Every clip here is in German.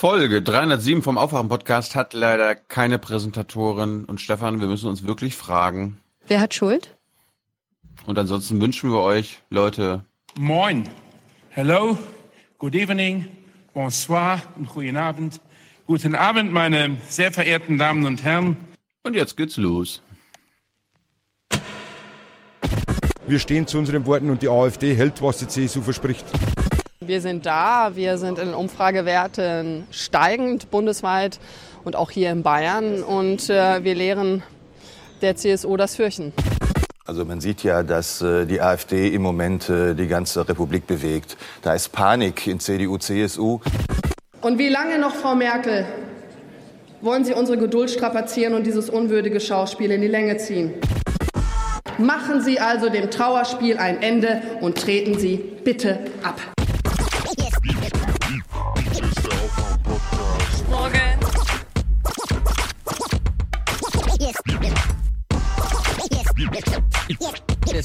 Folge 307 vom Aufwachen-Podcast hat leider keine Präsentatorin. Und Stefan, wir müssen uns wirklich fragen. Wer hat Schuld? Und ansonsten wünschen wir euch, Leute. Moin. Hello. Good evening. Bonsoir und guten Abend. Guten Abend, meine sehr verehrten Damen und Herren. Und jetzt geht's los. Wir stehen zu unseren Worten und die AfD hält, was die CSU verspricht. Wir sind da, wir sind in Umfragewerten steigend bundesweit und auch hier in Bayern und äh, wir lehren der CSU das Fürchten. Also man sieht ja, dass äh, die AfD im Moment äh, die ganze Republik bewegt. Da ist Panik in CDU, CSU. Und wie lange noch, Frau Merkel, wollen Sie unsere Geduld strapazieren und dieses unwürdige Schauspiel in die Länge ziehen? Machen Sie also dem Trauerspiel ein Ende und treten Sie bitte ab.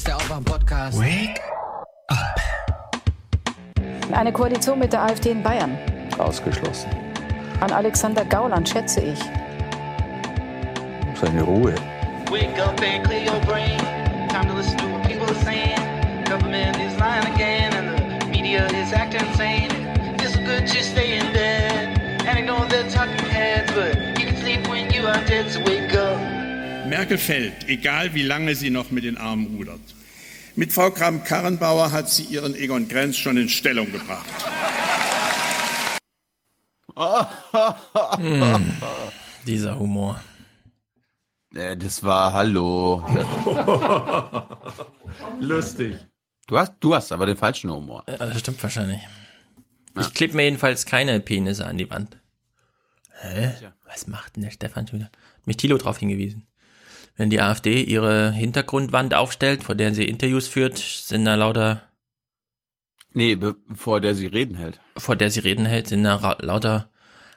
Ist der Aufwach-Podcast. Wake Eine Koalition mit der AfD in Bayern. Ausgeschlossen. An Alexander Gauland schätze ich. Seine Ruhe. Wake up and clear your brain. Time to listen to what people are saying. Government is lying again, and the media is acting insane. It's good to stay in bed. And I know they're talking heads, but you can sleep when you are dead, so up. Merkel fällt, egal wie lange sie noch mit den Armen rudert. Mit Frau Kramp-Karrenbauer hat sie ihren Egon Grenz schon in Stellung gebracht. Dieser Humor. Äh, das war Hallo. Lustig. Du hast, du hast aber den falschen Humor. Ja, das stimmt wahrscheinlich. Ich klebe mir jedenfalls keine Penisse an die Wand. Hä? Was macht denn der Stefan schon wieder? Mich Thilo darauf hingewiesen. Wenn die AfD ihre Hintergrundwand aufstellt, vor der sie Interviews führt, sind da lauter, Nee, vor der sie reden hält. vor der sie reden hält, sind da lauter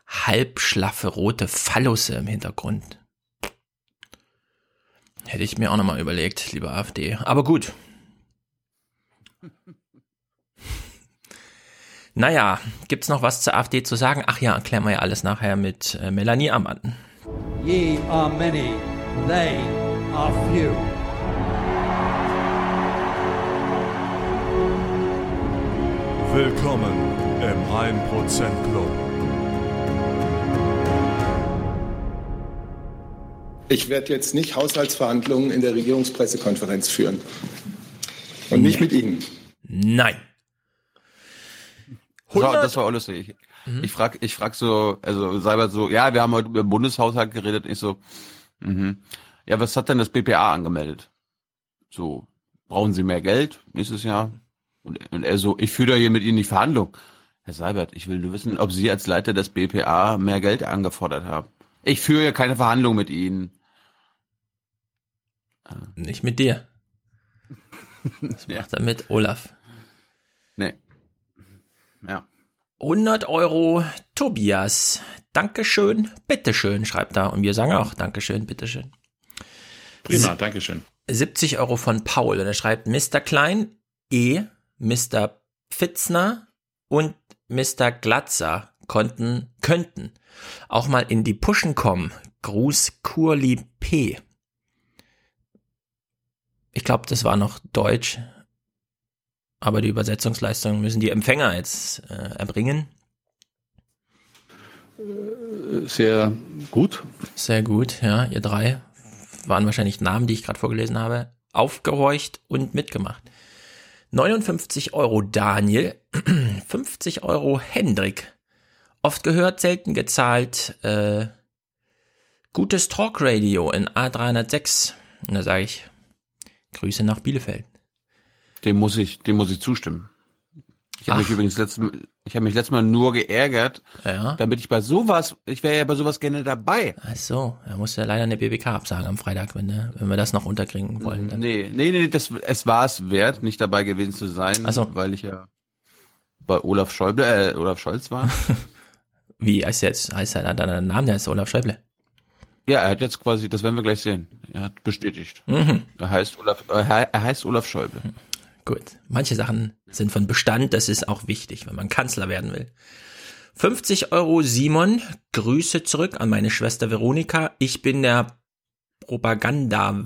halbschlaffe rote Phallusse im Hintergrund. Hätte ich mir auch nochmal überlegt, liebe AfD. Aber gut. Naja, gibt's noch was zur AfD zu sagen? Ach ja, erklären wir ja alles nachher mit äh, Melanie Ammann. Ye are many, they are few. Willkommen im 1% Club. Ich werde jetzt nicht Haushaltsverhandlungen in der Regierungspressekonferenz führen. Und nicht mit Ihnen. Nein. So, 100 das war auch lustig. Ich, ich frag, ich frag so, also Seibert so, ja, wir haben heute über den Bundeshaushalt geredet. Ich so, mhm. ja, was hat denn das BPA angemeldet? So, brauchen Sie mehr Geld nächstes Jahr? Und, und er so, ich führe da hier mit Ihnen die Verhandlung. Herr Seibert, ich will nur wissen, ob Sie als Leiter des BPA mehr Geld angefordert haben. Ich führe ja keine Verhandlung mit Ihnen. Nicht mit dir. Das Ja. macht er mit Olaf. Nee. Ja. 100 Euro Tobias. Dankeschön, bitteschön, schreibt er. Und wir sagen auch Dankeschön, bitteschön. Prima, Dankeschön. 70 Euro von Paul. Und er schreibt Mr. Klein, E, Mr. Pfitzner und Mr. Glatzer konnten, könnten auch mal in die Puschen kommen. Gruß Kurli P. Ich glaube, das war noch Deutsch. Aber die Übersetzungsleistung müssen die Empfänger jetzt äh, erbringen. Sehr gut. Sehr gut, ja, ihr drei waren wahrscheinlich Namen, die ich gerade vorgelesen habe, aufgehorcht und mitgemacht. 59 Euro Daniel, 50 Euro Hendrik. Oft gehört, selten gezahlt. Äh, gutes Talkradio in A306. Und da sage ich, Grüße nach Bielefeld. Dem muss ich, dem muss ich zustimmen. Ich habe mich übrigens letztes, ich habe mich letztes Mal nur geärgert, Ja. damit ich bei sowas, ich wäre ja bei sowas gerne dabei. Ach so, er muss ja leider eine BBK absagen am Freitag, wenn, äh, wenn wir das noch unterkriegen wollen. Dann. Nee, nee, nee, das, es war es wert, nicht dabei gewesen zu sein, Ach so. weil ich ja bei Olaf Schäuble, äh, Olaf Scholz war. Wie heißt er jetzt? Heißt er, hat er einen Namen, der ist Olaf Schäuble. ja, er hat jetzt quasi, das werden wir gleich sehen. Er hat bestätigt. Mhm. Er heißt Olaf, äh, er heißt Olaf Schäuble. Gut. Manche Sachen sind von Bestand, das ist auch wichtig, wenn man Kanzler werden will. 50 Euro Simon, Grüße zurück an meine Schwester Veronika. Ich bin der Propaganda,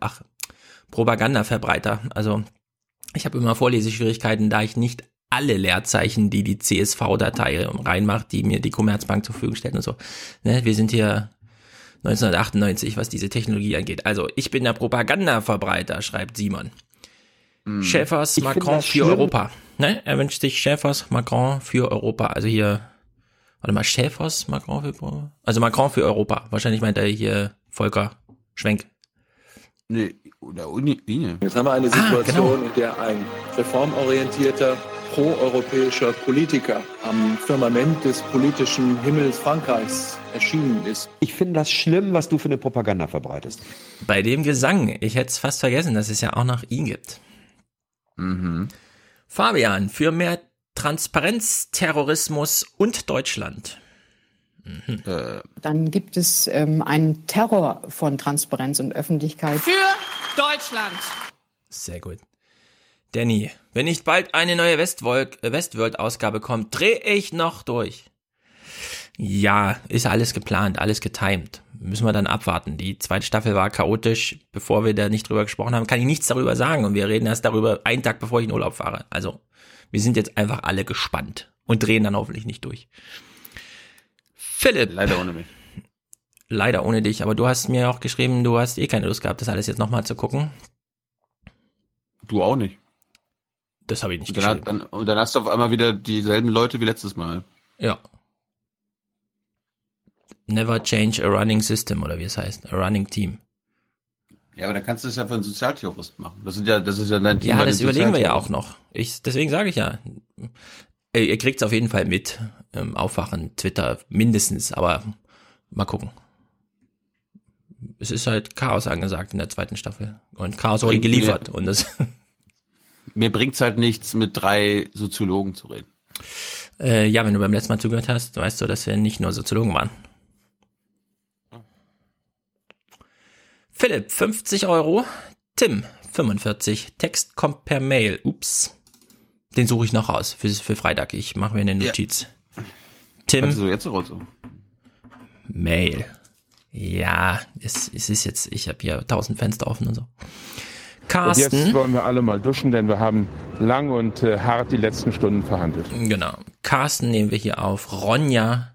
ach, Propagandaverbreiter. Also ich habe immer Vorleseschwierigkeiten, da ich nicht alle Leerzeichen, die die CSV-Datei reinmacht, die mir die Commerzbank zur Verfügung stellt und so. Ne, wir sind hier 1998, was diese Technologie angeht. Also, ich bin der Propagandaverbreiter, schreibt Simon. Hm. Schäfers Ich Macron für schlimm. Europa. Ne? Er wünscht sich Schäfers Macron für Europa. Also hier, warte mal, Schäfers Macron für Europa? Also Macron für Europa. Wahrscheinlich meint er hier Volker Schwenk. Nee, oder Uni. Jetzt haben wir eine Ah, Situation, genau. in der ein reformorientierter, proeuropäischer Politiker am Firmament des politischen Himmels Frankreichs erschienen ist. Ich finde das schlimm, was du für eine Propaganda verbreitest. Bei dem Gesang, ich hätte es fast vergessen, dass es ja auch noch ihn gibt. Mhm. Fabian, für mehr Transparenz, Terrorismus und Deutschland. Äh, Dann gibt es ähm, einen Terror von Transparenz und Öffentlichkeit. Für Deutschland. Sehr gut. Danny, wenn nicht bald eine neue äh, Westworld-Ausgabe kommt, drehe ich noch durch. Ja, ist alles geplant, alles getimed. Müssen wir dann abwarten. Die zweite Staffel war chaotisch. Bevor wir da nicht drüber gesprochen haben, kann ich nichts darüber sagen. Und wir reden erst darüber einen Tag, bevor ich in Urlaub fahre. Also, wir sind jetzt einfach alle gespannt und drehen dann hoffentlich nicht durch. Philipp. Leider ohne mich. Leider ohne dich, aber du hast mir auch geschrieben, du hast eh keine Lust gehabt, das alles jetzt nochmal zu gucken. Du auch nicht. Das habe ich nicht Und dann, geschrieben. dann, und dann hast du auf einmal wieder dieselben Leute wie letztes Mal. Ja. Never change a running system oder wie es heißt, a running team. Ja, aber dann kannst du es ja für einen Sozialterrorist machen. Das sind ja, das ist ja dein Team. Ja, das überlegen wir ja auch noch. Ich, deswegen sage ich ja, ihr kriegt's auf jeden Fall mit. Ähm, Aufwachen, Twitter, mindestens, aber mal gucken. Es ist halt Chaos angesagt in der zweiten Staffel. Und Chaos wurde Bringt mir- geliefert. Und das, Mir bringt's halt nichts, mit drei Soziologen zu reden. äh, ja, wenn du beim letzten Mal zugehört hast, weißt du, dass wir nicht nur Soziologen waren. Philipp, 50 Euro. Tim, 45. Text kommt per Mail. Ups. Den suche ich noch raus für, für Freitag. Ich mache mir eine Notiz. Tim. Also jetzt raus so. Mail. Ja, es, es ist jetzt, ich habe hier tausend Fenster offen und so. Und Carsten. jetzt wollen wir alle mal duschen, denn wir haben lang und äh, hart die letzten Stunden verhandelt. Genau. Carsten nehmen wir hier auf. Ronja,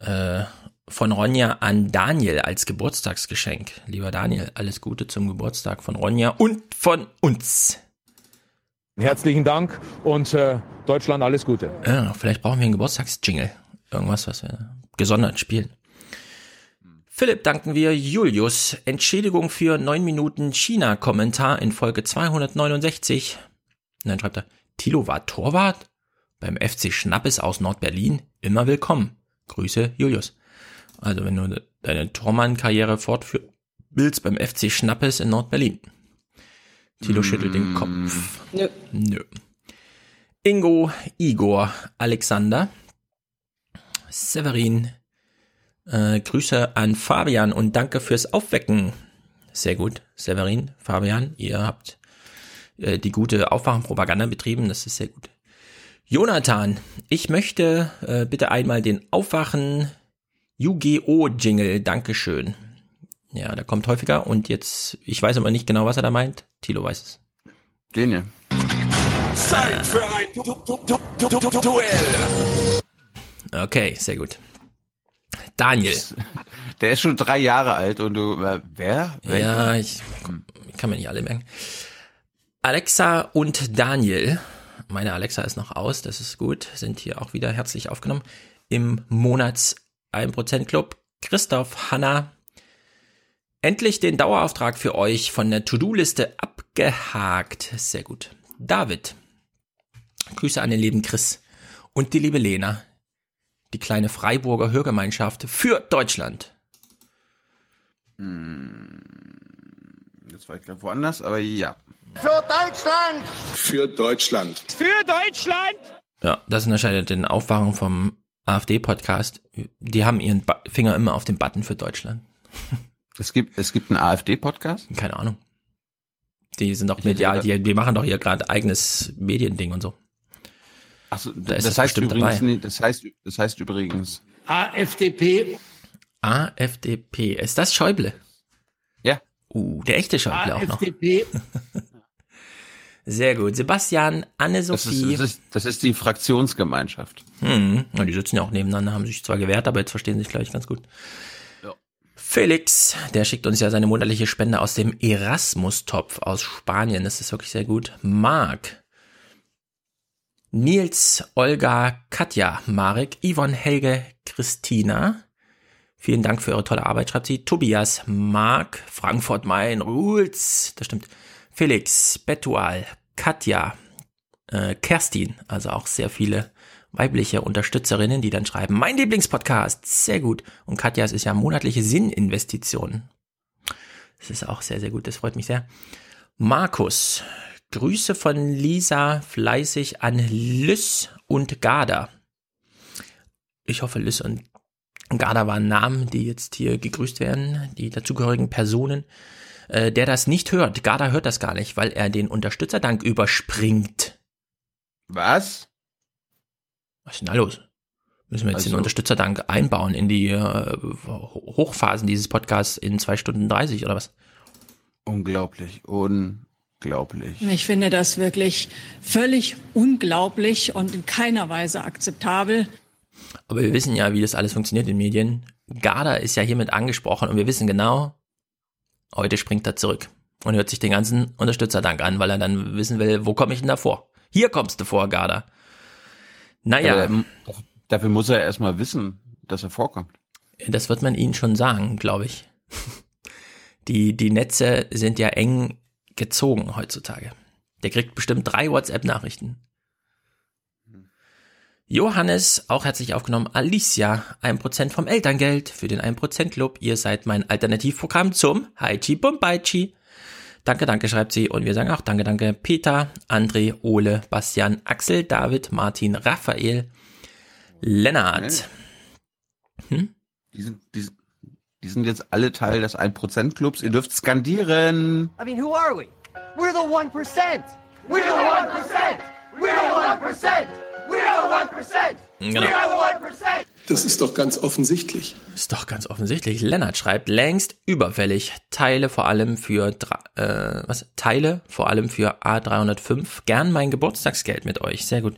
äh, von Ronja an Daniel als Geburtstagsgeschenk. Lieber Daniel, alles Gute zum Geburtstag von Ronja und von uns. Herzlichen Dank und äh, Deutschland alles Gute. Ja, vielleicht brauchen wir einen Geburtstagsjingle. Irgendwas, was wir gesondert spielen. Philipp danken wir Julius. Entschädigung für 9 Minuten China-Kommentar in Folge 269. Und dann schreibt er, Tilo war Torwart beim FC Schnappes aus Nordberlin. Immer willkommen. Grüße, Julius. Also wenn du deine Tormann-Karriere fortführen willst beim FC Schnappes in Nordberlin. Tilo schüttelt den Kopf. Nö. Nö. Ingo, Igor, Alexander, Severin, äh, Grüße an Fabian und danke fürs Aufwecken. Sehr gut, Severin, Fabian, ihr habt äh, die gute Aufwachenpropaganda betrieben, das ist sehr gut. Jonathan, ich möchte äh, bitte einmal den Aufwachen UGO-Jingle, Dankeschön. Ja, der kommt häufiger und jetzt, ich weiß aber nicht genau, was er da meint. Tilo weiß es. Den hier. Zeit für ein Du- Du- Du- Du- Du- Du- Duell. Okay, sehr gut. Daniel. Der ist schon drei Jahre alt und du, äh, wer? Wer? Ja, ich, ich kann mir nicht alle merken. Alexa und Daniel, meine Alexa ist noch aus, das ist gut, sind hier auch wieder herzlich aufgenommen im Monats 1% Club. Christoph, Hanna, endlich den Dauerauftrag für euch von der To-Do-Liste abgehakt. Sehr gut. David, Grüße an den lieben Chris und die liebe Lena, die kleine Freiburger Hörgemeinschaft für Deutschland. Das war ich glaube woanders, aber ja. Für Deutschland! Für Deutschland. Für Deutschland! Ja, das unterscheidet den Aufwachen vom AfD-Podcast. Die haben ihren ba Finger immer auf dem Button für Deutschland. Es gibt, es gibt einen AfD-Podcast? Keine Ahnung. Die sind doch medial, die, die machen doch hier gerade eigenes Mediending und so. Achso, Da das es heißt übrigens, nee, das heißt, das heißt übrigens. AfDP. AfDP. Ist das Schäuble? Ja. Uh, der echte Schäuble auch noch. AfDP. Sehr gut. Sebastian, Das ist, Anne-Sophie. das, ist, das ist die Fraktionsgemeinschaft. Hm, ja, die sitzen ja auch nebeneinander, haben sich zwar gewehrt, aber jetzt verstehen sich, glaube ich, ganz gut. Ja. Felix, der schickt uns ja seine monatliche Spende aus dem Erasmus-Topf aus Spanien. Das ist wirklich sehr gut. Marc. Nils, Olga, Katja, Marek, Yvonne, Helge, Christina. Vielen Dank für eure tolle Arbeit, schreibt sie. Tobias, Marc, Frankfurt, Main, Rules. Das stimmt. Felix, Betual, Katja, äh, Kerstin, also auch sehr viele weibliche Unterstützerinnen, die dann schreiben, mein Lieblingspodcast, sehr gut. Und Katja, es ist ja monatliche Sinninvestition. Das ist auch sehr, sehr gut, das freut mich sehr. Markus, Grüße von Lisa fleißig an Lys und Garda. Ich hoffe, Lys und Garda waren Namen, die jetzt hier gegrüßt werden, die dazugehörigen Personen. Äh, der das nicht hört, Garda hört das gar nicht, weil er den Unterstützerdank überspringt. Was? Was ist denn da los? Müssen wir jetzt den Also- Unterstützerdank einbauen in die äh, Hochphasen dieses Podcasts in zwei Stunden 30 oder was? Unglaublich, unglaublich. Ich finde das wirklich völlig unglaublich und in keiner Weise akzeptabel. Aber wir wissen ja, wie das alles funktioniert in Medien. Garda ist ja hiermit angesprochen und wir wissen genau, heute springt er zurück und hört sich den ganzen Unterstützerdank an, weil er dann wissen will, wo komme ich denn da vor? Hier kommst du vor, Garda. Naja, Aber, dafür muss er erstmal wissen, dass er vorkommt. das wird man ihnen schon sagen, glaube ich. Die, die Netze sind ja eng gezogen heutzutage. Der kriegt bestimmt drei WhatsApp-Nachrichten. Johannes, auch herzlich aufgenommen. Alicia, 1% vom Elterngeld für den 1% Club. Ihr seid mein Alternativprogramm zum Haichi Bombaichi. Danke, danke, schreibt sie. Und wir sagen auch danke, danke. Peter, André, Ole, Bastian, Axel, David, Martin, Raphael, Lennart. Hm? Die sind, die, die sind jetzt alle Teil des 1%-Clubs. Ihr dürft skandieren. I mean, who are we? We're the 1%. We're the 1%. We're the 1%. We're the 1%. Genau. We're the 1%. Das ist doch ganz offensichtlich. Ist doch ganz offensichtlich. Lennart schreibt längst überfällig. Teile vor allem für äh, was? Teile vor allem für A305. Gern mein Geburtstagsgeld mit euch. Sehr gut.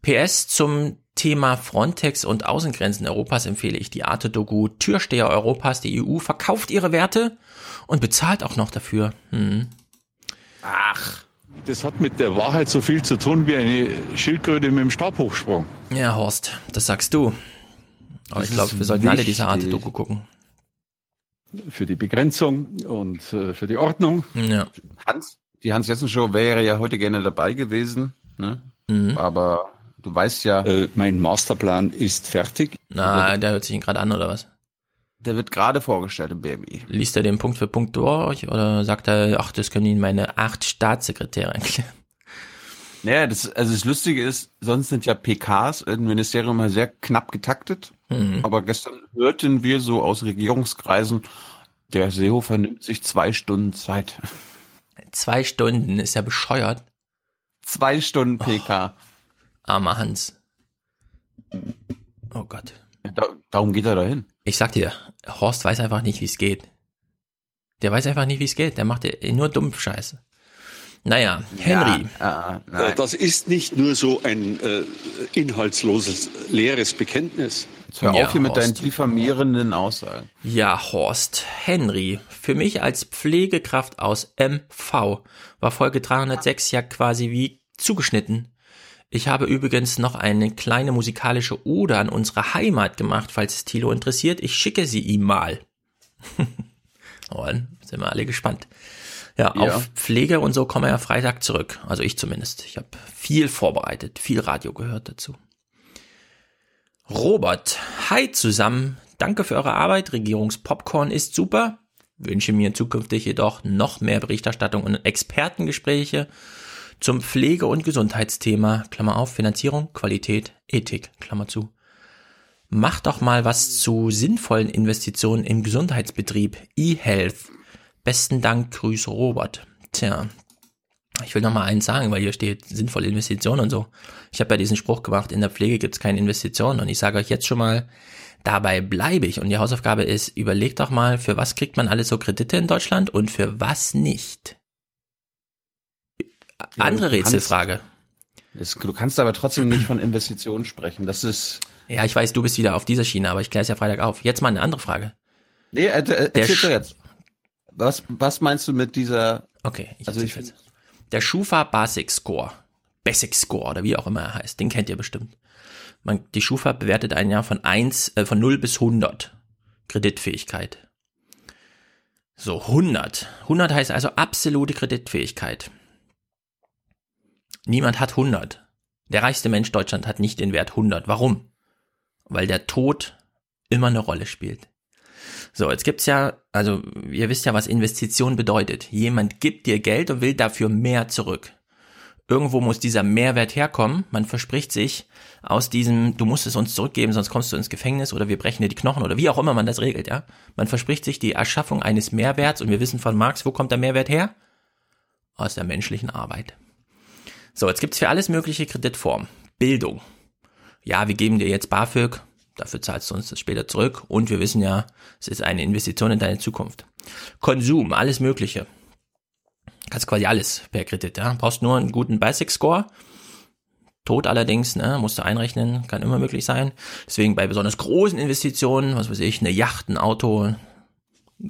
PS zum Thema Frontex und Außengrenzen Europas empfehle ich die Arte-Doku Türsteher Europas. Die EU verkauft ihre Werte und bezahlt auch noch dafür. Hm. Ach. Das hat mit der Wahrheit so viel zu tun wie eine Schildkröte mit dem Stabhochsprung. Ja, Horst, das sagst du. Aber Das ich glaube, wir sollten alle diese Arte-Doku gucken. Für die Begrenzung und äh, für die Ordnung. Ja. Hans, die Hans-Jessen-Show wäre ja heute gerne dabei gewesen, ne? Mhm. Aber du weißt ja. Äh, mein Masterplan ist fertig. Na, der hört sich ihn gerade an, oder was? Der wird gerade vorgestellt im BMI. Liest er den Punkt für Punkt durch oder sagt er, ach, das können Ihnen meine acht Staatssekretäre erklären? Naja, das, also das Lustige ist, sonst sind ja PKs im Ministerium immer sehr knapp getaktet. Mhm. Aber gestern hörten wir so aus Regierungskreisen, der Seehofer nimmt sich zwei Stunden Zeit. Zwei Stunden ist ja bescheuert. Zwei Stunden PK. Armer Hans. Oh Gott. Da, darum geht er dahin. Ich sag dir, Horst weiß einfach nicht, wie es geht. Der weiß einfach nicht, wie es geht. Der macht nur dumm Scheiße. Naja, Henry. Äh, das ist nicht nur so ein äh, inhaltsloses, leeres Bekenntnis. Jetzt hör Ja, auf hier mit deinen Horst. diffamierenden Aussagen. Ja, Horst. Henry. Für mich als Pflegekraft aus MV war Folge 306 ja quasi wie zugeschnitten. Ich habe übrigens noch eine kleine musikalische Ode an unsere Heimat gemacht, falls es Thilo interessiert. Ich schicke sie ihm mal. oh, dann sind wir alle gespannt. Ja, Ja. auf Pflege und so kommen wir ja Freitag zurück. Also ich zumindest. Ich habe viel vorbereitet, viel Radio gehört dazu. Robert, hi zusammen. Danke für eure Arbeit. Regierungspopcorn ist super. Wünsche mir zukünftig jedoch noch mehr Berichterstattung und Expertengespräche zum Pflege- und Gesundheitsthema. Klammer auf, Finanzierung, Qualität, Ethik, Klammer zu. Macht doch mal was zu sinnvollen Investitionen im Gesundheitsbetrieb. E-Health. Besten Dank, Grüße Robert. Tja, Ich will noch mal eins sagen, weil hier steht sinnvolle Investitionen und so. Ich habe ja diesen Spruch gemacht, in der Pflege gibt's keine Investitionen und ich sage euch jetzt schon mal, dabei bleibe ich und die Hausaufgabe ist, überlegt doch mal, für was kriegt man alles so Kredite in Deutschland und für was nicht. Andere kannst- Rätselfrage. Das, du kannst aber trotzdem nicht von Investitionen sprechen. Das ist. Ja, ich weiß, du bist wieder auf dieser Schiene, aber ich kläre es ja Freitag auf. Jetzt mal eine andere Frage. Nee, äh, äh, Der jetzt. Was, was meinst du mit dieser? Okay, ich also erzähl's jetzt. Der Schufa Basic Score, Basic Score oder wie auch immer er heißt, den kennt ihr bestimmt. Man, die Schufa bewertet ein Jahr von 1, äh, von 0 bis 100 Kreditfähigkeit. So, 100. 100 heißt also absolute Kreditfähigkeit. Niemand hat 100. Der reichste Mensch Deutschland hat nicht den Wert 100. Warum? Weil der Tod immer eine Rolle spielt. So, jetzt gibt's ja, also ihr wisst ja, was Investition bedeutet. Jemand gibt dir Geld und will dafür mehr zurück. Irgendwo muss dieser Mehrwert herkommen. Man verspricht sich aus diesem, du musst es uns zurückgeben, sonst kommst du ins Gefängnis oder wir brechen dir die Knochen oder wie auch immer man das regelt, ja. Man verspricht sich die Erschaffung eines Mehrwerts und wir wissen von Marx, wo kommt der Mehrwert her? Aus der menschlichen Arbeit. So, jetzt gibt's für alles mögliche Kreditformen. Bildung. Ja, wir geben dir jetzt BAföG, dafür zahlst du uns das später zurück und wir wissen ja, es ist eine Investition in deine Zukunft. Konsum, alles mögliche. Kannst quasi alles per Kredit, ja. Brauchst nur einen guten Basic Score. Tod allerdings, ne, musst du einrechnen, kann immer möglich sein. Deswegen bei besonders großen Investitionen, was weiß ich, eine Yacht, ein Auto,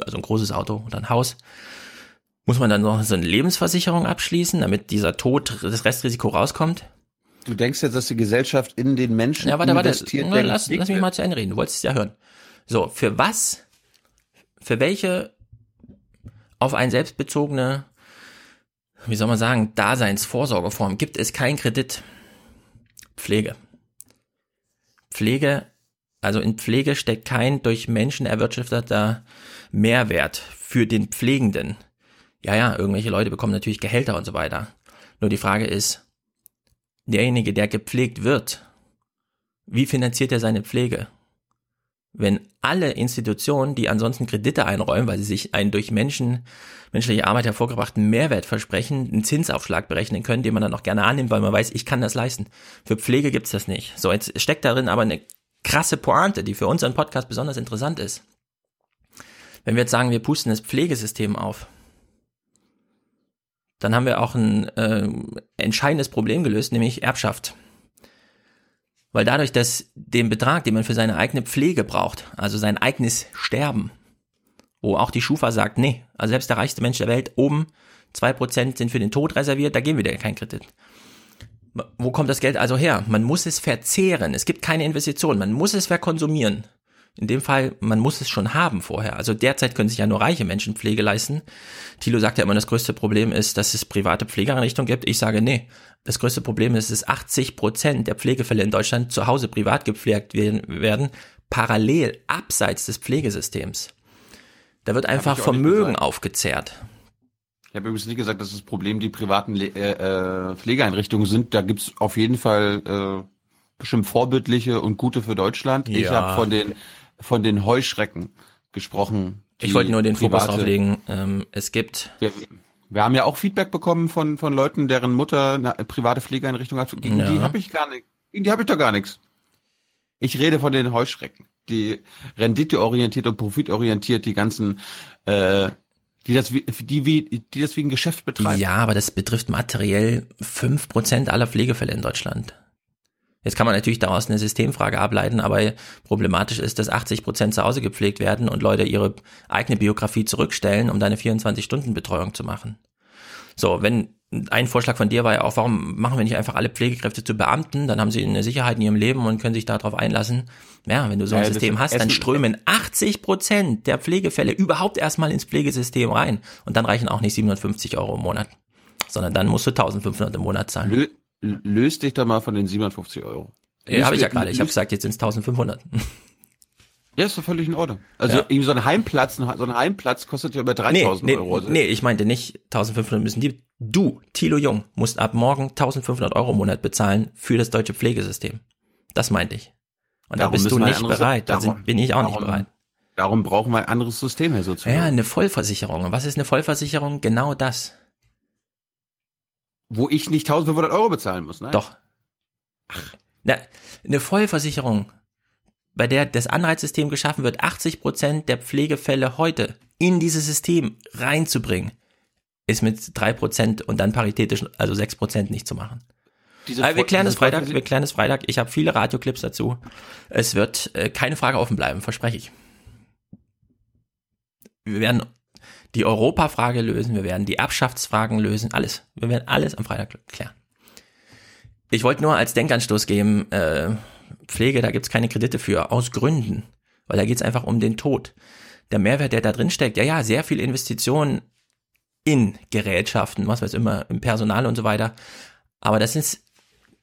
also ein großes Auto oder ein Haus, muss man dann noch so eine Lebensversicherung abschließen, damit dieser Tod, das Restrisiko rauskommt. Du denkst jetzt, dass die Gesellschaft in den Menschen Ja, warte, warte, investiert. Denkt, lass, lass mich mal zu Ende reden. Du wolltest es ja hören. So, für was, für welche auf einen selbst bezogene, wie soll man sagen, Daseinsvorsorgeform gibt es keinen Kredit? Pflege. Pflege, also in Pflege steckt kein durch Menschen erwirtschafteter Mehrwert für den Pflegenden. Ja, ja, irgendwelche Leute bekommen natürlich Gehälter und so weiter. Nur die Frage ist, derjenige, der gepflegt wird, wie finanziert er seine Pflege? Wenn alle Institutionen, die ansonsten Kredite einräumen, weil sie sich einen durch Menschen, menschliche Arbeit hervorgebrachten Mehrwert versprechen, einen Zinsaufschlag berechnen können, den man dann auch gerne annimmt, weil man weiß, ich kann das leisten. Für Pflege gibt's das nicht. So, jetzt steckt darin aber eine krasse Pointe, die für unseren Podcast besonders interessant ist. Wenn wir jetzt sagen, wir pusten das Pflegesystem auf, dann haben wir auch ein äh, entscheidendes Problem gelöst, nämlich Erbschaft. Weil dadurch, dass den Betrag, den man für seine eigene Pflege braucht, also sein eigenes Sterben, wo auch die Schufa sagt, nee, also selbst der reichste Mensch der Welt, oben zwei Prozent sind für den Tod reserviert, da geben wir dir keinen Kredit. Wo kommt das Geld also her? Man muss es verzehren. Es gibt keine Investition. Man muss es verkonsumieren. In dem Fall, man muss es schon haben vorher. Also derzeit können sich ja nur reiche Menschen Pflege leisten. Thilo sagt ja immer, das größte Problem ist, dass es private Pflegeeinrichtungen gibt. Ich sage, nee. Das größte Problem ist, dass 80 Prozent der Pflegefälle in Deutschland zu Hause privat gepflegt werden, parallel, abseits des Pflegesystems. Da wird einfach ich Vermögen aufgezehrt. Ich habe übrigens nicht gesagt, dass das Problem die privaten Le äh, äh, Pflegeeinrichtungen sind. Da gibt's auf jeden Fall äh, bestimmt vorbildliche und gute für Deutschland. Ich Ja. habe von den von den Heuschrecken gesprochen. Ich wollte nur den Fokus private- drauf legen. Ähm, es gibt Wir, wir haben ja auch Feedback bekommen von von Leuten, deren Mutter eine private Pflegeeinrichtung hat. Gegen Ja. die habe ich gar nicht. Gegen die habe ich doch gar nichts. Ich rede von den Heuschrecken, die renditeorientiert und profitorientiert die ganzen, äh, die das wie, die wie die das wie ein Geschäft betreiben. Ja, aber das betrifft materiell fünf Prozent aller Pflegefälle in Deutschland. Jetzt kann man natürlich daraus eine Systemfrage ableiten, aber problematisch ist, dass 80 Prozent zu Hause gepflegt werden und Leute ihre eigene Biografie zurückstellen, um da eine 24-Stunden-Betreuung zu machen. So, wenn ein Vorschlag von dir war ja auch, warum machen wir nicht einfach alle Pflegekräfte zu Beamten, dann haben sie eine Sicherheit in ihrem Leben und können sich darauf einlassen. Ja, wenn du so ein Ja, System hast, dann strömen 80 Prozent der Pflegefälle überhaupt erstmal ins Pflegesystem rein und dann reichen auch nicht 750 Euro im Monat, sondern dann musst du 1500 im Monat zahlen. Löst dich doch mal von den 57 Euro. Ja, habe ich ja gerade. Ich habe gesagt, jetzt sind es 1500. Ja, ist doch völlig in Ordnung. Also Ja. so ein Heimplatz, so ein Heimplatz kostet ja über 3000 nee, Euro. Nee, nee, ich meinte nicht 1500 müssen die. Du, Thilo Jung, musst ab morgen 1500 Euro im Monat bezahlen für das deutsche Pflegesystem. Das meinte ich. Und Darum da bist du nicht anderes- bereit. Da bin ich auch nicht darum- bereit. Darum brauchen wir ein anderes System hier sozusagen. Ja, eine Vollversicherung. Und was ist eine Vollversicherung? Genau das. Wo ich nicht 1500 Euro bezahlen muss, ne? Doch. Na, eine Vollversicherung, bei der das Anreizsystem geschaffen wird, 80 Prozent der Pflegefälle heute in dieses System reinzubringen, ist mit drei Prozent und dann paritätisch, also sechs Prozent nicht zu machen. Diese Aber wir klären es Freitag, wir klären es Freitag. Ich habe viele Radioclips dazu. Es wird äh, keine Frage offen bleiben, verspreche ich. Wir werden die Europafrage lösen, wir werden die Erbschaftsfragen lösen, alles. Wir werden alles am Freitag klären. Ich wollte nur als Denkanstoß geben, äh, Pflege, da gibt's keine Kredite für, aus Gründen. Weil da geht's einfach um den Tod. Der Mehrwert, der da drin steckt, ja, ja, sehr viel Investitionen in Gerätschaften, was weiß immer, im Personal und so weiter. Aber das ist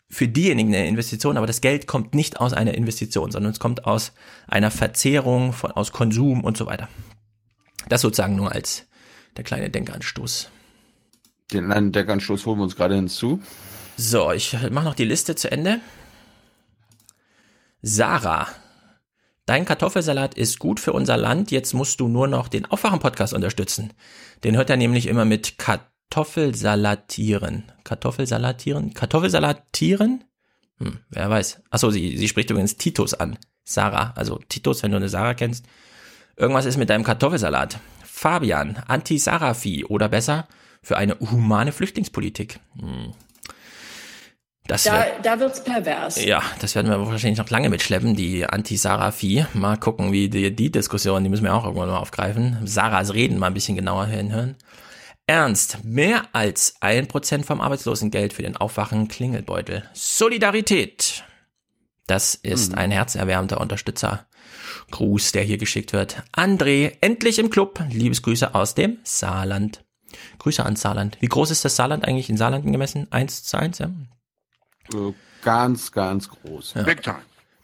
für diejenigen eine Investition, aber das Geld kommt nicht aus einer Investition, sondern es kommt aus einer Verzehrung, von, aus Konsum und so weiter. Das sozusagen nur als der kleine Denkanstoß. Den anderen Deckanstoß holen wir uns gerade hinzu. So, ich mache noch die Liste zu Ende. Sarah, dein Kartoffelsalat ist gut für unser Land. Jetzt musst du nur noch den Aufwachen-Podcast unterstützen. Den hört er nämlich immer mit Kartoffelsalatieren. Kartoffelsalatieren? Kartoffelsalatieren? Hm, wer weiß. Achso, sie, sie spricht übrigens Titus an. Sarah, also Titus, wenn du eine Sarah kennst. Irgendwas ist mit deinem Kartoffelsalat. Fabian, Anti-Sarah-Vieh oder besser für eine humane Flüchtlingspolitik. Hm. Das Da, wär, da wird's pervers. ja, das werden wir wahrscheinlich noch lange mitschleppen, die Anti-Sarah-Vieh. Mal gucken, wie die, die Diskussion, die müssen wir auch irgendwann mal aufgreifen. Sarahs Reden mal ein bisschen genauer hinhören. Ernst, mehr als ein Prozent vom Arbeitslosengeld für den Aufwachen Klingelbeutel. Solidarität. Das ist ein herzerwärmter Unterstützer. Gruß, der hier geschickt wird. André, endlich im Club. Liebesgrüße aus dem Saarland. Grüße an Saarland. Wie groß ist das Saarland eigentlich in Saarland gemessen? Eins zu eins, ja? Ganz, ganz groß. Ja. Big time.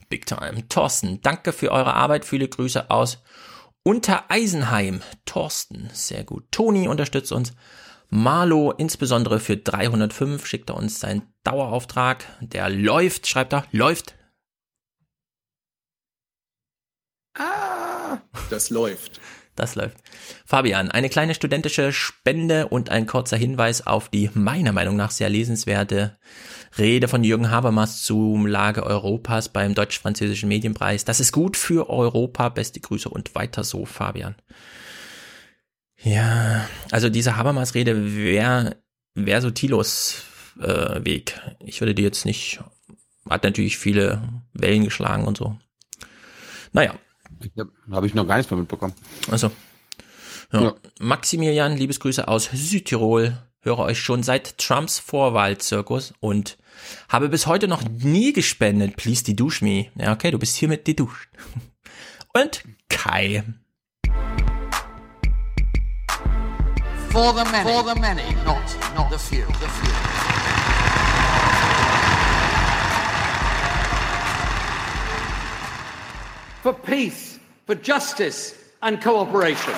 Big time. Thorsten, danke für eure Arbeit. Viele Grüße aus Untereisenheim. Thorsten, sehr gut. Toni unterstützt uns. Marlo, insbesondere für 305, schickt er uns seinen Dauerauftrag. Der läuft, schreibt er, läuft. Das läuft. Das läuft. Fabian, eine kleine studentische Spende und ein kurzer Hinweis auf die meiner Meinung nach sehr lesenswerte Rede von Jürgen Habermas zum Lage Europas beim deutsch-französischen Medienpreis. Das ist gut für Europa. Beste Grüße und weiter so, Fabian. Ja, also diese Habermas-Rede wäre wär so Thilos äh, Weg. Ich würde die jetzt nicht, hat natürlich viele Wellen geschlagen und so. Naja, Habe hab ich noch gar nichts mehr mitbekommen. also. Ja. Ja. Maximilian, Liebesgrüße aus Südtirol. Höre euch schon seit Trumps Vorwahlzirkus und habe bis heute noch nie gespendet. Please dedusch me. Ja, okay, du bist hiermit deduscht. Und Kai. For the many. For the many, not, not the few. The few. For peace, for justice and cooperation.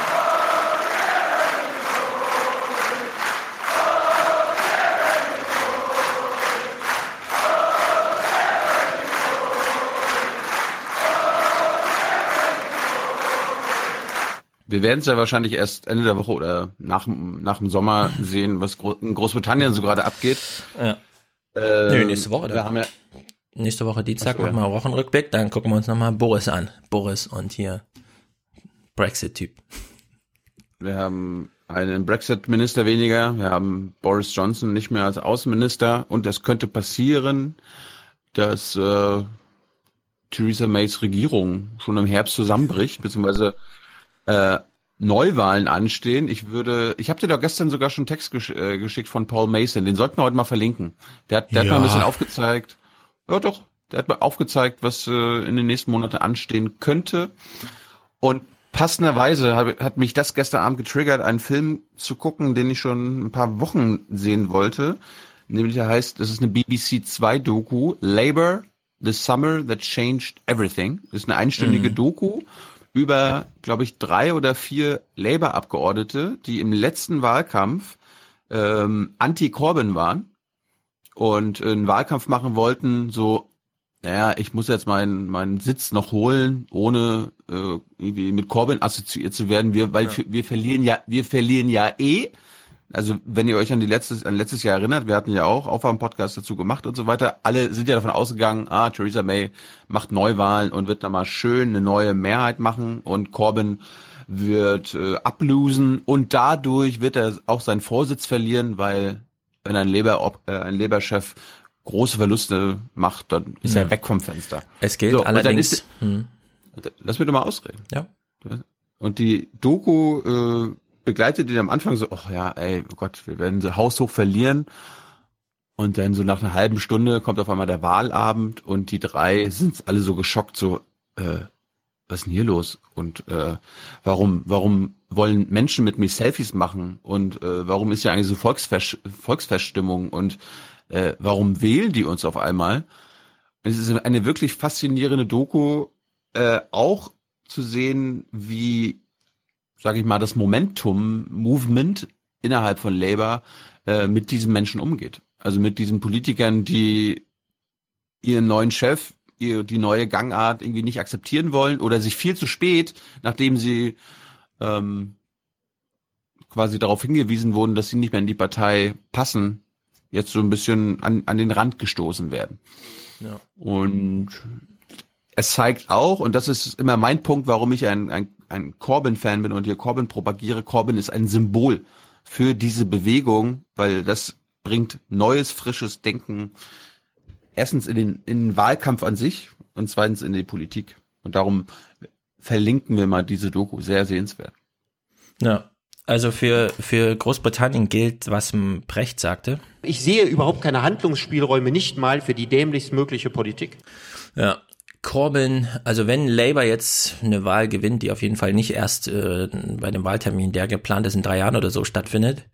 Wir werden es ja wahrscheinlich erst Ende der Woche oder nach, dem- nach dem Sommer sehen, was Gro in Großbritannien so gerade abgeht. Ja. Äh, Nö, nächste Woche, Wir oder? haben ja, Nächste Woche Dienstag so, machen wir Wochenrückblick, dann gucken wir uns nochmal Boris an. Boris und hier Brexit-Typ. wir haben einen Brexit-Minister weniger. Wir haben Boris Johnson nicht mehr als Außenminister. Und es könnte passieren, dass äh, Theresa Mays Regierung schon im Herbst zusammenbricht, beziehungsweise äh, Neuwahlen anstehen. Ich würde, ich habe dir doch gestern sogar schon einen Text gesch äh, geschickt von Paul Mason, den sollten wir heute mal verlinken. Der hat, der hat mal ein Ja. bisschen aufgezeigt, ja doch, der hat mal aufgezeigt, was äh, in den nächsten Monaten anstehen könnte. Und passenderweise hab, hat mich das gestern Abend getriggert, einen Film zu gucken, den ich schon ein paar Wochen sehen wollte. Nämlich der heißt, das ist eine BBC 2 Doku, Labor, The Summer That Changed Everything. Das ist eine einstündige Mhm. Doku über, glaube ich, drei oder vier Labour-Abgeordnete, die im letzten Wahlkampf ähm, anti-Corbyn waren und einen Wahlkampf machen wollten, so, naja, ich muss jetzt meinen meinen Sitz noch holen, ohne äh, irgendwie mit Corbyn assoziiert zu werden, wir, weil wir verlieren ja, wir verlieren ja eh, also wenn ihr euch an die letztes, an letztes Jahr erinnert, wir hatten ja auch Aufwärm-Podcast dazu gemacht und so weiter. Alle sind ja davon ausgegangen, ah, Theresa May macht Neuwahlen und wird da mal schön eine neue Mehrheit machen und Corbyn wird äh, ablosen. Und dadurch wird er auch seinen Vorsitz verlieren, weil wenn ein Labour, äh, ein Labour-Chef große Verluste macht, dann ist Ja. er weg vom Fenster. Es gilt So, allerdings. ist- hm, Lass mich doch mal ausreden. Ja. Und die Doku äh, begleitet ihn am Anfang so, ach ja, ey, oh Gott, wir werden so haushoch verlieren. Und dann so nach einer halben Stunde kommt auf einmal der Wahlabend und die drei sind alle so geschockt, so, äh, was ist denn hier los? Und äh, warum, warum wollen Menschen mit mir Selfies machen? Und äh, warum ist ja eigentlich so Volksfest, Volksfeststimmung? Und äh, warum wählen die uns auf einmal? Es ist eine wirklich faszinierende Doku, äh, auch zu sehen, wie, sage ich mal, das Momentum-Movement innerhalb von Labour äh, mit diesen Menschen umgeht. Also mit diesen Politikern, die ihren neuen Chef, ihr, die neue Gangart irgendwie nicht akzeptieren wollen oder sich viel zu spät, nachdem sie ähm, quasi darauf hingewiesen wurden, dass sie nicht mehr in die Partei passen, jetzt so ein bisschen an, an den Rand gestoßen werden. Ja. Und es zeigt auch, und das ist immer mein Punkt, warum ich ein, ein, ein Corbyn-Fan bin und hier Corbyn propagiere, Corbyn ist ein Symbol für diese Bewegung, weil das bringt neues, frisches Denken erstens in den, in den Wahlkampf an sich und zweitens in die Politik. Und darum verlinken wir mal diese Doku, sehr sehenswert. Ja. Also für, für Großbritannien gilt, was Brecht sagte. Ich sehe überhaupt keine Handlungsspielräume, nicht mal für die dämlichst mögliche Politik. Ja. Corbyn, also wenn Labour jetzt eine Wahl gewinnt, die auf jeden Fall nicht erst äh, bei dem Wahltermin, der geplant ist, in drei Jahren oder so stattfindet,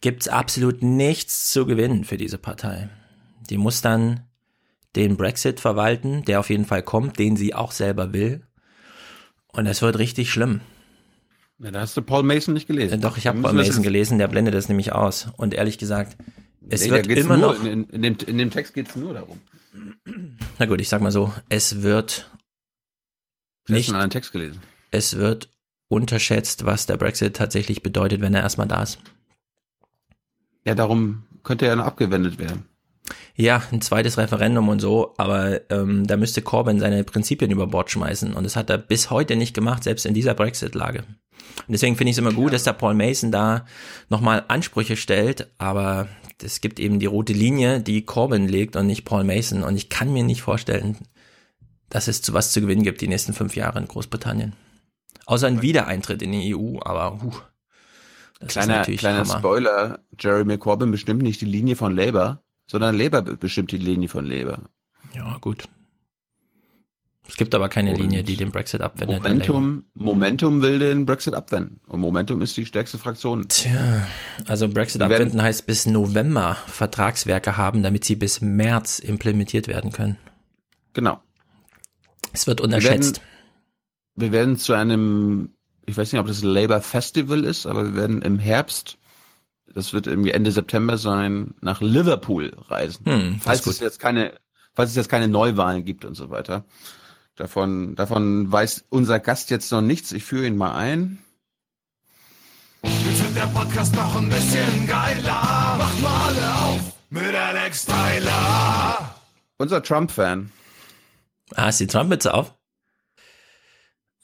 gibt's absolut nichts zu gewinnen für diese Partei. Die muss dann den Brexit verwalten, der auf jeden Fall kommt, den sie auch selber will. Und es wird richtig schlimm. Ja, da hast du Paul Mason nicht gelesen. Äh, Doch, ich habe Paul Mason gelesen, der blendet das nämlich aus. Und ehrlich gesagt, es Nee, wird immer nur, noch. In, in, dem, in dem Text geht's nur darum. Na gut, ich sag mal so, es wird nicht, einen Text gelesen. es wird unterschätzt, was der Brexit tatsächlich bedeutet, wenn er erstmal da ist. Ja, darum könnte er abgewendet werden. Ja, ein zweites Referendum und so, aber ähm, da müsste Corbyn seine Prinzipien über Bord schmeißen und das hat er bis heute nicht gemacht, selbst in dieser Brexit-Lage. Und deswegen finde ich es immer gut, dass der Paul Mason da nochmal Ansprüche stellt, aber es gibt eben die rote Linie, die Corbyn legt und nicht Paul Mason und ich kann mir nicht vorstellen, dass es zu was zu gewinnen gibt die nächsten fünf Jahre in Großbritannien. Außer ein Wiedereintritt in die EU, aber huh, das ist Kleiner, natürlich kleiner Hammer. Spoiler, Jeremy Corbyn bestimmt nicht die Linie von Labour, sondern Labour be- bestimmt die Linie von Labour. Ja, gut. Es gibt aber keine Und Linie, die den Brexit abwendet. Momentum, Momentum will den Brexit abwenden. Und Momentum ist die stärkste Fraktion. Tja, also Brexit Die abwenden heißt bis November Vertragswerke haben, damit sie bis März implementiert werden können. Genau. Es wird Wir unterschätzt. werden, wir werden zu einem, ich weiß nicht, ob das Labour Festival ist, aber wir werden im Herbst, das wird irgendwie Ende September sein, nach Liverpool reisen. Hm, falls gut. es jetzt keine, falls es jetzt keine Neuwahlen gibt und so weiter. Davon, davon weiß unser Gast jetzt noch nichts. Ich führe ihn mal ein. Jetzt wird der Podcast noch ein bisschen geiler. Macht mal alle auf mit Alex Tyler. Unser Trump-Fan. Ah, ist die Trumpets auf?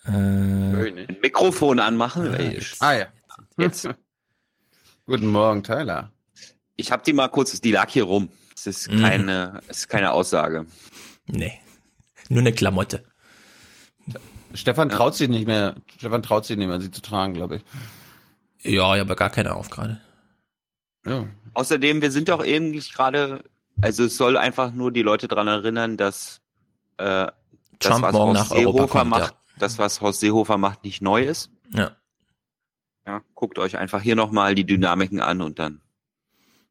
Äh, Ein Mikrofon anmachen. Ah ja. Jetzt. Guten Morgen, Tyler. Ich habe die mal kurz, die lag hier rum. Es ist Mhm. keine, es ist keine Aussage. nee. Nur eine Klamotte. Stefan traut sich nicht mehr, Stefan traut sich nicht mehr, sie zu tragen, glaube ich. Ja, ich habe gar keine auf gerade. Ja. Außerdem, wir sind doch eigentlich gerade, also es soll einfach nur die Leute dran erinnern, dass äh, das, Trump was morgen Horst nach Europa Seehofer kommt, macht, das, was Horst Seehofer macht, nicht neu ist. Ja. Ja, guckt euch einfach hier nochmal die Dynamiken an und dann.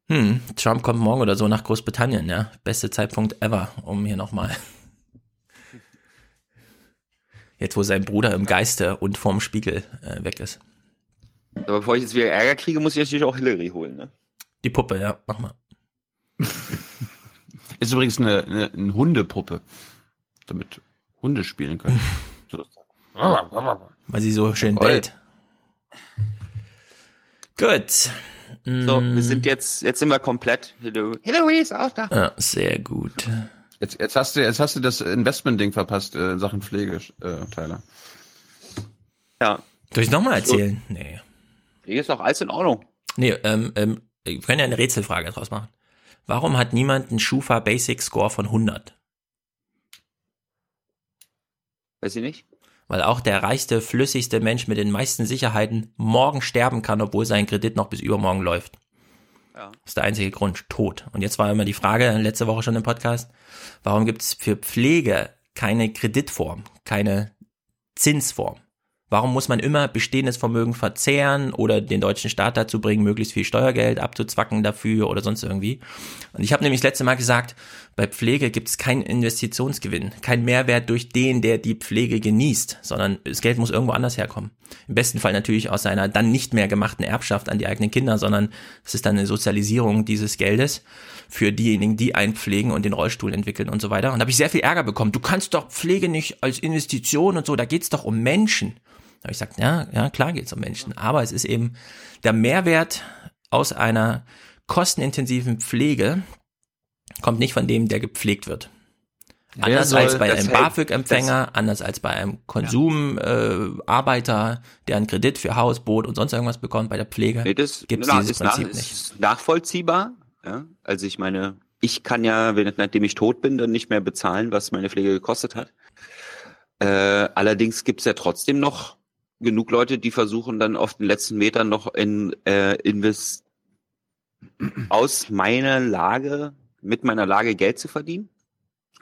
Hm, Trump kommt morgen oder so nach Großbritannien, ja. Beste Zeitpunkt ever, um hier nochmal. Jetzt, wo sein Bruder im Geiste und vorm Spiegel äh, weg ist. Aber bevor ich jetzt wieder Ärger kriege, muss ich natürlich auch Hillary holen, ne? Die Puppe, ja, mach mal. Ist übrigens eine, eine, eine Hundepuppe, damit Hunde spielen können. Weil sie so schön bellt. Gut. So, Mm. wir sind jetzt, jetzt sind wir komplett. Hillary, Hillary ist auch da. Ja, sehr gut. Jetzt, jetzt hast du, jetzt hast du das Investment-Ding verpasst äh, in Sachen Pflege, äh, Tyler. Ja. Soll ich nochmal erzählen? Nee. Hier ist doch alles in Ordnung. Nee, ähm, ähm, wir können ja eine Rätselfrage draus machen. Warum hat niemand einen Schufa Basic Score von 100? Weiß ich nicht. Weil auch der reichste, flüssigste Mensch mit den meisten Sicherheiten morgen sterben kann, obwohl sein Kredit noch bis übermorgen läuft. Ja. Das ist der einzige Grund, Tod. Und jetzt war immer die Frage, letzte Woche schon im Podcast, warum gibt es für Pflege keine Kreditform, keine Zinsform? Warum muss man immer bestehendes Vermögen verzehren oder den deutschen Staat dazu bringen, möglichst viel Steuergeld abzuzwacken dafür oder sonst irgendwie? Und ich habe nämlich das letzte Mal gesagt, bei Pflege gibt es keinen Investitionsgewinn, kein Mehrwert durch den, der die Pflege genießt, sondern das Geld muss irgendwo anders herkommen. Im besten Fall natürlich aus seiner dann nicht mehr gemachten Erbschaft an die eigenen Kinder, sondern es ist dann eine Sozialisierung dieses Geldes für diejenigen, die einen pflegen und den Rollstuhl entwickeln und so weiter. Und da habe ich sehr viel Ärger bekommen. Du kannst doch Pflege nicht als Investition und so, da geht's doch um Menschen. Da habe ich gesagt, ja, ja, klar geht's um Menschen, aber es ist eben der Mehrwert aus einer kostenintensiven Pflege kommt nicht von dem, der gepflegt wird. Wer Anders als bei einem BAföG-Empfänger, anders als bei einem Konsumarbeiter, äh, Arbeiter, der einen Kredit für Haus, Boot und sonst irgendwas bekommt, bei der Pflege Nee, das gibt es na, dieses ist, nach, Prinzip nicht. ist nachvollziehbar. Ja? Also ich meine, ich kann ja, wenn, nachdem ich tot bin, dann nicht mehr bezahlen, was meine Pflege gekostet hat. Äh, allerdings gibt's ja trotzdem noch genug Leute, die versuchen dann auf den letzten Metern noch in äh, invest aus meiner Lage, mit meiner Lage Geld zu verdienen.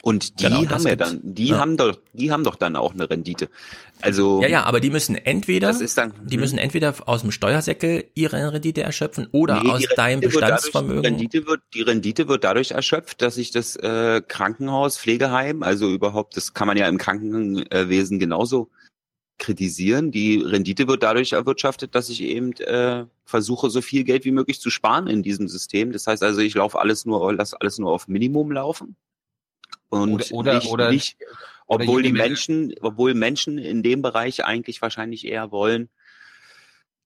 Und die Genau, haben ja dann, die Ja. haben doch, die haben doch dann auch eine Rendite. Also Ja, ja, aber die müssen entweder, Das ist dann- die hm. müssen entweder aus dem Steuersäckel ihre Rendite erschöpfen oder Nee, aus deinem wird dadurch- Bestandsvermögen. Die Rendite, wird, die Rendite wird dadurch erschöpft, dass sich das äh, Krankenhaus, Pflegeheim, also überhaupt, das kann man ja im Krankenwesen genauso kritisieren. Die Rendite wird dadurch erwirtschaftet, dass ich eben äh, versuche, so viel Geld wie möglich zu sparen in diesem System. Das heißt also, ich laufe alles nur, lasse alles nur auf Minimum laufen. Und Oder- oder- nicht, oder- nicht obwohl die Menschen, obwohl Menschen in dem Bereich eigentlich wahrscheinlich eher wollen,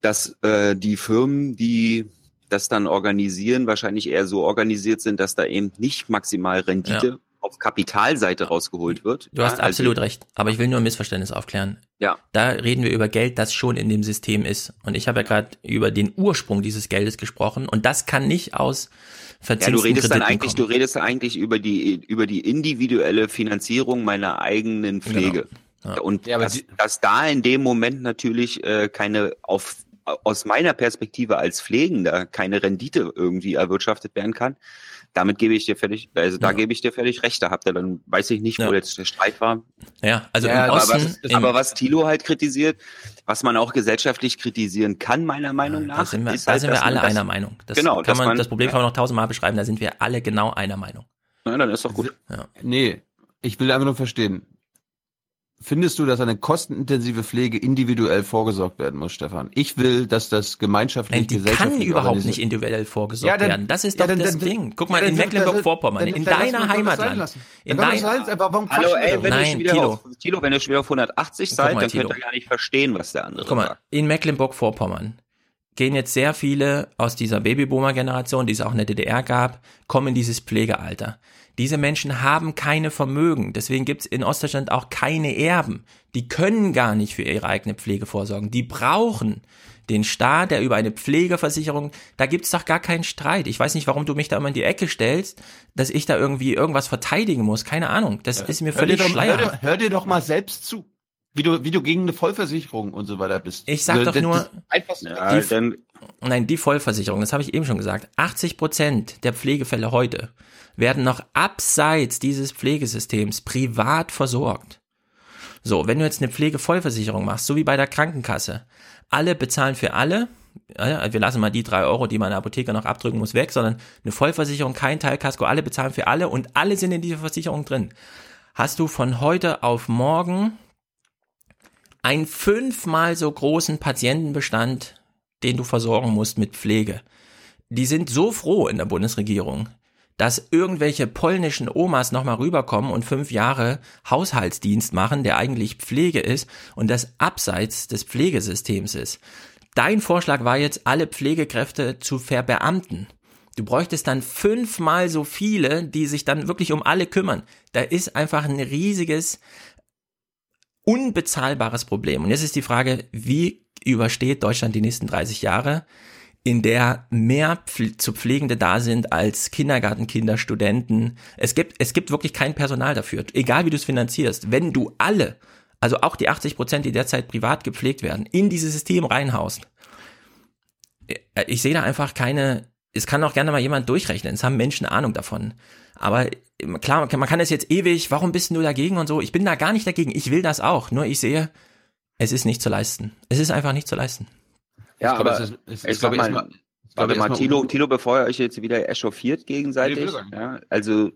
dass äh, die Firmen, die das dann organisieren, wahrscheinlich eher so organisiert sind, dass da eben nicht maximal Rendite Ja. Auf Kapitalseite rausgeholt wird. Du hast Ja, also- absolut recht, aber ich will nur ein Missverständnis aufklären. Ja. Da reden wir über Geld, das schon in dem System ist. Und ich habe ja gerade über den Ursprung dieses Geldes gesprochen und das kann nicht aus Ja, verzinsten du redest dann eigentlich, kommen. du redest dann eigentlich über die über die individuelle Finanzierung meiner eigenen Pflege. Genau. Ja. Und Ja, dass, dass da in dem Moment natürlich äh, keine auf aus meiner Perspektive als Pflegender keine Rendite irgendwie erwirtschaftet werden kann, damit gebe ich dir völlig, also da Ja. gebe ich dir völlig recht. Da habt ihr dann, weiß ich nicht, wo Ja. jetzt der Streit war. Ja, also Ja, im Aber was, im, aber was Thilo halt kritisiert, was man auch gesellschaftlich kritisieren kann, meiner Meinung nach, da sind wir, ist da halt, sind wir alle das, einer Meinung. Das, Genau, kann man, man- das Problem kann man noch tausendmal beschreiben, da sind wir alle genau einer Meinung. Ja, dann ist doch gut. Nee, ich will einfach nur verstehen. Findest du, dass eine kostenintensive Pflege individuell vorgesorgt werden muss, Stefan? Ich will, dass das gemeinschaftlich Nein, die kann gesellschaftlich überhaupt organisiert- nicht individuell vorgesorgt Ja, dann- werden. Das ist ja, doch dann- das dann- Ding. Guck mal, Ja, in Mecklenburg-Vorpommern, in deiner Heimatland, in kann dein, warum Hallo, ey, wenn du Nein, wieder Thilo. auf, Thilo, wenn du schon wieder auf 180 Guck seid, mal, dann Thilo. könnt ihr gar nicht verstehen, was der andere Guck mal, sagt. in Mecklenburg-Vorpommern gehen jetzt sehr viele aus dieser Babyboomer-Generation, die es auch in der DDR gab, kommen in dieses Pflegealter. Diese Menschen haben keine Vermögen, deswegen gibt's in Ostdeutschland auch keine Erben. Die können gar nicht für ihre eigene Pflege vorsorgen. Die brauchen den Staat, der über eine Pflegeversicherung, da gibt's doch gar keinen Streit. Ich weiß nicht, warum du mich da immer in die Ecke stellst, dass ich da irgendwie irgendwas verteidigen muss. Keine Ahnung. Das ist mir Hör völlig hör, schleierhaft. dir, hör dir doch mal selbst zu. Wie du, wie du gegen eine Vollversicherung und so weiter bist. Ich sag Also, doch das- nur, das- einfach so. Ja, Die- Nein, die Vollversicherung, das habe ich eben schon gesagt. 80 Prozent der Pflegefälle heute werden noch abseits dieses Pflegesystems privat versorgt. So, wenn du jetzt eine Pflegevollversicherung machst, so wie bei der Krankenkasse, alle bezahlen für alle, ja, wir lassen mal die drei Euro, die man in der Apotheke noch abdrücken muss, weg, sondern eine Vollversicherung, kein Teilkasko, alle bezahlen für alle und alle sind in dieser Versicherung drin. Hast du von heute auf morgen einen fünfmal so großen Patientenbestand, den du versorgen musst mit Pflege. Die sind so froh in der Bundesregierung, dass irgendwelche polnischen Omas nochmal rüberkommen und fünf Jahre Haushaltsdienst machen, der eigentlich Pflege ist und das abseits des Pflegesystems ist. dein Vorschlag war jetzt, alle Pflegekräfte zu verbeamten. Du bräuchtest dann fünfmal so viele, die sich dann wirklich um alle kümmern. Da ist einfach ein riesiges, unbezahlbares Problem. Und jetzt ist die Frage, wie übersteht Deutschland die nächsten 30 Jahre, in der mehr Pfle zu Pflegende da sind als Kindergartenkinder, Studenten. Es gibt, es gibt wirklich kein Personal dafür. Egal wie du es finanzierst. Wenn du alle, also auch die 80 Prozent, die derzeit privat gepflegt werden, in dieses System reinhaust, äh, ich sehe da einfach keine, es kann auch gerne mal jemand durchrechnen. Es haben Menschen Ahnung davon. Aber klar, man kann es jetzt ewig, warum bist du dagegen und so. Ich bin da gar nicht dagegen. Ich will das auch. Nur ich sehe, es ist nicht zu leisten. Es ist einfach nicht zu leisten. Ja, Ich glaube, aber es ist- es ist, ich glaube mal, erstmal- ich warte glaube, mal, Tilo, Tilo, bevor ihr euch jetzt wieder echauffiert gegenseitig, Nee, ja, also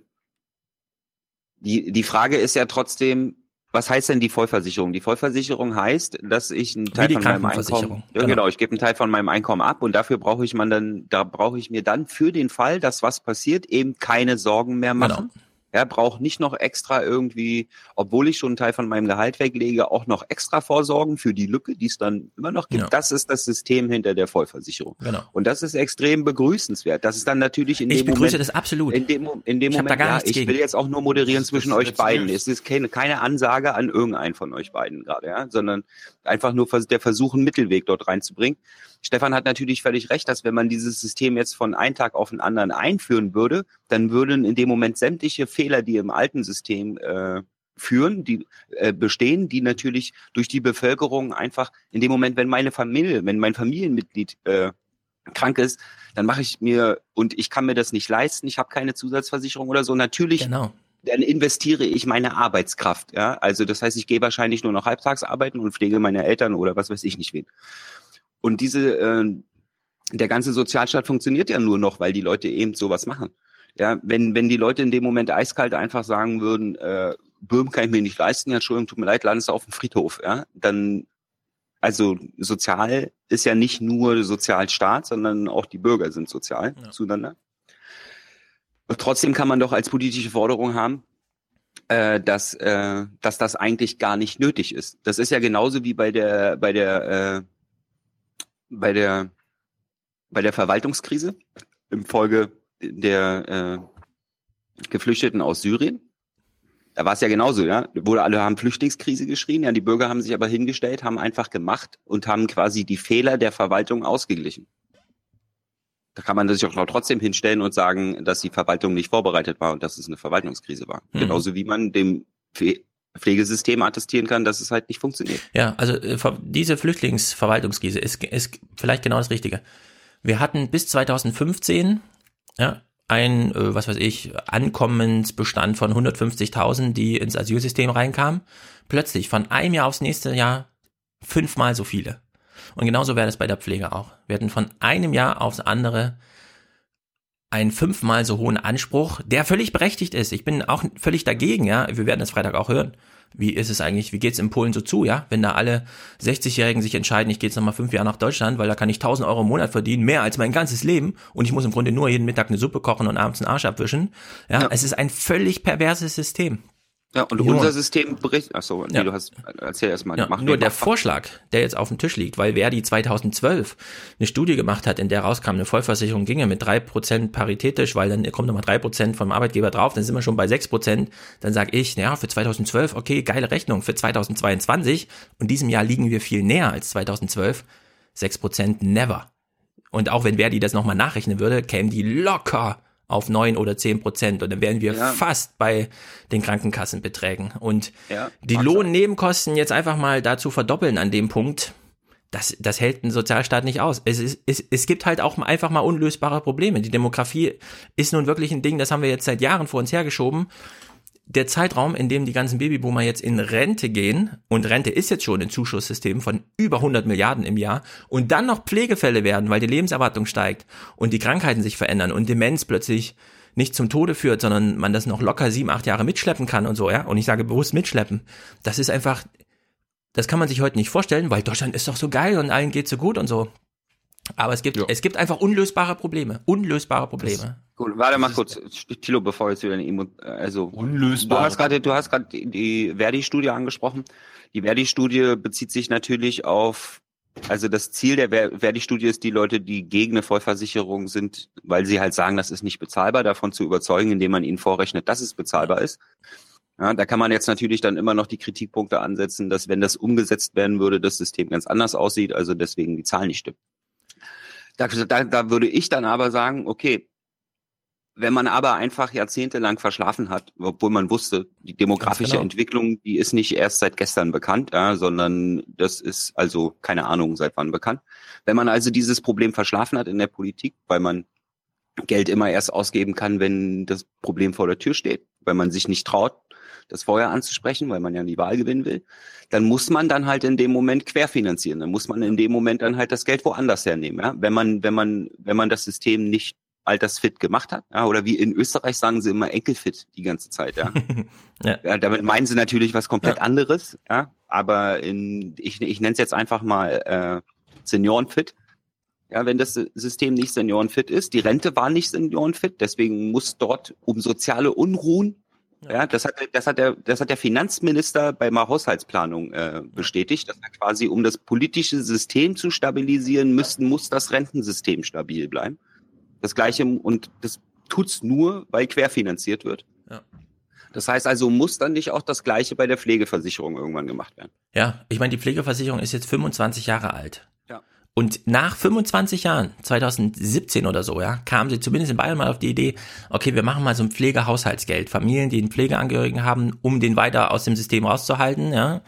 die, die Frage ist ja trotzdem, was heißt denn die Vollversicherung? Die Vollversicherung heißt, dass ich einen Teil von meinem Einkommen, ja, genau. genau, ich gebe einen Teil von meinem Einkommen ab und dafür brauche ich man dann, da brauche ich mir dann für den Fall, dass was passiert, eben keine Sorgen mehr machen. Ja, brauche nicht noch extra irgendwie, obwohl ich schon einen Teil von meinem Gehalt weglege, auch noch extra vorsorgen für die Lücke, die es dann immer noch gibt. Ja. Das ist das System hinter der Vollversicherung. Genau. Und das ist extrem begrüßenswert. Das ist dann natürlich in Ich dem begrüße Moment, das absolut. In dem, in dem Ich Moment, gar ja, ich gegen. will jetzt auch nur moderieren zwischen euch beiden. Es ist keine, keine Ansage an irgendeinen von euch beiden gerade, ja, sondern einfach nur der Versuch, einen Mittelweg dort reinzubringen. Stefan hat natürlich völlig recht, dass wenn man dieses System jetzt von einem Tag auf den anderen einführen würde, dann würden in dem Moment sämtliche Fehler, die im alten System äh, führen, die äh, bestehen, die natürlich durch die Bevölkerung einfach in dem Moment, wenn meine Familie, wenn mein Familienmitglied äh, krank ist, dann mache ich mir und ich kann mir das nicht leisten, ich habe keine Zusatzversicherung oder so, natürlich Genau. dann investiere ich meine Arbeitskraft. Ja, also das heißt, ich gehe wahrscheinlich nur noch halbtags arbeiten und pflege meine Eltern oder was weiß ich nicht wen. Und diese, äh, der ganze Sozialstaat funktioniert ja nur noch, weil die Leute eben sowas machen. Ja, wenn wenn die Leute in dem Moment eiskalt einfach sagen würden, äh, Böhm kann ich mir nicht leisten, ja, Entschuldigung, tut mir leid, landest du auf dem Friedhof, ja, dann also sozial ist ja nicht nur Sozialstaat, sondern auch die Bürger sind sozial zueinander. Und trotzdem kann man doch als politische Forderung haben, äh, dass, äh, dass das eigentlich gar nicht nötig ist. Das ist ja genauso wie bei der, bei der, äh, bei der, bei der Verwaltungskrise im Folge der äh, Geflüchteten aus Syrien. Da war es ja genauso, ja. Wurde alle haben Flüchtlingskrise geschrien, ja. Die Bürger haben sich aber hingestellt, haben einfach gemacht und haben quasi die Fehler der Verwaltung ausgeglichen. Da kann man sich auch trotzdem hinstellen und sagen, dass die Verwaltung nicht vorbereitet war und dass es eine Verwaltungskrise war. Mhm. Genauso wie man dem Pflegesystem attestieren kann, dass es halt nicht funktioniert. Ja, also äh, diese Flüchtlingsverwaltungskrise ist, ist vielleicht genau das Richtige. Wir hatten bis 2015 ja, ein, äh, was weiß ich, Ankommensbestand von 150.000, die ins Asylsystem reinkamen. Plötzlich von einem Jahr aufs nächste Jahr fünfmal so viele. Und genauso wäre das bei der Pflege auch. Wir hatten von einem Jahr aufs andere einen fünfmal so hohen Anspruch, der völlig berechtigt ist. Ich bin auch völlig dagegen, ja. Wir werden das Freitag auch hören. Wie ist es eigentlich, wie geht's in Polen so zu, ja? Wenn da alle 60-Jährigen sich entscheiden, ich gehe jetzt nochmal fünf Jahre nach Deutschland, weil da kann ich 1000 Euro im Monat verdienen, mehr als mein ganzes Leben und ich muss im Grunde nur jeden Mittag eine Suppe kochen und abends einen Arsch abwischen. Ja, es ist ein völlig perverses System. Ja, und Nur- unser System berichtet, ach so, nee, Ja. du hast, erzähl erst mal. Ja, mach nur der Mach- Vorschlag, der jetzt auf dem Tisch liegt, weil Verdi 2012 eine Studie gemacht hat, in der rauskam, eine Vollversicherung ginge mit drei Prozent paritätisch, weil dann kommt nochmal drei Prozent vom Arbeitgeber drauf, dann sind wir schon bei sechs Prozent. Dann sage ich, naja, für 2012, okay, geile Rechnung. Für 2022, und diesem Jahr liegen wir viel näher als 2012, sechs Prozent never. Und auch wenn Verdi das nochmal nachrechnen würde, kämen die locker auf neun oder zehn Prozent und dann wären wir Ja. fast bei den Krankenkassenbeträgen. Und Ja, die Lohnnebenkosten jetzt einfach mal dazu verdoppeln an dem Punkt, das, das hält ein Sozialstaat nicht aus. Es, ist, es, es gibt halt auch einfach mal unlösbare Probleme. Die Demografie ist nun wirklich ein Ding, das haben wir jetzt seit Jahren vor uns hergeschoben. Der Zeitraum, in dem die ganzen Babyboomer jetzt in Rente gehen, und Rente ist jetzt schon ein Zuschusssystem von über 100 Milliarden im Jahr, und dann noch Pflegefälle werden, weil die Lebenserwartung steigt und die Krankheiten sich verändern und Demenz plötzlich nicht zum Tode führt, sondern man das noch locker sieben, acht Jahre mitschleppen kann und so, ja. Und ich sage bewusst mitschleppen. Das ist einfach, das kann man sich heute nicht vorstellen, weil Deutschland ist doch so geil und allen geht's so gut und so. Aber es gibt, es gibt einfach unlösbare Probleme. Unlösbare Probleme. Gut, warte mal kurz, Tilo, bevor jetzt wieder eine Emo also Unlösbar. Du hast gerade, du hast gerade die, die Verdi-Studie angesprochen. Die Verdi-Studie bezieht sich natürlich auf Also das Ziel der Ver- Verdi-Studie ist, die Leute, die gegen eine Vollversicherung sind, weil sie halt sagen, das ist nicht bezahlbar, davon zu überzeugen, indem man ihnen vorrechnet, dass es bezahlbar ist. Ja, da kann man jetzt natürlich dann immer noch die Kritikpunkte ansetzen, dass wenn das umgesetzt werden würde, das System ganz anders aussieht, also deswegen die Zahlen nicht stimmen. Da, da, da würde ich dann aber sagen, okay, wenn man aber einfach jahrzehntelang verschlafen hat, obwohl man wusste, die demografische genau. Entwicklung, die ist nicht erst seit gestern bekannt, ja, sondern das ist also keine Ahnung seit wann bekannt. Wenn man also dieses Problem verschlafen hat in der Politik, weil man Geld immer erst ausgeben kann, wenn das Problem vor der Tür steht, weil man sich nicht traut, das vorher anzusprechen, weil man ja die Wahl gewinnen will, dann muss man dann halt in dem Moment querfinanzieren. Dann muss man in dem Moment dann halt das Geld woanders hernehmen. Ja? Wenn man, wenn man, wenn man das System nicht altersfit gemacht hat, ja, oder wie in Österreich sagen sie immer enkelfit die ganze Zeit, ja. Ja. ja damit meinen sie natürlich was komplett anderes, ja. Aber in, ich, ich nenne es jetzt einfach mal äh, Seniorenfit. Ja, wenn das System nicht seniorenfit ist, die Rente war nicht seniorenfit, deswegen muss dort um soziale Unruhen ja, das hat, das hat der, das hat der Finanzminister bei der Haushaltsplanung äh, bestätigt, dass er quasi, um das politische System zu stabilisieren, müssten, muss das Rentensystem stabil bleiben. Das Gleiche, und das tut's nur, weil querfinanziert wird. Ja. Das heißt also, muss dann nicht auch das Gleiche bei der Pflegeversicherung irgendwann gemacht werden? Ja, ich meine, die Pflegeversicherung ist jetzt 25 Jahre alt. Ja. Und nach 25 Jahren, 2017 oder so, ja, kamen sie zumindest in Bayern mal auf die Idee, okay, wir machen mal so ein Pflegehaushaltsgeld. Familien, die einen Pflegeangehörigen haben, um den weiter aus dem System rauszuhalten, ja,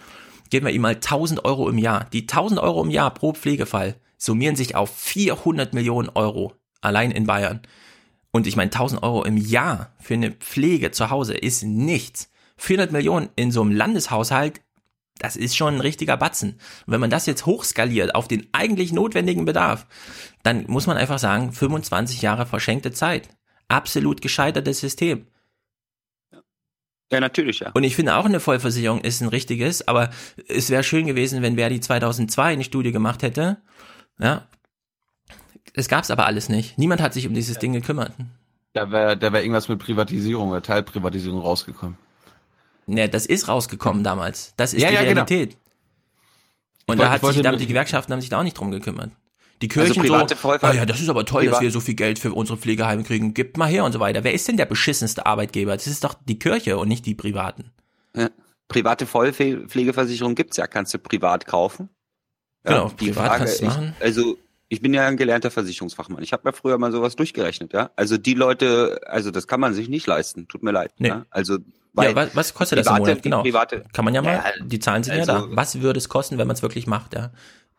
geben wir ihm mal 1000 Euro im Jahr. Die 1000 Euro im Jahr pro Pflegefall summieren sich auf 400 Millionen Euro allein in Bayern. Und ich meine, 1000 Euro im Jahr für eine Pflege zu Hause ist nichts. 400 Millionen in so einem Landeshaushalt das ist schon ein richtiger Batzen. Und wenn man das jetzt hochskaliert auf den eigentlich notwendigen Bedarf, dann muss man einfach sagen, 25 Jahre verschenkte Zeit. Absolut gescheitertes System. Ja, natürlich, ja. Und ich finde auch eine Vollversicherung ist ein richtiges, aber es wäre schön gewesen, wenn Verdi 2002 eine Studie gemacht hätte. Ja. Es gab's aber alles nicht. Niemand hat sich um dieses Ding gekümmert. Da wäre da wär irgendwas mit Privatisierung oder Teilprivatisierung rausgekommen. Ne, das ist rausgekommen damals. Das ist Ja, die ja, genau. Realität. Und Ich da wollte- hat ich wollte sich nur- die Gewerkschaften haben sich da auch nicht drum gekümmert. Die Also Kirchen private so, ah ja, das ist aber toll, dass Privat- wir so viel Geld für unsere Pflegeheime kriegen. Gibt mal her und so weiter. Wer ist denn der beschissenste Arbeitgeber? Das ist doch die Kirche und nicht die Privaten. Ja. Private Vollpflegeversicherung gibt's ja, kannst du privat kaufen. Genau, privat kannst du machen. Also ich bin ja ein gelernter Versicherungsfachmann. Ich habe mir früher mal sowas durchgerechnet, ja. Also die Leute, also das kann man sich nicht leisten. Tut mir leid. Nee. Ja? Also ja, was, was kostet das im private- Monat? Genau. Private, Kann man ja mal, Ja, die Zahlen sind also- ja da. Was würde es kosten, wenn man es wirklich macht? Ja.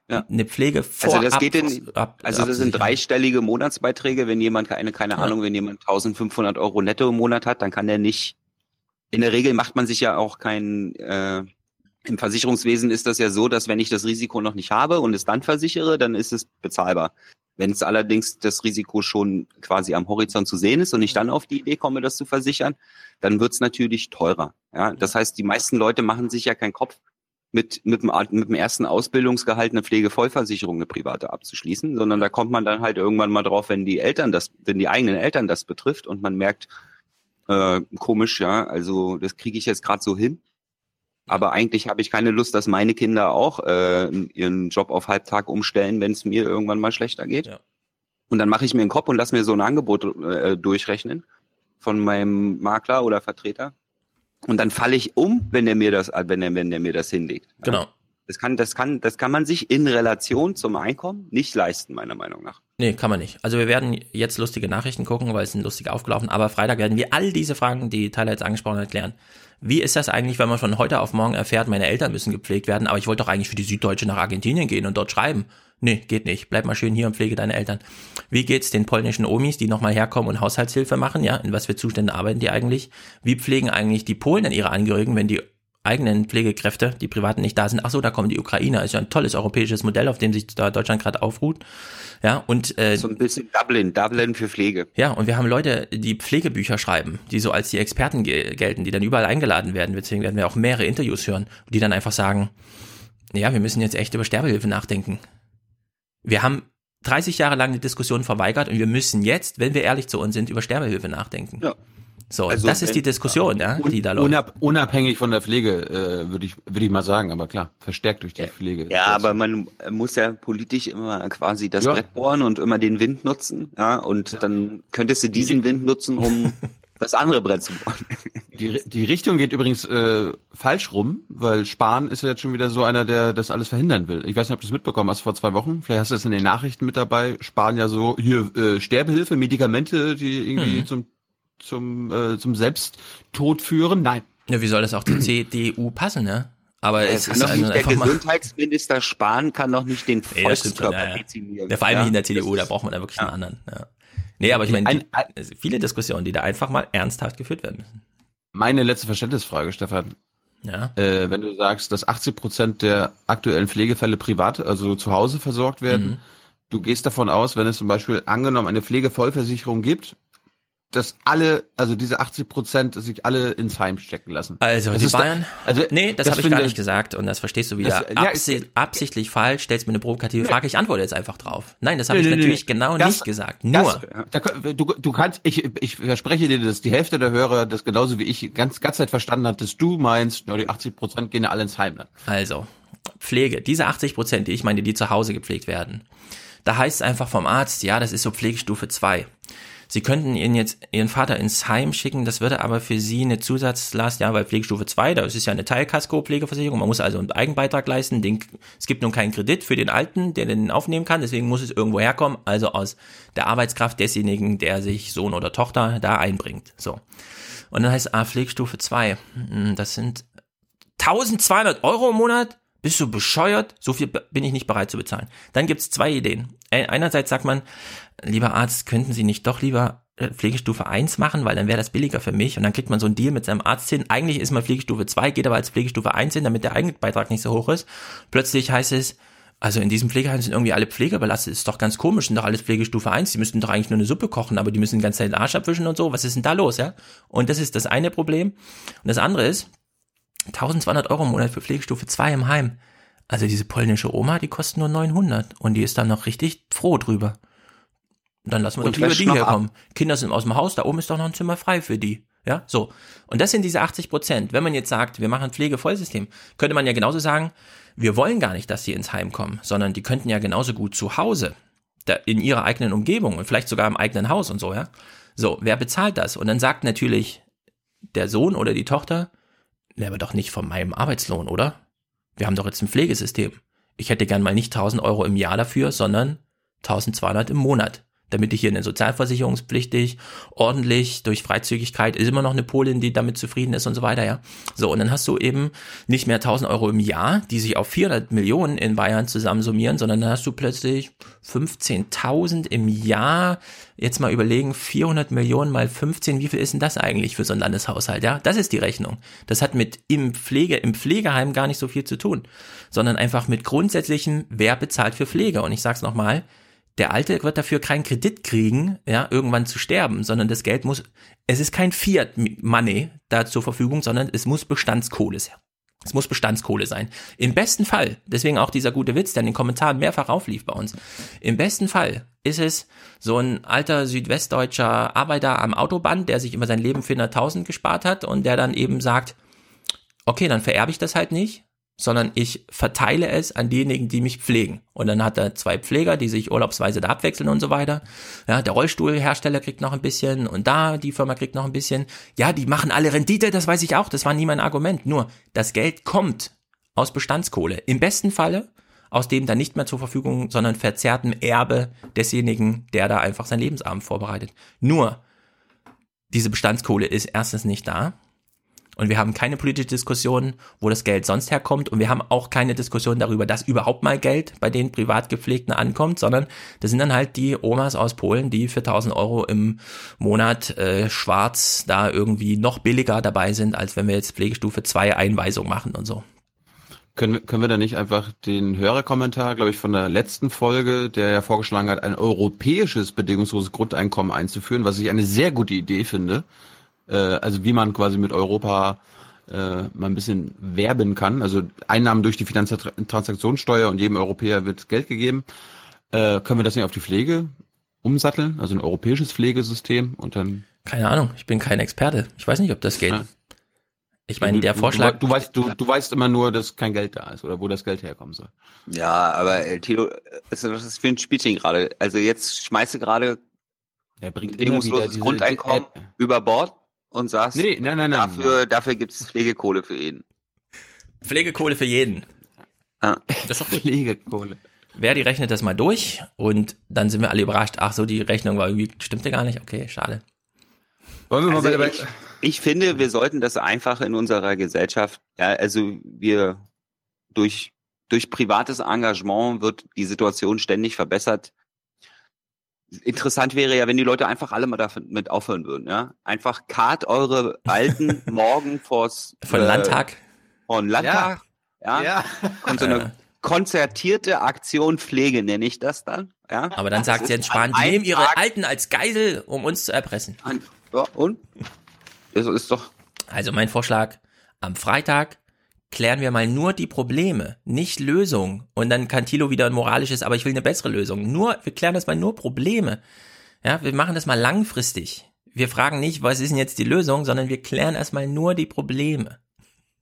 Ja. Eine Pflege vor Also das geht in, ab, also das sind dreistellige Monatsbeiträge. Wenn jemand keine, keine. Ahnung, wenn jemand 1500 Euro netto im Monat hat, dann kann der nicht. In der Regel macht man sich ja auch kein. Äh, Im Versicherungswesen ist das ja so, dass wenn ich das Risiko noch nicht habe und es dann versichere, dann ist es bezahlbar. Wenn es allerdings das Risiko schon quasi am Horizont zu sehen ist und ich dann auf die Idee komme, das zu versichern, dann wird es natürlich teurer. Ja, das heißt, die meisten Leute machen sich ja keinen Kopf, mit, mit, dem, mit dem ersten Ausbildungsgehalt eine Pflegevollversicherung, eine private abzuschließen, sondern da kommt man dann halt irgendwann mal drauf, wenn die Eltern das, wenn die eigenen Eltern das betrifft und man merkt, äh, komisch, ja, also das kriege ich jetzt gerade so hin. Aber eigentlich habe ich keine Lust, dass meine Kinder auch äh, ihren Job auf Halbtag umstellen, wenn es mir irgendwann mal schlechter geht. Ja. Und dann mache ich mir einen Kopf und lass mir so ein Angebot äh, durchrechnen von meinem Makler oder Vertreter. Und dann falle ich um, wenn der mir das, wenn der, wenn der mir das hinlegt. Ja. Genau. Das kann, das kann, das kann man sich in Relation zum Einkommen nicht leisten, meiner Meinung nach. Nee, kann man nicht. Also wir werden jetzt lustige Nachrichten gucken, weil es sind lustig aufgelaufen. Aber Freitag werden wir all diese Fragen, die Tyler jetzt angesprochen hat, klären. Wie ist das eigentlich, wenn man von heute auf morgen erfährt, meine Eltern müssen gepflegt werden, aber ich wollte doch eigentlich für die Süddeutsche nach Argentinien gehen und dort schreiben. Nee, geht nicht. Bleib mal schön hier und pflege deine Eltern. Wie geht's den polnischen Omis, die nochmal herkommen und Haushaltshilfe machen? Ja, in was für Zuständen arbeiten die eigentlich? Wie pflegen eigentlich die Polen denn ihre Angehörigen, wenn die eigenen Pflegekräfte, die privaten nicht da sind? Ach so, da kommen die Ukrainer. Ist ja ein tolles europäisches Modell, auf dem sich da Deutschland gerade aufruht. Ja, und äh, So ein bisschen Dublin, Dublin für Pflege. ja, und wir haben Leute, die Pflegebücher schreiben, die so als die Experten ge gelten, die dann überall eingeladen werden. Deswegen werden wir auch mehrere Interviews hören, die dann einfach sagen, ja, wir müssen jetzt echt über Sterbehilfe nachdenken. Wir haben 30 Jahre lang eine Diskussion verweigert und wir müssen jetzt, wenn wir ehrlich zu uns sind, über Sterbehilfe nachdenken. Ja. So, Also das ist wenn- die Diskussion, ja, die da läuft. Unab unabhängig von der Pflege, äh, würde ich, würde ich mal sagen, aber klar, verstärkt durch die Pflege. Ja, aber man muss ja politisch immer quasi das Ja. Brett bohren und immer den Wind nutzen, ja, und dann könntest du diesen Wind nutzen, um das andere Brett zu bohren. Die, die Richtung geht übrigens äh, falsch rum, weil Spahn ist ja jetzt schon wieder so einer, der das alles verhindern will. Ich weiß nicht, ob du es mitbekommen hast vor zwei Wochen. Vielleicht hast du es in den Nachrichten mit dabei. Spahn ja so hier äh, Sterbehilfe, Medikamente, die irgendwie Mhm. zum zum äh, zum Selbsttod führen. Nein. Ja, wie soll das auch zur CDU passen, ne? Aber es kann ist also nicht der. Gesundheitsminister Spahn kann doch nicht den Nee, Volkskörper ja, ja. dezimieren. Ja, vor allem nicht in der CDU, da braucht man da wirklich einen anderen. Ja. Nee, aber ich meine, viele Diskussionen, die da einfach mal ernsthaft geführt werden müssen. Meine letzte Verständnisfrage, Stefan. Ja. Äh, wenn du sagst, dass 80 Prozent der aktuellen Pflegefälle privat, also zu Hause versorgt werden, Mhm. du gehst davon aus, wenn es zum Beispiel angenommen eine Pflegevollversicherung gibt, dass alle, also diese 80 Prozent sich alle ins Heim stecken lassen. Also Das die ist da- Bayern, also nee, das, habe ich gar nicht gesagt und das verstehst du wieder Das- ja, absi absichtlich falsch, stellst mir eine provokative Frage, ich antworte jetzt einfach drauf. Nein, das habe Nee, ich nee, nee. natürlich genau Das- nicht gesagt. Nur, Das, da, du, du kannst, ich, ich verspreche dir, dass die Hälfte der Hörer das genauso wie ich ganz, ganz Zeit verstanden hat, dass du meinst, nur die 80 Prozent gehen ja alle ins Heim. Dann. Also, Pflege, diese 80 Prozent, die ich meine, die zu Hause gepflegt werden, da heißt es einfach vom Arzt, ja, das ist so Pflegestufe 2. Sie könnten ihren jetzt ihren Vater ins Heim schicken, das würde aber für sie eine Zusatzlast, ja, bei Pflegestufe 2, da ist es ja eine Teilkasko-Pflegeversicherung, man muss also einen Eigenbeitrag leisten, den, es gibt nun keinen Kredit für den Alten, der den aufnehmen kann, deswegen muss es irgendwo herkommen, also aus der Arbeitskraft desjenigen, der sich Sohn oder Tochter da einbringt. So. Und dann heißt A Pflegestufe 2, hm, das sind 1200 Euro im Monat? Bist du bescheuert? So viel bin ich nicht bereit zu bezahlen. Dann gibt's zwei Ideen. Ein- Einerseits sagt man, lieber Arzt, könnten Sie nicht doch lieber äh, Pflegestufe 1 machen, weil dann wäre das billiger für mich und dann kriegt man so einen Deal mit seinem Arzt hin. Eigentlich ist man Pflegestufe 2, geht aber als Pflegestufe 1 hin, damit der Eigenbeitrag nicht so hoch ist. Plötzlich heißt es, also in diesem Pflegeheim sind irgendwie alle Pfleger belastet. Ist doch ganz komisch, sind doch alles Pflegestufe 1. Die müssten doch eigentlich nur eine Suppe kochen, aber die müssen die ganze Zeit den Arsch abwischen und so. Was ist denn da los, ja? Und das ist das eine Problem. Und das andere ist, 1200 Euro im Monat für Pflegestufe 2 im Heim. Also diese polnische Oma, die kostet nur 900 und die ist dann noch richtig froh drüber. Dann lassen wir Und doch lieber die herkommen. Kinder sind aus dem Haus, da oben ist doch noch ein Zimmer frei für die. Ja, so. Und das sind diese 80 Prozent. Wenn man jetzt sagt, wir machen ein Pflegevollsystem, könnte man ja genauso sagen, wir wollen gar nicht, dass sie ins Heim kommen, sondern die könnten ja genauso gut zu Hause, da in ihrer eigenen Umgebung und vielleicht sogar im eigenen Haus und so, ja. So, wer bezahlt das? Und dann sagt natürlich der Sohn oder die Tochter, ne, aber doch nicht von meinem Arbeitslohn, oder? Wir haben doch jetzt ein Pflegesystem. Ich hätte gern mal nicht 1000 Euro im Jahr dafür, sondern 1200 im Monat. Damit ich hier eine sozialversicherungspflichtig, ordentlich, durch Freizügigkeit, ist immer noch eine Polin, die damit zufrieden ist und so weiter, ja. So, und dann hast du eben nicht mehr 1000 Euro im Jahr, die sich auf 400 Millionen in Bayern zusammensummieren, sondern dann hast du plötzlich 15.000 im Jahr. Jetzt mal überlegen, 400 Millionen mal 15, wie viel ist denn das eigentlich für so einen Landeshaushalt, ja? Das ist die Rechnung. Das hat mit im Pflege, im Pflegeheim gar nicht so viel zu tun, sondern einfach mit grundsätzlichem, wer bezahlt für Pflege. Und ich sag's nochmal, der Alte wird dafür keinen Kredit kriegen, ja, irgendwann zu sterben, sondern das Geld muss, es ist kein Fiat Money da zur Verfügung, sondern es muss Bestandskohle sein. Es muss Bestandskohle sein. Im besten Fall, deswegen auch dieser gute Witz, der in den Kommentaren mehrfach auflief bei uns. Im besten Fall ist es so ein alter südwestdeutscher Arbeiter am Autobahn, der sich immer sein Leben für 100.000 gespart hat und der dann eben sagt, okay, dann vererbe ich das halt nicht, sondern ich verteile es an diejenigen, die mich pflegen. Und dann hat er zwei Pfleger, die sich urlaubsweise da abwechseln und so weiter. Ja, der Rollstuhlhersteller kriegt noch ein bisschen und da die Firma kriegt noch ein bisschen. Ja, die machen alle Rendite, das weiß ich auch, das war nie mein Argument. Nur, das Geld kommt aus Bestandskohle. Im besten Falle aus dem dann nicht mehr zur Verfügung, sondern verzerrtem Erbe desjenigen, der da einfach sein Lebensabend vorbereitet. Nur, diese Bestandskohle ist erstens nicht da. Und wir haben keine politische Diskussion, wo das Geld sonst herkommt. Und wir haben auch keine Diskussion darüber, dass überhaupt mal Geld bei den Privatgepflegten ankommt, sondern das sind dann halt die Omas aus Polen, die für 1000 Euro im Monat äh, schwarz da irgendwie noch billiger dabei sind, als wenn wir jetzt Pflegestufe 2 Einweisung machen und so. Können, wir- können wir da nicht einfach den Hörerkommentar, glaube ich, von der letzten Folge, der ja vorgeschlagen hat, ein europäisches bedingungsloses Grundeinkommen einzuführen, was ich eine sehr gute Idee finde. Äh, also wie man quasi mit Europa äh, mal ein bisschen werben kann. Also Einnahmen durch die Finanztransaktionssteuer und jedem Europäer wird Geld gegeben. Äh, können wir das nicht auf die Pflege umsatteln? Also ein europäisches Pflegesystem und dann Keine Ahnung, ich bin kein Experte. Ich weiß nicht, ob das geht. Ja. Ich meine, der Vorschlag. Du, du, weißt, du, du weißt immer nur, dass kein Geld da ist oder wo das Geld herkommen soll. Ja, aber äh, Tilo, was ist das für ein Spielchen gerade? Also jetzt schmeißt du gerade Er bringt immer bedingungsloses wieder diese- Grundeinkommen über Bord und sagst, Nee, nein, nein, nein. dafür, dafür gibt's Pflegekohle für jeden. Pflegekohle für jeden. Ah. Das ist. Pflegekohle. Wer die rechnet das mal durch und dann sind wir alle überrascht. Ach so, die Rechnung war irgendwie, stimmte gar nicht. Okay, schade. Wollen wir mal Also ich, ich finde, wir sollten das einfach in unserer Gesellschaft, ja, also wir durch, durch privates Engagement wird die Situation ständig verbessert. Interessant wäre ja, wenn die Leute einfach alle mal damit aufhören würden, ja. Einfach kart eure Alten morgen vors Von Landtag. Von Landtag, ja. Ja. Und so eine konzertierte Aktion Pflege nenne ich das dann, ja. Aber dann sagt Das Jens ist Spahn, die nehmen ihre Tag Alten als Geisel, um uns zu erpressen. an- Ja, und? Das ist doch, Also mein Vorschlag, am Freitag klären wir mal nur die Probleme, nicht Lösungen. Und dann kann Thilo wieder ein moralisches, aber ich will eine bessere Lösung. Nur, wir klären das mal nur Probleme. Ja, wir machen das mal langfristig. Wir fragen nicht, was ist denn jetzt die Lösung, sondern wir klären erstmal nur die Probleme.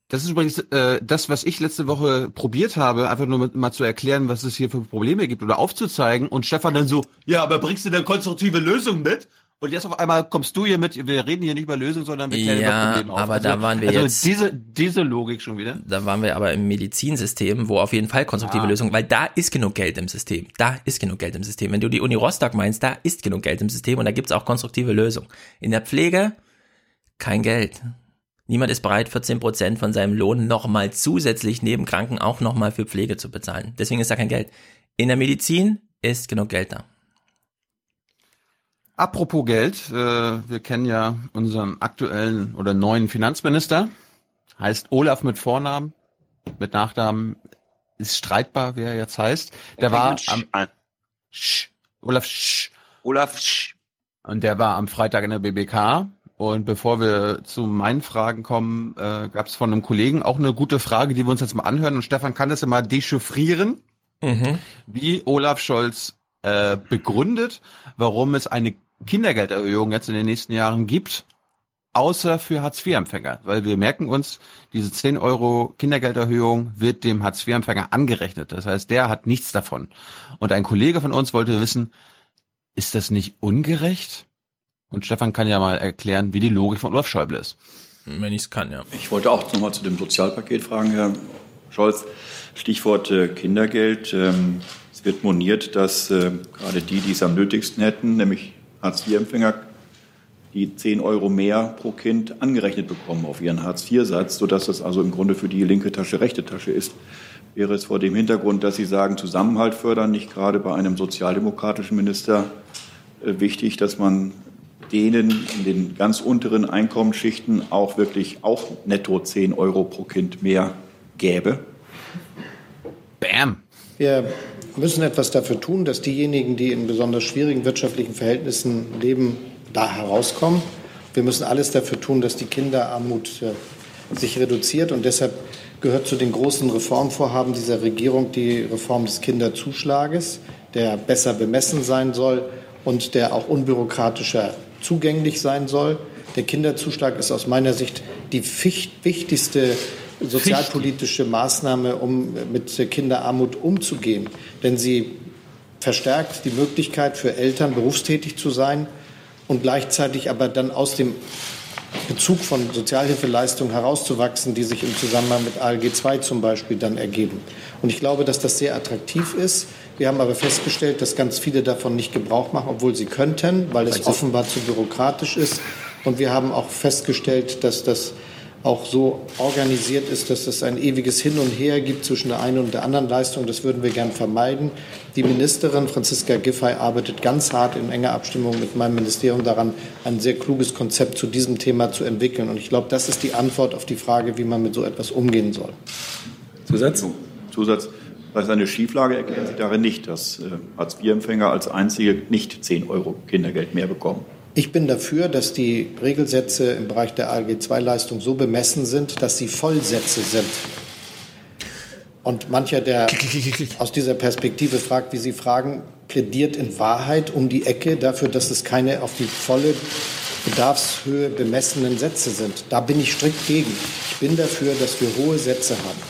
Das ist übrigens äh, das, was ich letzte Woche probiert habe, einfach nur mal zu erklären, was es hier für Probleme gibt oder aufzuzeigen. Und Stefan dann so, ja, aber bringst du denn konstruktive Lösungen mit? Und jetzt auf einmal kommst du hier mit, wir reden hier nicht über Lösungen, sondern wir klären Ja, über Probleme auf. aber da waren wir also jetzt- Diese, diese Logik schon wieder. Da waren wir aber im Medizinsystem, wo auf jeden Fall konstruktive Ah. Lösungen, weil da ist genug Geld im System. Da ist genug Geld im System. Wenn du die Uni Rostock meinst, da ist genug Geld im System und da gibt's auch konstruktive Lösungen. In der Pflege kein Geld. Niemand ist bereit, 14 Prozent von seinem Lohn nochmal zusätzlich neben Kranken auch nochmal für Pflege zu bezahlen. Deswegen ist da kein Geld. In der Medizin ist genug Geld da. Apropos Geld, äh, wir kennen ja unseren aktuellen oder neuen Finanzminister. Heißt Olaf mit Vornamen, mit Nachnamen ist streitbar, wie er jetzt heißt. Der war am Sch, Olaf Sch. Olaf Sch. Und der war am Freitag in der BBK. Und bevor wir zu meinen Fragen kommen, äh, gab es von einem Kollegen auch eine gute Frage, die wir uns jetzt mal anhören. Und Stefan kann das immer dechiffrieren, wie Olaf Scholz äh, begründet, warum es eine Kindergelderhöhung jetzt in den nächsten Jahren gibt, außer für Hartz-IV-Empfänger. Weil wir merken uns, diese 10 Euro Kindergelderhöhung wird dem Hartz-IV-Empfänger angerechnet. Das heißt, der hat nichts davon. Und ein Kollege von uns wollte wissen, ist das nicht ungerecht? Und Stefan kann ja mal erklären, wie die Logik von Olaf Schäuble ist. Wenn ich es kann, ja. Ich wollte auch nochmal zu dem Sozialpaket fragen, Herr Scholz. Stichwort äh, Kindergeld. Ähm, es wird moniert, dass äh, gerade die, die es am nötigsten hätten, nämlich Hartz-IV-Empfänger, die 10 Euro mehr pro Kind angerechnet bekommen auf ihren Hartz-IV-Satz, sodass das also im Grunde für die linke Tasche rechte Tasche ist. Wäre es vor dem Hintergrund, dass Sie sagen, Zusammenhalt fördern, nicht gerade bei einem sozialdemokratischen Minister äh, wichtig, dass man denen in den ganz unteren Einkommensschichten auch wirklich auch netto 10 Euro pro Kind mehr gäbe? Bam. Wir müssen etwas dafür tun, dass diejenigen, die in besonders schwierigen wirtschaftlichen Verhältnissen leben, da herauskommen. Wir müssen alles dafür tun, dass die Kinderarmut äh, sich reduziert. Und deshalb gehört zu den großen Reformvorhaben dieser Regierung die Reform des Kinderzuschlages, der besser bemessen sein soll und der auch unbürokratischer zugänglich sein soll. Der Kinderzuschlag ist aus meiner Sicht die wichtigste sozialpolitische Maßnahme, um mit Kinderarmut umzugehen. Denn sie verstärkt die Möglichkeit für Eltern, berufstätig zu sein und gleichzeitig aber dann aus dem Bezug von Sozialhilfeleistungen herauszuwachsen, die sich im Zusammenhang mit ALG II zum Beispiel dann ergeben. Und ich glaube, dass das sehr attraktiv ist. Wir haben aber festgestellt, dass ganz viele davon nicht Gebrauch machen, obwohl sie könnten, weil es offenbar zu bürokratisch ist. Und wir haben auch festgestellt, dass das auch so organisiert ist, dass es ein ewiges Hin und Her gibt zwischen der einen und der anderen Leistung. Das würden wir gern vermeiden. Die Ministerin Franziska Giffey arbeitet ganz hart in enger Abstimmung mit meinem Ministerium daran, ein sehr kluges Konzept zu diesem Thema zu entwickeln. Und ich glaube, das ist die Antwort auf die Frage, wie man mit so etwas umgehen soll. Zusatz? Zusatz. Das ist eine Schieflage, erklären Sie darin nicht, dass äh, Hartz-IV-Empfänger als einzige nicht 10 Euro Kindergeld mehr bekommen. Ich bin dafür, dass die Regelsätze im Bereich der ALG-II-Leistung so bemessen sind, dass sie Vollsätze sind. Und mancher, der aus dieser Perspektive fragt, wie Sie fragen, plädiert in Wahrheit um die Ecke dafür, dass es keine auf die volle Bedarfshöhe bemessenen Sätze sind. Da bin ich strikt gegen. Ich bin dafür, dass wir hohe Sätze haben.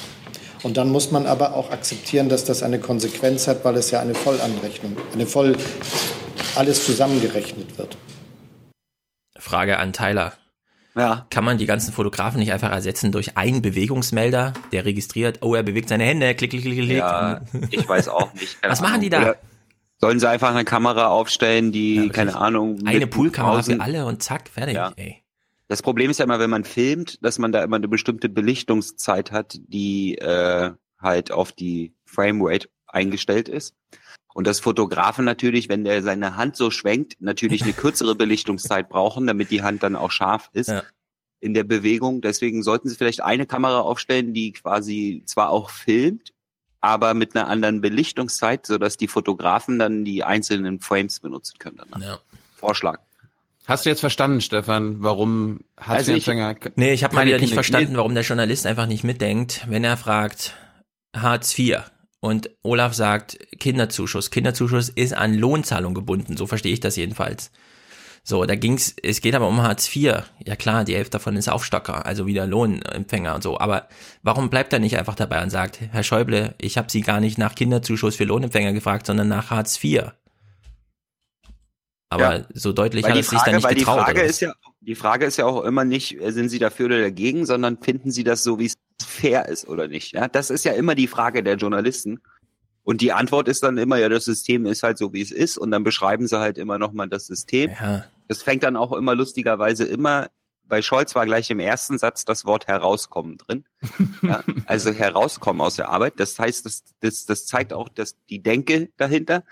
Und dann muss man aber auch akzeptieren, dass das eine Konsequenz hat, weil es ja eine Vollanrechnung, eine voll alles zusammengerechnet wird. Frage an Tyler. Ja. Kann man die ganzen Fotografen nicht einfach ersetzen durch einen Bewegungsmelder, der registriert, oh, er bewegt seine Hände, klick, klick, klick, klick. Ja, ich weiß auch nicht. Was machen die da? Oder Sollen sie einfach eine Kamera aufstellen, die, keine Ahnung. Eine Poolkamera für alle und zack, fertig, Ja. ey. Das Problem ist ja immer, wenn man filmt, dass man da immer eine bestimmte Belichtungszeit hat, die äh, halt auf die Framerate eingestellt ist. Und das Fotografen natürlich, wenn der seine Hand so schwenkt, natürlich eine kürzere Belichtungszeit brauchen, damit die Hand dann auch scharf ist in der Bewegung. Deswegen sollten sie vielleicht eine Kamera aufstellen, die quasi zwar auch filmt, aber mit einer anderen Belichtungszeit, sodass die Fotografen dann die einzelnen Frames benutzen können. Danach. Ja. Vorschlag. Hast du jetzt verstanden, Stefan, warum Also ich- Nee, ich habe mal keine wieder nicht Kinder- verstanden, warum der Journalist einfach nicht mitdenkt, wenn er fragt Hartz IV und Olaf sagt Kinderzuschuss. Kinderzuschuss ist an Lohnzahlung gebunden, so verstehe ich das jedenfalls. So, da ging's, es geht aber um Hartz IV. Ja klar, die Hälfte davon ist Aufstocker, also wieder Lohnempfänger und so. Aber warum bleibt er nicht einfach dabei und sagt, Herr Schäuble, ich habe Sie gar nicht nach Kinderzuschuss für Lohnempfänger gefragt, sondern nach Hartz IV. Aber Ja. so deutlich Weil hat die er sich da Frage, nicht weil die getraut. Frage oder was? ist ja, die Frage ist ja auch immer nicht, äh, sind Sie dafür oder dagegen, sondern finden Sie das so, wie es fair ist oder nicht? Ja, das ist ja immer die Frage der Journalisten. Und die Antwort ist dann immer, ja, das System ist halt so, wie es ist. Und dann beschreiben sie halt immer nochmal das System. Ja. Das fängt dann auch immer lustigerweise immer, bei Scholz war gleich im ersten Satz das Wort herauskommen drin. Ja, also herauskommen aus der Arbeit. Das heißt, das, das, das zeigt auch, dass die Denke dahinter.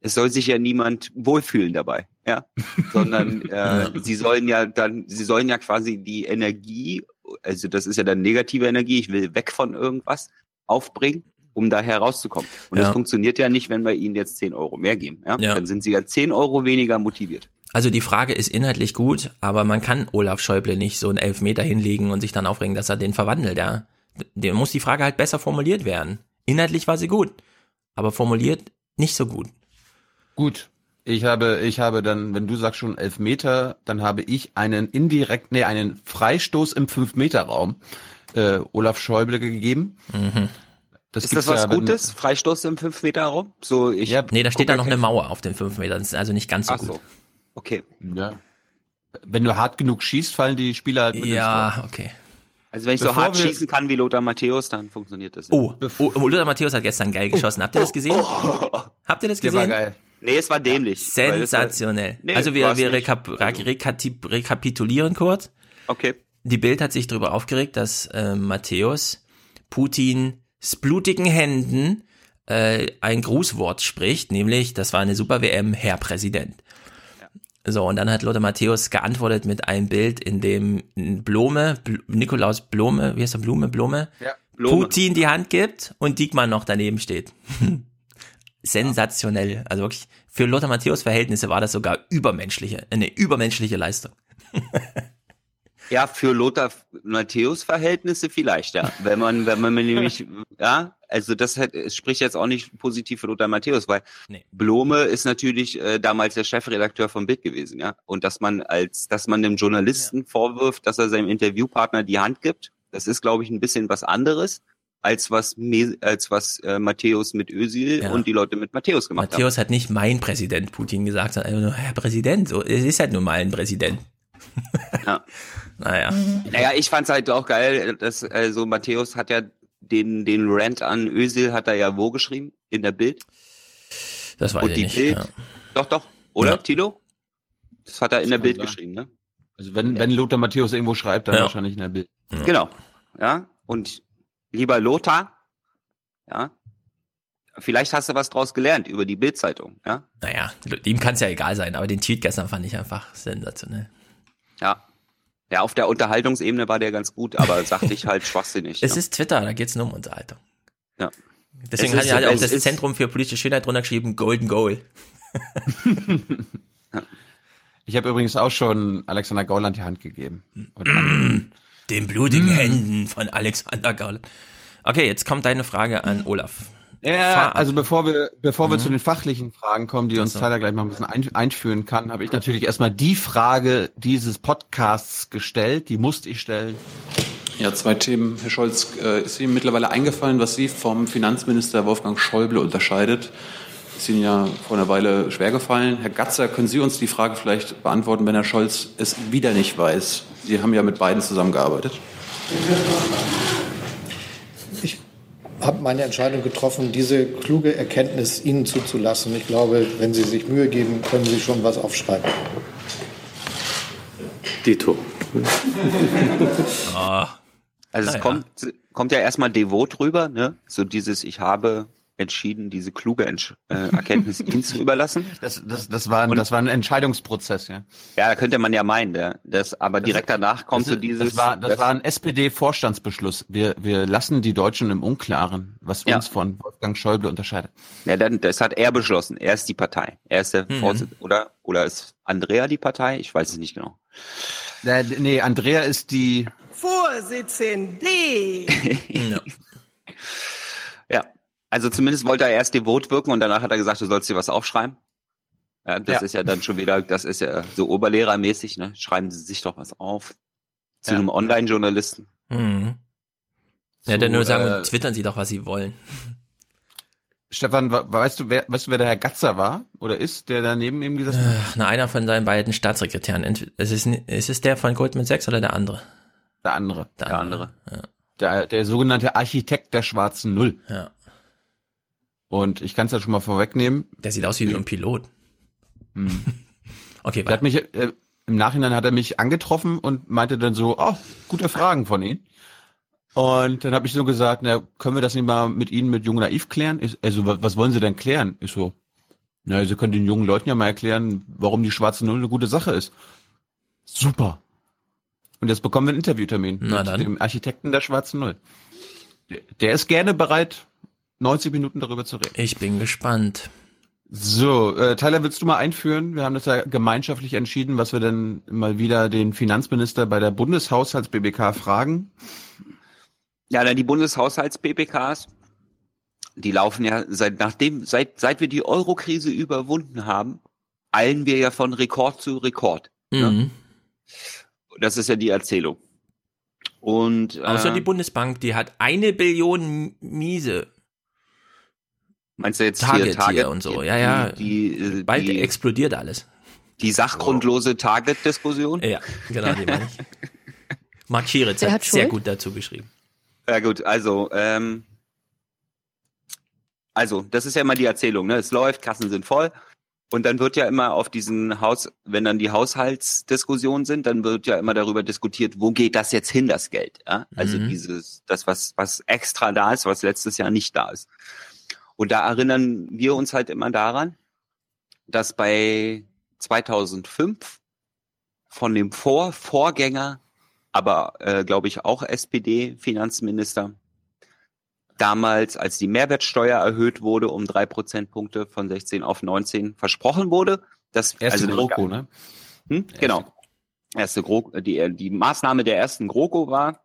Es soll sich ja niemand wohlfühlen dabei, ja, sondern äh, sie sollen ja dann, sie sollen ja quasi die Energie, also das ist ja dann negative Energie, ich will weg von irgendwas, aufbringen, um da herauszukommen. Und Ja. das funktioniert ja nicht, wenn wir ihnen jetzt 10 Euro mehr geben. Ja? Ja. Dann sind sie ja 10 Euro weniger motiviert. Also die Frage ist inhaltlich gut, aber man kann Olaf Schäuble nicht so einen Elfmeter hinlegen und sich dann aufregen, dass er den verwandelt, ja. Der muss die Frage halt besser formuliert werden. Inhaltlich war sie gut, aber formuliert nicht so gut. Gut. Ich habe, ich habe dann, wenn du sagst schon elf Meter, dann habe ich einen indirekt, nee, einen Freistoß im Fünf-Meter-Raum äh, Olaf Schäuble gegeben. Mhm. Das ist das was ja, wenn- Gutes? Freistoß im 5-Meter-Raum? So, ich Ja, Nee, da steht da noch ja eine Mauer auf den fünf Metern. Das ist also nicht ganz so Ach gut. so. Okay. Ja. Wenn du hart genug schießt, fallen die Spieler halt mit. Ja, okay. Also wenn ich so Bevor hart wir- schießen kann wie Lothar Matthäus, dann funktioniert das. Oh, oh, oh Lothar Matthäus hat gestern geil geschossen. Habt ihr das gesehen? Habt ihr das Der war gesehen? geil. Nee, es war dämlich. das war- Sensationell. Nee, also wir, wir rekap rekati- rekapitulieren kurz. Okay. Die Bild hat sich darüber aufgeregt, dass äh, Matthäus Putin blutigen Händen äh, ein Grußwort spricht, nämlich, das war eine Super WM, Herr Präsident. So, und dann hat Lothar Matthäus geantwortet mit einem Bild, in dem Blome, Bl Nikolaus Blome, wie heißt er, Blume, Blume, Ja. Blome. Putin die Hand gibt und Diekmann noch daneben steht. Sensationell. Also wirklich, für Lothar Matthäus Verhältnisse war das sogar übermenschliche, eine übermenschliche Leistung. Ja, für Lothar Matthäus Verhältnisse vielleicht, ja. Wenn man, wenn man nämlich, ja, also das hat, spricht jetzt auch nicht positiv für Lothar Matthäus, weil Nee. Blome ist natürlich äh, damals der Chefredakteur von Bild gewesen, ja. Und dass man als, dass man dem Journalisten vorwirft, dass er seinem Interviewpartner die Hand gibt, das ist, glaube ich, ein bisschen was anderes, als was, Me als was äh, Matthäus mit Özil Ja. und die Leute mit Matthäus gemacht Matthäus hat nicht mein Präsident Putin gesagt, sondern nur Herr Präsident. So, es ist halt nur mal ein Präsident. haben. Ja. Naja. Naja, ich fand's halt auch geil, dass also Matthäus hat ja den den Rant an Özil hat er ja wo geschrieben in der Bild Das ich die nicht. Bild. Ja. Doch, doch, oder Ja. Tilo? Das hat er in der Bild sein. geschrieben, ne? Also wenn, wenn Lothar Matthäus irgendwo schreibt, dann Ja. wahrscheinlich in der Bild. Genau. Ja, und lieber Lothar, ja, vielleicht hast du was draus gelernt über die Bildzeitung, ja? Naja, ihm kann es ja egal sein, aber den Tweet gestern fand ich einfach sensationell. Ja. Ja, auf der Unterhaltungsebene war der ganz gut, aber sagte ich halt schwachsinnig. Es ja. ist Twitter, da geht's nur um Unterhaltung. Ja. Deswegen Es hat ja halt auch es das Zentrum für politische Schönheit drunter geschrieben, Golden Goal. Ich habe übrigens auch schon Alexander Gauland die Hand gegeben. Den blutigen Händen von Alexander Gauland. Okay, jetzt kommt deine Frage an Olaf. Ja, also bevor wir, bevor wir Mhm. zu den fachlichen Fragen kommen, die uns so. Tyler gleich mal ein bisschen ein, einführen kann, habe ich natürlich erstmal die Frage dieses Podcasts gestellt, die musste ich stellen. Ja, zwei Themen. Herr Scholz, äh, ist Ihnen mittlerweile eingefallen, was Sie vom Finanzminister Wolfgang Schäuble unterscheidet? Ihnen ja vor einer Weile schwer gefallen. Herr Gatzer, können Sie uns die Frage vielleicht beantworten, wenn Herr Scholz es wieder nicht weiß? Sie haben ja mit beiden zusammengearbeitet. Ich habe meine Entscheidung getroffen, diese kluge Erkenntnis Ihnen zuzulassen. Ich glaube, wenn Sie sich Mühe geben, können Sie schon was aufschreiben. Dito. Ah. Also es kommt, kommt ja erstmal devot rüber, ne? So dieses, ich habe entschieden, diese kluge Entsch äh, Erkenntnis Ihnen zu überlassen. Das, das, das, war, ein- das war ein Entscheidungsprozess, ja. Ja, da könnte man ja meinen, ja. das, aber direkt danach kommt das, so dieses. Das war, das war ein SPD-Vorstandsbeschluss. Wir, wir lassen die Deutschen im Unklaren, was Ja. uns von Wolfgang Schäuble unterscheidet. Ja, dann, das hat er beschlossen. Er ist die Partei. Er ist der Mhm. Vorsitzende, oder? Oder ist Andrea die Partei? Ich weiß es nicht genau. Äh, nee, Andrea ist die. Vorsitzende. ja. Also zumindest wollte er erst devot wirken und danach hat er gesagt, du sollst dir was aufschreiben. Ja, das Ja. ist ja dann schon wieder, das ist ja so Oberlehrermäßig, ne? Schreiben Sie sich doch was auf. Zu Ja. einem Online-Journalisten. Mhm. Ja, dann nur sagen, äh, twittern Sie doch, was Sie wollen. Stefan, we- weißt du, wer, weißt du, wer der Herr Gatzer war oder ist, der da neben ihm gesessen hat? Ach, na, einer von seinen beiden Staatssekretären. Ent- Es ist, es der von Goldman Sachs oder der andere? Der andere. Der, andere. Der, der sogenannte Architekt der schwarzen Null. ja. Und ich kann es ja schon mal vorwegnehmen. Der sieht aus wie so ein Pilot. Hm. Okay, Der hat mich, äh, im Nachhinein hat er mich angetroffen und meinte dann so, oh, gute Fragen von Ihnen. Und dann habe ich so gesagt, na, können wir das nicht mal mit Ihnen mit Jung Naiv klären? Ich, also, wa- was wollen Sie denn klären? Ich so, na, Sie können den jungen Leuten ja mal erklären, warum die schwarze Null eine gute Sache ist. Super. Und jetzt bekommen wir einen Interviewtermin Na mit dann. dem Architekten der schwarzen Null. Der, der ist gerne bereit, 90 Minuten darüber zu reden. Ich bin gespannt. So, äh, Tyler, willst du mal einführen? Wir haben das ja gemeinschaftlich entschieden, was wir denn mal wieder den Finanzminister bei der Bundeshaushalts-BBK fragen. Ja, dann die Bundeshaushalts-BPKs, die laufen ja seit nachdem, seit, seit wir die Euro-Krise überwunden haben, eilen wir ja von Rekord zu Rekord. Mhm. Das ist ja die Erzählung. Und Außer äh, die Bundesbank, die hat eine Billion Miese. Meinst du jetzt Target, hier Target hier und so. Ja, ja. Die, die, äh, Bald die, explodiert alles. die sachgrundlose Target-Diskussion? Ja, genau, die meine ich. Mark Schieritz Wer hat, hat sehr gut dazu geschrieben. Ja gut, also ähm, also das ist ja immer die Erzählung, ne? Es läuft, Kassen sind voll und dann wird ja immer auf diesen Haus, wenn dann die Haushaltsdiskussionen sind, dann wird ja immer darüber diskutiert, wo geht das jetzt hin, das Geld? Ja? Also Mhm. dieses, das was was extra da ist, was letztes Jahr nicht da ist. Und da erinnern wir uns halt immer daran, dass bei 2005 von dem Vor Vorgänger, aber äh, glaube ich auch SPD-Finanzminister, damals, als die Mehrwertsteuer erhöht wurde um drei Prozentpunkte von 16 auf 19 versprochen wurde, dass Erste also GroKo, ne? Hm? Genau. Erste Gro die, die Maßnahme der ersten GroKo war,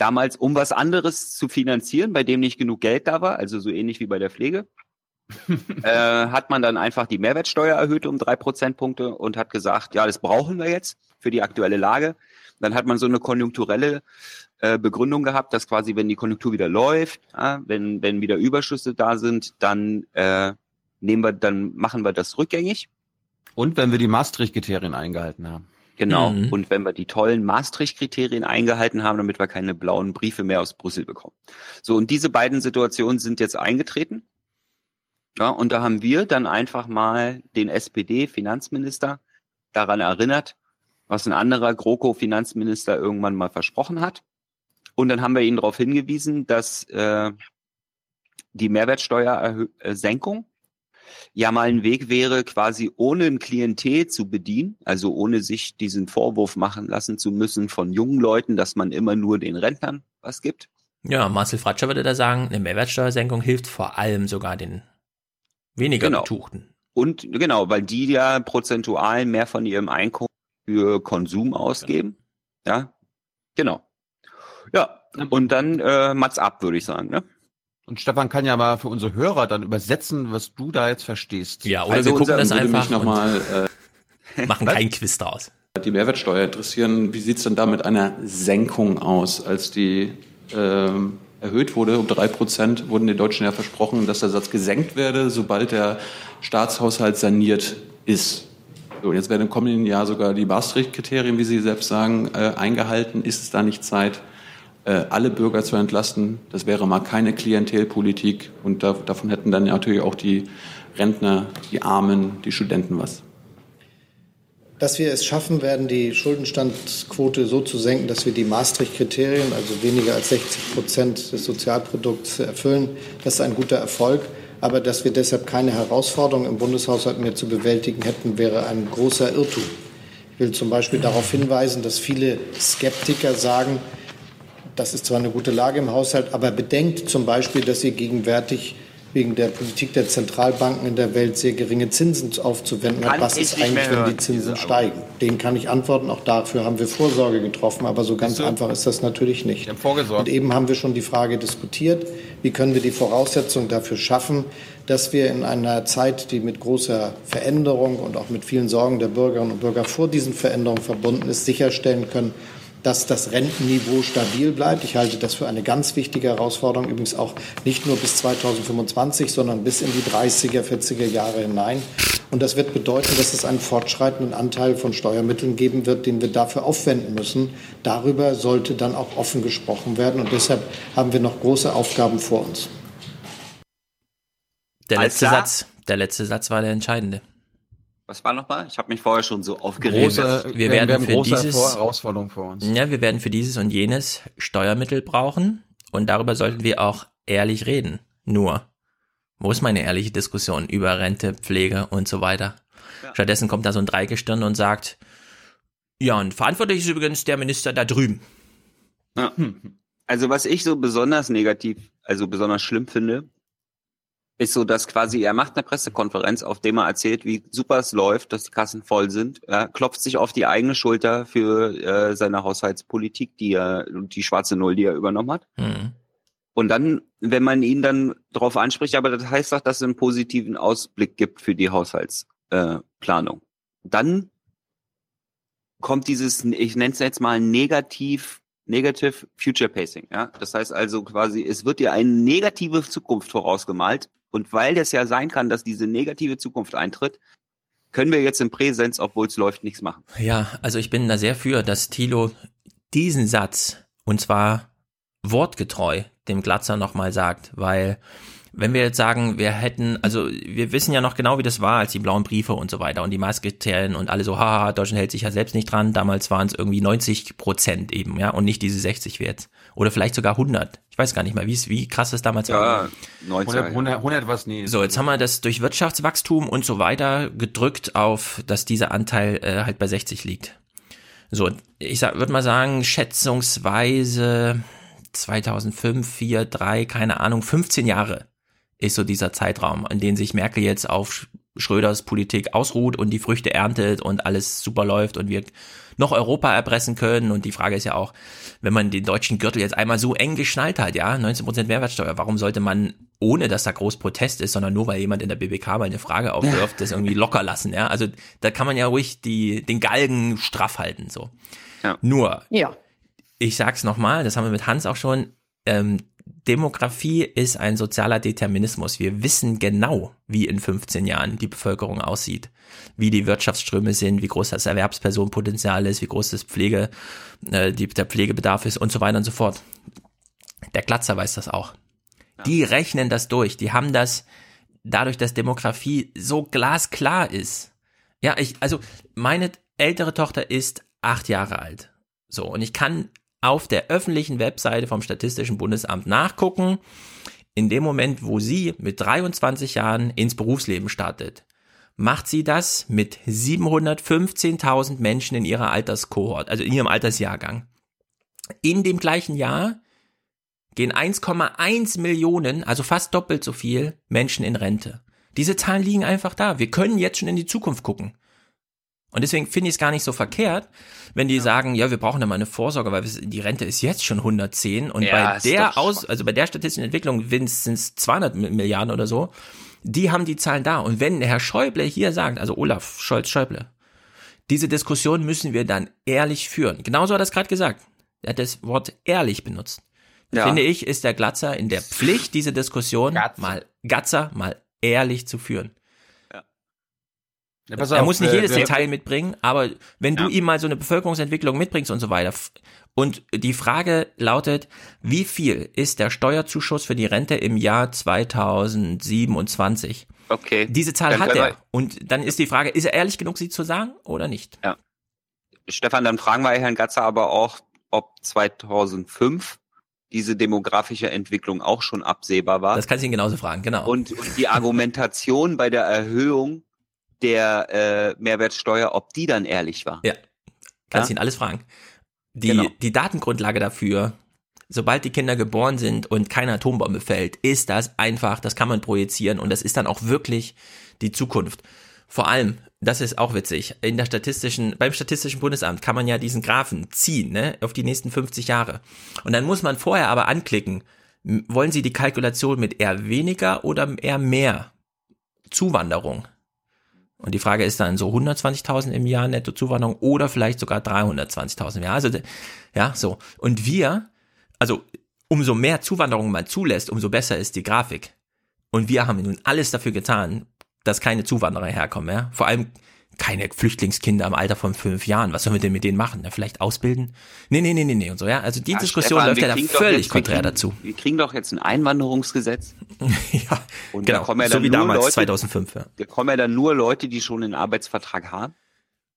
damals, um was anderes zu finanzieren, bei dem nicht genug Geld da war, also so ähnlich wie bei der Pflege, äh, hat man dann einfach die Mehrwertsteuer erhöht um drei Prozentpunkte und hat gesagt, ja, das brauchen wir jetzt für die aktuelle Lage. Dann hat man so eine konjunkturelle äh, Begründung gehabt, dass quasi, wenn die Konjunktur wieder läuft, ja, wenn, wenn wieder Überschüsse da sind, dann äh, nehmen wir, dann machen wir das rückgängig. Und wenn wir die Maastricht-Kriterien eingehalten haben. Genau. Mhm. Und wenn wir die tollen Maastricht-Kriterien eingehalten haben, damit wir keine blauen Briefe mehr aus Brüssel bekommen. So, und diese beiden Situationen sind jetzt eingetreten. Ja, und da haben wir dann einfach mal den SPD-Finanzminister daran erinnert, was ein anderer GroKo-Finanzminister irgendwann mal versprochen hat. Und dann haben wir ihn darauf hingewiesen, dass äh, die Mehrwertsteuersenkung ja mal ein Weg wäre, quasi ohne ein Klientel zu bedienen, also ohne sich diesen Vorwurf machen lassen zu müssen von jungen Leuten, dass man immer nur den Rentnern was gibt. Ja, Marcel Fratscher würde da sagen, eine Mehrwertsteuersenkung hilft vor allem sogar den weniger Genau. Betuchten. Und genau, weil die ja prozentual mehr von ihrem Einkommen für Konsum ausgeben. Ja, genau. Ja, und dann äh, Mats ab, würde ich sagen. Ne? Und Stefan kann ja mal für unsere Hörer dann übersetzen, was du da jetzt verstehst. Ja, oder Also wir gucken das einfach noch und mal, äh, machen keinen Quiz draus. die Mehrwertsteuer interessieren. Wie sieht's denn da mit einer Senkung aus? Als die ähm, erhöht wurde um drei Prozent, wurden den Deutschen ja versprochen, dass der Satz gesenkt werde, sobald der Staatshaushalt saniert ist. So, und jetzt werden im kommenden Jahr sogar die Maastricht-Kriterien, wie Sie selbst sagen, äh, eingehalten. Ist es da nicht Zeit, äh, alle Bürger zu entlasten? Das wäre mal keine Klientelpolitik und da, davon hätten dann natürlich auch die Rentner, die Armen, die Studenten was. Dass wir es schaffen werden, die Schuldenstandsquote so zu senken, dass wir die Maastricht-Kriterien, also weniger als 60 Prozent des Sozialprodukts erfüllen, das ist ein guter Erfolg. Aber dass wir deshalb keine Herausforderungen im Bundeshaushalt mehr zu bewältigen hätten, wäre ein großer Irrtum. Ich will zum Beispiel darauf hinweisen, dass viele Skeptiker sagen, das ist zwar eine gute Lage im Haushalt, aber bedenkt zum Beispiel, dass ihr gegenwärtig wegen der Politik der Zentralbanken in der Welt sehr geringe Zinsen aufzuwenden. Kann Was ist eigentlich, wenn die Zinsen steigen? Den kann ich antworten. Auch dafür haben wir Vorsorge getroffen. Aber so ganz einfach ist das natürlich nicht. Und eben haben wir schon die Frage diskutiert, wie können wir die Voraussetzungen dafür schaffen, dass wir in einer Zeit, die mit großer Veränderung und auch mit vielen Sorgen der Bürgerinnen und Bürger vor diesen Veränderungen verbunden ist, sicherstellen können, dass das Rentenniveau stabil bleibt. Ich halte das für eine ganz wichtige Herausforderung, übrigens auch nicht nur bis 2025, sondern bis in die 30er, 40er Jahre hinein. Und das wird bedeuten, dass es einen fortschreitenden Anteil von Steuermitteln geben wird, den wir dafür aufwenden müssen. Darüber sollte dann auch offen gesprochen werden. Und deshalb haben wir noch große Aufgaben vor uns. Der letzte? Satz, der letzte Satz war der entscheidende. Was war nochmal? Ich habe mich vorher schon so aufgeregt. Große, wir werden für große dieses Herausforderung vor uns. Ja, wir werden für dieses und jenes Steuermittel brauchen und darüber sollten wir auch ehrlich reden. Nur, wo ist meine ehrliche Diskussion über Rente, Pflege und so weiter? Stattdessen kommt da so ein Dreigestirn und sagt, ja, und verantwortlich ist übrigens der Minister da drüben. Ja. Also was ich so besonders negativ, also besonders schlimm finde, ist so, dass quasi er macht eine Pressekonferenz, auf dem er erzählt, wie super es läuft, dass die Kassen voll sind, ja, klopft sich auf die eigene Schulter für äh, seine Haushaltspolitik, die er, die schwarze Null, die er übernommen hat. Mhm. Und dann, wenn man ihn dann darauf anspricht, aber das heißt doch, dass es einen positiven Ausblick gibt für die Haushaltsplanung. Äh, dann kommt dieses, ich nenne es jetzt mal negativ, negative Future Pacing. Ja? Das heißt also quasi, es wird dir eine negative Zukunft vorausgemalt. Und weil das ja sein kann, dass diese negative Zukunft eintritt, können wir jetzt im Präsenz, obwohl es läuft, nichts machen. Ja, also ich bin da sehr für, dass Thilo diesen Satz, und zwar wortgetreu, dem Glatzer nochmal sagt, weil wenn wir jetzt sagen, wir hätten, also wir wissen ja noch genau, wie das war, als die blauen Briefe und so weiter und die Maßkriterien und alle so, haha, Deutschland hält sich ja selbst nicht dran. Damals waren es irgendwie 90 Prozent eben, ja, und nicht diese 60 wie jetzt. Oder vielleicht sogar 100. Ich weiß gar nicht mehr, wie, es- wie krass es damals war. 90. 100, 100 was nie. So, jetzt haben wir das durch Wirtschaftswachstum und so weiter gedrückt auf, dass dieser Anteil äh, halt bei 60 liegt. So, ich würde mal sagen, schätzungsweise 2005, 4, 3, keine Ahnung, 15 Jahre ist so dieser Zeitraum, in dem sich Merkel jetzt auf Sch- Schröders Politik ausruht und die Früchte erntet und alles super läuft und wir noch Europa erpressen können. Und die Frage ist ja auch, wenn man den deutschen Gürtel jetzt einmal so eng geschnallt hat, ja, 19% Mehrwertsteuer, warum sollte man, ohne dass da groß Protest ist, sondern nur weil jemand in der BBK mal eine Frage aufwirft, das irgendwie locker lassen, ja? Also da kann man ja ruhig die, den Galgen straff halten, so. Nur, Ja. ich sag's nochmal, das haben wir mit Hans auch schon, ähm, Demografie ist ein sozialer Determinismus. Wir wissen genau, wie in 15 Jahren die Bevölkerung aussieht, wie die Wirtschaftsströme sind, wie groß das Erwerbspersonenpotenzial ist, wie groß das Pflege, äh, die, der Pflegebedarf ist und so weiter und so fort. Der Glatzer weiß das auch. Die rechnen das durch. Die haben das dadurch, dass Demografie so glasklar ist. Ja, ich, also meine ältere Tochter ist acht Jahre alt. So, und ich kann auf der öffentlichen Webseite vom Statistischen Bundesamt nachgucken, in dem Moment, wo sie mit 23 Jahren ins Berufsleben startet, macht sie das mit 715.000 Menschen in ihrer Alterskohort, also in ihrem Altersjahrgang. In dem gleichen Jahr gehen 1,1 Millionen, also fast doppelt so viel Menschen in Rente. Diese Zahlen liegen einfach da. Wir können jetzt schon in die Zukunft gucken. Und deswegen finde ich es gar nicht so verkehrt, wenn die sagen, ja, wir brauchen da mal eine Vorsorge, weil die Rente ist jetzt schon 110 und Ja, bei der Aus, also bei der statistischen Entwicklung sind es 200 Mi- Milliarden oder so. Die haben die Zahlen da. Und wenn Herr Schäuble hier sagt, also Olaf Scholz Schäuble, diese Diskussion müssen wir dann ehrlich führen. Genauso hat er es gerade gesagt. Er hat das Wort ehrlich benutzt. Ja. Finde ich, ist der Glatzer in der Pflicht, diese Diskussion mal Gatzer mal ehrlich zu führen. Ja, pass er auf, muss nicht äh, jedes wir- Detail mitbringen, aber wenn du ihm mal so eine Bevölkerungsentwicklung mitbringst und so weiter. Und die Frage lautet, wie viel ist der Steuerzuschuss für die Rente im Jahr 2027? Okay. Diese Zahl Dann hat er. Und dann ist die Frage, ist er ehrlich genug, sie zu sagen oder nicht? Ja. Stefan, dann fragen wir Herrn Gatzer aber auch, ob 2005 diese demografische Entwicklung auch schon absehbar war. Das kannst du ihn genauso fragen, genau. Und, und die Argumentation bei der Erhöhung der äh, Mehrwertsteuer, ob die dann ehrlich war. Ja. Kannst Ja? ihn alles fragen. Die, Genau. die Datengrundlage dafür, sobald die Kinder geboren sind und keine Atombombe fällt, ist das einfach, das kann man projizieren und das ist dann auch wirklich die Zukunft. Vor allem, das ist auch witzig, in der statistischen, beim Statistischen Bundesamt kann man ja diesen Graphen ziehen, ne, auf die nächsten 50 Jahre. Und dann muss man vorher aber anklicken, wollen Sie die Kalkulation mit eher weniger oder eher mehr Zuwanderung? Und die Frage ist dann so 120.000 im Jahr netto Zuwanderung oder vielleicht sogar 320.000 im Jahr. Also, ja, so. Und wir, also, umso mehr Zuwanderung man zulässt, umso besser ist die Grafik. Und wir haben nun alles dafür getan, dass keine Zuwanderer herkommen, ja. Vor allem keine Flüchtlingskinder im Alter von fünf Jahren. Was sollen wir denn mit denen machen? Na, vielleicht ausbilden? Nee, nee, nee, nee, nee und so, ja. Also die Ja, Diskussion Stefan, läuft wir ja da völlig jetzt- wir konträr kriegen- dazu. Wir kriegen doch jetzt ein Einwanderungsgesetz. ja, Und da genau. kommen ja So dann wie nur damals, Leute, 2005, ja. Da kommen ja dann nur Leute, die schon einen Arbeitsvertrag haben.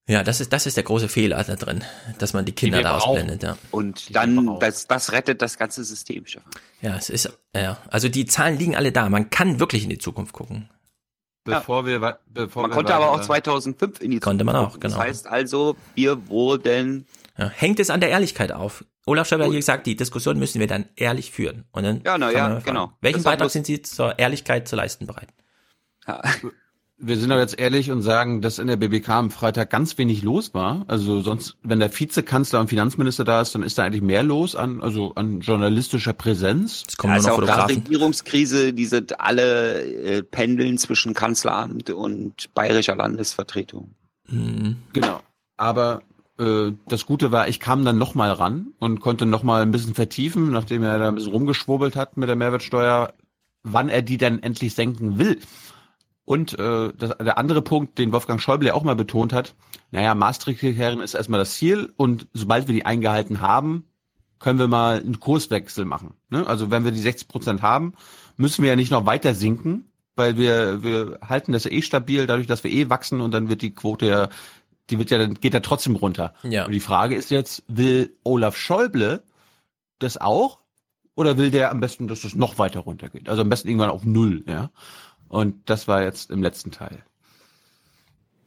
Ja, das ist, das ist der große Fehler da drin, dass man die Kinder wir da brauchen. ausblendet, ja. Und dann, das, das rettet das ganze System, Stefan. Ja, es ist, ja, also die Zahlen liegen alle da. Man kann wirklich in die Zukunft gucken. Bevor wir, wei- bevor Man wir konnte aber auch weiter- 2005 in die Konnte man auch, genau. Das heißt also, wir wurden, Ja, hängt es an der Ehrlichkeit auf. Olaf Schäuble hat hier gesagt, die Diskussion müssen wir dann ehrlich führen. Und dann Ja, na ja, genau. Welchen Das hat Beitrag sind Sie zur Ehrlichkeit zu leisten bereit? Wir sind aber jetzt ehrlich und sagen, dass in der BBK am Freitag ganz wenig los war. Also sonst, wenn der Vizekanzler und Finanzminister da ist, dann ist da eigentlich mehr los an, also an journalistischer Präsenz. Es da ist auch gerade Regierungskrise, die sind alle äh, pendeln zwischen Kanzleramt und bayerischer Landesvertretung. Genau. Aber äh, das Gute war, ich kam dann nochmal ran und konnte nochmal ein bisschen vertiefen, nachdem er da ein bisschen rumgeschwurbelt hat mit der Mehrwertsteuer, wann er die dann endlich senken will. Und äh, das, der andere Punkt, den Wolfgang Schäuble ja auch mal betont hat, naja, Maastricht-Kriterien ist erstmal das Ziel und sobald wir die eingehalten haben, können wir mal einen Kurswechsel machen. Ne? Also wenn wir die 60 Prozent haben, müssen wir ja nicht noch weiter sinken, weil wir, wir halten das ja eh stabil, dadurch, dass wir eh wachsen und dann wird die Quote ja, die wird ja dann, geht ja trotzdem runter. Ja. Und die Frage ist jetzt, will Olaf Schäuble das auch? Oder will der am besten, dass es noch weiter runtergeht? Also am besten irgendwann auf Null, ja. Und das war jetzt im letzten Teil.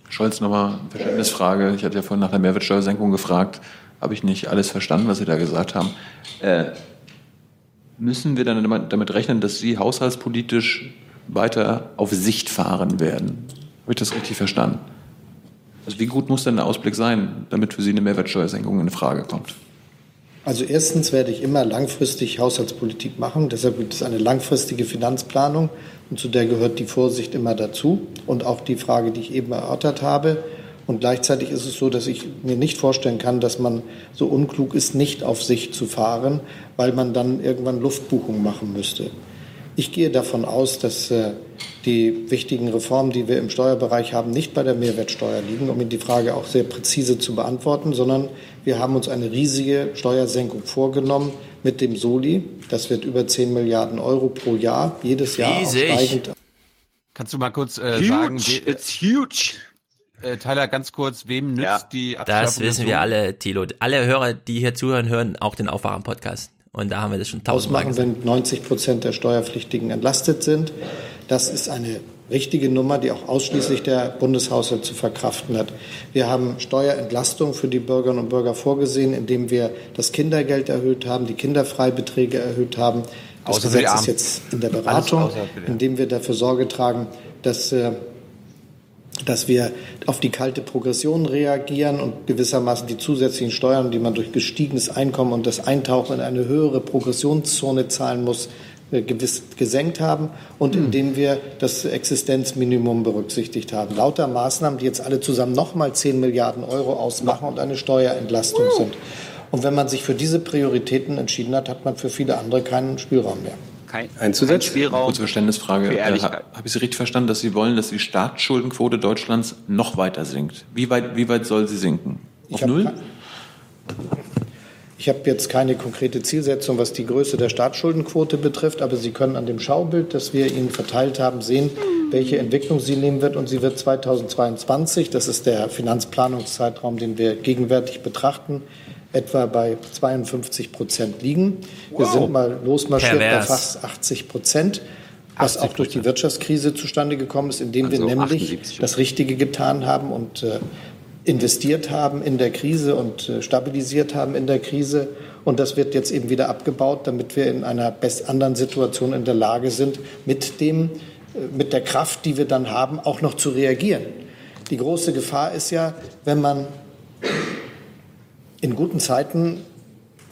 Scholz, nochmal eine Verständnisfrage. Ich hatte ja vorhin nach der Mehrwertsteuersenkung gefragt. Habe ich nicht alles verstanden, was Sie da gesagt haben? Äh, müssen wir dann damit- rechnen, dass Sie haushaltspolitisch weiter auf Sicht fahren werden? Habe ich das richtig verstanden? Also wie gut muss denn der Ausblick sein, damit für Sie eine Mehrwertsteuersenkung in Frage kommt? Also erstens werde ich immer langfristig Haushaltspolitik machen. Deshalb gibt es eine langfristige Finanzplanung und zu der gehört die Vorsicht immer dazu und auch die Frage, die ich eben erörtert habe. Und gleichzeitig ist es so, dass ich mir nicht vorstellen kann, dass man so unklug ist, nicht auf Sicht zu fahren, weil man dann irgendwann Luftbuchung machen müsste. Ich gehe davon aus, dass äh, die wichtigen Reformen, die wir im Steuerbereich haben, nicht bei der Mehrwertsteuer liegen, um Ihnen die Frage auch sehr präzise zu beantworten, sondern wir haben uns eine riesige Steuersenkung vorgenommen mit dem Soli. Das wird über 10 Milliarden Euro pro Jahr, jedes Jahr Riesig. Kannst du mal kurz äh, Huge. sagen, we- It's huge. Äh, Tyler, ganz kurz, wem nützt die Abschaffung Das wissen wir alle, Thilo. Alle Hörer, die hier zuhören, hören auch den Aufwachen-Podcast. Und da haben wir das schon tausendmal ausmachen, gesagt. wenn 90 Prozent der Steuerpflichtigen entlastet sind. Das ist eine richtige Nummer, die auch ausschließlich der Bundeshaushalt zu verkraften hat. Wir haben Steuerentlastung für die Bürgerinnen und Bürger vorgesehen, indem wir das Kindergeld erhöht haben, die Kinderfreibeträge erhöht haben. Das Gesetz ist jetzt in der Beratung, indem wir dafür Sorge tragen, dass äh, dass wir auf die kalte Progression reagieren und gewissermaßen die zusätzlichen Steuern, die man durch gestiegenes Einkommen und das Eintauchen in eine höhere Progressionszone zahlen muss, äh, gewiss gesenkt haben und indem wir das Existenzminimum berücksichtigt haben. Lauter Maßnahmen, die jetzt alle zusammen nochmal 10 Milliarden Euro ausmachen und eine Steuerentlastung sind. Und wenn man sich für diese Prioritäten entschieden hat, hat man für viele andere keinen Spielraum mehr. Kein, Ein Zusatz? Spielraum Kurze Verständnisfrage. für Äh, Habe ich Sie richtig verstanden, dass Sie wollen, dass die Staatsschuldenquote Deutschlands noch weiter sinkt? Wie weit, wie weit soll sie sinken? Auf Ich Null? kein- Ich habe jetzt keine konkrete Zielsetzung, was die Größe der Staatsschuldenquote betrifft, aber Sie können an dem Schaubild, das wir Ihnen verteilt haben, sehen, welche Entwicklung sie nehmen wird. Und sie wird 2022, das ist der Finanzplanungszeitraum, den wir gegenwärtig betrachten, etwa bei 52 Prozent liegen. Wir Wow. sind mal losmarschiert bei fast 80 Prozent, was auch durch die Wirtschaftskrise zustande gekommen ist, indem wir Also nämlich 78. das Richtige getan haben und äh, investiert haben in der Krise und äh, stabilisiert haben in der Krise. Und das wird jetzt eben wieder abgebaut, damit wir in einer best anderen Situation in der Lage sind, mit dem, äh, mit der Kraft, die wir dann haben, auch noch zu reagieren. Die große Gefahr ist ja, wenn man in guten Zeiten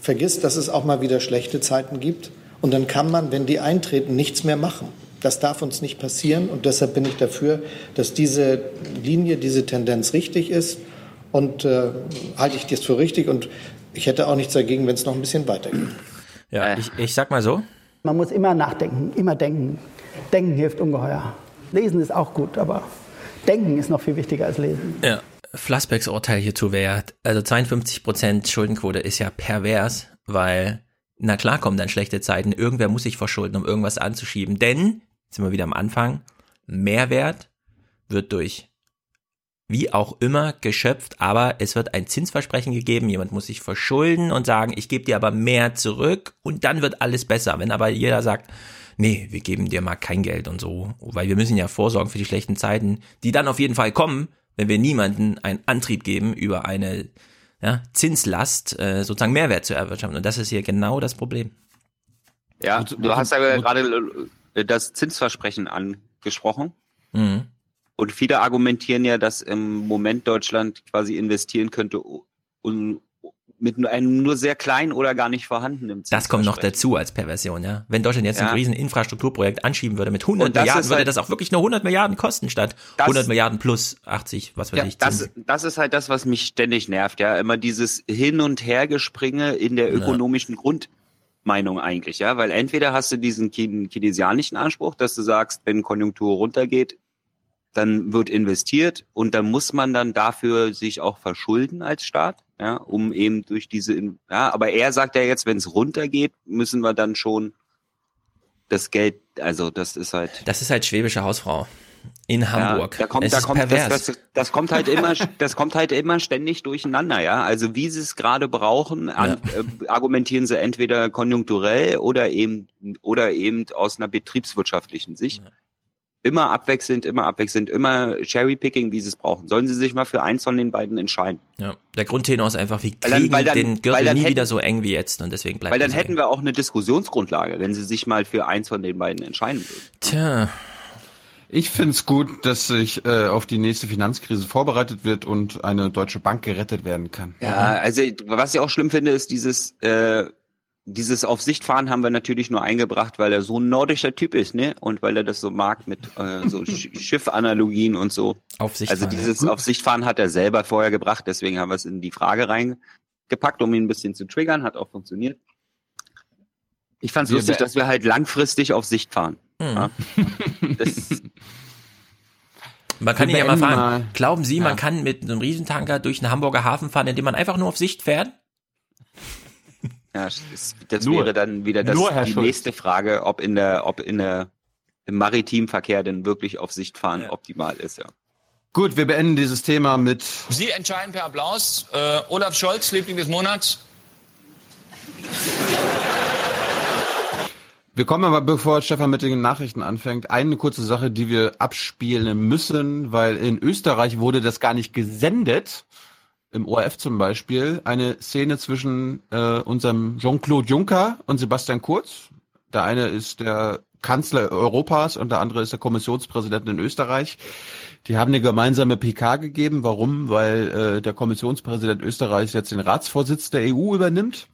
vergisst, dass es auch mal wieder schlechte Zeiten gibt. Und dann kann man, wenn die eintreten, nichts mehr machen. Das darf uns nicht passieren. Und deshalb bin ich dafür, dass diese Linie, diese Tendenz richtig ist. Und äh, halte ich das für richtig. Und ich hätte auch nichts dagegen, wenn es noch ein bisschen weitergeht. Ja, ich, ich sag mal so. Man muss immer nachdenken, immer denken. Denken hilft ungeheuer. Lesen ist auch gut, aber denken ist noch viel wichtiger als lesen. Ja. Flassbecks Urteil hierzu wäre, also 52% Schuldenquote ist ja pervers, weil, na klar kommen dann schlechte Zeiten, irgendwer muss sich verschulden, um irgendwas anzuschieben, denn, jetzt sind wir wieder am Anfang, Mehrwert wird durch wie auch immer geschöpft, aber es wird ein Zinsversprechen gegeben, jemand muss sich verschulden und sagen, ich gebe dir aber mehr zurück und dann wird alles besser. Wenn aber jeder sagt, nee, wir geben dir mal kein Geld und so, weil wir müssen ja vorsorgen für die schlechten Zeiten, die dann auf jeden Fall kommen, wenn wir niemanden einen Antrieb geben, über eine ja, Zinslast äh, sozusagen Mehrwert zu erwirtschaften. Und das ist hier genau das Problem. Ja, du hast ja gerade äh, das Zinsversprechen angesprochen. Mhm. Und viele argumentieren ja, dass im Moment Deutschland quasi investieren könnte und mit einem nur sehr kleinen oder gar nicht vorhandenen Das kommt noch dazu als Perversion, ja. Wenn Deutschland jetzt Ja. ein riesen Infrastrukturprojekt anschieben würde mit 100 Und das Milliarden, ist würde halt- das auch wirklich nur 100 Milliarden kosten statt Das- 100 Milliarden plus 80, was weiß Ja, ich. das, Zins. das ist halt das, was mich ständig nervt, ja. Immer dieses Hin- und Hergespringe in der Ja. ökonomischen Grundmeinung eigentlich, ja. Weil entweder hast du diesen Keyn- keynesianischen Anspruch, dass du sagst, wenn Konjunktur runtergeht, dann wird investiert und dann muss man dann dafür sich auch verschulden als Staat, ja, um eben durch diese, ja, aber er sagt ja jetzt, wenn es runtergeht, müssen wir dann schon das Geld, also das ist halt, Das ist halt schwäbische Hausfrau in Hamburg. Ja, da kommt, es da kommt, das, pervers. das, das kommt halt immer, das kommt halt immer ständig durcheinander, ja. Also wie sie es gerade brauchen, an, äh, argumentieren sie entweder konjunkturell oder eben oder eben aus einer betriebswirtschaftlichen Sicht. Immer abwechselnd, immer abwechselnd, immer Cherrypicking, wie sie es brauchen. Sollen sie sich mal für eins von den beiden entscheiden? ja. Der Grundtenor ist einfach, wir Weil dann- kriegen weil dann- den weil Gürtel dann nie hätten- wieder so eng wie jetzt und deswegen bleibt Weil dann es so hätten wir auch eine Diskussionsgrundlage, wenn sie sich mal für eins von den beiden entscheiden würden. Tja. Ich find's gut, dass sich äh, auf die nächste Finanzkrise vorbereitet wird und eine deutsche Bank gerettet werden kann. Ja, also was ich auch schlimm finde, ist dieses äh, dieses auf Sicht fahren haben wir natürlich nur eingebracht, weil er so ein nordischer Typ ist, ne? Und weil er das so mag mit äh, so Sch Schiffanalogien und so. Auf Sicht Also dieses ja. auf Sicht fahren hat er selber vorher gebracht, deswegen haben wir es in die Frage reingepackt, um ihn ein bisschen zu triggern, hat auch funktioniert. Ich fand es lustig, dass wir halt langfristig auf Sicht fahren. Mhm. Ja. Das, Man kann ihn ja mal fragen. Glauben Sie, Ja. man kann mit einem Riesentanker durch den Hamburger Hafen fahren, indem man einfach nur auf Sicht fährt? Ja, das, das Nur- wäre dann wieder das, die Schulz. nächste Frage, ob in der, ob in der, im maritimen Verkehr denn wirklich auf Sicht fahren optimal ist, ja. Gut, wir beenden dieses Thema mit Sie entscheiden per Applaus. Äh, Olaf Scholz, Liebling des Monats. Wir kommen aber, bevor Stefan mit den Nachrichten anfängt, eine kurze Sache, die wir abspielen müssen, weil in Österreich wurde das gar nicht gesendet. Im ORF zum Beispiel eine Szene zwischen äh, unserem Jean-Claude Juncker und Sebastian Kurz. Der eine ist der Kanzler Europas und der andere ist der Kommissionspräsident in Österreich. Die haben eine gemeinsame PK gegeben. Warum? Weil äh, der Kommissionspräsident Österreichs jetzt den Ratsvorsitz der EU übernimmt.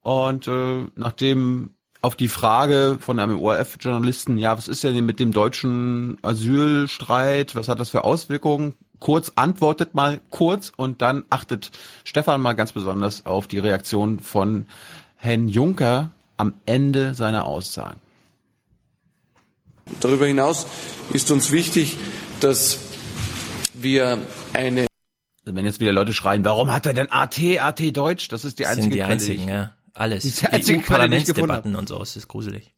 Und äh, nachdem auf die Frage von einem ORF-Journalisten, ja, was ist denn mit dem deutschen Asylstreit? Was hat das für Auswirkungen? Kurz antwortet mal kurz und dann achtet Stefan mal ganz besonders auf die Reaktion von Herrn Juncker am Ende seiner Aussagen. Darüber hinaus ist uns wichtig, dass wir eine Wenn jetzt wieder Leute schreien, warum hat er denn AT, AT Deutsch? Das ist die Das einzige sind die einzigen, ja. Alles. Die die einzige Quelle, die ich gefunden Parlamentsdebatten und so, es ist gruselig.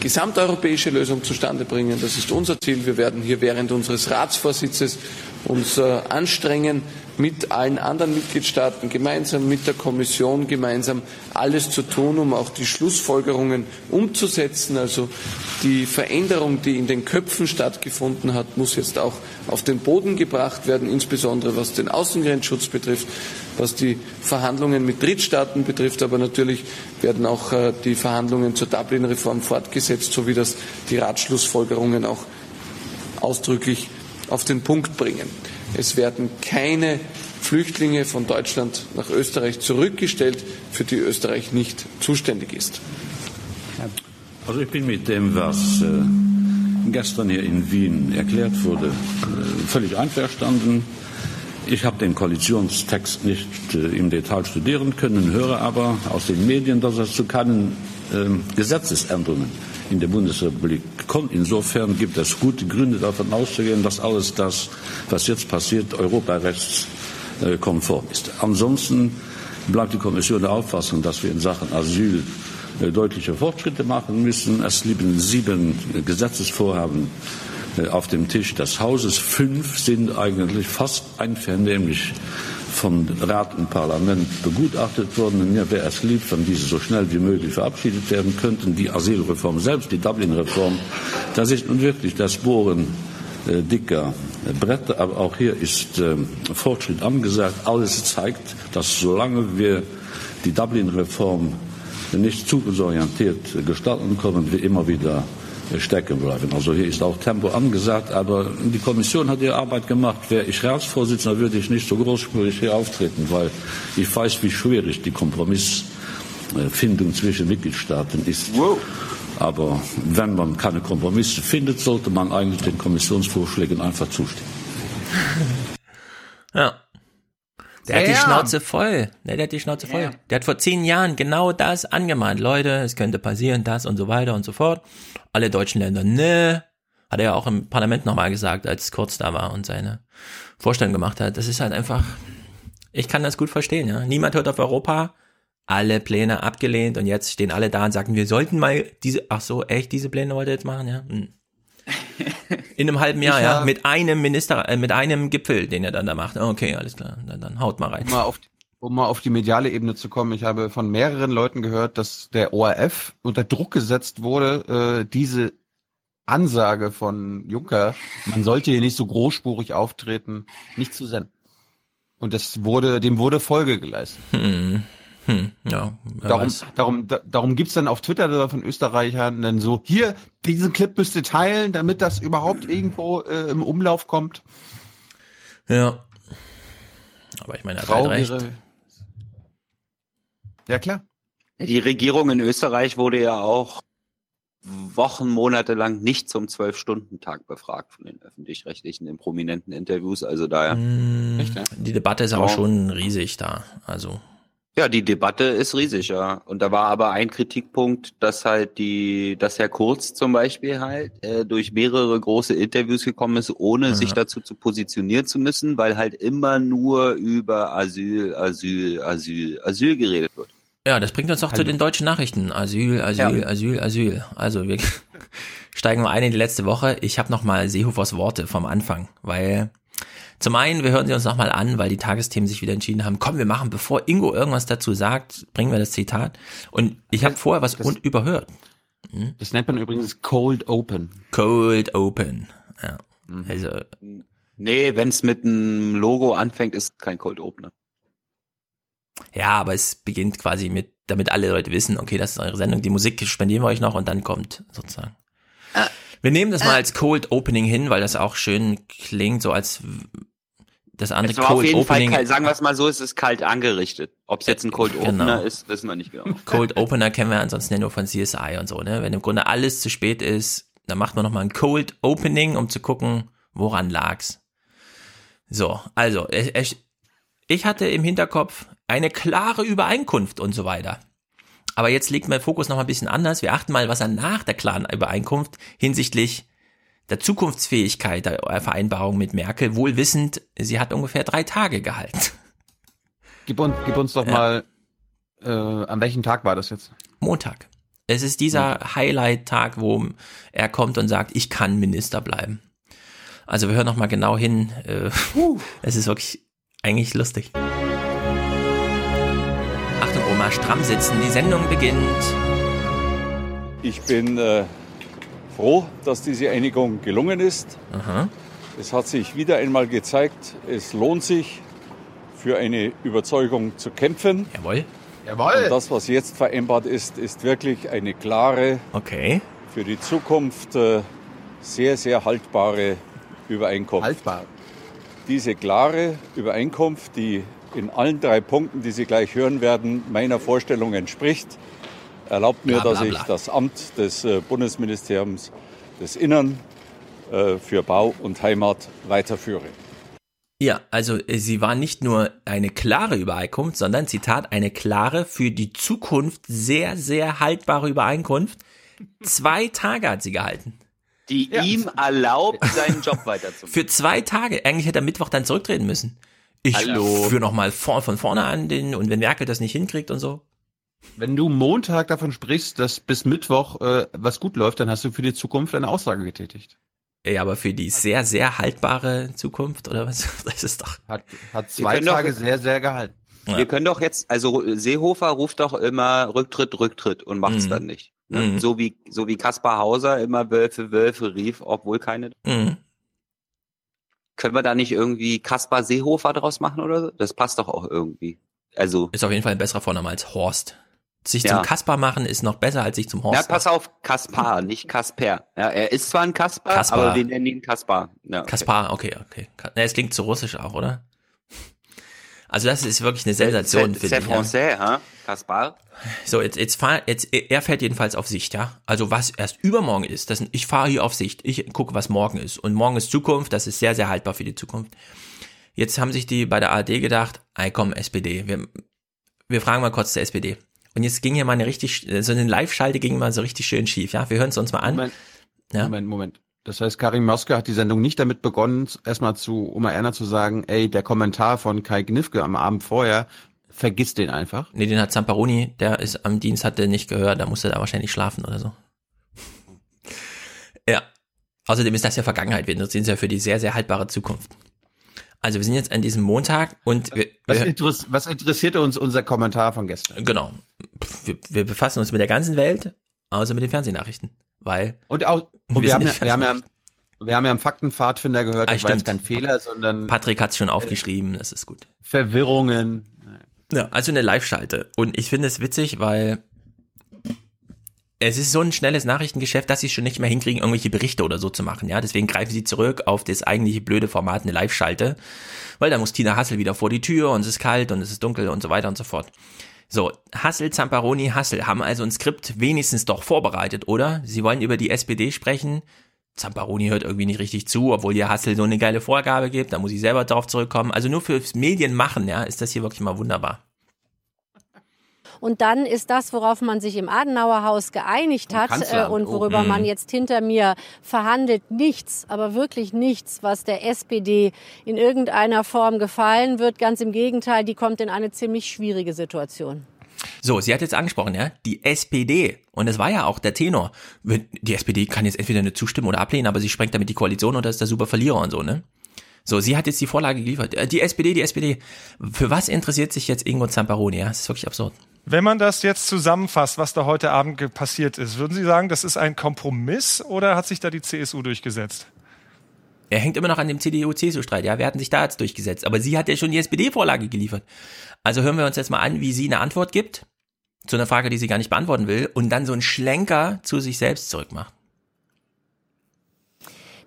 Gesamteuropäische Lösung zustande bringen. Das ist unser Ziel. Wir werden hier während unseres Ratsvorsitzes uns äh, anstrengen, mit allen anderen Mitgliedstaaten gemeinsam, mit der Kommission gemeinsam alles zu tun, um auch die Schlussfolgerungen umzusetzen. Also die Veränderung, die in den Köpfen stattgefunden hat, muss jetzt auch auf den Boden gebracht werden, insbesondere was den Außengrenzschutz betrifft, was die Verhandlungen mit Drittstaaten betrifft. Aber natürlich werden auch äh, die Verhandlungen zur Dublin-Reform fortgesetzt, so wie das die Ratschlussfolgerungen auch ausdrücklich auf den Punkt bringen. Es werden keine Flüchtlinge von Deutschland nach Österreich zurückgestellt, für die Österreich nicht zuständig ist. Also ich bin mit dem, was äh, gestern hier in Wien erklärt wurde, äh, völlig einverstanden. Ich habe den Koalitionstext nicht äh, im Detail studieren können, höre aber aus den Medien, dass es zu keinen ähm, Gesetzesänderungen in der Bundesrepublik kommt. Insofern gibt es gute Gründe davon auszugehen, dass alles das, was jetzt passiert, europarechtskonform ist. Ansonsten bleibt die Kommission der Auffassung, dass wir in Sachen Asyl äh, deutliche Fortschritte machen müssen. Es liegen sieben äh, Gesetzesvorhaben äh, auf dem Tisch des Hauses. Fünf sind eigentlich fast einvernehmlich von Rat und Parlament begutachtet worden. Mir wäre es lieb, wenn diese so schnell wie möglich verabschiedet werden könnten. Die Asylreform selbst, die Dublin-Reform, das ist nun wirklich das Bohren äh, dicker äh, Bretter. Aber auch hier ist äh, Fortschritt angesagt. Alles zeigt, dass solange wir die Dublin-Reform nicht zukunftsorientiert gestalten können, wir immer wieder stecken bleiben. Also hier ist auch Tempo angesagt, aber die Kommission hat ihre Arbeit gemacht. Wäre ich Ratsvorsitzender, würde ich nicht so großspurig hier auftreten, weil ich weiß, wie schwierig die Kompromissfindung zwischen Mitgliedstaaten ist. Aber wenn man keine Kompromisse findet, sollte man eigentlich den Kommissionsvorschlägen einfach zustimmen. Ja. Der hat die. Schnauze voll. Der hat die Schnauze voll. Der hat vor zehn Jahren genau das angemahnt. Leute, es könnte passieren, das und so weiter und so fort. Alle deutschen Länder, ne. Hat er ja auch im Parlament nochmal gesagt, als Kurz da war und seine Vorstellung gemacht hat. Das ist halt einfach, ich kann das gut verstehen, ja. Niemand hört auf Europa. Alle Pläne abgelehnt und jetzt stehen alle da und sagen, wir sollten mal diese, ach so, echt, diese Pläne wollt ihr jetzt machen, ja? Hm. In einem halben Jahr, Ich ja, mit einem Minister, äh, mit einem Gipfel, den er dann da macht. Okay, alles klar, dann, dann haut mal rein. Um mal, auf, um mal auf die mediale Ebene zu kommen, ich habe von mehreren Leuten gehört, dass der ORF unter Druck gesetzt wurde, äh, diese Ansage von Juncker, man sollte hier nicht so großspurig auftreten, nicht zu senden. Und das wurde, dem wurde Folge geleistet. Hm. Hm. Ja, Darum, weiß. darum, da, darum gibt's dann auf Twitter von Österreichern dann so, hier, diesen Clip müsst ihr teilen, damit das überhaupt irgendwo äh, im Umlauf kommt. Ja. Aber ich meine, er hat halt recht. Ja, klar. Die Regierung in Österreich wurde ja auch Wochen, Monate lang nicht zum Zwölf-Stunden-Tag befragt von den Öffentlich-Rechtlichen in prominenten Interviews. Also daher. Hm, Die Debatte ist aber Ja. schon riesig da. Also. Ja, die Debatte ist riesig, ja. Und da war aber ein Kritikpunkt, dass halt die, dass Herr Kurz zum Beispiel halt äh, durch mehrere große Interviews gekommen ist, ohne Ja. sich dazu zu positionieren zu müssen, weil halt immer nur über Asyl, Asyl, Asyl, Asyl geredet wird. Ja, das bringt uns auch zu den deutschen Nachrichten. Asyl, Asyl, Ja. Asyl, Asyl. Also wir steigen mal ein in die letzte Woche. Ich habe noch mal Seehofers Worte vom Anfang, weil zum einen, wir hören sie uns noch mal an, weil die Tagesthemen sich wieder entschieden haben, komm, wir machen, bevor Ingo irgendwas dazu sagt, bringen wir das Zitat. Und ich habe vorher was un überhört. Hm? Das nennt man übrigens Cold Open. Cold Open. Ja. Mhm. Also, Nee, wenn es mit einem Logo anfängt, ist kein Cold Opener. ja, aber es beginnt quasi mit damit alle Leute wissen, okay, das ist eure Sendung, die Musik spendieren wir euch noch und dann kommt sozusagen. Wir nehmen das mal als Cold Opening hin, weil das auch schön klingt, so als das andere Es war auf Cold jeden Fall Opening. kalt, sagen wir es mal so, es ist kalt angerichtet. Ob es jetzt ein Cold Genau. Opener ist, wissen wir nicht genau. Cold Opener kennen wir ansonsten ja nur von CSI und so, ne? Wenn im Grunde alles zu spät ist, dann macht man nochmal ein Cold Opening, um zu gucken, woran lag's. So, also, ich, ich- ich hatte im Hinterkopf eine klare Übereinkunft und so weiter. Aber jetzt liegt mein Fokus noch mal ein bisschen anders. Wir achten mal, was er nach der klaren Übereinkunft hinsichtlich der Zukunftsfähigkeit der Vereinbarung mit Merkel, wohl wissend, sie hat ungefähr drei Tage gehalten. Gib uns, gib uns doch Ja. mal, äh, an welchem Tag war das jetzt? Montag. Es ist dieser Highlight-Tag, wo er kommt und sagt, ich kann Minister bleiben. Also wir hören noch mal genau hin. Äh, es ist wirklich eigentlich lustig. Achtung, Oma, stramm sitzen. Die Sendung beginnt. Ich bin äh, froh, dass diese Einigung gelungen ist. Aha. Es hat sich wieder einmal gezeigt, es lohnt sich, für eine Überzeugung zu kämpfen. Jawohl. Und das, was jetzt vereinbart ist, ist wirklich eine klare, okay. für die Zukunft äh, sehr, sehr haltbare Übereinkunft. Haltbar. Diese klare Übereinkunft, die in allen drei Punkten, die Sie gleich hören werden, meiner Vorstellung entspricht, erlaubt mir, Bla, bla, dass ich bla. das Amt des äh, Bundesministeriums des Innern äh, für Bau und Heimat weiterführe. Ja, also äh, sie war nicht nur eine klare Übereinkunft, sondern, Zitat, eine klare, für die Zukunft sehr, sehr haltbare Übereinkunft. Zwei Tage hat sie gehalten. Die ihm erlaubt, seinen Job weiterzumachen. Für zwei Tage. Eigentlich hätte er Mittwoch dann zurücktreten müssen. Ich Hallo. führe noch mal vor, von vorne an den und wenn Merkel das nicht hinkriegt und so. Wenn du Montag davon sprichst, dass bis Mittwoch äh, was gut läuft, dann hast du für die Zukunft eine Aussage getätigt. Ja, aber für die sehr, sehr haltbare Zukunft oder was? Das ist doch. Hat, hat zwei können doch- Tage sehr, sehr gehalten. Wir können doch jetzt, also Seehofer ruft doch immer Rücktritt, Rücktritt und macht's Mhm. dann nicht. Ne? Mhm. So wie so wie Kaspar Hauser immer Wölfe, Wölfe rief, obwohl keine. Mhm. Können wir da nicht irgendwie Kaspar Seehofer draus machen oder so? Das passt doch auch irgendwie. Also Ist auf jeden Fall ein besserer Vorname als Horst. Sich Ja. zum Kasper machen ist noch besser als sich zum Horst. Ja, pass auf, Kaspar, nicht Kasper. Ja, er ist zwar ein Kaspar, Kaspar. aber wir nennen ihn Kaspar. Ja, okay. Kaspar, okay, okay. Ka- Ne, es klingt zu russisch auch, oder? Also das ist wirklich eine Sensation, finde ich. Ja. français, hein? Kaspar. So, jetzt, jetzt fahr, jetzt, er fährt jedenfalls auf Sicht, ja. Also was erst übermorgen ist, das, ich fahre hier auf Sicht. Ich gucke, was morgen ist. Und morgen ist Zukunft, das ist sehr, sehr haltbar für die Zukunft. Jetzt haben sich die bei der ARD gedacht, ey komm, SPD, wir, wir fragen mal kurz der SPD. Und jetzt ging hier mal eine richtig, so eine Live-Schalte ging mal so richtig schön schief, ja. Wir hören es uns mal an. Moment, Ja. Moment, Moment. Das heißt, Karin Moske hat die Sendung nicht damit begonnen, erstmal zu Oma Erna zu sagen, ey, der Kommentar von Kai Gnifke am Abend vorher, vergiss den einfach. Nee, den hat Zamparoni, der ist am Dienst, hat der nicht gehört, da musste er wahrscheinlich schlafen oder so. Ja. Außerdem ist das ja Vergangenheit, wir interessieren uns ja für die sehr, sehr haltbare Zukunft. Also wir sind jetzt an diesem Montag und wir, Was, interess was interessierte uns unser Kommentar von gestern? genau, wir, wir befassen uns mit der ganzen Welt, außer mit den Fernsehnachrichten, weil Und auch, und Wir wir, haben ja, wir haben ja, wir haben ja am Faktenpfadfinder gehört, Ah, das war jetzt kein Fehler, sondern Patrick hat es schon aufgeschrieben, das ist gut. Verwirrungen. Ja, also eine Live-Schalte. Und ich finde es witzig, weil es ist so ein schnelles Nachrichtengeschäft, dass sie schon nicht mehr hinkriegen, irgendwelche Berichte oder so zu machen. Ja, deswegen greifen sie zurück auf das eigentliche blöde Format, eine Live-Schalte. Weil da muss Tina Hassel wieder vor die Tür und es ist kalt und es ist dunkel und so weiter und so fort. So, Hassel, Zamparoni, Hassel haben also ein Skript wenigstens doch vorbereitet, oder? Sie wollen über die SPD sprechen. Zamparoni hört irgendwie nicht richtig zu, obwohl ihr Hassel so eine geile Vorgabe gibt. Da muss ich selber darauf zurückkommen. Also nur fürs Medienmachen, ja, ist das hier wirklich mal wunderbar. Und dann ist das, worauf man sich im Adenauer Haus geeinigt hat äh, Kanzleramt, und oh. worüber Mhm. man jetzt hinter mir verhandelt, nichts, aber wirklich nichts, was der SPD in irgendeiner Form gefallen wird. Ganz im Gegenteil, die kommt in eine ziemlich schwierige Situation. So, sie hat jetzt angesprochen, ja, die SPD, und das war ja auch der Tenor, die SPD kann jetzt entweder nicht zustimmen oder ablehnen, aber sie sprengt damit die Koalition oder ist der super Verlierer und so, ne? So, sie hat jetzt die Vorlage geliefert. Äh, Die SPD, die SPD. Für was interessiert sich jetzt Ingo Zamparoni? Ja, das ist wirklich absurd. Wenn man das jetzt zusammenfasst, was da heute Abend passiert ist, würden Sie sagen, das ist ein Kompromiss oder hat sich da die CSU durchgesetzt? Er hängt immer noch an dem CDU-CSU-Streit. Ja, wir hatten sich da jetzt durchgesetzt. Aber sie hat ja schon die SPD-Vorlage geliefert. Also hören wir uns jetzt mal an, wie sie eine Antwort gibt. zu einer Frage, die sie gar nicht beantworten will und dann so einen Schlenker zu sich selbst zurückmacht.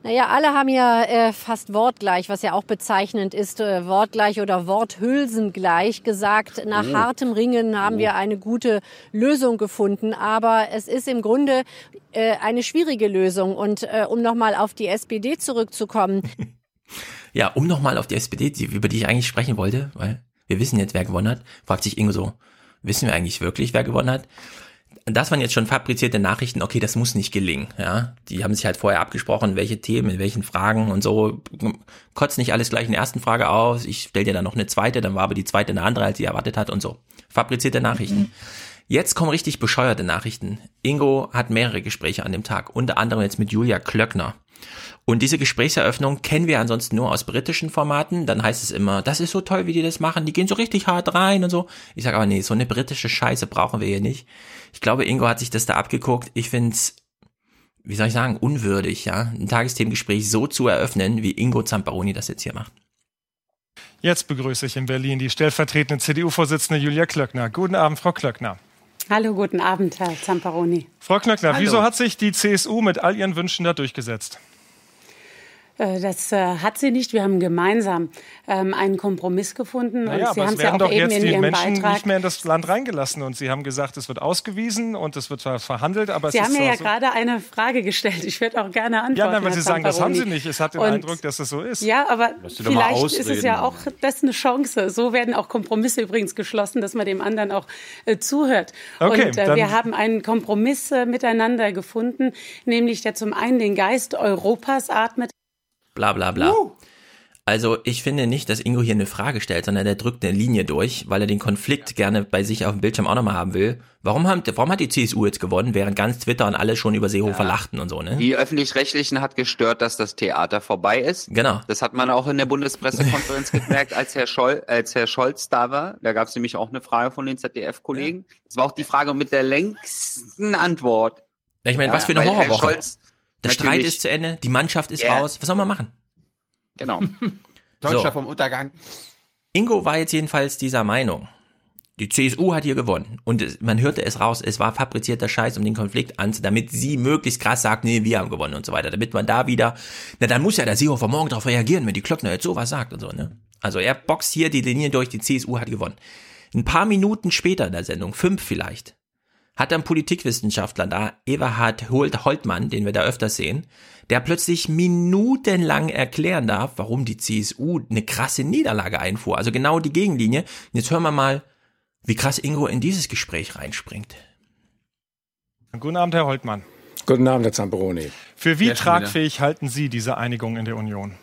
Naja, alle haben ja äh, fast wortgleich, was ja auch bezeichnend ist, äh, wortgleich oder worthülsengleich gesagt. Nach Oh. hartem Ringen haben Oh. wir eine gute Lösung gefunden. Aber es ist im Grunde äh, eine schwierige Lösung. Und äh, um nochmal auf die SPD zurückzukommen, Ja, um nochmal auf die SPD, die, über die ich eigentlich sprechen wollte, weil wir wissen jetzt, wer gewonnen hat, fragt sich Ingo so, wissen wir eigentlich wirklich, wer gewonnen hat? Das waren jetzt schon fabrizierte Nachrichten, okay, das muss nicht gelingen, ja. Die haben sich halt vorher abgesprochen, welche Themen, in welchen Fragen und so. Kotzt nicht alles gleich in der ersten Frage aus, ich stell dir dann noch eine zweite, dann war aber die zweite eine andere, als sie erwartet hat und so. Fabrizierte Nachrichten. Jetzt kommen richtig bescheuerte Nachrichten. Ingo hat mehrere Gespräche an dem Tag, unter anderem jetzt mit Julia Klöckner. Und diese Gesprächseröffnung kennen wir ansonsten nur aus britischen Formaten. Dann heißt es immer, das ist so toll, wie die das machen. Die gehen so richtig hart rein und so. Ich sage aber nee, so eine britische Scheiße brauchen wir hier nicht. Ich glaube, Ingo hat sich das da abgeguckt. Ich find's, wie soll ich sagen, unwürdig, ja, ein Tagesthemengespräch so zu eröffnen, wie Ingo Zamparoni das jetzt hier macht. Jetzt begrüße ich in Berlin die stellvertretende CDU-Vorsitzende Julia Klöckner. Guten Abend, Frau Klöckner. Hallo, guten Abend, Herr Zamparoni. Frau Klöckner, Hallo. wieso hat sich die CSU mit all ihren Wünschen da durchgesetzt? Äh, Das äh, hat sie nicht. Wir haben gemeinsam ähm, einen Kompromiss gefunden. Naja, und Sie aber haben es ja werden auch doch eben jetzt in die Menschen Beitrag. nicht mehr in das Land reingelassen und Sie haben gesagt, es wird ausgewiesen und es wird zwar verhandelt, aber Sie es haben ist mir doch ja so gerade eine Frage gestellt. Ich werde auch gerne antworten. Ja, nein, weil Sie sagen, das haben. Sie nicht. Es hat den Und- Eindruck, dass es so ist. Ja, aber vielleicht ist es ja auch das eine Chance. So werden auch Kompromisse übrigens geschlossen, dass man dem anderen auch äh, zuhört. Okay, und äh, wir haben einen Kompromiss äh, miteinander gefunden, nämlich der zum einen den Geist Europas atmet. Bla bla bla. Also ich finde nicht, dass Ingo hier eine Frage stellt, sondern er drückt eine Linie durch, weil er den Konflikt gerne bei sich auf dem Bildschirm auch nochmal haben will. Warum, haben, warum hat die CSU jetzt gewonnen, während ganz Twitter und alle schon über Seehofer lachten und so, ne? Die Öffentlich-Rechtlichen hat gestört, dass das Theater vorbei ist. Genau. Das hat man auch in der Bundespressekonferenz gemerkt, als Herr, Scholl, als Herr Scholz da war. Da gab es nämlich auch eine Frage von den ZDF-Kollegen. Das war auch die Frage mit der längsten Antwort. Ich meine, was für eine weil Herr Horrorwoche. Scholz Der Streit natürlich- ist zu Ende, die Mannschaft ist Ja. raus. Was soll man machen? Genau. Deutscher So. vom Untergang. Ingo war jetzt jedenfalls dieser Meinung. Die CSU hat hier gewonnen. Und es, man hörte es raus, es war fabrizierter Scheiß, um den Konflikt an, damit sie möglichst krass sagt, nee, wir haben gewonnen und so weiter. Damit man da wieder, na dann muss ja der Seehofer morgen darauf reagieren, wenn die Klöckner jetzt sowas sagt und so, ne? Also er boxt hier die Linie durch, die CSU hat gewonnen. Ein paar Minuten später in der Sendung, fünf vielleicht, hat ein Politikwissenschaftler da, Everhard Holt- Holtmann, den wir da öfters sehen, der plötzlich minutenlang erklären darf, warum die CSU eine krasse Niederlage einfuhr. Also genau die Gegenlinie. Und jetzt hören wir mal, wie krass Ingo in dieses Gespräch reinspringt. Guten Abend, Herr Holtmann. Guten Abend, Herr Zamperoni. Für wie Ja, tragfähig halten Sie diese Einigung in der Union?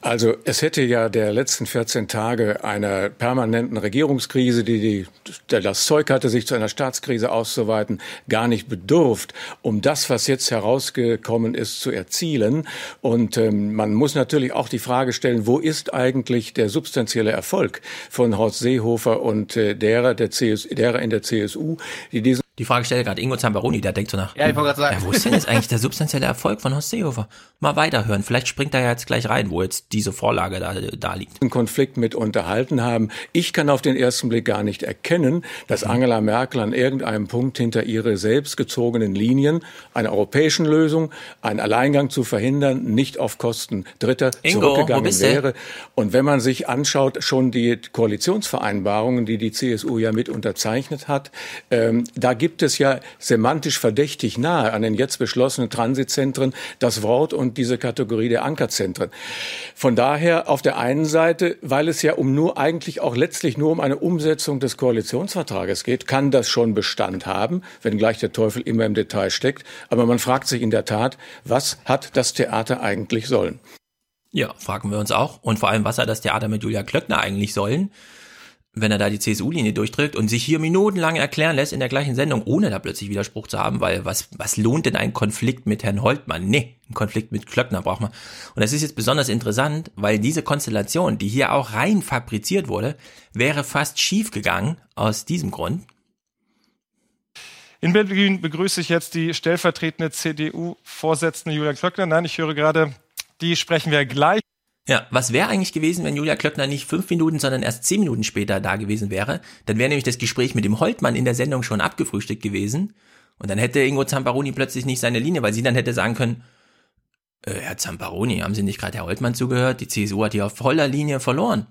Also es hätte ja der letzten 14 Tage einer permanenten Regierungskrise, die, die das Zeug hatte, sich zu einer Staatskrise auszuweiten, gar nicht bedurft, um das, was jetzt herausgekommen ist, zu erzielen. Und ähm, man muss natürlich auch die Frage stellen, wo ist eigentlich der substanzielle Erfolg von Horst Seehofer und äh, derer, der CS, derer in der CSU, die diesen Die Frage stellt gerade Ingo Zamperoni, der denkt so nach. Ja, ich wollte gerade sagen. Ja, wo ist denn jetzt eigentlich der substanzielle Erfolg von Horst Seehofer? Mal weiterhören. Vielleicht springt er ja jetzt gleich rein, wo jetzt diese Vorlage da, da liegt. diesen Konflikt mit unterhalten haben. Ich kann auf den ersten Blick gar nicht erkennen, dass Angela Merkel an irgendeinem Punkt hinter ihre selbst gezogenen Linien einer europäischen Lösung, einen Alleingang zu verhindern, nicht auf Kosten Dritter Ingo, wo zurückgegangen wäre. Und wenn man sich anschaut, schon die Koalitionsvereinbarungen, die die CSU ja mit unterzeichnet hat, ähm, da gibt es ja semantisch verdächtig nahe an den jetzt beschlossenen Transitzentren das Wort und diese Kategorie der Ankerzentren. Von daher auf der einen Seite, weil es ja um nur eigentlich auch letztlich nur um eine Umsetzung des Koalitionsvertrages geht, kann das schon Bestand haben, wenngleich der Teufel immer im Detail steckt. Aber man fragt sich in der Tat, was hat das Theater eigentlich sollen? Ja, fragen wir uns auch. Und vor allem, was hat das Theater mit Julia Klöckner eigentlich sollen, wenn er da die CSU-Linie durchdrückt und sich hier minutenlang erklären lässt in der gleichen Sendung, ohne da plötzlich Widerspruch zu haben, weil was, was lohnt denn ein Konflikt mit Herrn Holtmann? Nee, ein Konflikt mit Klöckner braucht man. Und das ist jetzt besonders interessant, weil diese Konstellation, die hier auch rein fabriziert wurde, wäre fast schief gegangen aus diesem Grund. In Berlin begrüße ich jetzt die stellvertretende CDU-Vorsitzende Julia Klöckner. Nein, ich höre gerade, die sprechen wir gleich. Ja, was wäre eigentlich gewesen, wenn Julia Klöckner nicht fünf Minuten, sondern erst zehn Minuten später da gewesen wäre? Dann wäre nämlich das Gespräch mit dem Holtmann in der Sendung schon abgefrühstückt gewesen. Und dann hätte Ingo Zamparoni plötzlich nicht seine Linie, weil sie dann hätte sagen können, äh, Herr Zamparoni, haben Sie nicht gerade Herr Holtmann zugehört? Die CSU hat hier auf voller Linie verloren.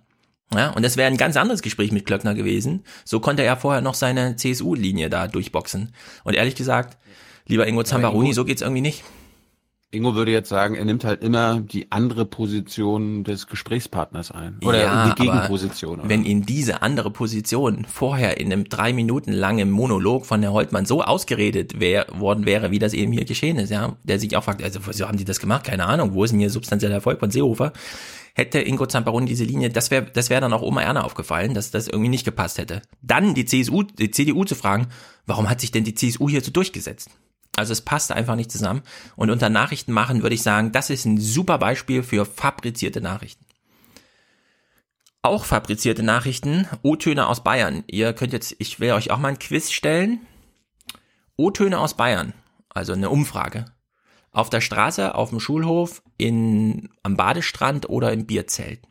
Ja, und das wäre ein ganz anderes Gespräch mit Klöckner gewesen. So konnte er vorher noch seine CSU-Linie da durchboxen. Und ehrlich gesagt, lieber Ingo Zamparoni, Ingo- so geht's irgendwie nicht. Ingo würde jetzt sagen, er nimmt halt immer die andere Position des Gesprächspartners ein. Oder Ja, die Gegenposition. Oder? wenn ihn diese andere Position vorher in einem drei Minuten langen Monolog von Herr Holtmann so ausgeredet wär, worden wäre, wie das eben hier geschehen ist, ja, der sich auch fragt, also wieso haben die das gemacht? Keine Ahnung, wo ist denn hier substanzieller Erfolg von Seehofer? Hätte Ingo Zamperoni diese Linie, das wäre das wäre dann auch Oma Erna aufgefallen, dass das irgendwie nicht gepasst hätte. Dann die CSU, die CDU zu fragen, warum hat sich denn die CSU hier so durchgesetzt? Also es passt einfach nicht zusammen. Und unter Nachrichten machen würde ich sagen, das ist ein super Beispiel für fabrizierte Nachrichten. Auch fabrizierte Nachrichten, O-Töne aus Bayern. Ihr könnt jetzt, ich will euch auch mal ein Quiz stellen. O-Töne aus Bayern, also eine Umfrage. Auf der Straße, auf dem Schulhof, in, am Badestrand oder im Bierzelt.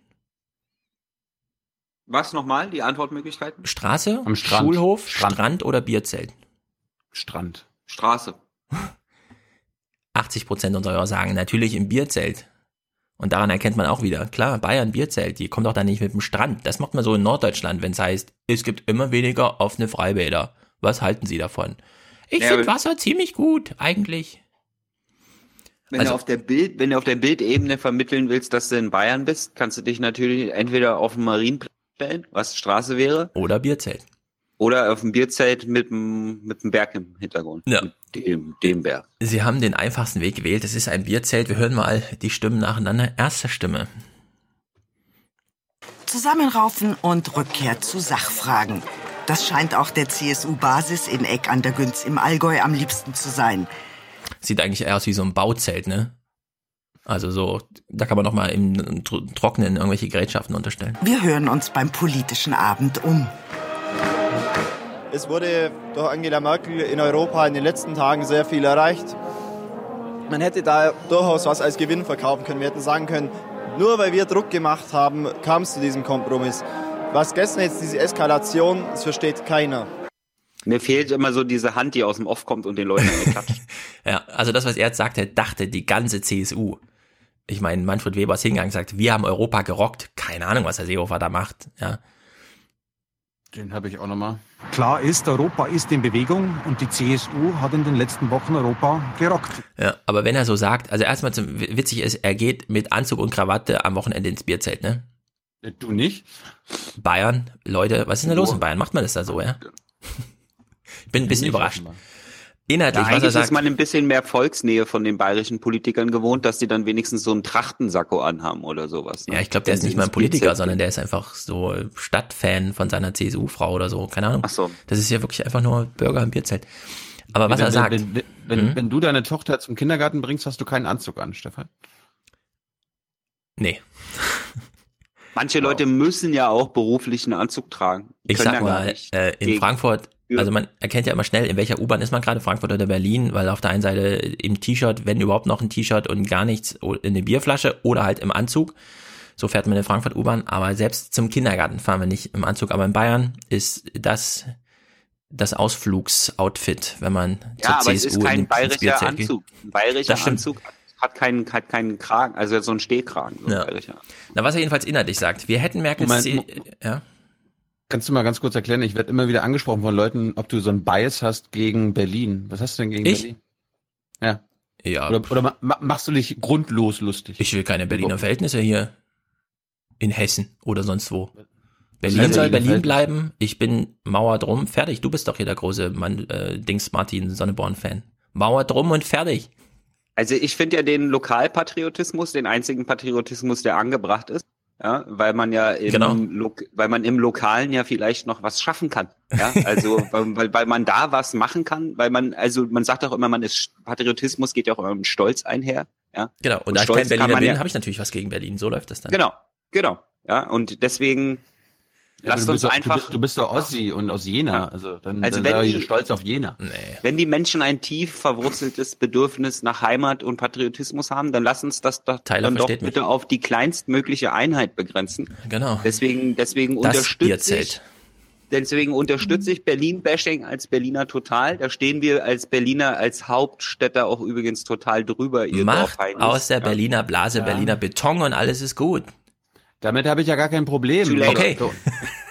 Was nochmal, die Antwortmöglichkeiten? Straße, Am Strand. Schulhof, Strand. Strand oder Bierzelt. Strand. Straße. 80 Prozent unserer Hörer sagen natürlich im Bierzelt. Und daran erkennt man auch wieder, klar, Bayern Bierzelt, die kommt doch da nicht mit dem Strand. Das macht man so in Norddeutschland, wenn es heißt, es gibt immer weniger offene Freibäder. Was halten Sie davon? Ich Ja, finde Wasser ziemlich gut, eigentlich. Wenn Also- du auf der Bild, wenn du auf der Bildebene vermitteln willst, dass du in Bayern bist, kannst du dich natürlich entweder auf den Marienplatz stellen, was Straße wäre, Oder Bierzelt. Oder auf dem Bierzelt mit dem, mit dem Berg im Hintergrund. Ja. Mit Dem, dem Berg. Sie haben den einfachsten Weg gewählt. Es ist ein Bierzelt. Wir hören mal die Stimmen nacheinander. Erste Stimme. Zusammenraufen und Rückkehr zu Sachfragen. Das scheint auch der CSU-Basis in Eck an der Günz im Allgäu am liebsten zu sein. Sieht eigentlich eher aus wie so ein Bauzelt, ne? Also so, da kann man noch mal im Tr- Trocknen irgendwelche Gerätschaften unterstellen. Wir hören uns beim politischen Abend um. Es wurde durch Angela Merkel in Europa in den letzten Tagen sehr viel erreicht. Man hätte da durchaus was als Gewinn verkaufen können. Wir hätten sagen können, nur weil wir Druck gemacht haben, kam es zu diesem Kompromiss. Was gestern jetzt diese Eskalation, das versteht keiner. Mir fehlt immer so diese Hand, die aus dem Off kommt und den Leuten eine klatscht. Ja, also das, was er jetzt sagte, dachte die ganze CSU. Ich meine, Manfred Weber ist hingegangen und sagt, wir haben Europa gerockt. Keine Ahnung, was der Seehofer da macht. Ja. Den habe ich auch nochmal. Klar ist, Europa ist in Bewegung und die CSU hat in den letzten Wochen Europa gerockt. Ja, aber wenn er so sagt, also erstmal zum, witzig ist, er geht mit Anzug und Krawatte am Wochenende ins Bierzelt, ne? Du nicht? Bayern, Leute, was ist denn da los in Bayern? Macht man das da so, ja? Ich bin ein bisschen überrascht. offenbar. Inhaltlich, Ja, was er sagt. ist man ein bisschen mehr Volksnähe von den bayerischen Politikern gewohnt, dass die dann wenigstens so einen Trachtensacko anhaben oder sowas. ne? Ja, ich glaube, der ist nicht mal ein Politiker, sondern der ist einfach so Stadtfan von seiner CSU-Frau oder so. Keine Ahnung. Ach so. Das ist ja wirklich einfach nur Bürger im Bierzelt. Aber was wenn, er sagt. Wenn, wenn, wenn, Mhm. wenn du deine Tochter zum Kindergarten bringst, hast du keinen Anzug an, Stefan. Nee. Manche Leute müssen ja auch beruflichen Anzug tragen. Die Ich können sag ja gar mal, nicht äh, in gegen- Frankfurt, Ja. also man erkennt ja immer schnell, in welcher U-Bahn ist man gerade, Frankfurt oder Berlin, weil auf der einen Seite im T-Shirt, wenn überhaupt noch ein T-Shirt und gar nichts, in eine Bierflasche oder halt im Anzug. So fährt man in Frankfurt U-Bahn, aber selbst zum Kindergarten fahren wir nicht im Anzug. Aber in Bayern ist das das Ausflugsoutfit, wenn man Ja, aber zur es CSU ist kein bayerischer. Anzug. Ein bayerischer Das stimmt. Anzug hat keinen, hat keinen Kragen, also so ein Stehkragen. So Ja. bayerischer. Na, was er jedenfalls inhaltlich sagt. Wir hätten Merkels Moment, ja. Kannst du mal ganz kurz erklären? Ich werde immer wieder angesprochen von Leuten, ob du so einen Bias hast gegen Berlin. Was hast du denn gegen Ich? Berlin? Ja. Ja. Oder, oder ma- ma- machst du dich grundlos lustig? Ich will keine Berliner Verhältnisse hier in Hessen oder sonst wo. Berlin soll Berlin bleiben. Ich bin Mauer drum, fertig. Du bist doch hier der große Mann, äh, Dings Martin Sonneborn-Fan. Mauer drum und fertig. Also ich finde ja den Lokalpatriotismus, den einzigen Patriotismus, der angebracht ist. Ja, weil man ja im, Genau. Lo weil man im Lokalen ja vielleicht noch was schaffen kann. Ja, also weil, weil, man da was machen kann, weil man, also man sagt auch immer, man ist Patriotismus geht ja auch immer mit Stolz einher. Ja. Genau. Und, Und da ich stolz kein kann Berliner bin, ja- habe ich natürlich was gegen Berlin. So läuft das dann. Genau, genau. Ja, und deswegen Ja, Lasst du, uns bist doch, einfach. du, bist, doch Ossi und aus Jena. Also dann, Also dann wenn die- stolz auf Jena. Wenn die Menschen ein tief verwurzeltes Bedürfnis nach Heimat und Patriotismus haben, dann lass uns das doch, Tyler dann doch mich. bitte auf die kleinstmögliche Einheit begrenzen. Genau. Deswegen, deswegen Das unterstütze ich, deswegen unterstütze ich Berlin-Bashing als Berliner total. Da stehen wir als Berliner, als Hauptstädter auch übrigens total drüber. Macht aus der Berliner Blase Berliner Beton und alles ist gut. Damit habe ich ja gar kein Problem. Okay. so,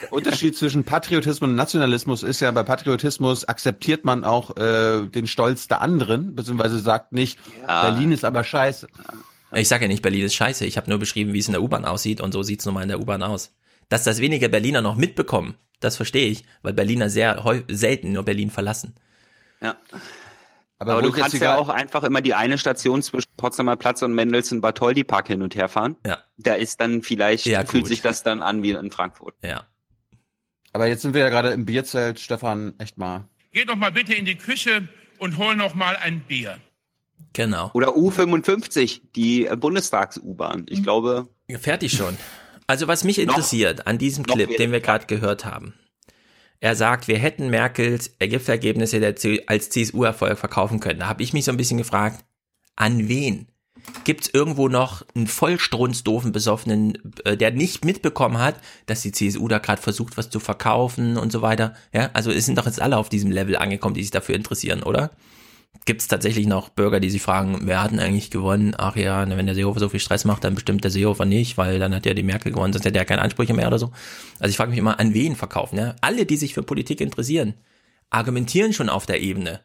Der Unterschied zwischen Patriotismus und Nationalismus ist ja, bei Patriotismus akzeptiert man auch äh, den Stolz der anderen, beziehungsweise sagt nicht, Ja. Berlin ist aber scheiße. Ich sage ja nicht, Berlin ist scheiße. Ich habe nur beschrieben, wie es in der U-Bahn aussieht und so sieht's nun mal in der U-Bahn aus. Dass das weniger Berliner noch mitbekommen, das verstehe ich, weil Berliner sehr selten nur Berlin verlassen. Ja. Aber Aber, du kannst ja auch einfach immer die eine Station zwischen Potsdamer Platz und Mendelssohn Bartholdy Park hin und her fahren. Ja. Da ist dann vielleicht, Ja, fühlt gut. sich das dann an wie in Frankfurt. Ja. Aber jetzt sind wir ja gerade im Bierzelt, Stefan, echt mal. Geh doch mal bitte in die Küche und hol noch mal ein Bier. Genau. Oder U55, die Bundestags-U-Bahn. Ich glaube. Fertig schon. Also was mich interessiert an diesem noch Clip, den wir gerade gehört haben. Er sagt, wir hätten Merkels Gipfelergebnisse als CSU-Erfolg verkaufen können. Da habe ich mich so ein bisschen gefragt, an wen? Gibt's irgendwo noch einen vollstrunzdoofen Besoffenen, äh, der nicht mitbekommen hat, dass die CSU da gerade versucht, was zu verkaufen und so weiter? Ja, also es sind doch jetzt alle auf diesem Level angekommen, die sich dafür interessieren, oder? Gibt's tatsächlich noch Bürger, die sich fragen, wer hat denn eigentlich gewonnen? Ach ja, wenn der Seehofer so viel Stress macht, dann bestimmt der Seehofer nicht, weil dann hat ja die Merkel gewonnen, sonst hätte er keine Ansprüche mehr oder so. Also ich frage mich immer, an wen verkaufen? Ja? Alle, die sich für Politik interessieren, argumentieren schon auf der Ebene.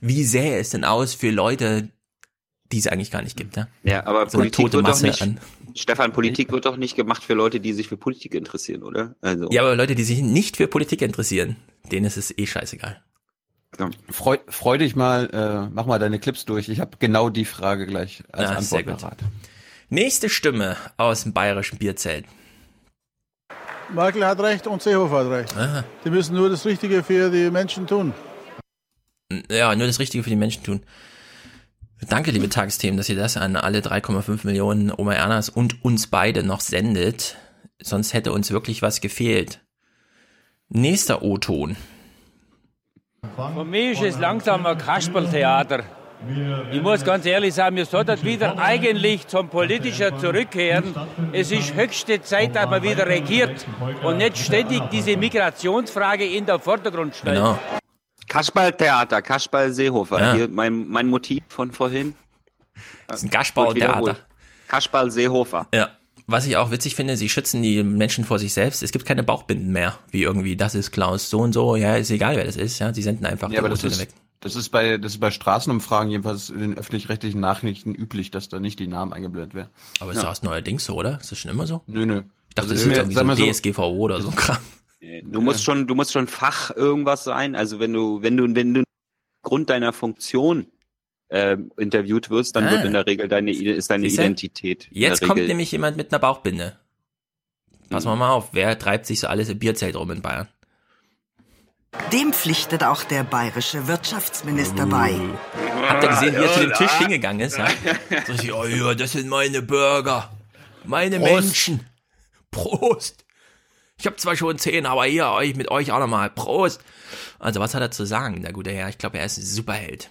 Wie sähe es denn aus für Leute, die es eigentlich gar nicht gibt? Ja, Ja, aber so Politik tote wird doch Masse nicht, an. Stefan, Politik wird doch nicht gemacht für Leute, die sich für Politik interessieren, oder? Also. Ja, aber Leute, die sich nicht für Politik interessieren, denen ist es eh scheißegal. Freu, freu dich mal, äh, mach mal deine Clips durch. Ich habe genau die Frage gleich als Ah, sehr Antwort gut. parat. Nächste Stimme aus dem bayerischen Bierzelt. Merkel hat recht und Seehofer hat recht. Aha. Die müssen nur das Richtige für die Menschen tun. Ja, nur das Richtige für die Menschen tun. Danke, liebe Tagesthemen, dass ihr das an alle 3,5 Millionen Oma Ernas und uns beide noch sendet. Sonst hätte uns wirklich was gefehlt. Nächster O-Ton. Für mich ist es langsam ein Kasperltheater. Ich muss ganz ehrlich sagen, wir sollten wieder eigentlich zum Politischen zurückkehren. Es ist höchste Zeit, dass man wieder regiert und nicht ständig diese Migrationsfrage in den Vordergrund stellt. Genau. Kasperl-Theater, Kasperl-Seehofer. Ja. Hier mein, mein Motiv von vorhin. Das ist ein Kasperl-Theater. Kasperl-Seehofer. Ja. Was ich auch witzig finde, sie schützen die Menschen vor sich selbst. Es gibt keine Bauchbinden mehr, wie irgendwie, das ist Klaus so und so, ja, ist egal, wer das ist, ja, sie senden einfach Ja, die aber das ist, weg. das ist bei, das ist bei Straßenumfragen jedenfalls in den öffentlich-rechtlichen Nachrichten üblich, dass da nicht die Namen eingeblendet werden. Aber ist das neuerdings so, oder? Ist das schon immer so? Nö, nö. Ich dachte, Also das ist irgendwie so- DSGVO oder so ein Kram. Du musst schon, du musst schon Fach irgendwas sein. Also wenn du, wenn du, wenn du Grund deiner Funktion ähm, interviewt wirst, dann Ah. wird in der Regel deine, ist deine Siehste? Identität. Jetzt kommt Regel. nämlich jemand mit einer Bauchbinde. Passen wir mal auf, wer treibt sich so alles im Bierzelt rum in Bayern? Dem pflichtet auch der bayerische Wirtschaftsminister bei. Habt ihr gesehen, wie er zu dem Tisch hingegangen ist? Ja? So oh ja, das sind meine Bürger, meine Prost. Menschen. Prost. Ich habe zwar schon zehn, aber hier euch mit euch auch nochmal. Prost. Also was hat er zu sagen, der gute Herr? Ich glaube, er ist ein Superheld.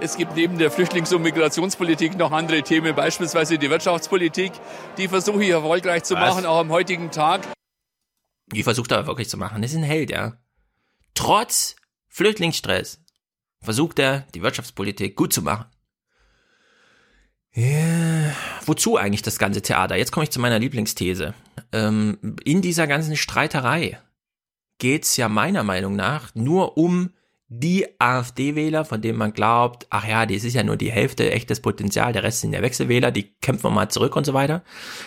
Es gibt neben der Flüchtlings- und Migrationspolitik noch andere Themen, beispielsweise die Wirtschaftspolitik. Die versuche ich erfolgreich zu Was? machen, auch am heutigen Tag. Die versucht er wirklich zu machen. Das ist ein Held, ja. Trotz Flüchtlingsstress versucht er, die Wirtschaftspolitik gut zu machen. Ja, wozu eigentlich das ganze Theater? Jetzt komme ich zu meiner Lieblingsthese. Ähm, in dieser ganzen Streiterei geht's ja meiner Meinung nach nur um die AfD-Wähler, von denen man glaubt, ach ja, das ist ja nur die Hälfte echtes Potenzial, der Rest sind ja Wechselwähler, die kämpfen wir mal zurück und so weiter.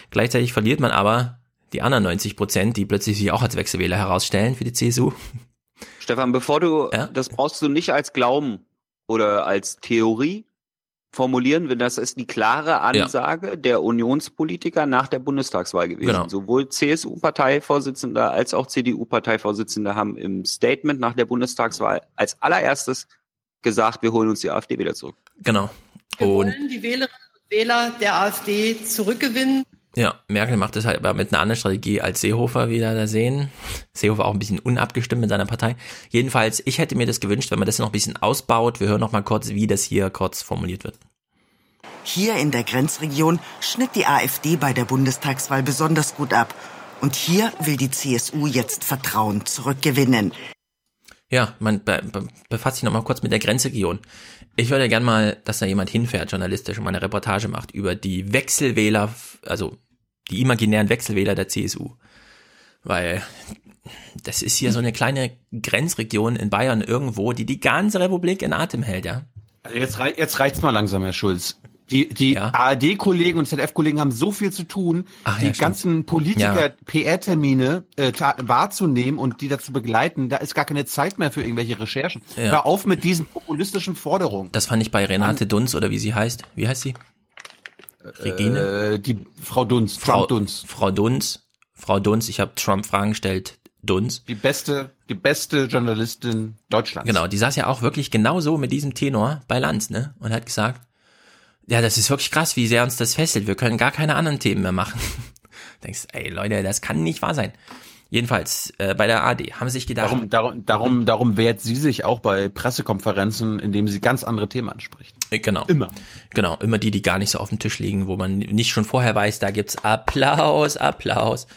Gleichzeitig verliert man aber die anderen 90 Prozent, die plötzlich sich auch als Wechselwähler herausstellen für die CSU. Stefan, bevor du, das brauchst du nicht als Glauben oder als Theorie formulieren, wenn das ist die klare Ansage der Unionspolitiker nach der Bundestagswahl gewesen. Genau. Sowohl CSU-Parteivorsitzender als auch CDU-Parteivorsitzender haben im Statement nach der Bundestagswahl als allererstes gesagt, wir holen uns die AfD wieder zurück. Genau. Wir Und wollen die Wählerinnen und Wähler der AfD zurückgewinnen. Ja, Merkel macht das halt aber mit einer anderen Strategie als Seehofer wieder da sehen. Seehofer auch ein bisschen unabgestimmt mit seiner Partei. Jedenfalls, ich hätte mir das gewünscht, wenn man das noch ein bisschen ausbaut. Wir hören noch mal kurz, wie das hier kurz formuliert wird. Hier in der Grenzregion schnitt die AfD bei der Bundestagswahl besonders gut ab. Und hier will die CSU jetzt Vertrauen zurückgewinnen. Ja, man be be befasst sich noch mal kurz mit der Grenzregion. Ich würde gerne mal, dass da jemand hinfährt, journalistisch, und mal eine Reportage macht über die Wechselwähler, also die imaginären Wechselwähler der CSU. Weil das ist hier so eine kleine Grenzregion in Bayern irgendwo, die die ganze Republik in Atem hält, ja. Also jetzt, rei jetzt reicht's mal langsam, Herr Schulz. Die, die ja. ARD-Kollegen und ZDF-Kollegen haben so viel zu tun, Ach, die ja, ganzen Politiker-PR-Termine äh, wahrzunehmen und die dazu begleiten. Da ist gar keine Zeit mehr für irgendwelche Recherchen. Ja. Hör auf mit diesen populistischen Forderungen. Das fand ich bei Renate Dunz oder wie sie heißt. Wie heißt sie? Regine? Äh, die Frau Dunz. Frau, Dunz. Frau Dunz. Frau Dunz. Ich habe Trump Fragen gestellt. Dunz. Die beste, die beste Journalistin Deutschlands. Genau, die saß ja auch wirklich genauso mit diesem Tenor bei Lanz, ne? Und hat gesagt, ja, das ist wirklich krass, wie sehr uns das fesselt. Wir können gar keine anderen Themen mehr machen. Denkst, ey Leute, das kann nicht wahr sein. Jedenfalls äh, bei der AD haben sie sich gedacht. Darum, darum, darum, darum wehrt sie sich auch bei Pressekonferenzen, indem sie ganz andere Themen anspricht. Äh, genau. Immer. Genau, immer die, die gar nicht so auf dem Tisch liegen, wo man nicht schon vorher weiß, da gibt's Applaus, Applaus.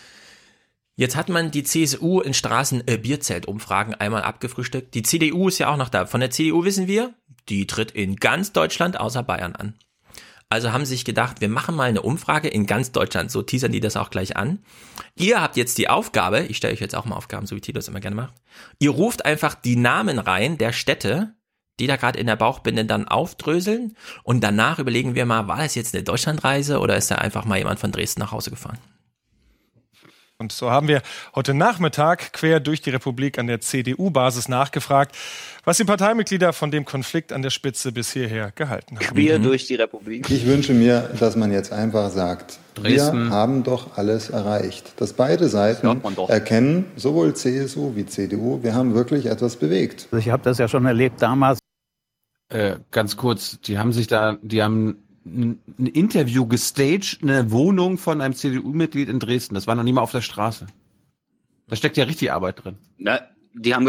Jetzt hat man die CSU in Straßen äh, Bierzeltumfragen einmal abgefrühstückt. Die CDU ist ja auch noch da. Von der CDU wissen wir, die tritt in ganz Deutschland außer Bayern an. Also haben sie sich gedacht, wir machen mal eine Umfrage in ganz Deutschland. So teasern die das auch gleich an. Ihr habt jetzt die Aufgabe, ich stelle euch jetzt auch mal Aufgaben, so wie Tito das immer gerne macht. Ihr ruft einfach die Namen rein der Städte, die da gerade in der Bauchbinde dann aufdröseln. Und danach überlegen wir mal, war das jetzt eine Deutschlandreise oder ist da einfach mal jemand von Dresden nach Hause gefahren? Und so haben wir heute Nachmittag quer durch die Republik an der CDU-Basis nachgefragt, was die Parteimitglieder von dem Konflikt an der Spitze bis hierher gehalten haben. Quer mhm. durch die Republik. Ich wünsche mir, dass man jetzt einfach sagt, Dresden. wir haben doch alles erreicht. Dass beide Seiten erkennen, sowohl CSU wie CDU, wir haben wirklich etwas bewegt. Also ich habe das ja schon erlebt damals. Äh, ganz kurz, die haben sich da, die haben ein Interview gestaged, eine Wohnung von einem CDU-Mitglied in Dresden. Das war noch nie mal auf der Straße. Da steckt ja richtig Arbeit drin. Na, die haben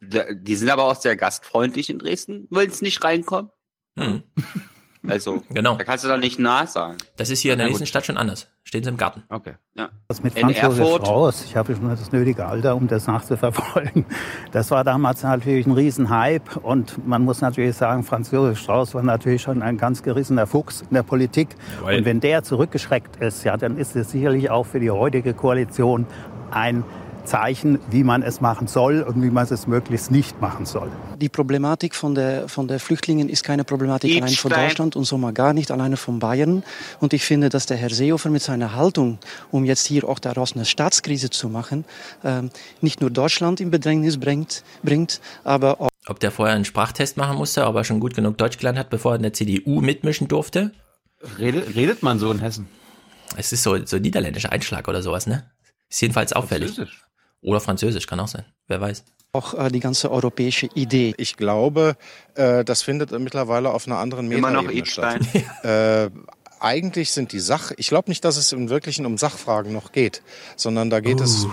die sind aber auch sehr gastfreundlich in Dresden, wollen es nicht reinkommen. Hm. Also, genau. da kannst du doch nicht nah sagen. Das ist hier in der nächsten Stadt schon anders. Stehen sie im Garten. Okay. Ja. Das mit Franz Josef Strauß, ich habe schon das nötige Alter, um das nachzuverfolgen. Das war damals natürlich ein Riesenhype und man muss natürlich sagen, Franz Josef Strauß war natürlich schon ein ganz gerissener Fuchs in der Politik. Weil und wenn der zurückgeschreckt ist, ja, dann ist es sicherlich auch für die heutige Koalition ein Zeichen, wie man es machen soll und wie man es möglichst nicht machen soll. Die Problematik von der, von der Flüchtlingen ist keine Problematik allein von Deutschland und so mal gar nicht alleine von Bayern. Und ich finde, dass der Herr Seehofer mit seiner Haltung, um jetzt hier auch daraus eine Staatskrise zu machen, ähm, nicht nur Deutschland in Bedrängnis bringt, bringt aber auch ob der vorher einen Sprachtest machen musste, ob er schon gut genug Deutsch gelernt hat, bevor er in der CDU mitmischen durfte? Redet, redet man so in Hessen? Es ist so, so niederländischer Einschlag oder sowas, ne? Ist jedenfalls auffällig. Französisch. Oder Französisch kann auch sein. Wer weiß. Auch äh, die ganze europäische Idee. Ich glaube, äh, das findet mittlerweile auf einer anderen Metaebene statt. äh, eigentlich sind die Sach, ich glaube nicht, dass es im Wirklichen um Sachfragen noch geht, sondern da geht uh. es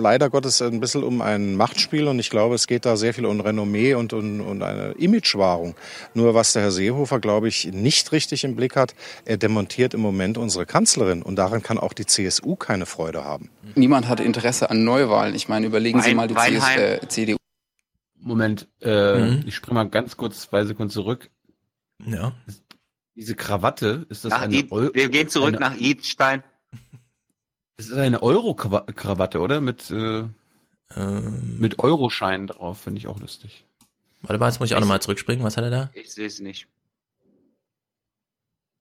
leider Gottes ein bisschen um ein Machtspiel und ich glaube, es geht da sehr viel um Renommee und um, um eine Imagewahrung. Nur was der Herr Seehofer, glaube ich, nicht richtig im Blick hat, er demontiert im Moment unsere Kanzlerin und daran kann auch die CSU keine Freude haben. Niemand hat Interesse an Neuwahlen. Ich meine, überlegen Sie mal die CS, äh, CDU. Moment, äh, mhm. ich springe mal ganz kurz zwei Sekunden zurück. Ja. Diese Krawatte, ist das nach eine Euro Wir gehen zurück eine, nach Idstein. Das ist eine Euro-Krawatte, oder? Mit, äh, ähm, mit Euroschein drauf, finde ich auch lustig. Warte mal, jetzt muss ich auch nochmal zurückspringen. Was hat er da? Ich sehe es nicht.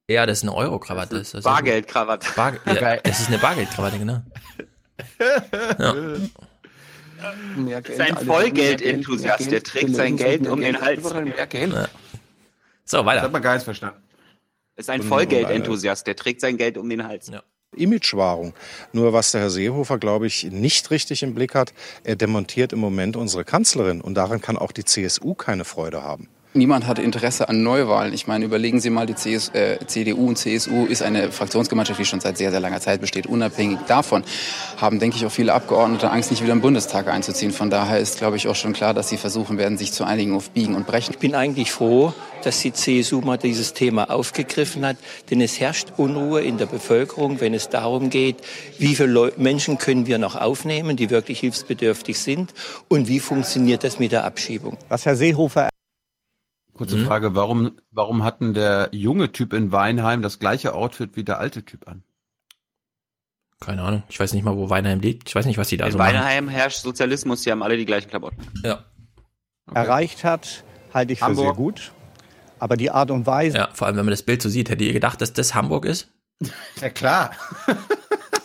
Ja, das ist eine Euro-Krawatte. Das ist Bargeldkrawatte. Bar ja, das ist eine Bargeldkrawatte, genau. ja. Das ist ein Vollgeld-Enthusiast, der trägt sein Geld um den Hals. Ja. So, weiter. Das hat man gar nicht verstanden. Ist ein Vollgeld-Enthusiast, der trägt sein Geld um den Hals. Ja. Imagewahrung. Nur was der Herr Seehofer, glaube ich, nicht richtig im Blick hat, er demontiert im Moment unsere Kanzlerin und daran kann auch die CSU keine Freude haben. Niemand hat Interesse an Neuwahlen. Ich meine, überlegen Sie mal, die CS, äh, CDU und CSU ist eine Fraktionsgemeinschaft, die schon seit sehr, sehr langer Zeit besteht. Unabhängig davon haben, denke ich, auch viele Abgeordnete Angst, nicht wieder im Bundestag einzuziehen. Von daher ist, glaube ich, auch schon klar, dass sie versuchen werden, sich zu einigen auf Biegen und Brechen. Ich bin eigentlich froh, dass die CSU mal dieses Thema aufgegriffen hat, denn es herrscht Unruhe in der Bevölkerung, wenn es darum geht, wie viele Menschen können wir noch aufnehmen, die wirklich hilfsbedürftig sind und wie funktioniert das mit der Abschiebung. Was Herr Seehofer Kurze mhm. Frage, warum, warum hatten der junge Typ in Weinheim das gleiche Outfit wie der alte Typ an? Keine Ahnung. Ich weiß nicht mal, wo Weinheim liegt. Ich weiß nicht, was die da in so Weinheim machen. herrscht Sozialismus, die haben alle die gleichen Klamotten. Ja. Okay. Erreicht hat, halte ich Hamburg. für sehr gut. Aber die Art und Weise. Ja, vor allem, wenn man das Bild so sieht, hätte ihr gedacht, dass das Hamburg ist? Ja, klar.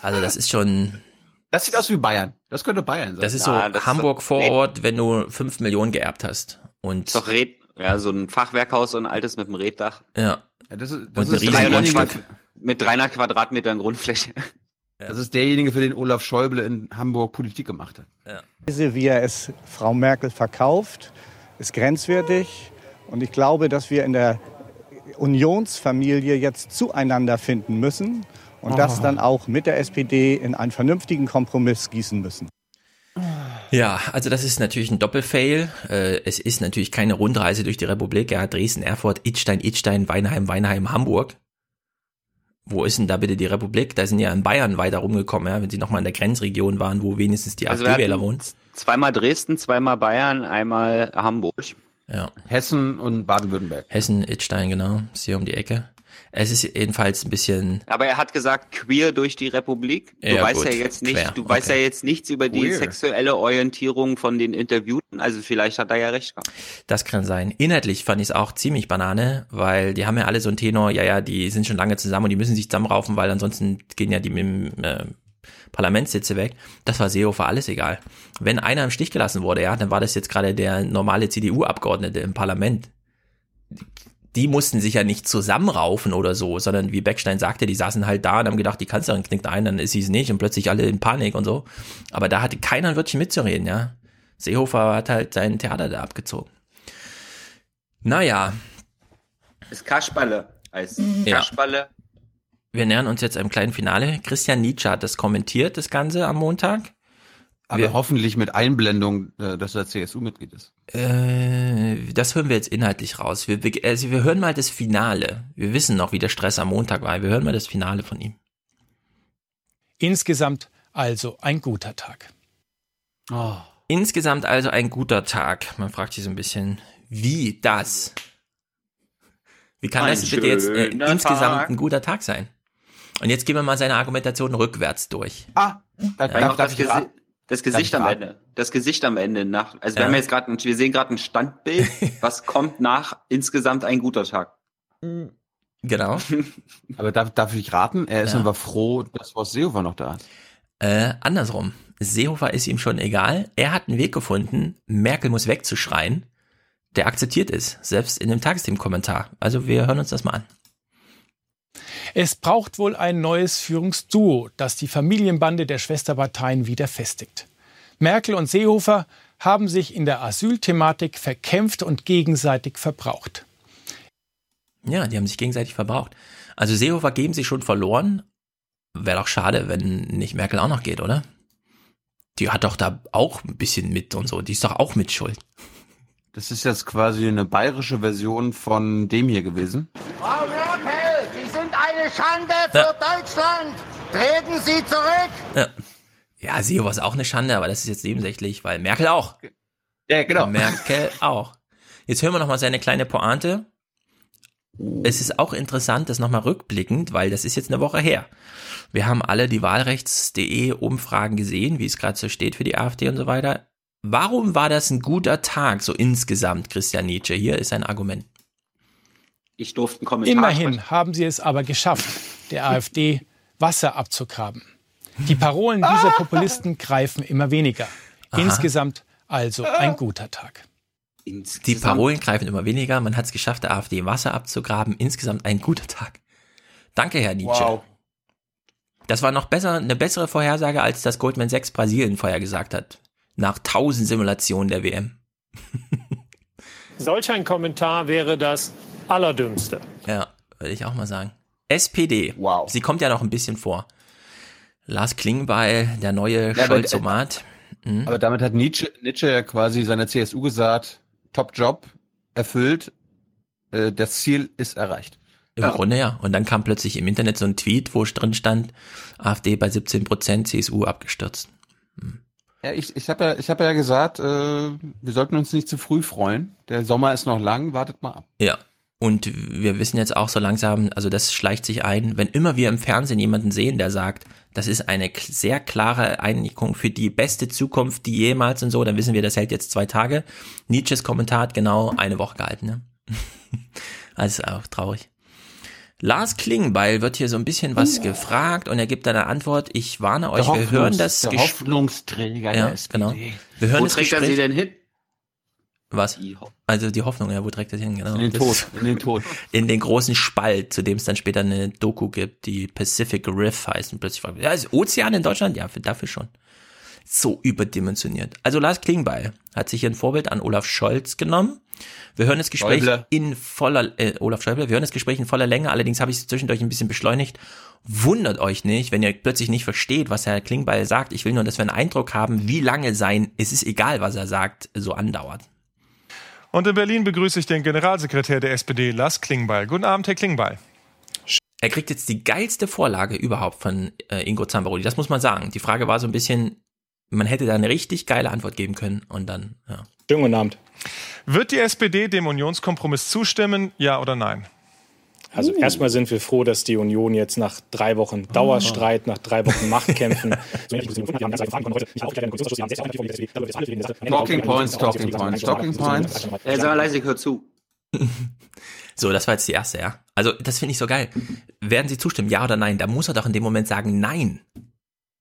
also, das ist schon. Das sieht aus wie Bayern. Das könnte Bayern sein. Das ist so ja, das Hamburg ist vor Ort, wenn du fünf Millionen geerbt hast. Und ist doch Red, ja, so ein Fachwerkhaus, so ein altes mit einem Reddach. Ja. ja das ist, das ist 300 mit 300 Quadratmetern Grundfläche. Das ist derjenige, für den Olaf Schäuble in Hamburg Politik gemacht hat. Ja. Wie er es Frau Merkel verkauft, ist grenzwertig. Und ich glaube, dass wir in der Unionsfamilie jetzt zueinander finden müssen und oh. das dann auch mit der SPD in einen vernünftigen Kompromiss gießen müssen. Ja, also das ist natürlich ein Doppelfail. Äh, es ist natürlich keine Rundreise durch die Republik. Er hat Dresden, Erfurt, Idstein, Idstein, Weinheim, Weinheim, Hamburg. Wo ist denn da bitte die Republik? Da sind ja in Bayern weiter rumgekommen, ja, wenn sie nochmal in der Grenzregion waren, wo wenigstens die also AfD-Wähler wohnen. Zweimal Dresden, zweimal Bayern, einmal Hamburg. Ja. Hessen und Baden-Württemberg. Hessen, Idstein, genau. Ist hier um die Ecke. Es ist jedenfalls ein bisschen. Aber er hat gesagt, queer durch die Republik. Du ja, weißt gut. ja jetzt nicht, Quer. du okay. weißt ja jetzt nichts über die Queer. sexuelle Orientierung von den Interviewten. Also vielleicht hat er ja recht gehabt. Das kann sein. Inhaltlich fand ich es auch ziemlich Banane, weil die haben ja alle so einen Tenor, ja, ja, die sind schon lange zusammen und die müssen sich zusammenraufen, weil ansonsten gehen ja die mit dem äh, Parlamentssitze weg. Das war Seehofer alles egal. Wenn einer im Stich gelassen wurde, ja, dann war das jetzt gerade der normale CDU-Abgeordnete im Parlament die mussten sich ja nicht zusammenraufen oder so, sondern wie Beckstein sagte, die saßen halt da und haben gedacht, die Kanzlerin knickt ein, dann ist sie es nicht und plötzlich alle in Panik und so. Aber da hatte keiner ein Wörtchen mitzureden, ja. Seehofer hat halt sein Theater da abgezogen. Naja. Das Kasperle heißt Kasperle. Ja. Wir nähern uns jetzt einem kleinen Finale. Christian Nietzsche hat das kommentiert, das Ganze am Montag. Aber wir, hoffentlich mit Einblendung, äh, dass er CSU-Mitglied ist. Äh, das hören wir jetzt inhaltlich raus. Wir, also wir hören mal das Finale. Wir wissen noch, wie der Stress am Montag war. Wir hören mal das Finale von ihm. Insgesamt also ein guter Tag. Oh. Insgesamt also ein guter Tag. Man fragt sich so ein bisschen, wie das? Wie kann ein das bitte jetzt äh, insgesamt ein guter Tag sein? Und jetzt gehen wir mal seine Argumentation rückwärts durch. Ah, da, ja, darf ich raten? Das Gesicht am Ende. Das Gesicht am Ende nach. Also ja. wir haben jetzt gerade, wir sehen gerade ein Standbild. was kommt nach insgesamt ein guter Tag? Genau. Aber darf, darf ich raten? Er ist ja. aber froh, dass Horst Seehofer noch da ist. Äh, andersrum. Seehofer ist ihm schon egal. Er hat einen Weg gefunden, Merkel muss wegzuschreien. Der akzeptiert es, selbst in dem Tagesthemen-Kommentar. Also wir hören uns das mal an. Es braucht wohl ein neues Führungsduo, das die Familienbande der Schwesterparteien wieder festigt. Merkel und Seehofer haben sich in der Asylthematik verkämpft und gegenseitig verbraucht. Ja, die haben sich gegenseitig verbraucht. Also Seehofer geben sie schon verloren. Wäre doch schade, wenn nicht Merkel auch noch geht, oder? Die hat doch da auch ein bisschen mit und so. Die ist doch auch mit Schuld. Das ist jetzt quasi eine bayerische Version von dem hier gewesen. Sind eine Schande für ja. Deutschland. Treten Sie zurück. Ja. Ja, Sio war auch eine Schande, aber das ist jetzt nebensächlich, weil Merkel auch. Ja, genau. Merkel auch. Jetzt hören wir nochmal seine kleine Pointe. Es ist auch interessant, das nochmal rückblickend, weil das ist jetzt eine Woche her. Wir haben alle die Wahlrechts.de Umfragen gesehen, wie es gerade so steht für die AfD und so weiter. Warum war das ein guter Tag, so insgesamt, Christian Nietzsche? Hier ist ein Argument. Ich durfte einen Kommentar Immerhin sprechen. haben sie es aber geschafft, der AfD Wasser abzugraben. Die Parolen dieser Populisten greifen immer weniger. Aha. Insgesamt also ein guter Tag. Insgesamt. Die Parolen greifen immer weniger. Man hat es geschafft, der AfD Wasser abzugraben. Insgesamt ein guter Tag. Danke, Herr Nietzsche. Wow. Das war noch besser, eine bessere Vorhersage, als das Goldman Sachs Brasilien vorhergesagt hat nach tausend Simulationen der WM. Solch ein Kommentar wäre das Allerdümmste. Ja, würde ich auch mal sagen. SPD. Wow. Sie kommt ja noch ein bisschen vor. Lars Klingbeil, der neue ja, Scholzomat. Mhm. Aber damit hat Nietzsche, Nietzsche ja quasi seiner CSU gesagt, Top Job, erfüllt, äh, das Ziel ist erreicht. Im ja. Grunde ja. Und dann kam plötzlich im Internet so ein Tweet, wo drin stand, AfD bei 17 Prozent, CSU abgestürzt. Hm. Ja, ich, ich habe ja, ich hab ja gesagt, äh, wir sollten uns nicht zu früh freuen. Der Sommer ist noch lang, wartet mal ab. Ja, und wir wissen jetzt auch so langsam, also das schleicht sich ein, wenn immer wir im Fernsehen jemanden sehen, der sagt, das ist eine sehr klare Einigung für die beste Zukunft, die jemals und so, dann wissen wir, das hält jetzt zwei Tage. Nietzsches Kommentar hat genau eine Woche gehalten. Ne? also auch traurig. Lars Klingbeil wird hier so ein bisschen was ja. gefragt und er gibt eine Antwort. Ich warne euch, wir hören das. Der Hoffnungsträger ja, genau. Wir hören Wo trägt er sie denn hin? Was? Die also die Hoffnung, ja, wo trägt das hin? Genau. In den Tod. In den Tod. In den großen Spalt, zu dem es dann später eine Doku gibt, die Pacific Riff heißt. Und plötzlich fragt, ja, ist Ozean in Deutschland? Ja, dafür schon. So überdimensioniert. Also Lars Klingbeil hat sich hier ein Vorbild an Olaf Scholz genommen. Wir hören das Gespräch Schäuble. in voller, äh, Olaf Schäuble, wir hören das Gespräch in voller Länge, allerdings habe ich es zwischendurch ein bisschen beschleunigt. Wundert euch nicht, wenn ihr plötzlich nicht versteht, was Herr Klingbeil sagt. Ich will nur, dass wir einen Eindruck haben, wie lange sein, es ist egal, was er sagt, so andauert. Und in Berlin begrüße ich den Generalsekretär der SPD, Lars Klingbeil. Guten Abend, Herr Klingbeil. Er kriegt jetzt die geilste Vorlage überhaupt von äh, Ingo Zambaroli. Das muss man sagen. Die Frage war so ein bisschen, man hätte da eine richtig geile Antwort geben können und dann, ja. Schönen guten Abend. Wird die SPD dem Unionskompromiss zustimmen, ja oder nein? Also uh. erstmal sind wir froh, dass die Union jetzt nach drei Wochen Dauerstreit, nach drei Wochen Machtkämpfen. talking Points, Talking Points, Talking Points. Äh, sag mal leise, hör zu. So, das war jetzt die erste, ja. Also, das finde ich so geil. Werden Sie zustimmen, ja oder nein? Da muss er doch in dem Moment sagen, nein.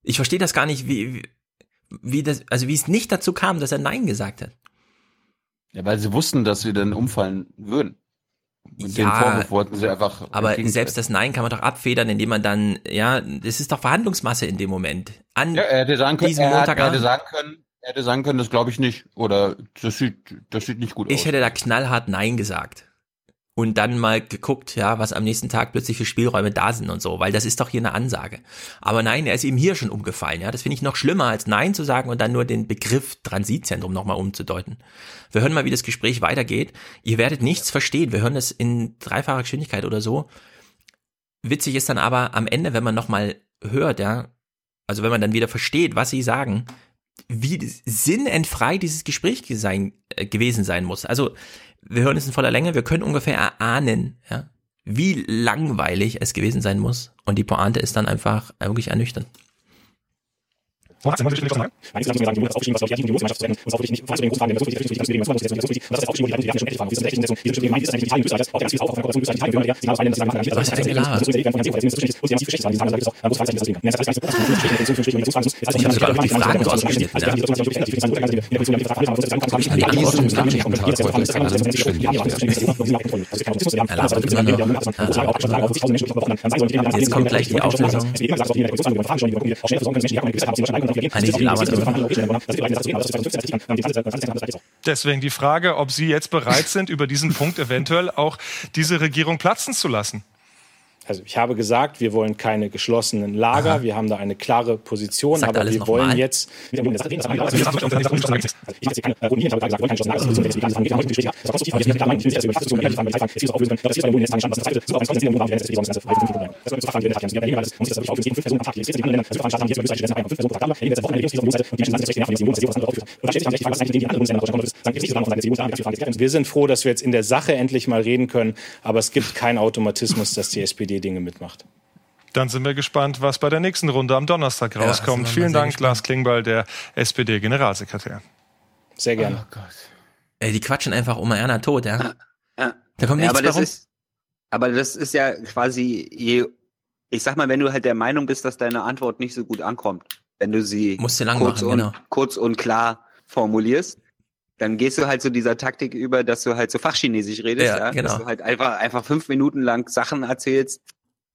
Ich verstehe das gar nicht, wie, wie das, also wie es nicht dazu kam, dass er Nein gesagt hat. Ja, weil sie wussten, dass wir dann umfallen würden. Und ja, den Vorwurf wollten sie einfach. Aber selbst das Nein kann man doch abfedern, indem man dann, ja, das ist doch Verhandlungsmasse in dem Moment. An ja, er hätte sagen können, diesem er, Montag er hätte sagen können, er hätte sagen können, das glaube ich nicht. Oder das sieht, das sieht nicht gut ich aus. Ich hätte da knallhart Nein gesagt und dann mal geguckt, ja, was am nächsten Tag plötzlich für Spielräume da sind und so, weil das ist doch hier eine Ansage. Aber nein, er ist ihm hier schon umgefallen, ja. Das finde ich noch schlimmer, als Nein zu sagen und dann nur den Begriff Transitzentrum nochmal umzudeuten. Wir hören mal, wie das Gespräch weitergeht. Ihr werdet nichts verstehen. Wir hören es in dreifacher Geschwindigkeit oder so. Witzig ist dann aber am Ende, wenn man nochmal hört, ja, also wenn man dann wieder versteht, was sie sagen, wie sinnentfrei dieses Gespräch sein, äh, gewesen sein muss. Also wir hören es in voller Länge, wir können ungefähr erahnen, ja, wie langweilig es gewesen sein muss. Und die Pointe ist dann einfach wirklich ernüchternd. Das ist Jetzt kommt gleich die Auflösung. Deswegen die Frage, ob Sie jetzt bereit sind, über diesen Punkt eventuell auch diese Regierung platzen zu lassen. Also ich habe gesagt, wir wollen keine geschlossenen Lager, Aha. wir haben da eine klare Position, Sagt aber wir wollen mal. jetzt. Wir sind froh, dass wir jetzt in der Sache endlich mal reden können, aber es gibt keinen Automatismus, dass die SPD SPD-Dinge mitmacht. Dann sind wir gespannt, was bei der nächsten Runde am Donnerstag rauskommt. Ja, Vielen Dank, Lars Klingbeil, der SPD-Generalsekretär. Sehr gerne. Oh Ey, die quatschen einfach um Erna tot, ja? ja. Da kommt nichts aber das ist, Aber das ist ja quasi, je, ich sag mal, wenn du halt der Meinung bist, dass deine Antwort nicht so gut ankommt, wenn du sie kurz, machen, und, genau. kurz und klar formulierst, dann gehst du halt zu dieser Taktik über, dass du halt so Fachchinesisch redest, ja, ja? Genau. dass du halt einfach, einfach fünf Minuten lang Sachen erzählst,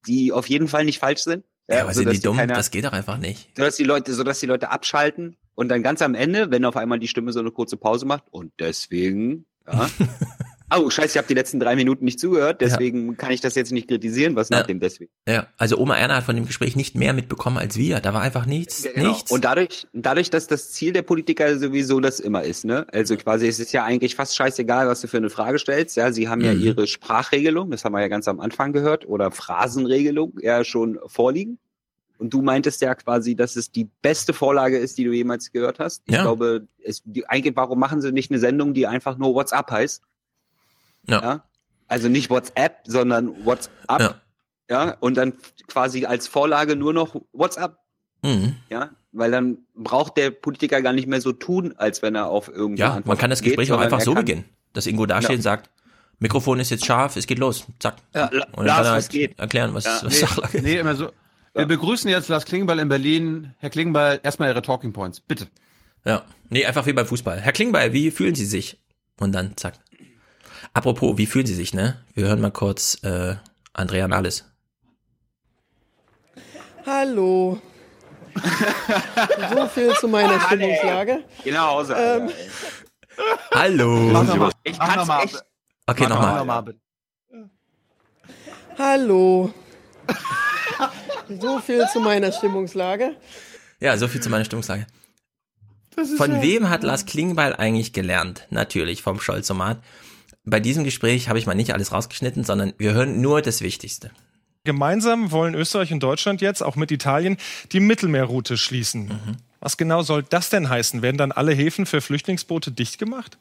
die auf jeden Fall nicht falsch sind. Ja, aber sind die dumm? Keiner, das geht doch einfach nicht. So dass die Leute, so dass die Leute abschalten und dann ganz am Ende, wenn auf einmal die Stimme so eine kurze Pause macht und deswegen Ja. Oh, scheiße, ich habe die letzten drei Minuten nicht zugehört, deswegen ja. kann ich das jetzt nicht kritisieren. Was nach dem deswegen? Ja, also Oma Erna hat von dem Gespräch nicht mehr mitbekommen als wir. Da war einfach nichts, genau. nichts. Und dadurch, dadurch, dass das Ziel der Politiker sowieso das immer ist, ne? Also quasi, es ist ja eigentlich fast scheißegal, was du für eine Frage stellst. Ja, sie haben mhm. ja ihre Sprachregelung, das haben wir ja ganz am Anfang gehört, oder Phrasenregelung ja schon vorliegen. Und du meintest ja quasi, dass es die beste Vorlage ist, die du jemals gehört hast. Ich ja. glaube, es, die, eigentlich, warum machen sie nicht eine Sendung, die einfach nur WhatsApp heißt? Ja. ja? Also nicht WhatsApp, sondern WhatsApp. Ja. ja. Und dann quasi als Vorlage nur noch WhatsApp. Mhm. Ja. Weil dann braucht der Politiker gar nicht mehr so tun, als wenn er auf irgendwas. Ja, man kann das Gespräch geht, auch einfach so beginnen, dass Ingo dasteht ja. und sagt, Mikrofon ist jetzt scharf, es geht los. Zack. Ja, und dann Lars, kann er halt geht. erklären, was, ja, was nee, Sachlage ist. Nee, immer so. Wir begrüßen jetzt Lars Klingbeil in Berlin. Herr Klingbeil, erstmal Ihre Talking Points, bitte. Ja, nee, einfach wie beim Fußball. Herr Klingbeil, wie fühlen Sie sich? Und dann zack. Apropos, wie fühlen Sie sich, ne? Wir hören mal kurz äh, Andrea Nahles. Hallo. so viel zu meiner Stimmungslage. Genau. So. Ähm, Hallo. Mach nochmal. Ich kann's noch echt. Okay, nochmal. Noch Hallo. so viel zu meiner Stimmungslage. Ja, so viel zu meiner Stimmungslage. Von ja wem hat Lars Klingbeil eigentlich gelernt? Natürlich vom Scholzomat bei diesem Gespräch habe ich mal nicht alles rausgeschnitten, sondern wir hören nur das Wichtigste. Gemeinsam wollen Österreich und Deutschland jetzt, auch mit Italien, die Mittelmeerroute schließen. Mhm. Was genau soll das denn heißen? Werden dann alle Häfen für Flüchtlingsboote dicht gemacht?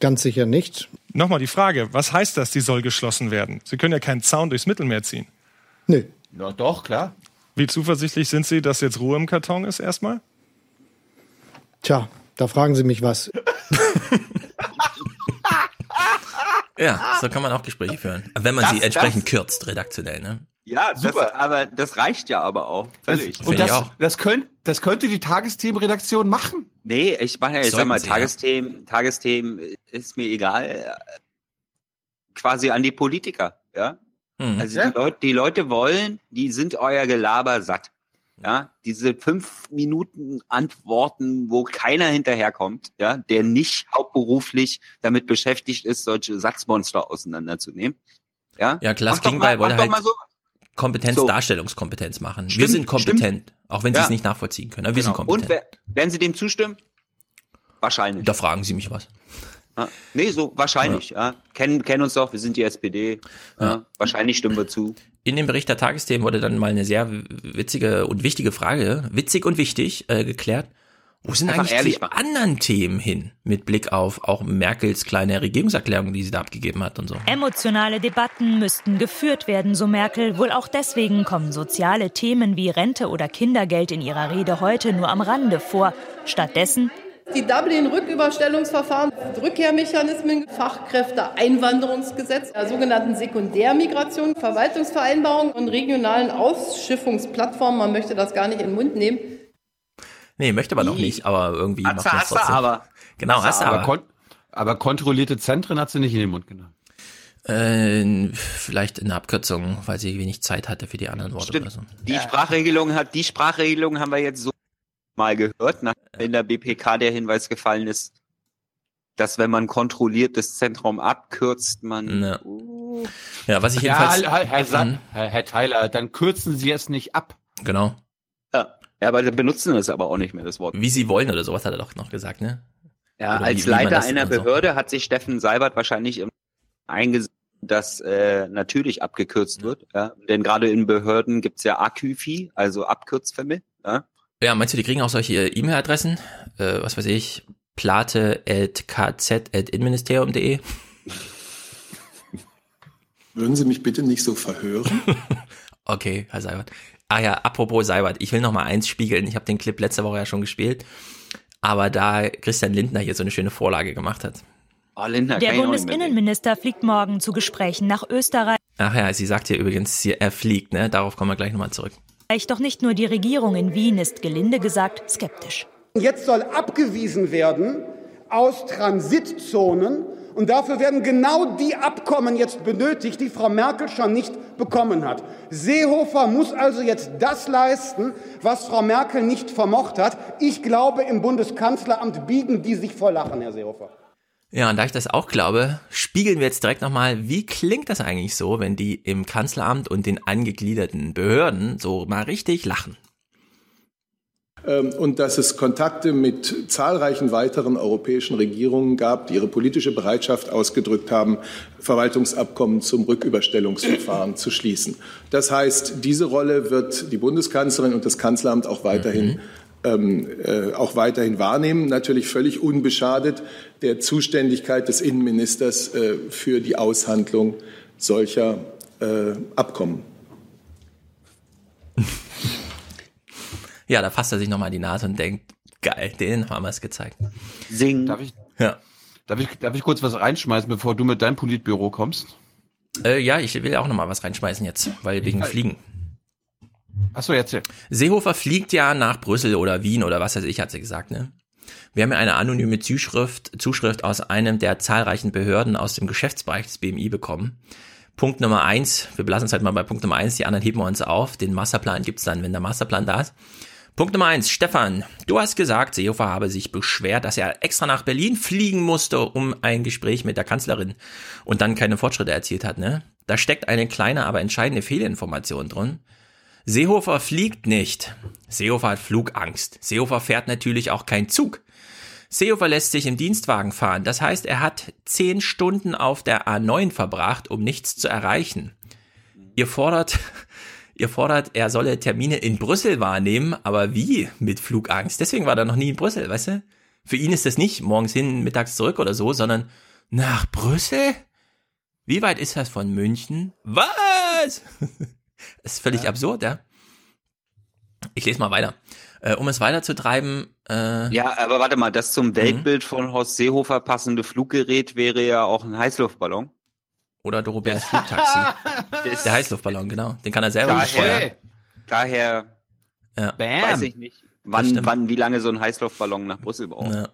Ganz sicher nicht. Nochmal die Frage, was heißt das, die soll geschlossen werden? Sie können ja keinen Zaun durchs Mittelmeer ziehen. Nö. Na doch, klar. Wie zuversichtlich sind Sie, dass jetzt Ruhe im Karton ist erstmal? Tja, da fragen Sie mich was. Ja, so kann man auch Gespräche führen. Wenn man das, sie entsprechend das, kürzt, redaktionell, ne? Ja, super. Das, aber das reicht ja aber auch. Völlig. Das, und das, auch. Das, könnt, das könnte die Tagesthemenredaktion machen. Nee, ich meine, ich sag mal, Tagesthemen, ja. Tagesthemen ist mir egal. Quasi an die Politiker, ja. Hm. Also ja. Die, Leute, die Leute wollen, die sind euer Gelaber satt. Ja, diese fünf Minuten Antworten, wo keiner hinterherkommt, ja, der nicht hauptberuflich damit beschäftigt ist, solche Satzmonster auseinanderzunehmen. Ja, ja klar, Klingbeil wollte halt so. Kompetenz, so. Darstellungskompetenz machen. Stimmt, wir sind kompetent, stimmt. auch wenn Sie ja. es nicht nachvollziehen können. Wir genau. sind kompetent. Und werden Sie dem zustimmen? Wahrscheinlich. Da fragen Sie mich was. Ja, nee, so wahrscheinlich. Ja. ja. Kennen, kennen uns doch, wir sind die SPD. Ja. Wahrscheinlich stimmen wir zu. In dem Bericht der Tagesthemen wurde dann mal eine sehr witzige und wichtige Frage, witzig und wichtig, äh, geklärt. Wo sind Einfach eigentlich die machen. anderen Themen hin, mit Blick auf auch Merkels kleine Regierungserklärung, die sie da abgegeben hat und so? Emotionale Debatten müssten geführt werden, so Merkel. Wohl auch deswegen kommen soziale Themen wie Rente oder Kindergeld in ihrer Rede heute nur am Rande vor. Stattdessen die Dublin-Rücküberstellungsverfahren, Rückkehrmechanismen, Fachkräfte-Einwanderungsgesetz, der sogenannten Sekundärmigration, Verwaltungsvereinbarungen und regionalen Ausschiffungsplattformen. Man möchte das gar nicht in den Mund nehmen. Nee, möchte man auch nicht, aber irgendwie macht man es trotzdem. Aber. Genau, hast du aber. Kon aber kontrollierte Zentren hat sie nicht in den Mund genommen. Äh, vielleicht in der Abkürzung, weil sie wenig Zeit hatte für die anderen Worte Stimmt. oder so. Die Sprachregelung hat, die Sprachregelung haben wir jetzt so mal gehört, nachdem in der BPK der Hinweis gefallen ist, dass wenn man kontrolliert das Zentrum abkürzt, man. Ja, uh, ja was ich jedenfalls. Ja, Herr, Herr, mhm. Herr, Herr Tyler, dann kürzen Sie es nicht ab. Genau. Ja, ja aber benutzen es aber auch nicht mehr, das Wort. Wie Sie wollen oder sowas hat er doch noch gesagt, ne? Ja, oder als wie, Leiter wie einer Behörde so. hat sich Steffen Seibert wahrscheinlich eingesehen, dass äh, natürlich abgekürzt ja. wird. Ja? Denn gerade in Behörden gibt's ja Aküfi, also Abkürzfälle. Ja? Ja, meinst du, die kriegen auch solche E-Mail-Adressen? Äh, was weiß ich, plate.kz.innenministerium.de? Würden Sie mich bitte nicht so verhören? okay, Herr Seibert. Ah ja, apropos Seibert, ich will noch mal eins spiegeln. Ich habe den Clip letzte Woche ja schon gespielt, aber da Christian Lindner hier so eine schöne Vorlage gemacht hat. Oh, Lindner, Der Bundesinnenminister fliegt morgen zu Gesprächen nach Österreich. Ach ja, sie sagt hier übrigens, er fliegt, ne? Darauf kommen wir gleich nochmal zurück. Doch nicht nur die Regierung in Wien ist gelinde gesagt skeptisch. Jetzt soll abgewiesen werden aus Transitzonen und dafür werden genau die Abkommen jetzt benötigt, die Frau Merkel schon nicht bekommen hat. Seehofer muss also jetzt das leisten, was Frau Merkel nicht vermocht hat. Ich glaube, im Bundeskanzleramt biegen die sich vor Lachen, Herr Seehofer. Ja, und da ich das auch glaube, spiegeln wir jetzt direkt nochmal, wie klingt das eigentlich so, wenn die im Kanzleramt und den angegliederten Behörden so mal richtig lachen? Ähm, und dass es Kontakte mit zahlreichen weiteren europäischen Regierungen gab, die ihre politische Bereitschaft ausgedrückt haben, Verwaltungsabkommen zum Rücküberstellungsverfahren zu schließen. Das heißt, diese Rolle wird die Bundeskanzlerin und das Kanzleramt auch weiterhin mhm. Ähm, äh, auch weiterhin wahrnehmen, natürlich völlig unbeschadet der Zuständigkeit des Innenministers äh, für die Aushandlung solcher äh, Abkommen. Ja, da fasst er sich nochmal die Nase und denkt, geil, den haben wir es gezeigt. Sing. Darf ich, ja. darf, ich, darf ich kurz was reinschmeißen, bevor du mit deinem Politbüro kommst? Äh, ja, ich will auch nochmal was reinschmeißen jetzt, weil wegen Fliegen. Achso, jetzt hier. Seehofer fliegt ja nach Brüssel oder Wien oder was weiß ich, hat sie gesagt, ne? Wir haben ja eine anonyme Zuschrift, Zuschrift aus einem der zahlreichen Behörden aus dem Geschäftsbereich des BMI bekommen. Punkt Nummer eins, wir belassen es halt mal bei Punkt Nummer eins, die anderen heben wir uns auf. Den Masterplan gibt's dann, wenn der Masterplan da ist. Punkt Nummer eins, Stefan, du hast gesagt, Seehofer habe sich beschwert, dass er extra nach Berlin fliegen musste, um ein Gespräch mit der Kanzlerin und dann keine Fortschritte erzielt hat, ne? Da steckt eine kleine, aber entscheidende Fehlinformation drin. Seehofer fliegt nicht. Seehofer hat Flugangst. Seehofer fährt natürlich auch kein Zug. Seehofer lässt sich im Dienstwagen fahren. Das heißt, er hat zehn Stunden auf der A9 verbracht, um nichts zu erreichen. Ihr fordert, Ihr fordert, er solle Termine in Brüssel wahrnehmen, aber wie mit Flugangst? Deswegen war er noch nie in Brüssel, weißt du? Für ihn ist das nicht morgens hin, mittags zurück oder so, sondern nach Brüssel? Wie weit ist das von München? Was? ist völlig ja. absurd, ja? Ich lese mal weiter. Äh, um es weiterzutreiben. Äh, ja, aber warte mal, das zum Weltbild von Horst Seehofer passende Fluggerät wäre ja auch ein Heißluftballon. Oder Doroberts Flugtaxi. der Heißluftballon, genau. Den kann er selber daher, steuern. Daher ja. weiß ich nicht, wann, wann, wie lange so ein Heißluftballon nach Brüssel braucht. Ja.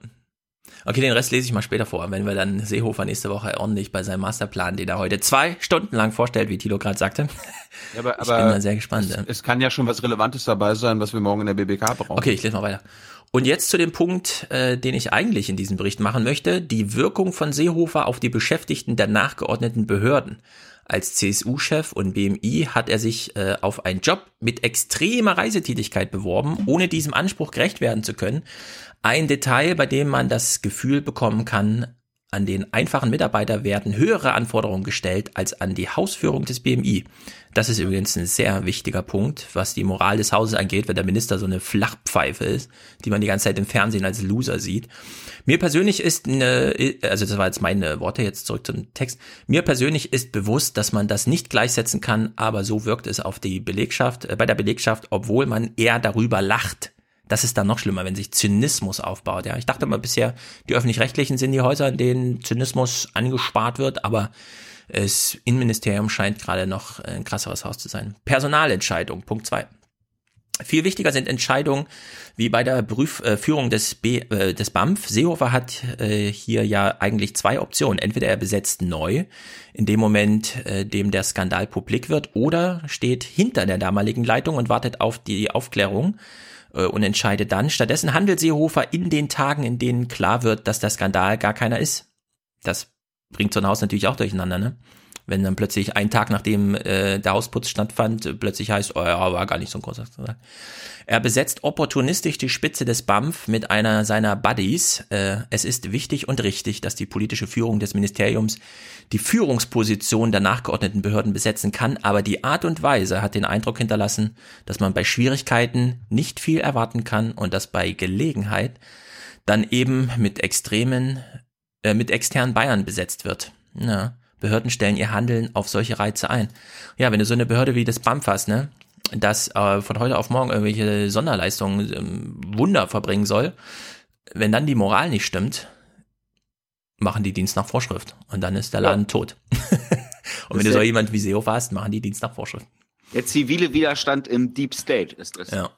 Okay, den Rest lese ich mal später vor, wenn wir dann Seehofer nächste Woche ordentlich bei seinem Masterplan, den er heute zwei Stunden lang vorstellt, wie Tilo gerade sagte. Ja, aber, ich bin da sehr gespannt. Es, es, kann ja schon was Relevantes dabei sein, was wir morgen in der BBK brauchen. Okay, ich lese mal weiter. Und jetzt zu dem Punkt, äh, den ich eigentlich in diesem Bericht machen möchte, die Wirkung von Seehofer auf die Beschäftigten der nachgeordneten Behörden. Als CSU-Chef und BMI hat er sich äh, auf einen Job mit extremer Reisetätigkeit beworben, ohne diesem Anspruch gerecht werden zu können. Ein Detail, bei dem man das Gefühl bekommen kann, an den einfachen Mitarbeiter werden höhere Anforderungen gestellt als an die Hausführung des BMI. Das ist übrigens ein sehr wichtiger Punkt, was die Moral des Hauses angeht, wenn der Minister so eine Flachpfeife ist, die man die ganze Zeit im Fernsehen als Loser sieht. Mir persönlich ist eine, also das war jetzt meine Worte, jetzt zurück zum Text. Mir persönlich ist bewusst, dass man das nicht gleichsetzen kann, aber so wirkt es auf die Belegschaft, äh, bei der Belegschaft, obwohl man eher darüber lacht, das ist dann noch schlimmer, wenn sich Zynismus aufbaut. Ja, ich dachte immer bisher, die öffentlich-rechtlichen sind die Häuser, in denen Zynismus angespart wird, aber das Innenministerium scheint gerade noch ein krasseres Haus zu sein. Personalentscheidung, Punkt zwei. Viel wichtiger sind Entscheidungen wie bei der Prüfführung äh, des, B, äh, des BAMF. Seehofer hat äh, hier ja eigentlich zwei Optionen. Entweder er besetzt neu, in dem Moment, äh, dem der Skandal publik wird, oder steht hinter der damaligen Leitung und wartet auf die Aufklärung und entscheidet dann. Stattdessen handelt Seehofer in den Tagen, in denen klar wird, dass der Skandal gar keiner ist. Das bringt so ein Haus natürlich auch durcheinander, ne? Wenn dann plötzlich ein Tag nachdem äh, der Hausputz stattfand, plötzlich heißt, oh ja, war gar nicht so ein großer Skandal. Er besetzt opportunistisch die Spitze des BAMF mit einer seiner Buddies. Äh, es ist wichtig und richtig, dass die politische Führung des Ministeriums die Führungsposition der nachgeordneten Behörden besetzen kann, aber die Art und Weise hat den Eindruck hinterlassen, dass man bei Schwierigkeiten nicht viel erwarten kann und dass bei Gelegenheit dann eben mit extremen, äh, mit externen Bayern besetzt wird. Ja, Behörden stellen ihr Handeln auf solche Reize ein. Ja, wenn du so eine Behörde wie das BAMF hast, ne, das äh, von heute auf morgen irgendwelche Sonderleistungen ähm, Wunder verbringen soll, wenn dann die Moral nicht stimmt, machen die Dienst nach Vorschrift und dann ist der Laden ja. tot. und wenn du so jemand wie Seehofer hast, machen die Dienst nach Vorschrift. Der zivile Widerstand im Deep State ist das. Ja.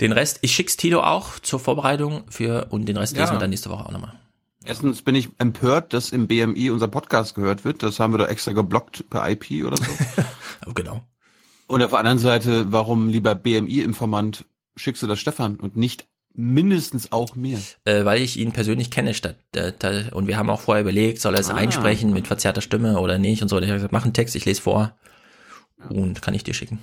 Den Rest, ich schick's Tilo auch zur Vorbereitung für und den Rest ja. lesen wir dann nächste Woche auch nochmal. Erstens bin ich empört, dass im BMI unser Podcast gehört wird. Das haben wir da extra geblockt per IP oder so. genau. Und auf der anderen Seite, warum lieber BMI-Informant schickst du das Stefan und nicht mindestens auch mir. Äh, weil ich ihn persönlich kenne statt äh, und wir haben auch vorher überlegt, soll er es ah. einsprechen mit verzerrter Stimme oder nicht und so. Ich habe gesagt, mach einen Text, ich lese vor und kann ich dir schicken.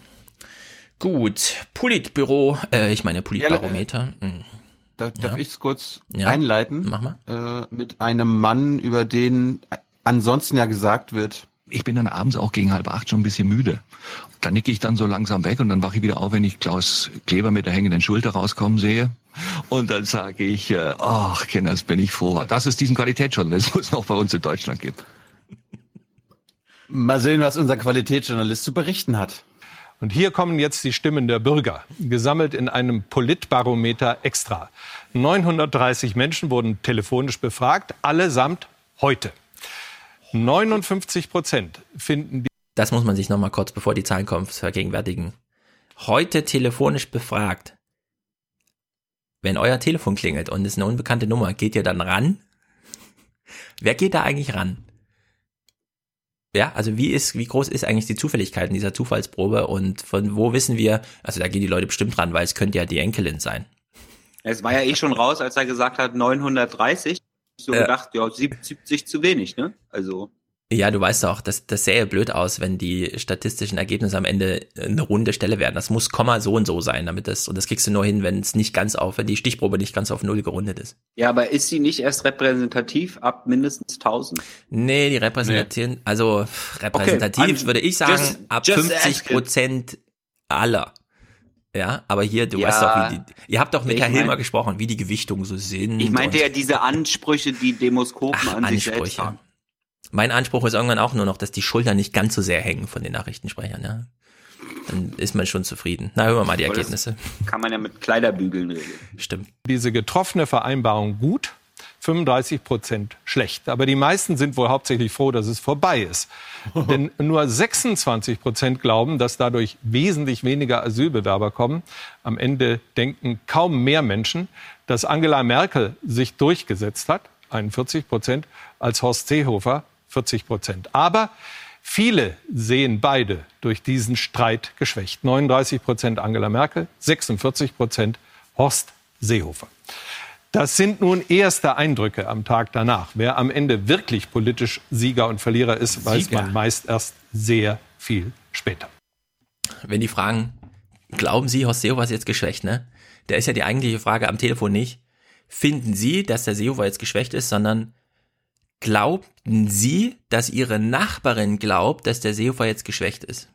Gut, Politbüro, äh, ich meine Politbarometer. Ja, da, darf ja. ich es kurz ja. einleiten? Mach mal. Äh, mit einem Mann, über den ansonsten ja gesagt wird, ich bin dann abends auch gegen halb acht schon ein bisschen müde. Da nicke ich dann so langsam weg und dann wache ich wieder auf, wenn ich Klaus Kleber mit der hängenden Schulter rauskommen sehe. Und dann sage ich, äh, ach, Kenners, bin ich froh, dass es diesen Qualitätsjournalismus noch bei uns in Deutschland gibt. Mal sehen, was unser Qualitätsjournalist zu berichten hat. Und hier kommen jetzt die Stimmen der Bürger, gesammelt in einem Politbarometer extra. 930 Menschen wurden telefonisch befragt, allesamt heute. 59 Prozent finden die. Das muss man sich nochmal kurz, bevor die Zahlen kommen, vergegenwärtigen. Heute telefonisch befragt. Wenn euer Telefon klingelt und es eine unbekannte Nummer, geht ihr dann ran? Wer geht da eigentlich ran? Ja, also wie ist, wie groß ist eigentlich die Zufälligkeit in dieser Zufallsprobe und von wo wissen wir, also da gehen die Leute bestimmt ran, weil es könnte ja die Enkelin sein. Es war ja eh schon raus, als er gesagt hat 930 so äh, gedacht, ja, 70 zu wenig, ne? Also. Ja, du weißt auch, das, das sähe blöd aus, wenn die statistischen Ergebnisse am Ende eine runde Stelle werden. Das muss Komma so und so sein, damit das, und das kriegst du nur hin, wenn es nicht ganz auf, wenn die Stichprobe nicht ganz auf Null gerundet ist. Ja, aber ist sie nicht erst repräsentativ ab mindestens 1000? Nee, die repräsentieren, nee. also repräsentativ okay, würde ich sagen, just, ab just 50 Prozent aller. Ja, aber hier, du ja, weißt doch, wie die, ihr habt doch mit Herr Hilmer gesprochen, wie die Gewichtungen so sind. Ich meinte ja diese Ansprüche, die Demoskopen Ach, an Ansprüche. sich selbst haben. Mein Anspruch ist irgendwann auch nur noch, dass die Schultern nicht ganz so sehr hängen von den Nachrichtensprechern, ja. Dann ist man schon zufrieden. Na, hören wir mal die Ergebnisse. Kann man ja mit Kleiderbügeln regeln. Stimmt. Diese getroffene Vereinbarung gut, 35 Prozent schlecht. Aber die meisten sind wohl hauptsächlich froh, dass es vorbei ist. Denn nur 26 Prozent glauben, dass dadurch wesentlich weniger Asylbewerber kommen. Am Ende denken kaum mehr Menschen, dass Angela Merkel sich durchgesetzt hat, 41 Prozent, als Horst Seehofer, 40 Prozent. Aber viele sehen beide durch diesen Streit geschwächt. 39 Prozent Angela Merkel, 46 Prozent Horst Seehofer. Das sind nun erste Eindrücke am Tag danach. Wer am Ende wirklich politisch Sieger und Verlierer ist, weiß Sieger. man meist erst sehr viel später. Wenn die fragen, glauben Sie, Horst Seehofer ist jetzt geschwächt, ne? Der ist ja die eigentliche Frage am Telefon nicht. Finden Sie, dass der Seehofer jetzt geschwächt ist, sondern glaubten Sie, dass Ihre Nachbarin glaubt, dass der Seehofer jetzt geschwächt ist?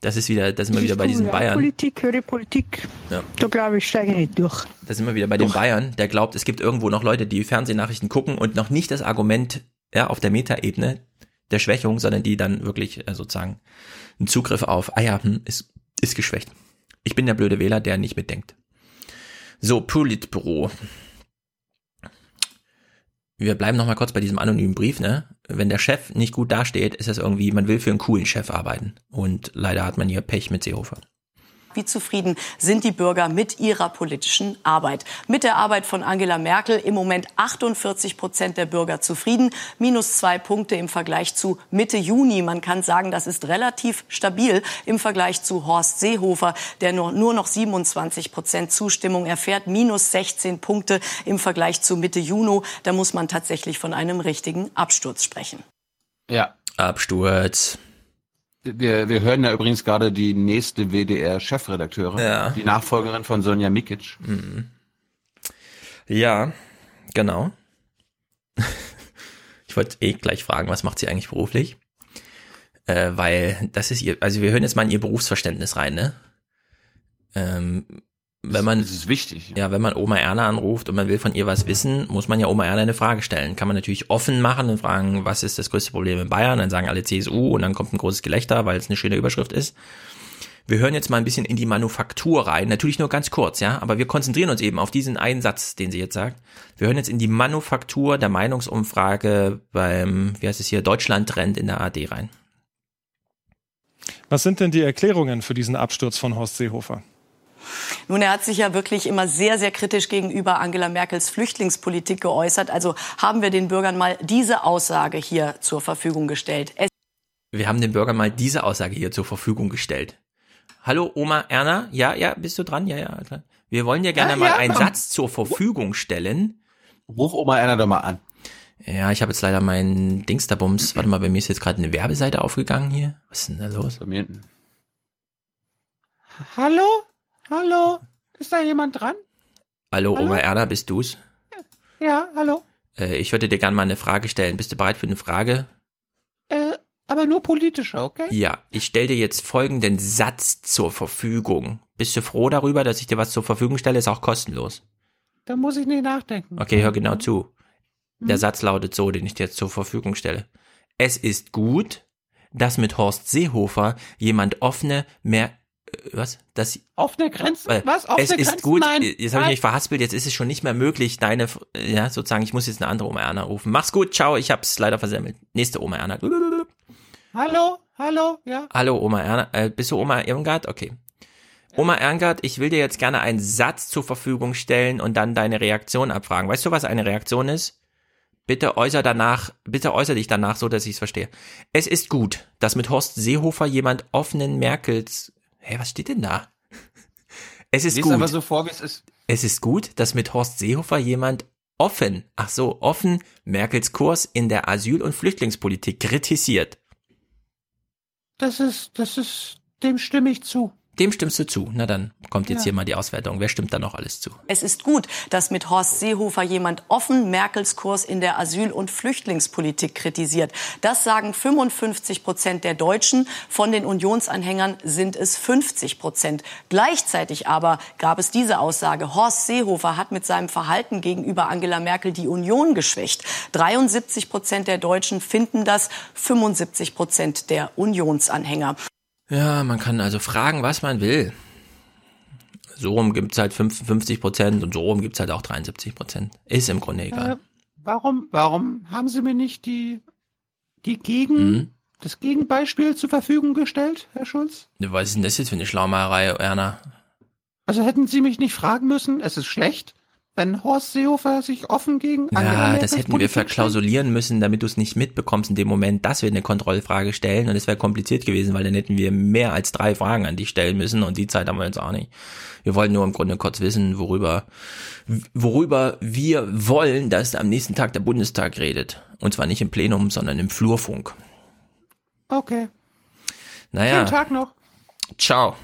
Das ist wieder, da sind wir wieder bei diesen Bayern. Politik, höre Politik. Ja. Da glaube ich, steige ich nicht durch. Da sind wir wieder bei Doch. den Bayern, der glaubt, es gibt irgendwo noch Leute, die Fernsehnachrichten gucken und noch nicht das Argument ja, auf der Metaebene der Schwächung, sondern die dann wirklich äh, sozusagen einen Zugriff auf, ah ja, hm, ist, ist geschwächt. Ich bin der blöde Wähler, der nicht mitdenkt. So, Politbüro wir bleiben noch mal kurz bei diesem anonymen Brief, ne? Wenn der Chef nicht gut dasteht, ist das irgendwie, man will für einen coolen Chef arbeiten. Und leider hat man hier Pech mit Seehofer. Wie zufrieden sind die Bürger mit ihrer politischen Arbeit? Mit der Arbeit von Angela Merkel im Moment 48 Prozent der Bürger zufrieden, minus zwei Punkte im Vergleich zu Mitte Juni. Man kann sagen, das ist relativ stabil im Vergleich zu Horst Seehofer, der nur, nur noch 27 Prozent Zustimmung erfährt, minus 16 Punkte im Vergleich zu Mitte Juni. Da muss man tatsächlich von einem richtigen Absturz sprechen. Ja, Absturz. Wir, wir hören ja übrigens gerade die nächste WDR-Chefredakteurin, ja. die Nachfolgerin von Sonja Mikic. Mhm. Ja, genau. Ich wollte eh gleich fragen, was macht sie eigentlich beruflich? Äh, weil das ist ihr, also wir hören jetzt mal in ihr Berufsverständnis rein, ne? Ähm, wenn man, das ist wichtig. Ja. ja, wenn man Oma Erna anruft und man will von ihr was wissen, muss man ja Oma Erna eine Frage stellen. Kann man natürlich offen machen und fragen, was ist das größte Problem in Bayern? Dann sagen alle CSU und dann kommt ein großes Gelächter, weil es eine schöne Überschrift ist. Wir hören jetzt mal ein bisschen in die Manufaktur rein. Natürlich nur ganz kurz, ja, aber wir konzentrieren uns eben auf diesen einen Satz, den sie jetzt sagt. Wir hören jetzt in die Manufaktur der Meinungsumfrage beim, wie heißt es hier, Deutschland-Trend in der AD rein. Was sind denn die Erklärungen für diesen Absturz von Horst Seehofer? Nun, er hat sich ja wirklich immer sehr, sehr kritisch gegenüber Angela Merkels Flüchtlingspolitik geäußert. Also haben wir den Bürgern mal diese Aussage hier zur Verfügung gestellt. Es wir haben den Bürgern mal diese Aussage hier zur Verfügung gestellt. Hallo Oma Erna, ja, ja, bist du dran? Ja, ja, klar. Wir wollen dir gerne ja, mal ja, einen Satz zur Verfügung stellen. Ruf Oma Erna doch mal an. Ja, ich habe jetzt leider meinen Dingsterbums. Warte mal, bei mir ist jetzt gerade eine Werbeseite aufgegangen hier. Was ist denn da los? Bei mir hinten. Hallo? Hallo? Ist da jemand dran? Hallo, hallo? Oma Erna, bist du's? Ja, hallo. Äh, ich würde dir gerne mal eine Frage stellen. Bist du bereit für eine Frage? Äh, aber nur politische, okay? Ja, ich stelle dir jetzt folgenden Satz zur Verfügung. Bist du froh darüber, dass ich dir was zur Verfügung stelle? Ist auch kostenlos. Da muss ich nicht nachdenken. Okay, hör genau zu. Der hm? Satz lautet so, den ich dir jetzt zur Verfügung stelle. Es ist gut, dass mit Horst Seehofer jemand offene, mehr, was? Das, offene Grenzen? Äh, was? Offene es Grenzen? ist gut, Nein. jetzt habe ich mich verhaspelt, jetzt ist es schon nicht mehr möglich, deine, ja, sozusagen, ich muss jetzt eine andere Oma Erna rufen. Mach's gut, ciao, ich hab's leider versemmelt. Nächste Oma Erna. Hallo, hallo, ja. Hallo, Oma Erna, äh, bist du Oma Irmgard? Okay. Oma Erngard, ich will dir jetzt gerne einen Satz zur Verfügung stellen und dann deine Reaktion abfragen. Weißt du, was eine Reaktion ist? Bitte äußer danach, bitte äußer dich danach so, dass ich es verstehe. Es ist gut, dass mit Horst Seehofer jemand offenen Merkels. Hä, was steht denn da? Es ist Lies gut. aber so vor, wie es ist. Es ist gut, dass mit Horst Seehofer jemand offen, ach so, offen Merkels Kurs in der Asyl- und Flüchtlingspolitik kritisiert. Das ist, das ist, dem stimme ich zu. Dem stimmst du zu. Na dann kommt jetzt ja. hier mal die Auswertung. Wer stimmt da noch alles zu? Es ist gut, dass mit Horst Seehofer jemand offen Merkels Kurs in der Asyl- und Flüchtlingspolitik kritisiert. Das sagen 55 Prozent der Deutschen. Von den Unionsanhängern sind es 50 Prozent. Gleichzeitig aber gab es diese Aussage. Horst Seehofer hat mit seinem Verhalten gegenüber Angela Merkel die Union geschwächt. 73 Prozent der Deutschen finden das, 75 Prozent der Unionsanhänger. Ja, man kann also fragen, was man will. So rum gibt's halt 55 Prozent und so rum gibt's halt auch 73 Prozent. Ist im Grunde egal. Äh, warum, warum haben Sie mir nicht die, die Gegen, mhm. das Gegenbeispiel zur Verfügung gestellt, Herr Schulz? Was ist denn das jetzt für eine Schlaumerei, Erna? Also hätten Sie mich nicht fragen müssen, es ist schlecht, wenn Horst Seehofer sich offen gegen Angela Ja, das hätten Politik wir verklausulieren müssen, damit du es nicht mitbekommst in dem Moment, dass wir eine Kontrollfrage stellen und es wäre kompliziert gewesen, weil dann hätten wir mehr als drei Fragen an dich stellen müssen und die Zeit haben wir jetzt auch nicht. Wir wollen nur im Grunde kurz wissen, worüber, worüber wir wollen, dass am nächsten Tag der Bundestag redet. Und zwar nicht im Plenum, sondern im Flurfunk. Okay. Naja. Schönen Tag noch. Ciao.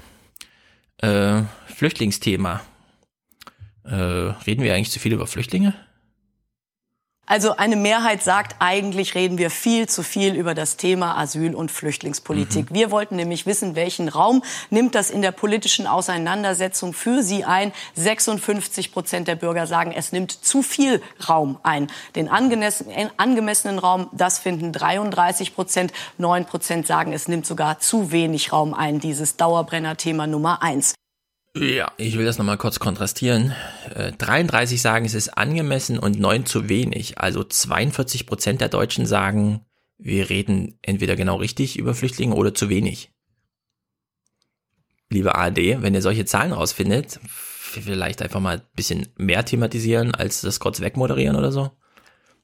Äh, Flüchtlingsthema. Äh, reden wir eigentlich zu viel über Flüchtlinge? Also eine Mehrheit sagt, eigentlich reden wir viel zu viel über das Thema Asyl- und Flüchtlingspolitik. Mhm. Wir wollten nämlich wissen, welchen Raum nimmt das in der politischen Auseinandersetzung für Sie ein. 56 Prozent der Bürger sagen, es nimmt zu viel Raum ein. Den angemessenen Raum, das finden 33 Prozent. 9 Prozent sagen, es nimmt sogar zu wenig Raum ein, dieses Dauerbrenner-Thema Nummer eins. Ja, ich will das nochmal kurz kontrastieren. Äh, 33 sagen, es ist angemessen und 9 zu wenig. Also 42 Prozent der Deutschen sagen, wir reden entweder genau richtig über Flüchtlinge oder zu wenig. Liebe ARD, wenn ihr solche Zahlen rausfindet, vielleicht einfach mal ein bisschen mehr thematisieren, als das kurz wegmoderieren oder so.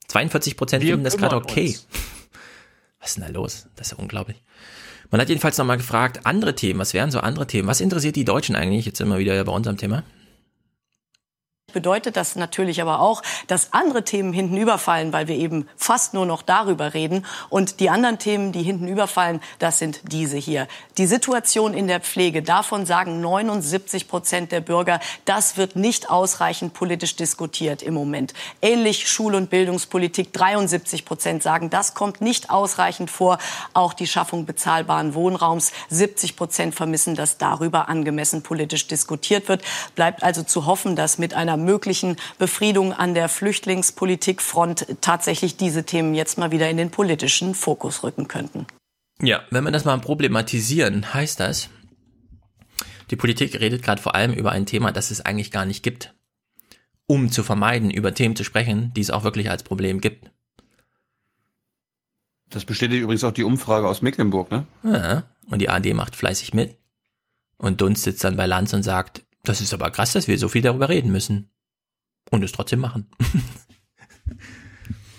42 Prozent finden das gerade okay. Uns. Was ist denn da los? Das ist ja unglaublich. Man hat jedenfalls nochmal gefragt, andere Themen, was wären so andere Themen? Was interessiert die Deutschen eigentlich? Jetzt sind wir wieder bei unserem Thema bedeutet das natürlich aber auch, dass andere Themen hinten überfallen, weil wir eben fast nur noch darüber reden. Und die anderen Themen, die hinten überfallen, das sind diese hier. Die Situation in der Pflege, davon sagen 79 Prozent der Bürger, das wird nicht ausreichend politisch diskutiert im Moment. Ähnlich Schul- und Bildungspolitik, 73 Prozent sagen, das kommt nicht ausreichend vor. Auch die Schaffung bezahlbaren Wohnraums, 70 Prozent vermissen, dass darüber angemessen politisch diskutiert wird. Bleibt also zu hoffen, dass mit einer möglichen Befriedung an der Flüchtlingspolitikfront tatsächlich diese Themen jetzt mal wieder in den politischen Fokus rücken könnten. Ja, wenn wir das mal problematisieren, heißt das, die Politik redet gerade vor allem über ein Thema, das es eigentlich gar nicht gibt, um zu vermeiden, über Themen zu sprechen, die es auch wirklich als Problem gibt. Das bestätigt übrigens auch die Umfrage aus Mecklenburg, ne? Ja, und die AD macht fleißig mit. Und Dunst sitzt dann bei Lanz und sagt, das ist aber krass, dass wir so viel darüber reden müssen. Und es trotzdem machen.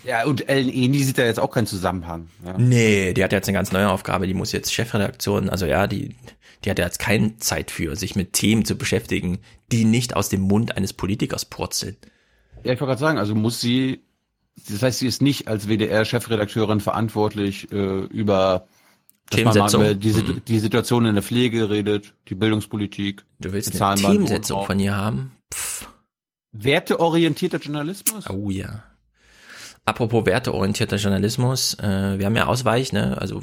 Ja, und Ellen Eni sieht da jetzt auch keinen Zusammenhang. Ja. Nee, die hat jetzt eine ganz neue Aufgabe, die muss jetzt Chefredaktion, also ja, die, die hat jetzt keine Zeit für, sich mit Themen zu beschäftigen, die nicht aus dem Mund eines Politikers purzeln. Ja, ich wollte gerade sagen, also muss sie, das heißt, sie ist nicht als WDR-Chefredakteurin verantwortlich äh, über man mal über die, mhm. die Situation in der Pflege redet, die Bildungspolitik. Du willst eine Themensetzung von ihr haben? Pff. Werteorientierter Journalismus? Oh ja. Apropos werteorientierter Journalismus, äh, wir haben ja Ausweich, ne? Also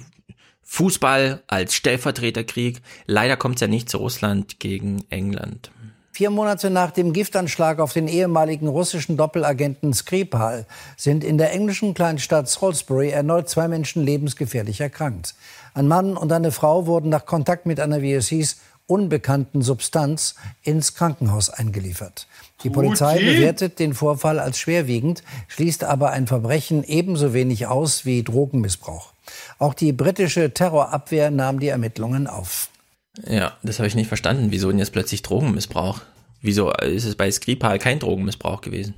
Fußball als Stellvertreterkrieg. Leider kommt es ja nicht zu Russland gegen England. Vier Monate nach dem Giftanschlag auf den ehemaligen russischen Doppelagenten Skripal sind in der englischen Kleinstadt Salisbury erneut zwei Menschen lebensgefährlich erkrankt. Ein Mann und eine Frau wurden nach Kontakt mit einer, wie es hieß, unbekannten Substanz ins Krankenhaus eingeliefert. Die Polizei bewertet den Vorfall als schwerwiegend, schließt aber ein Verbrechen ebenso wenig aus wie Drogenmissbrauch. Auch die britische Terrorabwehr nahm die Ermittlungen auf. Ja, das habe ich nicht verstanden. Wieso denn jetzt plötzlich Drogenmissbrauch? Wieso ist es bei Skripal kein Drogenmissbrauch gewesen?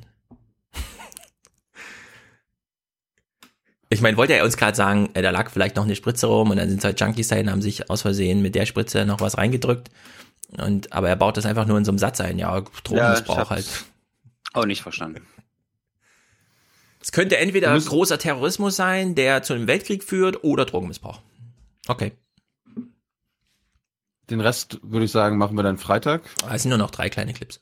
Ich meine, wollte er uns gerade sagen, äh, da lag vielleicht noch eine Spritze rum und dann sind halt Junkies dahin, haben sich aus Versehen mit der Spritze noch was reingedrückt. Und, aber er baut das einfach nur in so einem Satz ein. Ja, Drogenmissbrauch ja, halt. Auch nicht verstanden. Es könnte entweder großer Terrorismus sein, der zu einem Weltkrieg führt, oder Drogenmissbrauch. Okay. Den Rest würde ich sagen, machen wir dann Freitag. Ah, es sind nur noch drei kleine Clips.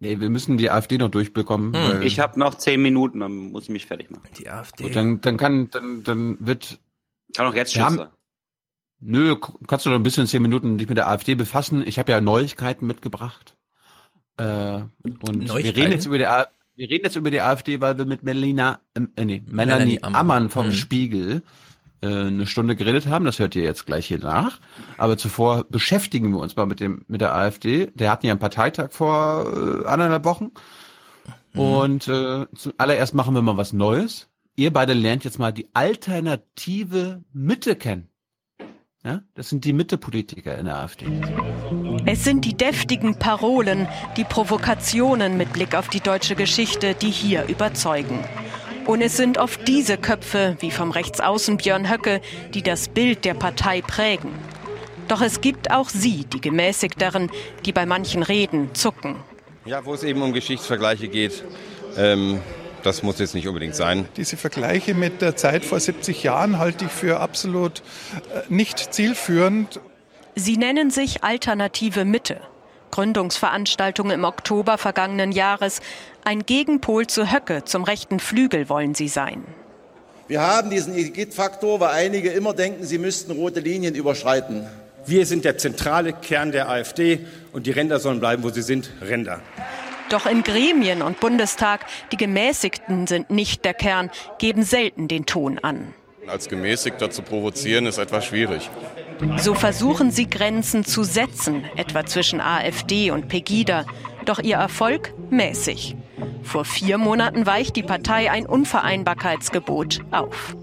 Nee, wir müssen die AfD noch durchbekommen. Hm. Ich habe noch zehn Minuten, dann muss ich mich fertig machen. Die AfD. Gut, dann, dann kann, dann, dann wird. Kann auch jetzt sein. Nö, kannst du noch ein bisschen in zehn Minuten dich mit der AfD befassen. Ich habe ja Neuigkeiten mitgebracht. Äh, und Neuigkeiten? wir reden jetzt über die AfD. Wir reden jetzt über die AfD, weil wir mit Melina, äh, nee, Melanie, Melanie Ammann, Ammann vom mhm. Spiegel äh, eine Stunde geredet haben. Das hört ihr jetzt gleich hier nach. Aber zuvor beschäftigen wir uns mal mit dem mit der AfD. Der hatten ja einen Parteitag vor äh, anderthalb Wochen. Mhm. Und äh, zuallererst machen wir mal was Neues. Ihr beide lernt jetzt mal die alternative Mitte kennen. Ja, das sind die Mittepolitiker in der AfD. Es sind die deftigen Parolen, die Provokationen mit Blick auf die deutsche Geschichte, die hier überzeugen. Und es sind oft diese Köpfe, wie vom Rechtsaußen Björn Höcke, die das Bild der Partei prägen. Doch es gibt auch sie, die gemäßigteren, die bei manchen Reden zucken. Ja, wo es eben um Geschichtsvergleiche geht. Ähm das muss jetzt nicht unbedingt sein. Diese Vergleiche mit der Zeit vor 70 Jahren halte ich für absolut äh, nicht zielführend. Sie nennen sich Alternative Mitte. Gründungsveranstaltung im Oktober vergangenen Jahres. Ein Gegenpol zu Höcke, zum rechten Flügel wollen sie sein. Wir haben diesen Igitt-Faktor, weil einige immer denken, sie müssten rote Linien überschreiten. Wir sind der zentrale Kern der AfD und die Ränder sollen bleiben, wo sie sind, Ränder. Doch in Gremien und Bundestag, die Gemäßigten sind nicht der Kern, geben selten den Ton an. Als Gemäßigter zu provozieren ist etwas schwierig. So versuchen sie Grenzen zu setzen, etwa zwischen AfD und Pegida. Doch ihr Erfolg mäßig. Vor vier Monaten weicht die Partei ein Unvereinbarkeitsgebot auf.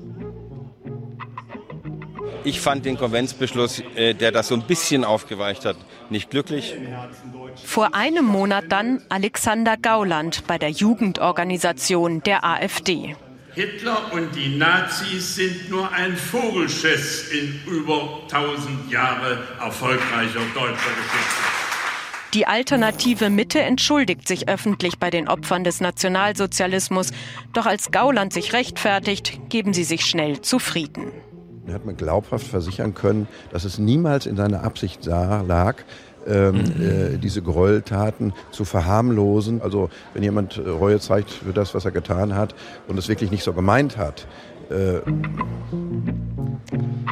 Ich fand den Konventsbeschluss, äh, der das so ein bisschen aufgeweicht hat, nicht glücklich. Vor einem Monat dann Alexander Gauland bei der Jugendorganisation der AfD. Hitler und die Nazis sind nur ein Vogelschiss in über 1000 Jahre erfolgreicher deutscher Geschichte. Die alternative Mitte entschuldigt sich öffentlich bei den Opfern des Nationalsozialismus. Doch als Gauland sich rechtfertigt, geben sie sich schnell zufrieden. Er hat mir glaubhaft versichern können, dass es niemals in seiner Absicht lag, ähm, mhm. äh, diese Gräueltaten zu verharmlosen. Also wenn jemand äh, Reue zeigt für das, was er getan hat und es wirklich nicht so gemeint hat. Äh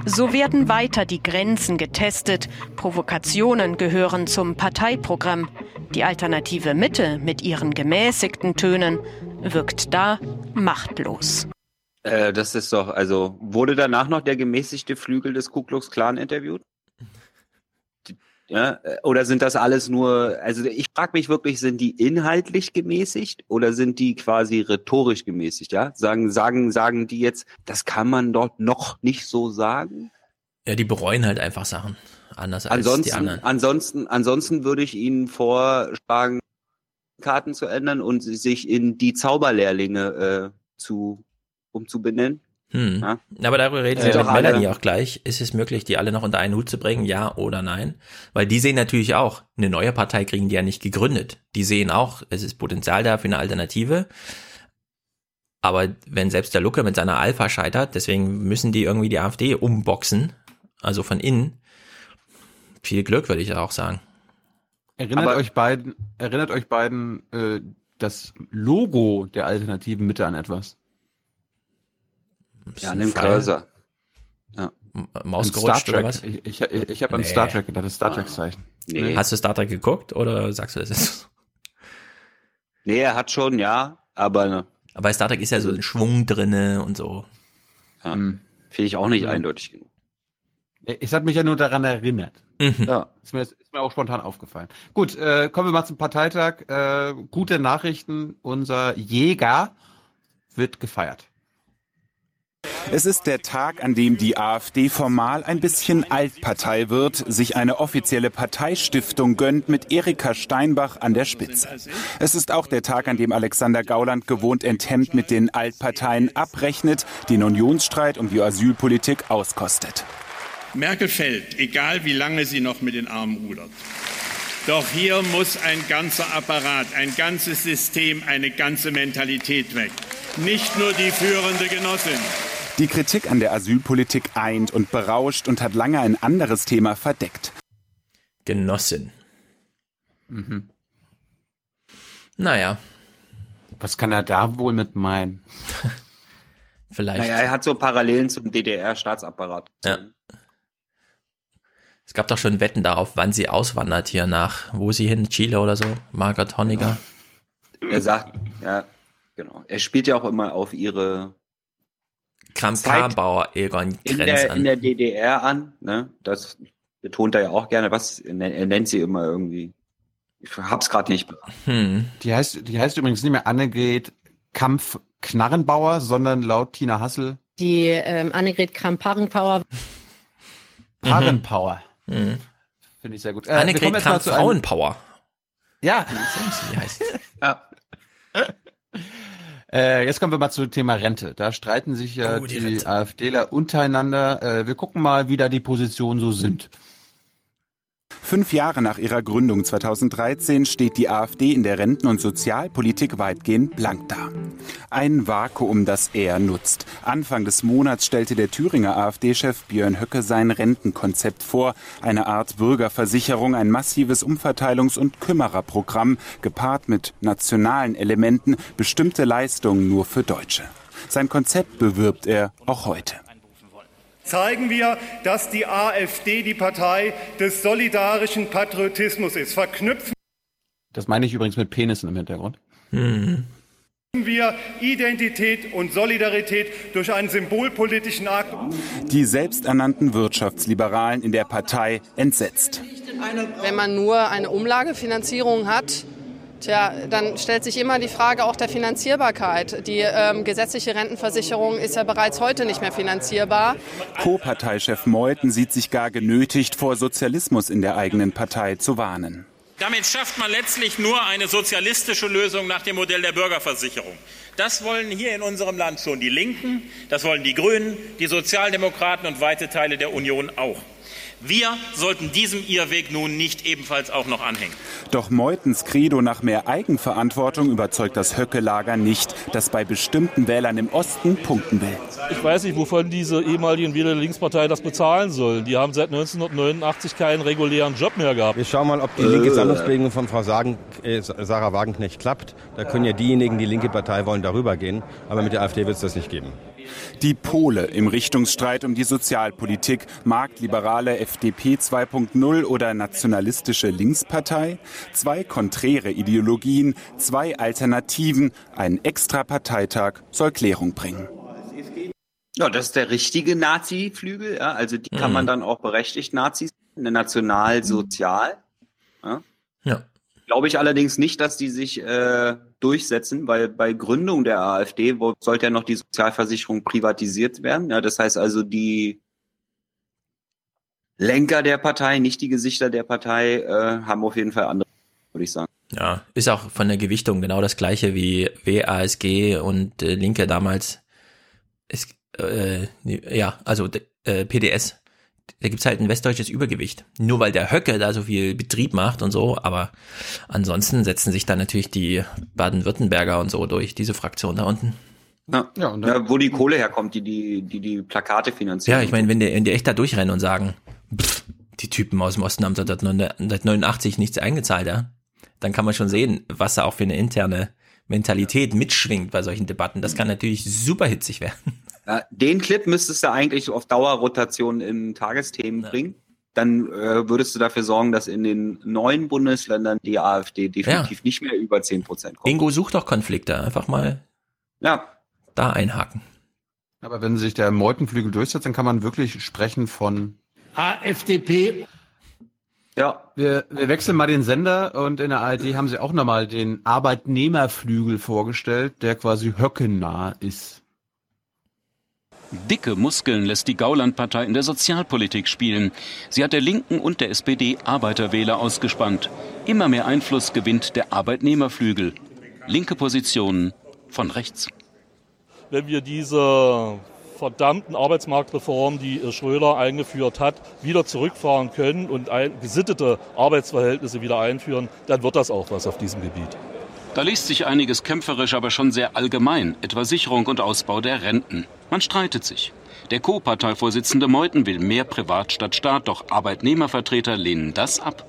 so werden weiter die Grenzen getestet. Provokationen gehören zum Parteiprogramm. Die alternative Mitte mit ihren gemäßigten Tönen wirkt da machtlos. Äh, das ist doch, also wurde danach noch der gemäßigte Flügel des Ku Klux Klan interviewt? Ja, äh, oder sind das alles nur, also ich frage mich wirklich, sind die inhaltlich gemäßigt oder sind die quasi rhetorisch gemäßigt, ja? Sagen, sagen, sagen die jetzt, das kann man dort noch nicht so sagen? Ja, die bereuen halt einfach Sachen. Anders als ansonsten, die anderen. Ansonsten, ansonsten würde ich ihnen vorschlagen, Karten zu ändern und sich in die Zauberlehrlinge zu umzubenennen. Hm. Ja. Aber darüber reden Äh, wir mit doch alle- Melanie auch gleich. Ist es möglich, die alle noch unter einen Hut zu bringen, ja oder nein? Weil die sehen natürlich auch, eine neue Partei kriegen die ja nicht gegründet. Die sehen auch, es ist Potenzial da für eine Alternative. Aber wenn selbst der Lucke mit seiner Alpha scheitert, deswegen müssen die irgendwie die AfD umboxen, also von innen. Viel Glück, würde ich auch sagen. Erinnert Aber- euch beiden, erinnert euch beiden äh, das Logo der alternativen Mitte an etwas? Ja, an den Cursor. Ja. Maus An Star gerutscht oder was? Ich, ich, ich, habe an Nee. Star Trek gedacht, das Star Trek Zeichen. Nee. Hast du Star Trek geguckt oder sagst du das jetzt? Nee, er hat schon, ja, aber. Aber bei Star Trek ist ja so ein Schwung drinne und so. Ja, Finde ich auch nicht eindeutig genug. Ich habe mich ja nur daran erinnert. Mhm. Ja. Ist mir, ist mir auch spontan aufgefallen. Gut, äh, kommen wir mal zum Parteitag. Äh, gute Nachrichten. Unser Jäger wird gefeiert. Es ist der Tag, an dem die AfD formal ein bisschen Altpartei wird, sich eine offizielle Parteistiftung gönnt mit Erika Steinbach an der Spitze. Es ist auch der Tag, an dem Alexander Gauland gewohnt enthemmt mit den Altparteien abrechnet, den Unionsstreit um die Asylpolitik auskostet. Merkel fällt, egal wie lange sie noch mit den Armen rudert. Doch hier muss ein ganzer Apparat, ein ganzes System, eine ganze Mentalität weg. Nicht nur die führende Genossin. Die Kritik an der Asylpolitik eint und berauscht und hat lange ein anderes Thema verdeckt. Genossin. Mhm. Naja. Was kann er da wohl mit meinen? Vielleicht. Naja, er hat so Parallelen zum DDR-Staatsapparat. Ja. Es gab doch schon Wetten darauf, wann sie auswandert hier nach, wo sie hin, Chile oder so, Margaret Honegger. Er sagt, ja, genau. Er spielt ja auch immer auf ihre Kramp-Karrenbauer, Egon in Grenz der, in an. der DDR an. Ne? Das betont er ja auch gerne. Was er nennt sie immer irgendwie. Ich hab's gerade nicht. Hm. Die heißt, die heißt übrigens nicht mehr Annegret Kampf-Knarrenbauer, sondern laut Tina Hassel Die ähm, Annegret Kramp-Karrenbauer Parenpower. Mhm. Finde ich sehr gut. Äh, Annegret jetzt mal Kramp zu einem- Frauenpower. Ja. Wie heißt ja. Äh, jetzt kommen wir mal zum Thema Rente. Da streiten sich ja Oh, die die. AfDler untereinander. Äh, wir gucken mal, wie da die Positionen so sind. Fünf Jahre nach ihrer Gründung 2013 steht die AfD in der Renten- und Sozialpolitik weitgehend blank da. Ein Vakuum, das er nutzt. Anfang des Monats stellte der Thüringer AfD-Chef Björn Höcke sein Rentenkonzept vor. Eine Art Bürgerversicherung, ein massives Umverteilungs- und Kümmererprogramm, gepaart mit nationalen Elementen, bestimmte Leistungen nur für Deutsche. Sein Konzept bewirbt er auch heute. Zeigen wir, dass die AfD die Partei des solidarischen Patriotismus ist. Verknüpfen Das meine ich übrigens mit Penissen im Hintergrund. wir Identität und Solidarität durch einen symbolpolitischen Akt. Die selbsternannten Wirtschaftsliberalen in der Partei entsetzt. Wenn man nur eine Umlagefinanzierung hat, tja, dann stellt sich immer die Frage auch der Finanzierbarkeit. Die ähm, gesetzliche Rentenversicherung ist ja bereits heute nicht mehr finanzierbar. Co-Parteichef Meuthen sieht sich gar genötigt, vor Sozialismus in der eigenen Partei zu warnen. Damit schafft man letztlich nur eine sozialistische Lösung nach dem Modell der Bürgerversicherung. Das wollen hier in unserem Land schon die Linken, das wollen die Grünen, die Sozialdemokraten und weite Teile der Union auch. Wir sollten diesem Irrweg nun nicht ebenfalls auch noch anhängen. Doch Meutens Credo nach mehr Eigenverantwortung überzeugt das Höcke-Lager nicht, das bei bestimmten Wählern im Osten punkten will. Ich weiß nicht, wovon diese ehemaligen Wähler der Linkspartei das bezahlen sollen. Die haben seit 1989 keinen regulären Job mehr gehabt. Wir schauen mal, ob die linke Sammlungsbewegung von Frau Sagen, äh, Sarah Wagenknecht klappt. Da können ja diejenigen, die linke Partei wollen, darüber gehen. Aber mit der AfD wird es das nicht geben. Die Pole im Richtungsstreit um die Sozialpolitik, marktliberale FDP 2.0 oder nationalistische Linkspartei, zwei konträre Ideologien, zwei Alternativen, ein extra Parteitag soll Klärung bringen. Ja, das ist der richtige Nazi-Flügel. Ja? Also die kann Mhm. man dann auch berechtigt Nazis, eine nationalsozial. Ja? Ja. Glaube ich allerdings nicht, dass die sich äh, durchsetzen, weil bei Gründung der AfD sollte ja noch die Sozialversicherung privatisiert werden. Ja, das heißt also, die Lenker der Partei, nicht die Gesichter der Partei, äh, haben auf jeden Fall andere, würde ich sagen. Ja, ist auch von der Gewichtung genau das gleiche wie WASG und äh, Linke damals. Ist, äh, ja, also äh, PDS. Da gibt's halt ein westdeutsches Übergewicht. Nur weil der Höcke da so viel Betrieb macht und so, aber ansonsten setzen sich da natürlich die Baden-Württemberger und so durch, diese Fraktion da unten. Ja, ja, und ja, wo die Kohle herkommt, die die, die, die Plakate finanzieren. Ja, ich meine, wenn die, wenn die echt da durchrennen und sagen, pff, die Typen aus dem Osten haben seit 89 nichts eingezahlt, ja, dann kann man schon sehen, was da auch für eine interne Mentalität mitschwingt bei solchen Debatten. Das kann natürlich super hitzig werden. Ja, den Clip müsstest du eigentlich auf Dauerrotation in Tagesthemen ja. bringen. Dann äh, würdest du dafür sorgen, dass in den neuen Bundesländern die AfD definitiv ja. nicht mehr über 10 Prozent kommt. Ingo sucht doch Konflikte. Einfach mal ja. da einhaken. Aber wenn sich der Meutenflügel durchsetzt, dann kann man wirklich sprechen von AfDP. Ja. Wir, wir wechseln mal den Sender und in der ARD haben sie auch nochmal den Arbeitnehmerflügel vorgestellt, der quasi höckennah ist. Dicke Muskeln lässt die Gauland-Partei in der Sozialpolitik spielen. Sie hat der Linken und der SPD Arbeiterwähler ausgespannt. Immer mehr Einfluss gewinnt der Arbeitnehmerflügel. Linke Positionen von rechts. Wenn wir diese verdammten Arbeitsmarktreform, die Schröder eingeführt hat, wieder zurückfahren können und gesittete Arbeitsverhältnisse wieder einführen, dann wird das auch was auf diesem Gebiet. Da liest sich einiges kämpferisch, aber schon sehr allgemein, etwa Sicherung und Ausbau der Renten. Man streitet sich. Der Co-Parteivorsitzende Meuthen will mehr Privat statt Staat, doch Arbeitnehmervertreter lehnen das ab.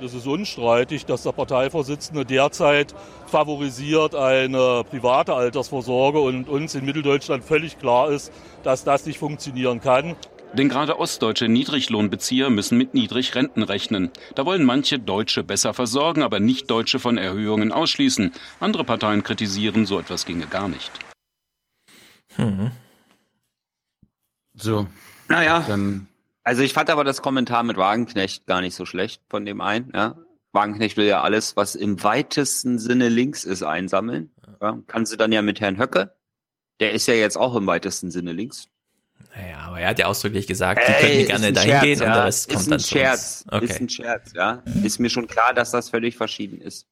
Es ist unstreitig, dass der Parteivorsitzende derzeit favorisiert eine private Altersvorsorge und uns in Mitteldeutschland völlig klar ist, dass das nicht funktionieren kann. Denn gerade ostdeutsche Niedriglohnbezieher müssen mit Niedrigrenten rechnen. Da wollen manche Deutsche besser versorgen, aber nicht Deutsche von Erhöhungen ausschließen. Andere Parteien kritisieren, so etwas ginge gar nicht. Hm. So. Naja. Dann also ich fand aber das Kommentar mit Wagenknecht gar nicht so schlecht von dem einen. Ja. Wagenknecht will ja alles, was im weitesten Sinne links ist, einsammeln. Ja. Kann sie dann ja mit Herrn Höcke. Der ist ja jetzt auch im weitesten Sinne links. Naja, aber er hat ja ausdrücklich gesagt, die können gerne dahin Scherz, gehen ja. und der Rest ist kommt ein dann Scherz. Okay. Ist ein Scherz, ja. Ist mir schon klar, dass das völlig verschieden ist.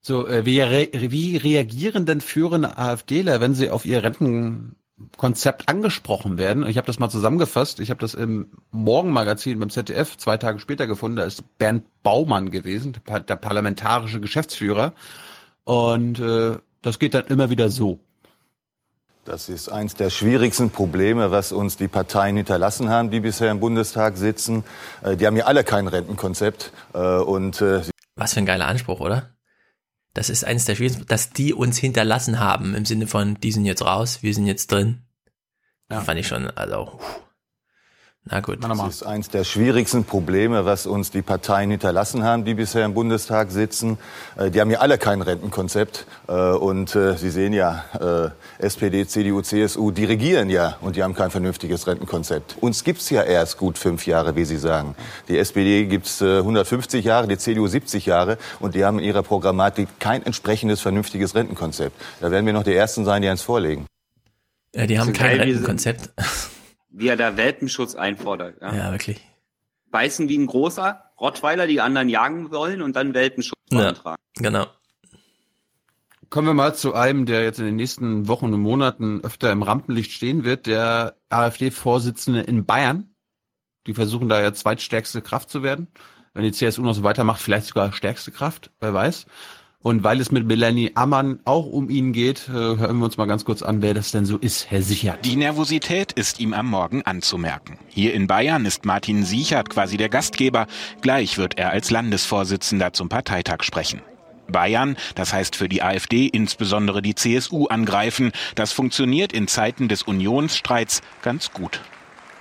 So, äh, wie, re wie reagieren denn führende AfDler, wenn sie auf ihr Renten Konzept angesprochen werden. Ich habe das mal zusammengefasst. Ich habe das im Morgenmagazin beim ZDF zwei Tage später gefunden. Da ist Bernd Baumann gewesen, der parlamentarische Geschäftsführer. Und äh, das geht dann immer wieder so. Das ist eines der schwierigsten Probleme, was uns die Parteien hinterlassen haben, die bisher im Bundestag sitzen. Äh, die haben ja alle kein Rentenkonzept. Äh, und äh, was für ein geiler Anspruch, oder? Das ist eines der schwierigsten, dass die uns hinterlassen haben, im Sinne von, die sind jetzt raus, wir sind jetzt drin. Ja. Fand ich schon, also, na gut. Das ist eines der schwierigsten Probleme, was uns die Parteien hinterlassen haben, die bisher im Bundestag sitzen. Äh, die haben ja alle kein Rentenkonzept. Äh, und äh, Sie sehen ja, SPD, CDU, CSU, die regieren ja und die haben kein vernünftiges Rentenkonzept. Uns gibt's ja erst gut fünf Jahre, wie Sie sagen. Die SPD gibt's 150 Jahre, die CDU 70 Jahre und die haben in ihrer Programmatik kein entsprechendes vernünftiges Rentenkonzept. Da werden wir noch die Ersten sein, die eins vorlegen. Ja, die haben kein Rentenkonzept wie er da Welpenschutz einfordert. Ja, ja wirklich. Beißen wie ein großer Rottweiler, die anderen jagen wollen und dann Welpenschutz ja, beantragen. Genau. Kommen wir mal zu einem, der jetzt in den nächsten Wochen und Monaten öfter im Rampenlicht stehen wird, der AfD-Vorsitzende in Bayern. Die versuchen da ja zweitstärkste Kraft zu werden. Wenn die CSU noch so weitermacht, vielleicht sogar stärkste Kraft, wer weiß. Und weil es mit Melanie Ammann auch um ihn geht, äh, hören wir uns mal ganz kurz an, wer das denn so ist, Herr Sichert. Die Nervosität ist ihm am Morgen anzumerken. Hier in Bayern ist Martin Sichert quasi der Gastgeber. Gleich wird er als Landesvorsitzender zum Parteitag sprechen. Bayern, das heißt für die AfD insbesondere die CSU angreifen, das funktioniert in Zeiten des Unionsstreits ganz gut.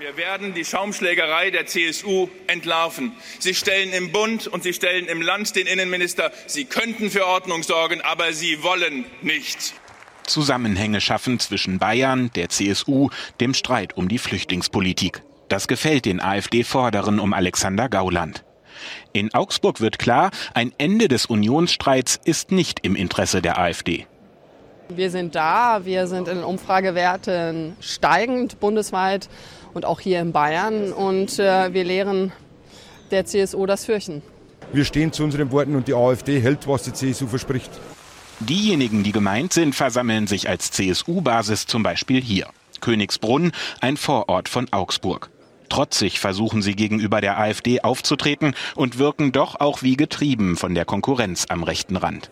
Wir werden die Schaumschlägerei der CSU entlarven. Sie stellen im Bund und Sie stellen im Land den Innenminister. Sie könnten für Ordnung sorgen, aber Sie wollen nicht. Zusammenhänge schaffen zwischen Bayern, der CSU, dem Streit um die Flüchtlingspolitik. Das gefällt den AfD-Vorderen um Alexander Gauland. In Augsburg wird klar, ein Ende des Unionsstreits ist nicht im Interesse der AfD. Wir sind da, wir sind in Umfragewerten steigend bundesweit und auch hier in Bayern. Und äh, wir lehren der CSU das Fürchten. wir stehen zu unseren Worten und die AfD hält, was die CSU verspricht. Diejenigen, die gemeint sind, versammeln sich als CSU-Basis zum Beispiel hier. Königsbrunn, ein Vorort von Augsburg. Trotzig versuchen sie gegenüber der AfD aufzutreten und wirken doch auch wie getrieben von der Konkurrenz am rechten Rand.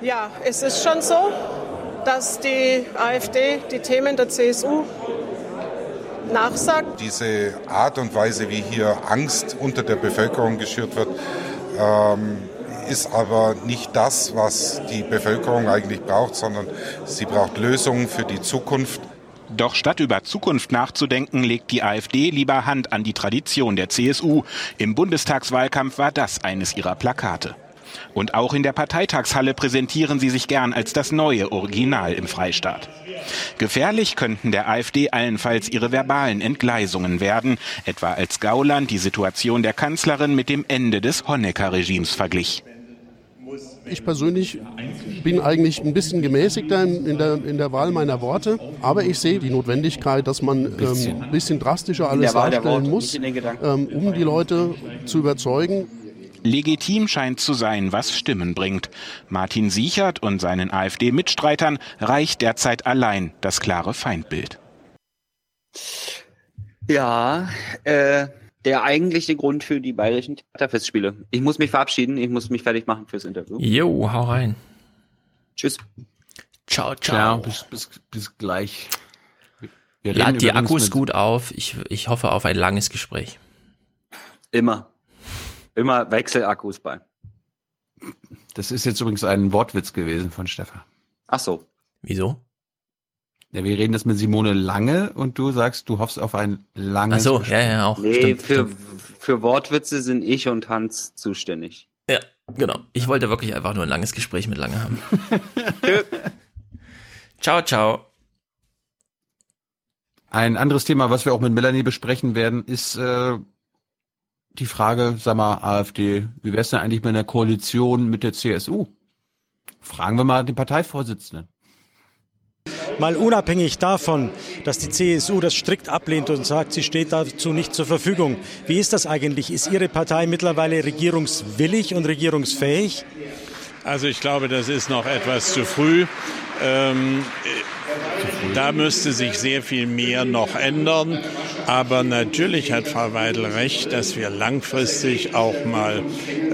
Ja, es ist schon so, dass die AfD die Themen der CSU nachsagt. Diese Art und Weise, wie hier Angst unter der Bevölkerung geschürt wird, ähm, ist aber nicht das, was die Bevölkerung eigentlich braucht, sondern sie braucht Lösungen für die Zukunft. Doch statt über Zukunft nachzudenken, legt die AfD lieber Hand an die Tradition der CSU. Im Bundestagswahlkampf war das eines ihrer Plakate. Und auch in der Parteitagshalle präsentieren sie sich gern als das neue Original im Freistaat. Gefährlich könnten der AfD allenfalls ihre verbalen Entgleisungen werden, etwa als Gauland die Situation der Kanzlerin mit dem Ende des Honecker-Regimes verglich. Ich persönlich bin eigentlich ein bisschen gemäßigter in der, in der Wahl meiner Worte, aber ich sehe die Notwendigkeit, dass man ein bisschen. Ähm, bisschen drastischer alles darstellen muss, ähm, um die Leute zu überzeugen. Legitim scheint zu sein, was Stimmen bringt. Martin Siechert und seinen AfD-Mitstreitern reicht derzeit allein das klare Feindbild. Ja, äh, der eigentliche Grund für die bayerischen Theaterfestspiele. Ich muss mich verabschieden, ich muss mich fertig machen fürs Interview. Jo, hau rein. Tschüss. Ciao, ciao. Ja, bis, bis, bis gleich. Wir Lad die Akkus gut auf. Ich, ich hoffe auf ein langes Gespräch. Immer. Immer Wechselakkus bei. Das ist jetzt übrigens ein Wortwitz gewesen von Stefan. Ach so. Wieso? Ja, wir reden das mit Simone Lange und du sagst, du hoffst auf ein langes. Ach so, ja, ja, auch. Nee, stimmt, für, stimmt. für Wortwitze sind ich und Hans zuständig. Ja, genau. Ich wollte wirklich einfach nur ein langes Gespräch mit Lange haben. ciao, ciao. Ein anderes Thema, was wir auch mit Melanie besprechen werden, ist äh, die Frage, sag mal, AfD, wie wär's denn eigentlich mit einer Koalition mit der CSU? Fragen wir mal den Parteivorsitzenden. Mal unabhängig davon, dass die CSU das strikt ablehnt und sagt, sie steht dazu nicht zur Verfügung. Wie ist das eigentlich? Ist Ihre Partei mittlerweile regierungswillig und regierungsfähig? Also ich glaube, das ist noch etwas zu früh. Ähm, da müsste sich sehr viel mehr noch ändern. Aber natürlich hat Frau Weidel recht, dass wir langfristig auch mal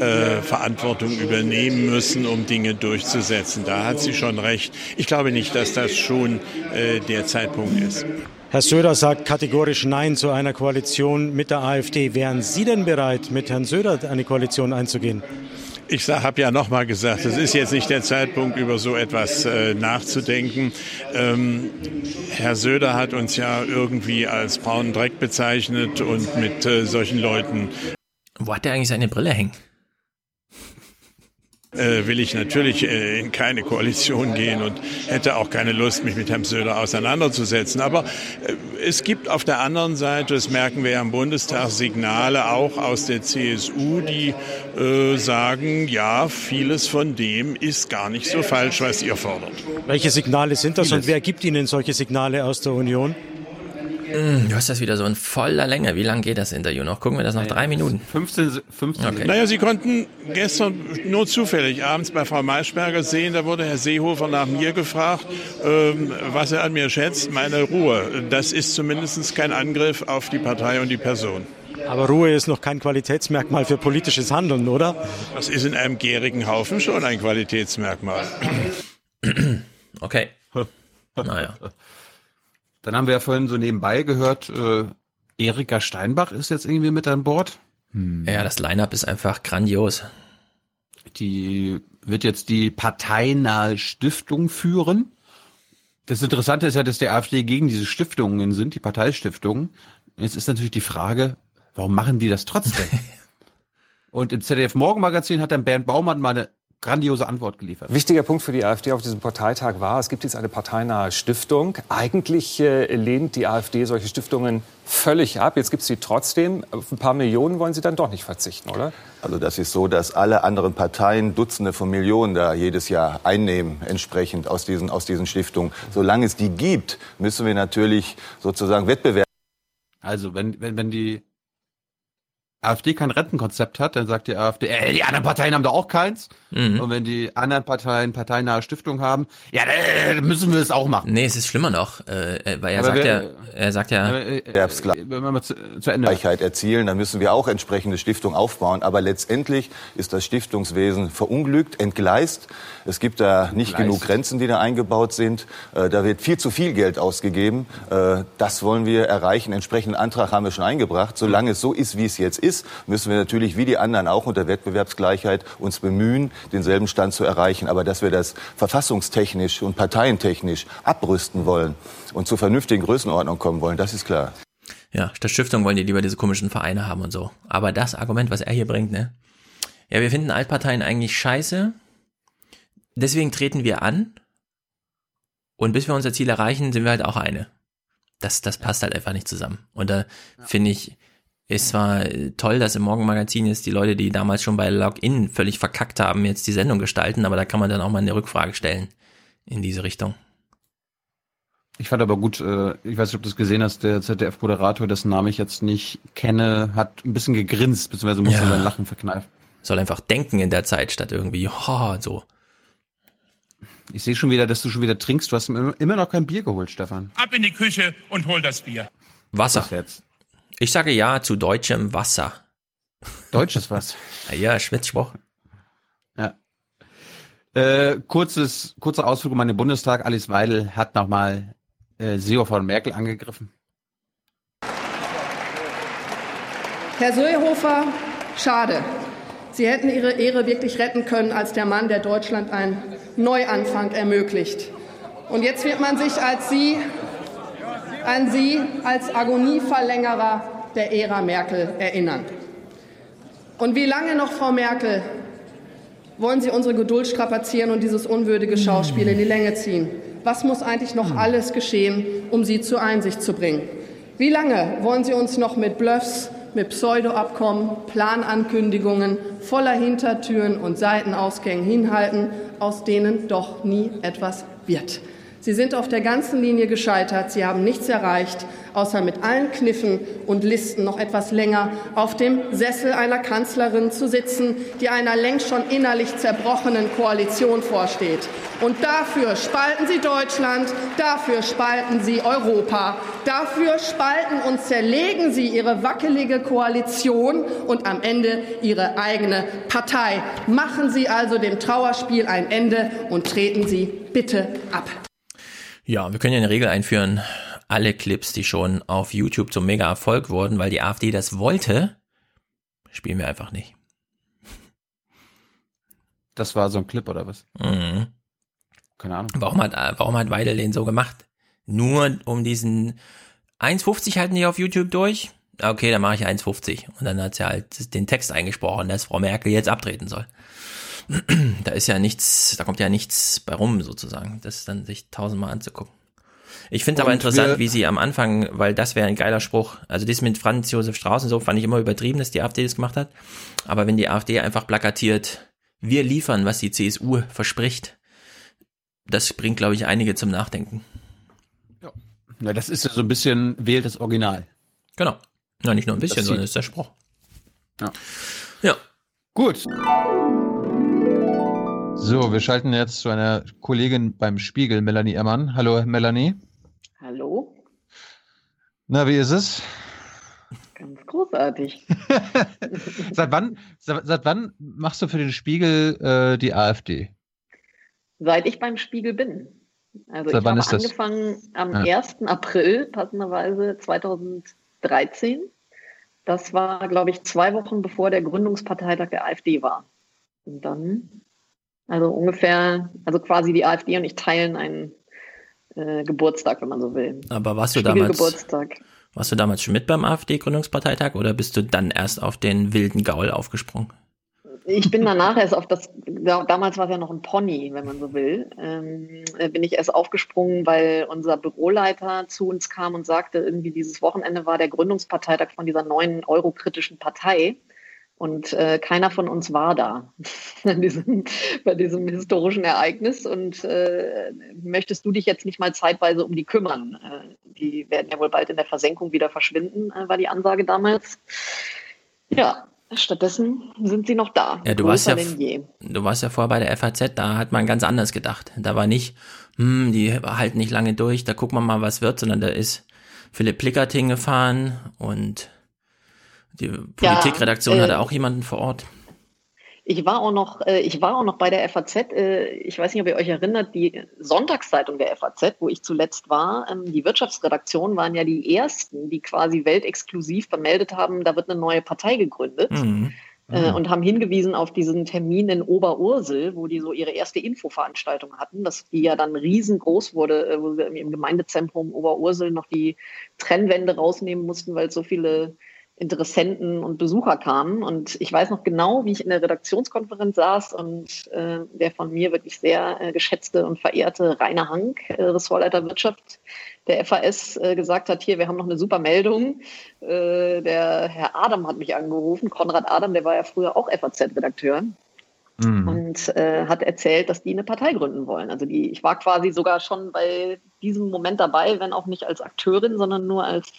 äh, Verantwortung übernehmen müssen, um Dinge durchzusetzen. Da hat sie schon recht. Ich glaube nicht, dass das schon äh, der Zeitpunkt ist. Herr Söder sagt kategorisch Nein zu einer Koalition mit der AfD. Wären Sie denn bereit, mit Herrn Söder eine Koalition einzugehen? Ich habe ja noch mal gesagt, es ist jetzt nicht der Zeitpunkt, über so etwas äh, nachzudenken. Ähm, Herr Söder hat uns ja irgendwie als braunen Dreck bezeichnet und mit äh, solchen Leuten. Wo hat er eigentlich seine Brille hängen? Äh, will ich natürlich äh, in keine Koalition gehen und hätte auch keine Lust, mich mit Herrn Söder auseinanderzusetzen. Aber äh, es gibt auf der anderen Seite, das merken wir ja im Bundestag, Signale auch aus der CSU, die sagen, ja, vieles von dem ist gar nicht so falsch, was ihr fordert. Welche Signale sind das vieles. und wer gibt Ihnen solche Signale aus der Union? Mm, du hast das wieder so in voller Länge. Wie lange geht das Interview noch? Gucken wir das noch drei Minuten. 15, 15 okay. Naja, Sie konnten gestern nur zufällig abends bei Frau Maischberger sehen, da wurde Herr Seehofer nach mir gefragt, ähm, was er an mir schätzt. Meine Ruhe. Das ist zumindest kein Angriff auf die Partei und die Person. Aber Ruhe ist noch kein Qualitätsmerkmal für politisches Handeln, oder? Das ist in einem gärigen Haufen schon ein Qualitätsmerkmal. Okay. Naja. Dann haben wir ja vorhin so nebenbei gehört, äh, Erika Steinbach ist jetzt irgendwie mit an Bord. Hm. Ja, das Line-up ist einfach grandios. Die wird jetzt die parteinahe Stiftung führen. Das Interessante ist ja, dass der AfD gegen diese Stiftungen sind, die Parteistiftungen. Jetzt ist natürlich die Frage, warum machen die das trotzdem? Und im ZDF Morgenmagazin hat dann Bernd Baumann mal eine grandiose Antwort geliefert. Wichtiger Punkt für die AfD auf diesem Parteitag war, es gibt jetzt eine parteinahe Stiftung. Eigentlich äh, lehnt die AfD solche Stiftungen völlig ab. Jetzt gibt es sie trotzdem. Auf ein paar Millionen wollen Sie dann doch nicht verzichten, oder? Also das ist so, dass alle anderen Parteien Dutzende von Millionen da jedes Jahr einnehmen, entsprechend aus diesen, aus diesen Stiftungen. Solange es die gibt, müssen wir natürlich sozusagen Wettbewerb. Also wenn, wenn, wenn die AfD kein Rentenkonzept hat, dann sagt die AfD, ey, die anderen Parteien haben da auch keins. Mhm. Und wenn die anderen Parteien parteinahe Stiftung haben, ja, dann müssen wir es auch machen. Nee, es ist schlimmer noch, äh, weil er aber sagt wir, ja, er sagt ja, Erwerbsgleichheit wenn wir zu, zu Ende erzielen, dann müssen wir auch entsprechende Stiftung aufbauen. Aber letztendlich ist das Stiftungswesen verunglückt, entgleist. Es gibt da nicht Gleist. genug Grenzen, die da eingebaut sind. Äh, da wird viel zu viel Geld ausgegeben. Äh, das wollen wir erreichen. Entsprechenden Antrag haben wir schon eingebracht. Solange es so ist, wie es jetzt ist, müssen wir natürlich wie die anderen auch unter Wettbewerbsgleichheit uns bemühen, denselben Stand zu erreichen. Aber dass wir das verfassungstechnisch und parteientechnisch abrüsten wollen und zur vernünftigen Größenordnung kommen wollen, das ist klar. Ja, statt Stiftung wollen die lieber diese komischen Vereine haben und so. Aber das Argument, was er hier bringt, ne? Ja, wir finden Altparteien eigentlich scheiße. Deswegen treten wir an. Und bis wir unser Ziel erreichen, sind wir halt auch eine. Das, das passt halt einfach nicht zusammen. Und da ja. finde ich, ist zwar toll, dass im Morgenmagazin jetzt die Leute, die damals schon bei Login völlig verkackt haben, jetzt die Sendung gestalten, aber da kann man dann auch mal eine Rückfrage stellen in diese Richtung. Ich fand aber gut, äh, ich weiß nicht, ob du es gesehen hast, der ZDF-Moderator, dessen Namen ich jetzt nicht kenne, hat ein bisschen gegrinst, beziehungsweise musste ja. sein Lachen verkneifen. Soll einfach denken in der Zeit, statt irgendwie, ha, so. Ich sehe schon wieder, dass du schon wieder trinkst. Du hast immer noch kein Bier geholt, Stefan. Ab in die Küche und hol das Bier. Wasser. jetzt? Ich sage ja zu deutschem Wasser. Deutsches was? ja, Schmidt-Spruch. Ja. Äh, kurzes, kurzer Ausflug um den Bundestag. Alice Weidel hat nochmal äh, Seo von Merkel angegriffen. Herr Seehofer, schade. Sie hätten Ihre Ehre wirklich retten können als der Mann, der Deutschland einen Neuanfang ermöglicht. Und jetzt wird man sich als Sie, an Sie als Agonieverlängerer der Ära Merkel erinnern. Und wie lange noch, Frau Merkel, wollen Sie unsere Geduld strapazieren und dieses unwürdige Schauspiel in die Länge ziehen? Was muss eigentlich noch alles geschehen, um Sie zur Einsicht zu bringen? Wie lange wollen Sie uns noch mit Bluffs, mit Pseudoabkommen, Planankündigungen voller Hintertüren und Seitenausgängen hinhalten, aus denen doch nie etwas wird? Sie sind auf der ganzen Linie gescheitert. Sie haben nichts erreicht, außer mit allen Kniffen und Listen noch etwas länger auf dem Sessel einer Kanzlerin zu sitzen, die einer längst schon innerlich zerbrochenen Koalition vorsteht. Und dafür spalten Sie Deutschland, dafür spalten Sie Europa, dafür spalten und zerlegen Sie Ihre wackelige Koalition und am Ende Ihre eigene Partei. Machen Sie also dem Trauerspiel ein Ende und treten Sie bitte ab. Ja, wir können ja eine Regel einführen. Alle Clips, die schon auf YouTube zum Mega-Erfolg wurden, weil die AfD das wollte, spielen wir einfach nicht. Das war so ein Clip oder was? Mhm. Keine Ahnung. Warum hat, warum hat Weidel den so gemacht? Nur um diesen 1,50 halten die auf YouTube durch? Okay, dann mache ich 1,50. Und dann hat sie halt den Text eingesprochen, dass Frau Merkel jetzt abtreten soll da ist ja nichts, da kommt ja nichts bei rum sozusagen, das dann sich tausendmal anzugucken. Ich finde aber interessant, wie sie am Anfang, weil das wäre ein geiler Spruch. Also das mit Franz Josef Strauß und so fand ich immer übertrieben, dass die AfD das gemacht hat. Aber wenn die AfD einfach plakatiert, wir liefern, was die CSU verspricht, das bringt, glaube ich, einige zum Nachdenken. Ja. ja, das ist ja so ein bisschen wählt das Original. Genau. Ja, nicht nur ein bisschen, sondern ist der Spruch. Ja. Ja. Gut. So, wir schalten jetzt zu einer Kollegin beim Spiegel, Melanie Emmann. Hallo, Melanie. Hallo. Na, wie ist es? Ganz großartig. seit, wann, seit, seit, wann machst du für den Spiegel äh, die AfD? Seit ich beim Spiegel bin. Also seit ich wann habe ist angefangen das? am ja. 1. April, passenderweise 2013. Das war, glaube ich, zwei Wochen bevor der Gründungsparteitag der AfD war. Und dann also ungefähr, also quasi die AfD und ich teilen einen äh, Geburtstag, wenn man so will. Aber warst du damals, Geburtstag. warst du damals schon mit beim AfD-Gründungsparteiteag oder bist du dann erst auf den wilden Gaul aufgesprungen? Ich bin danach erst auf das, damals war es ja noch ein Pony, wenn man so will, ähm, bin ich erst aufgesprungen, weil unser Büroleiter zu uns kam und sagte, irgendwie dieses Wochenende war der Gründungsparteitag von dieser neuen eurokritischen Partei. Und äh, keiner von uns war da bei diesem, bei diesem historischen Ereignis. Und äh, möchtest du dich jetzt nicht mal zeitweise um die kümmern? Äh, die werden ja wohl bald in der Versenkung wieder verschwinden, äh, war die Ansage damals. Ja, stattdessen sind sie noch da. Ja, du warst ja, du warst ja vorher bei der FAZ, da hat man ganz anders gedacht. Da war nicht, hm, die halten nicht lange durch, da gucken wir mal, was wird, sondern da ist Philipp Plickert hingefahren und die Politikredaktion ja, äh, hatte auch jemanden vor Ort. Ich war auch noch, äh, ich war auch noch bei der FAZ. Äh, ich weiß nicht, ob ihr euch erinnert, die Sonntagszeitung der FAZ, wo ich zuletzt war, ähm, die Wirtschaftsredaktion waren ja die ersten, die quasi weltexklusiv vermeldet haben, da wird eine neue Partei gegründet. Mhm. Äh, mhm. und haben hingewiesen auf diesen Termin in Oberursel, wo die so ihre erste Infoveranstaltung hatten, dass die ja dann riesengroß wurde, wo sie im Gemeindezentrum Oberursel noch die Trennwände rausnehmen mussten, weil es so viele Interessenten und Besucher kamen. Und ich weiß noch genau, wie ich in der Redaktionskonferenz saß und äh, der von mir wirklich sehr äh, geschätzte und verehrte Rainer Hank, äh, Ressortleiter Wirtschaft der FAS, äh, gesagt hat, hier, wir haben noch eine super Meldung. Äh, der Herr Adam hat mich angerufen, Konrad Adam, der war ja früher auch FAZ-Redakteur. Mhm. Und äh, hat erzählt, dass die eine Partei gründen wollen. Also die, ich war quasi sogar schon bei diesem Moment dabei, wenn auch nicht als Akteurin, sondern nur als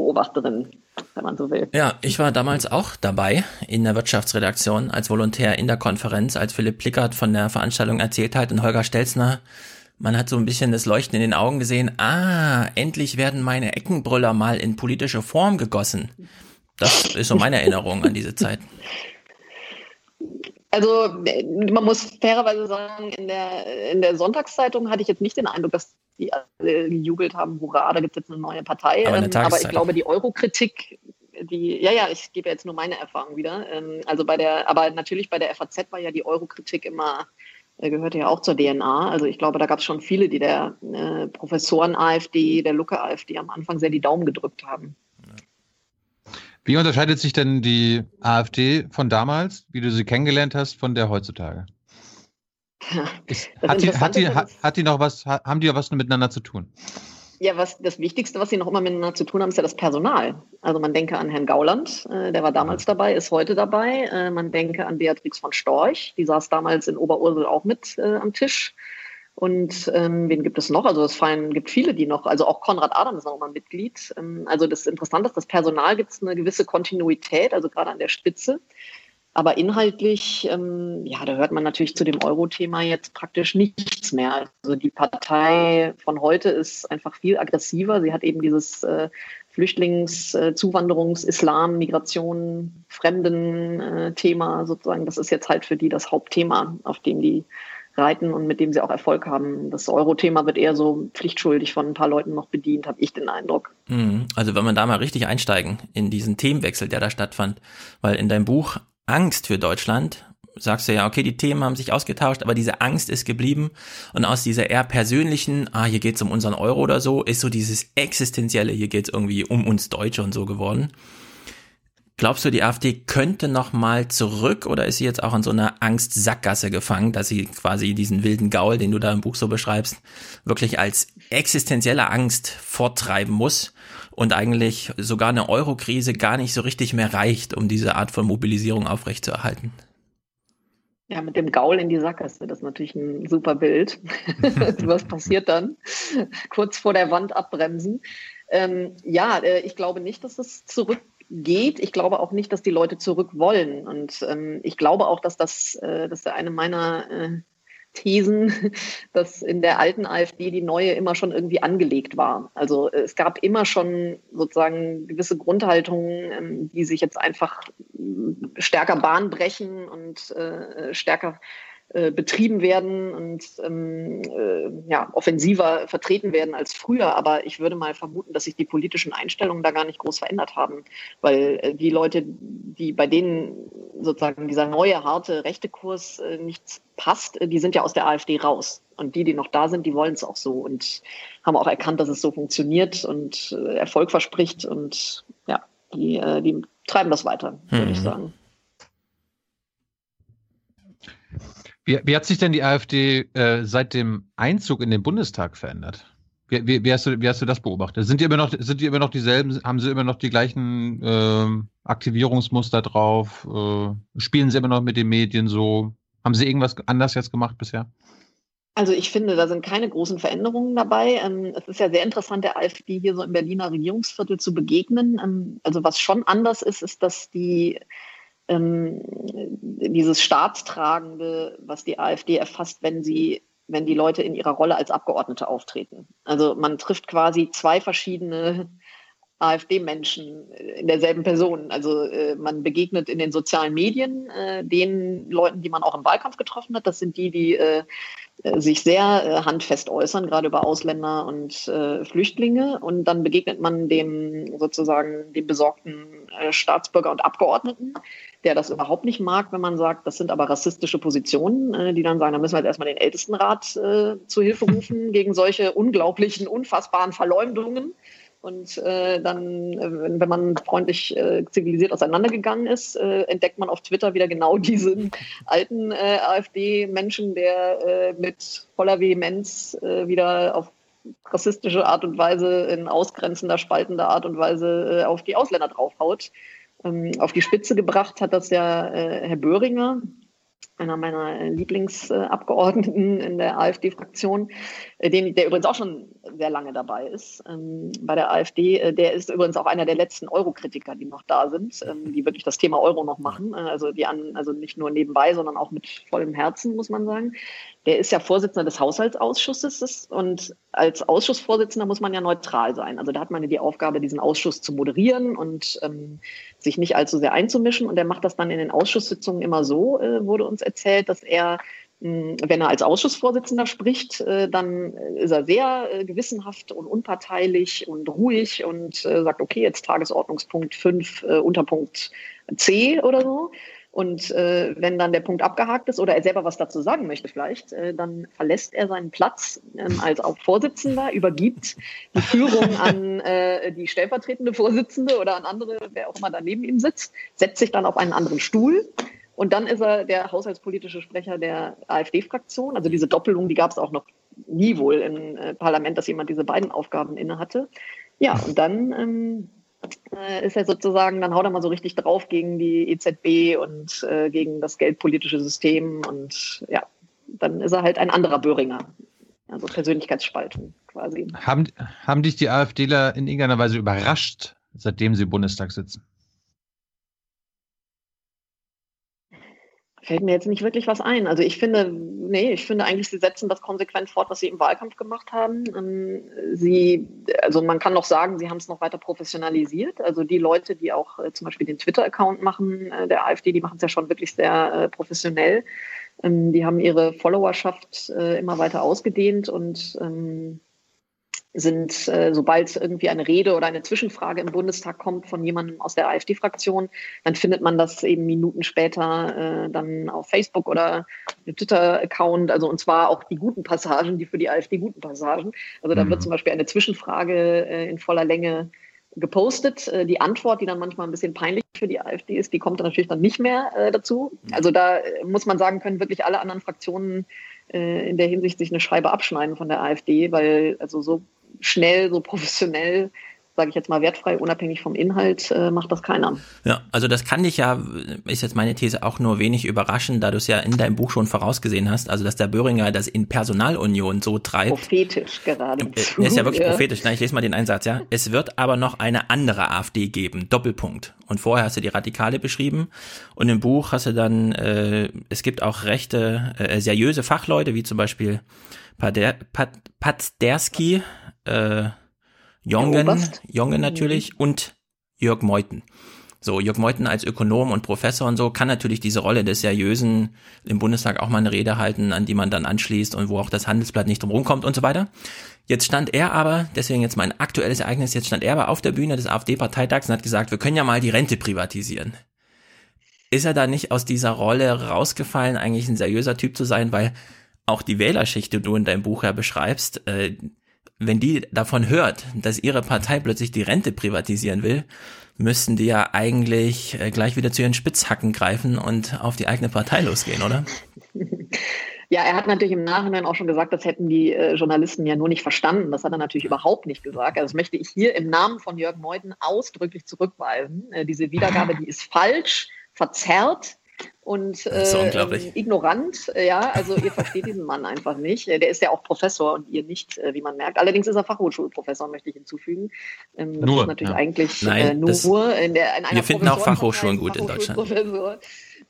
Beobachterin, wenn man so will. Ja, ich war damals auch dabei in der Wirtschaftsredaktion als Volontär in der Konferenz, als Philipp Plickert von der Veranstaltung erzählt hat und Holger Stelzner. Man hat so ein bisschen das Leuchten in den Augen gesehen. Ah, endlich werden meine Eckenbrüller mal in politische Form gegossen. Das ist so meine Erinnerung an diese Zeit. Also man muss fairerweise sagen, in der, in der Sonntagszeitung hatte ich jetzt nicht den Eindruck, dass die alle gejubelt haben, hurra, da gibt es jetzt eine neue Partei. Aber, ähm, aber ich glaube, die Eurokritik, die, ja, ja, ich gebe jetzt nur meine Erfahrung wieder. Ähm, also bei der, aber natürlich bei der FAZ war ja die Eurokritik immer äh, gehörte ja auch zur DNA. Also ich glaube, da gab es schon viele, die der äh, Professoren AfD, der Lucke AfD am Anfang sehr die Daumen gedrückt haben. Wie unterscheidet sich denn die AfD von damals, wie du sie kennengelernt hast, von der heutzutage? Hat, die, hat, die, hat die noch was, haben die was miteinander zu tun? Ja, was das Wichtigste, was sie noch immer miteinander zu tun haben, ist ja das Personal. Also man denke an Herrn Gauland, äh, der war damals dabei, ist heute dabei. Äh, man denke an Beatrix von Storch, die saß damals in Oberursel auch mit äh, am Tisch. Und ähm, wen gibt es noch? Also es fallen, gibt viele, die noch, also auch Konrad Adam ist noch mal Mitglied. Ähm, also das Interessante ist, das Personal gibt es eine gewisse Kontinuität, also gerade an der Spitze. Aber inhaltlich, ähm, ja, da hört man natürlich zu dem Euro-Thema jetzt praktisch nichts mehr. Also die Partei von heute ist einfach viel aggressiver. Sie hat eben dieses äh, Flüchtlings-, äh, Zuwanderungs-, Islam-, Migration-, Fremden-Thema äh, sozusagen. Das ist jetzt halt für die das Hauptthema, auf dem die reiten und mit dem sie auch Erfolg haben. Das Euro-Thema wird eher so pflichtschuldig von ein paar Leuten noch bedient, habe ich den Eindruck. Mhm. Also wenn man da mal richtig einsteigen in diesen Themenwechsel, der da stattfand, weil in deinem Buch Angst für Deutschland sagst du ja, okay, die Themen haben sich ausgetauscht, aber diese Angst ist geblieben und aus dieser eher persönlichen, ah, hier geht's um unseren Euro oder so, ist so dieses existenzielle, hier geht's irgendwie um uns Deutsche und so geworden. Glaubst du, die AfD könnte noch mal zurück oder ist sie jetzt auch in so einer Angstsackgasse gefangen, dass sie quasi diesen wilden Gaul, den du da im Buch so beschreibst, wirklich als existenzielle Angst forttreiben muss und eigentlich sogar eine Eurokrise gar nicht so richtig mehr reicht, um diese Art von Mobilisierung aufrechtzuerhalten? Ja, mit dem Gaul in die Sackgasse, das ist natürlich ein super Bild. Was passiert dann? Kurz vor der Wand abbremsen. Ähm, ja, äh, ich glaube nicht, dass es zurück geht. Ich glaube auch nicht, dass die Leute zurück wollen. Und ähm, ich glaube auch, dass das, äh, das ist eine meiner äh, Thesen, dass in der alten AfD die neue immer schon irgendwie angelegt war. Also es gab immer schon sozusagen gewisse Grundhaltungen, ähm, die sich jetzt einfach stärker Bahn brechen und äh, stärker äh, betrieben werden und ähm, äh, ja, offensiver vertreten werden als früher. Aber ich würde mal vermuten, dass sich die politischen Einstellungen da gar nicht groß verändert haben, weil äh, die Leute, die bei denen sozusagen dieser neue harte rechte Kurs äh, nichts passt, äh, die sind ja aus der AfD raus. Und die, die noch da sind, die wollen es auch so und haben auch erkannt, dass es so funktioniert und äh, Erfolg verspricht. Und ja, die, äh, die treiben das weiter, würde mhm. ich sagen. Wie, wie hat sich denn die AfD äh, seit dem Einzug in den Bundestag verändert? Wie, wie, wie, hast du, wie hast du das beobachtet? Sind die immer noch, sind die immer noch dieselben, haben sie immer noch die gleichen äh, Aktivierungsmuster drauf? Äh, spielen sie immer noch mit den Medien so? Haben sie irgendwas anders jetzt gemacht bisher? Also ich finde, da sind keine großen Veränderungen dabei. Ähm, es ist ja sehr interessant, der AfD hier so im Berliner Regierungsviertel zu begegnen. Ähm, also was schon anders ist, ist, dass die ähm, dieses Staatstragende, was die AfD erfasst, wenn sie wenn die Leute in ihrer Rolle als Abgeordnete auftreten. Also man trifft quasi zwei verschiedene AfD-Menschen in derselben Person. Also äh, man begegnet in den sozialen Medien äh, den Leuten, die man auch im Wahlkampf getroffen hat. Das sind die, die äh, äh sich sehr äh, handfest äußern, gerade über Ausländer und äh, Flüchtlinge. Und dann begegnet man dem sozusagen dem besorgten Staatsbürger und Abgeordneten, der das überhaupt nicht mag, wenn man sagt, das sind aber rassistische Positionen, die dann sagen, da müssen wir jetzt erstmal den Ältestenrat zu Hilfe rufen gegen solche unglaublichen, unfassbaren Verleumdungen. Und äh, dann, äh, wenn man freundlich äh, zivilisiert auseinandergegangen ist, äh, entdeckt man auf Twitter wieder genau diesen alten äh, AfD-Menschen, der äh, mit voller Vehemenz äh, wieder auf rassistische Art und Weise, in ausgrenzender, spaltender Art und Weise äh, auf die Ausländer draufhaut. Ähm, auf die Spitze gebracht hat das ja äh, Herr Böhringer, einer meiner Lieblingsabgeordneten in der AfD-Fraktion, äh, der übrigens auch schon sehr lange dabei ist ähm, bei der AfD. Äh, der ist übrigens auch einer der letzten Euro-Kritiker, die noch da sind, ähm, die wirklich das Thema Euro noch machen. Äh, also die an, also nicht nur nebenbei, sondern auch mit vollem Herzen, muss man sagen. Der ist ja Vorsitzender des Haushaltsausschusses und als Ausschussvorsitzender muss man ja neutral sein. Also da hat man ja die Aufgabe, diesen Ausschuss zu moderieren und ähm, sich nicht allzu sehr einzumischen. Und er macht das dann in den Ausschusssitzungen immer so, äh, wurde uns erzählt, dass er hm, wenn er als Ausschussvorsitzender spricht, äh, dann ist er sehr äh, gewissenhaft und unparteilich und ruhig und äh, sagt, okay, jetzt Tagesordnungspunkt 5, Unterpunkt C oder so. Und äh, wenn dann der Punkt abgehakt ist oder er selber was dazu sagen möchte vielleicht, äh, dann verlässt er seinen Platz ähm, als auch Vorsitzender, übergibt die Führung an äh, die stellvertretende Vorsitzende oder an andere, wer auch immer daneben ihm sitzt, setzt sich dann auf einen anderen Stuhl und dann ist er der haushaltspolitische Sprecher der AfD-Fraktion. Also diese Doppelung, die gab es auch noch nie wohl im äh, Parlament, dass jemand diese beiden Aufgaben inne hatte. Ja, und dann ähm, äh, ist er sozusagen, dann haut er mal so richtig drauf gegen die EZB und äh, gegen das geldpolitische System. Und ja, dann ist er halt ein anderer Böhringer. Also Persönlichkeitsspaltung quasi. Haben, haben dich die AfDler in irgendeiner Weise überrascht, seitdem sie im Bundestag sitzen? Fällt mir jetzt nicht wirklich was ein. Also ich finde, nee, ich finde eigentlich, sie setzen das konsequent fort, was sie im Wahlkampf gemacht haben. Ähm, sie, also man kann noch sagen, sie haben es noch weiter professionalisiert. Also die Leute, die auch äh, zum Beispiel den Twitter-Account machen, äh, der AfD, die machen es ja schon wirklich sehr äh, professionell. Ähm, die haben ihre Followerschaft immer weiter ausgedehnt und ähm, sind, äh, sobald irgendwie eine Rede oder eine Zwischenfrage im Bundestag kommt von jemandem aus der AfD-Fraktion, dann findet man das eben Minuten später äh, dann auf Facebook oder im Twitter-Account, also und zwar auch die guten Passagen, die für die AfD guten Passagen. Also da mhm. wird zum Beispiel eine Zwischenfrage äh, in voller Länge gepostet. Äh, die Antwort, die dann manchmal ein bisschen peinlich für die AfD ist, die kommt dann natürlich dann nicht mehr äh, dazu. Also da äh, muss man sagen, können wirklich alle anderen Fraktionen in der Hinsicht sich eine Scheibe abschneiden von der AfD, weil also so schnell, so professionell sage ich jetzt mal wertfrei, unabhängig vom Inhalt, äh, macht das keiner. Ja, also das kann dich ja, ist jetzt meine These, auch nur wenig überraschen, da du es ja in deinem Buch schon vorausgesehen hast, also dass der Böhringer das in Personalunion so treibt. Prophetisch gerade. Äh, ist ja wirklich ja. prophetisch. Na, ich lese mal den Einsatz, ja. Es wird aber noch eine andere AfD geben, Doppelpunkt. Und vorher hast du die Radikale beschrieben und im Buch hast du dann, äh, es gibt auch rechte, äh, seriöse Fachleute, wie zum Beispiel Pader, Pat, Patzderski, äh, Jongen, Jongen natürlich mhm. und Jörg Meuthen. So, Jörg Meuthen als Ökonom und Professor und so kann natürlich diese Rolle des Seriösen im Bundestag auch mal eine Rede halten, an die man dann anschließt und wo auch das Handelsblatt nicht drum rumkommt und so weiter. Jetzt stand er aber, deswegen jetzt mein aktuelles Ereignis, jetzt stand er aber auf der Bühne des AfD-Parteitags und hat gesagt, wir können ja mal die Rente privatisieren. Ist er da nicht aus dieser Rolle rausgefallen, eigentlich ein seriöser Typ zu sein, weil auch die Wählerschicht, die du in deinem Buch ja beschreibst, äh, wenn die davon hört, dass ihre Partei plötzlich die Rente privatisieren will, müssten die ja eigentlich äh, gleich wieder zu ihren Spitzhacken greifen und auf die eigene Partei losgehen, oder? Ja, er hat natürlich im Nachhinein auch schon gesagt, das hätten die äh, Journalisten ja nur nicht verstanden. Das hat er natürlich überhaupt nicht gesagt. Also das möchte ich hier im Namen von Jörg Meuthen ausdrücklich zurückweisen. Äh, diese Wiedergabe, die ist falsch, verzerrt und äh, ignorant. Ja, also ihr versteht diesen Mann einfach nicht. Der ist ja auch Professor und ihr nicht, äh, wie man merkt. Allerdings ist er Fachhochschulprofessor, möchte ich hinzufügen. Ähm, das nur, ist natürlich ja. eigentlich Nein, äh, nur in, der, in einer Wir finden auch Fachhochschulen gut in Deutschland.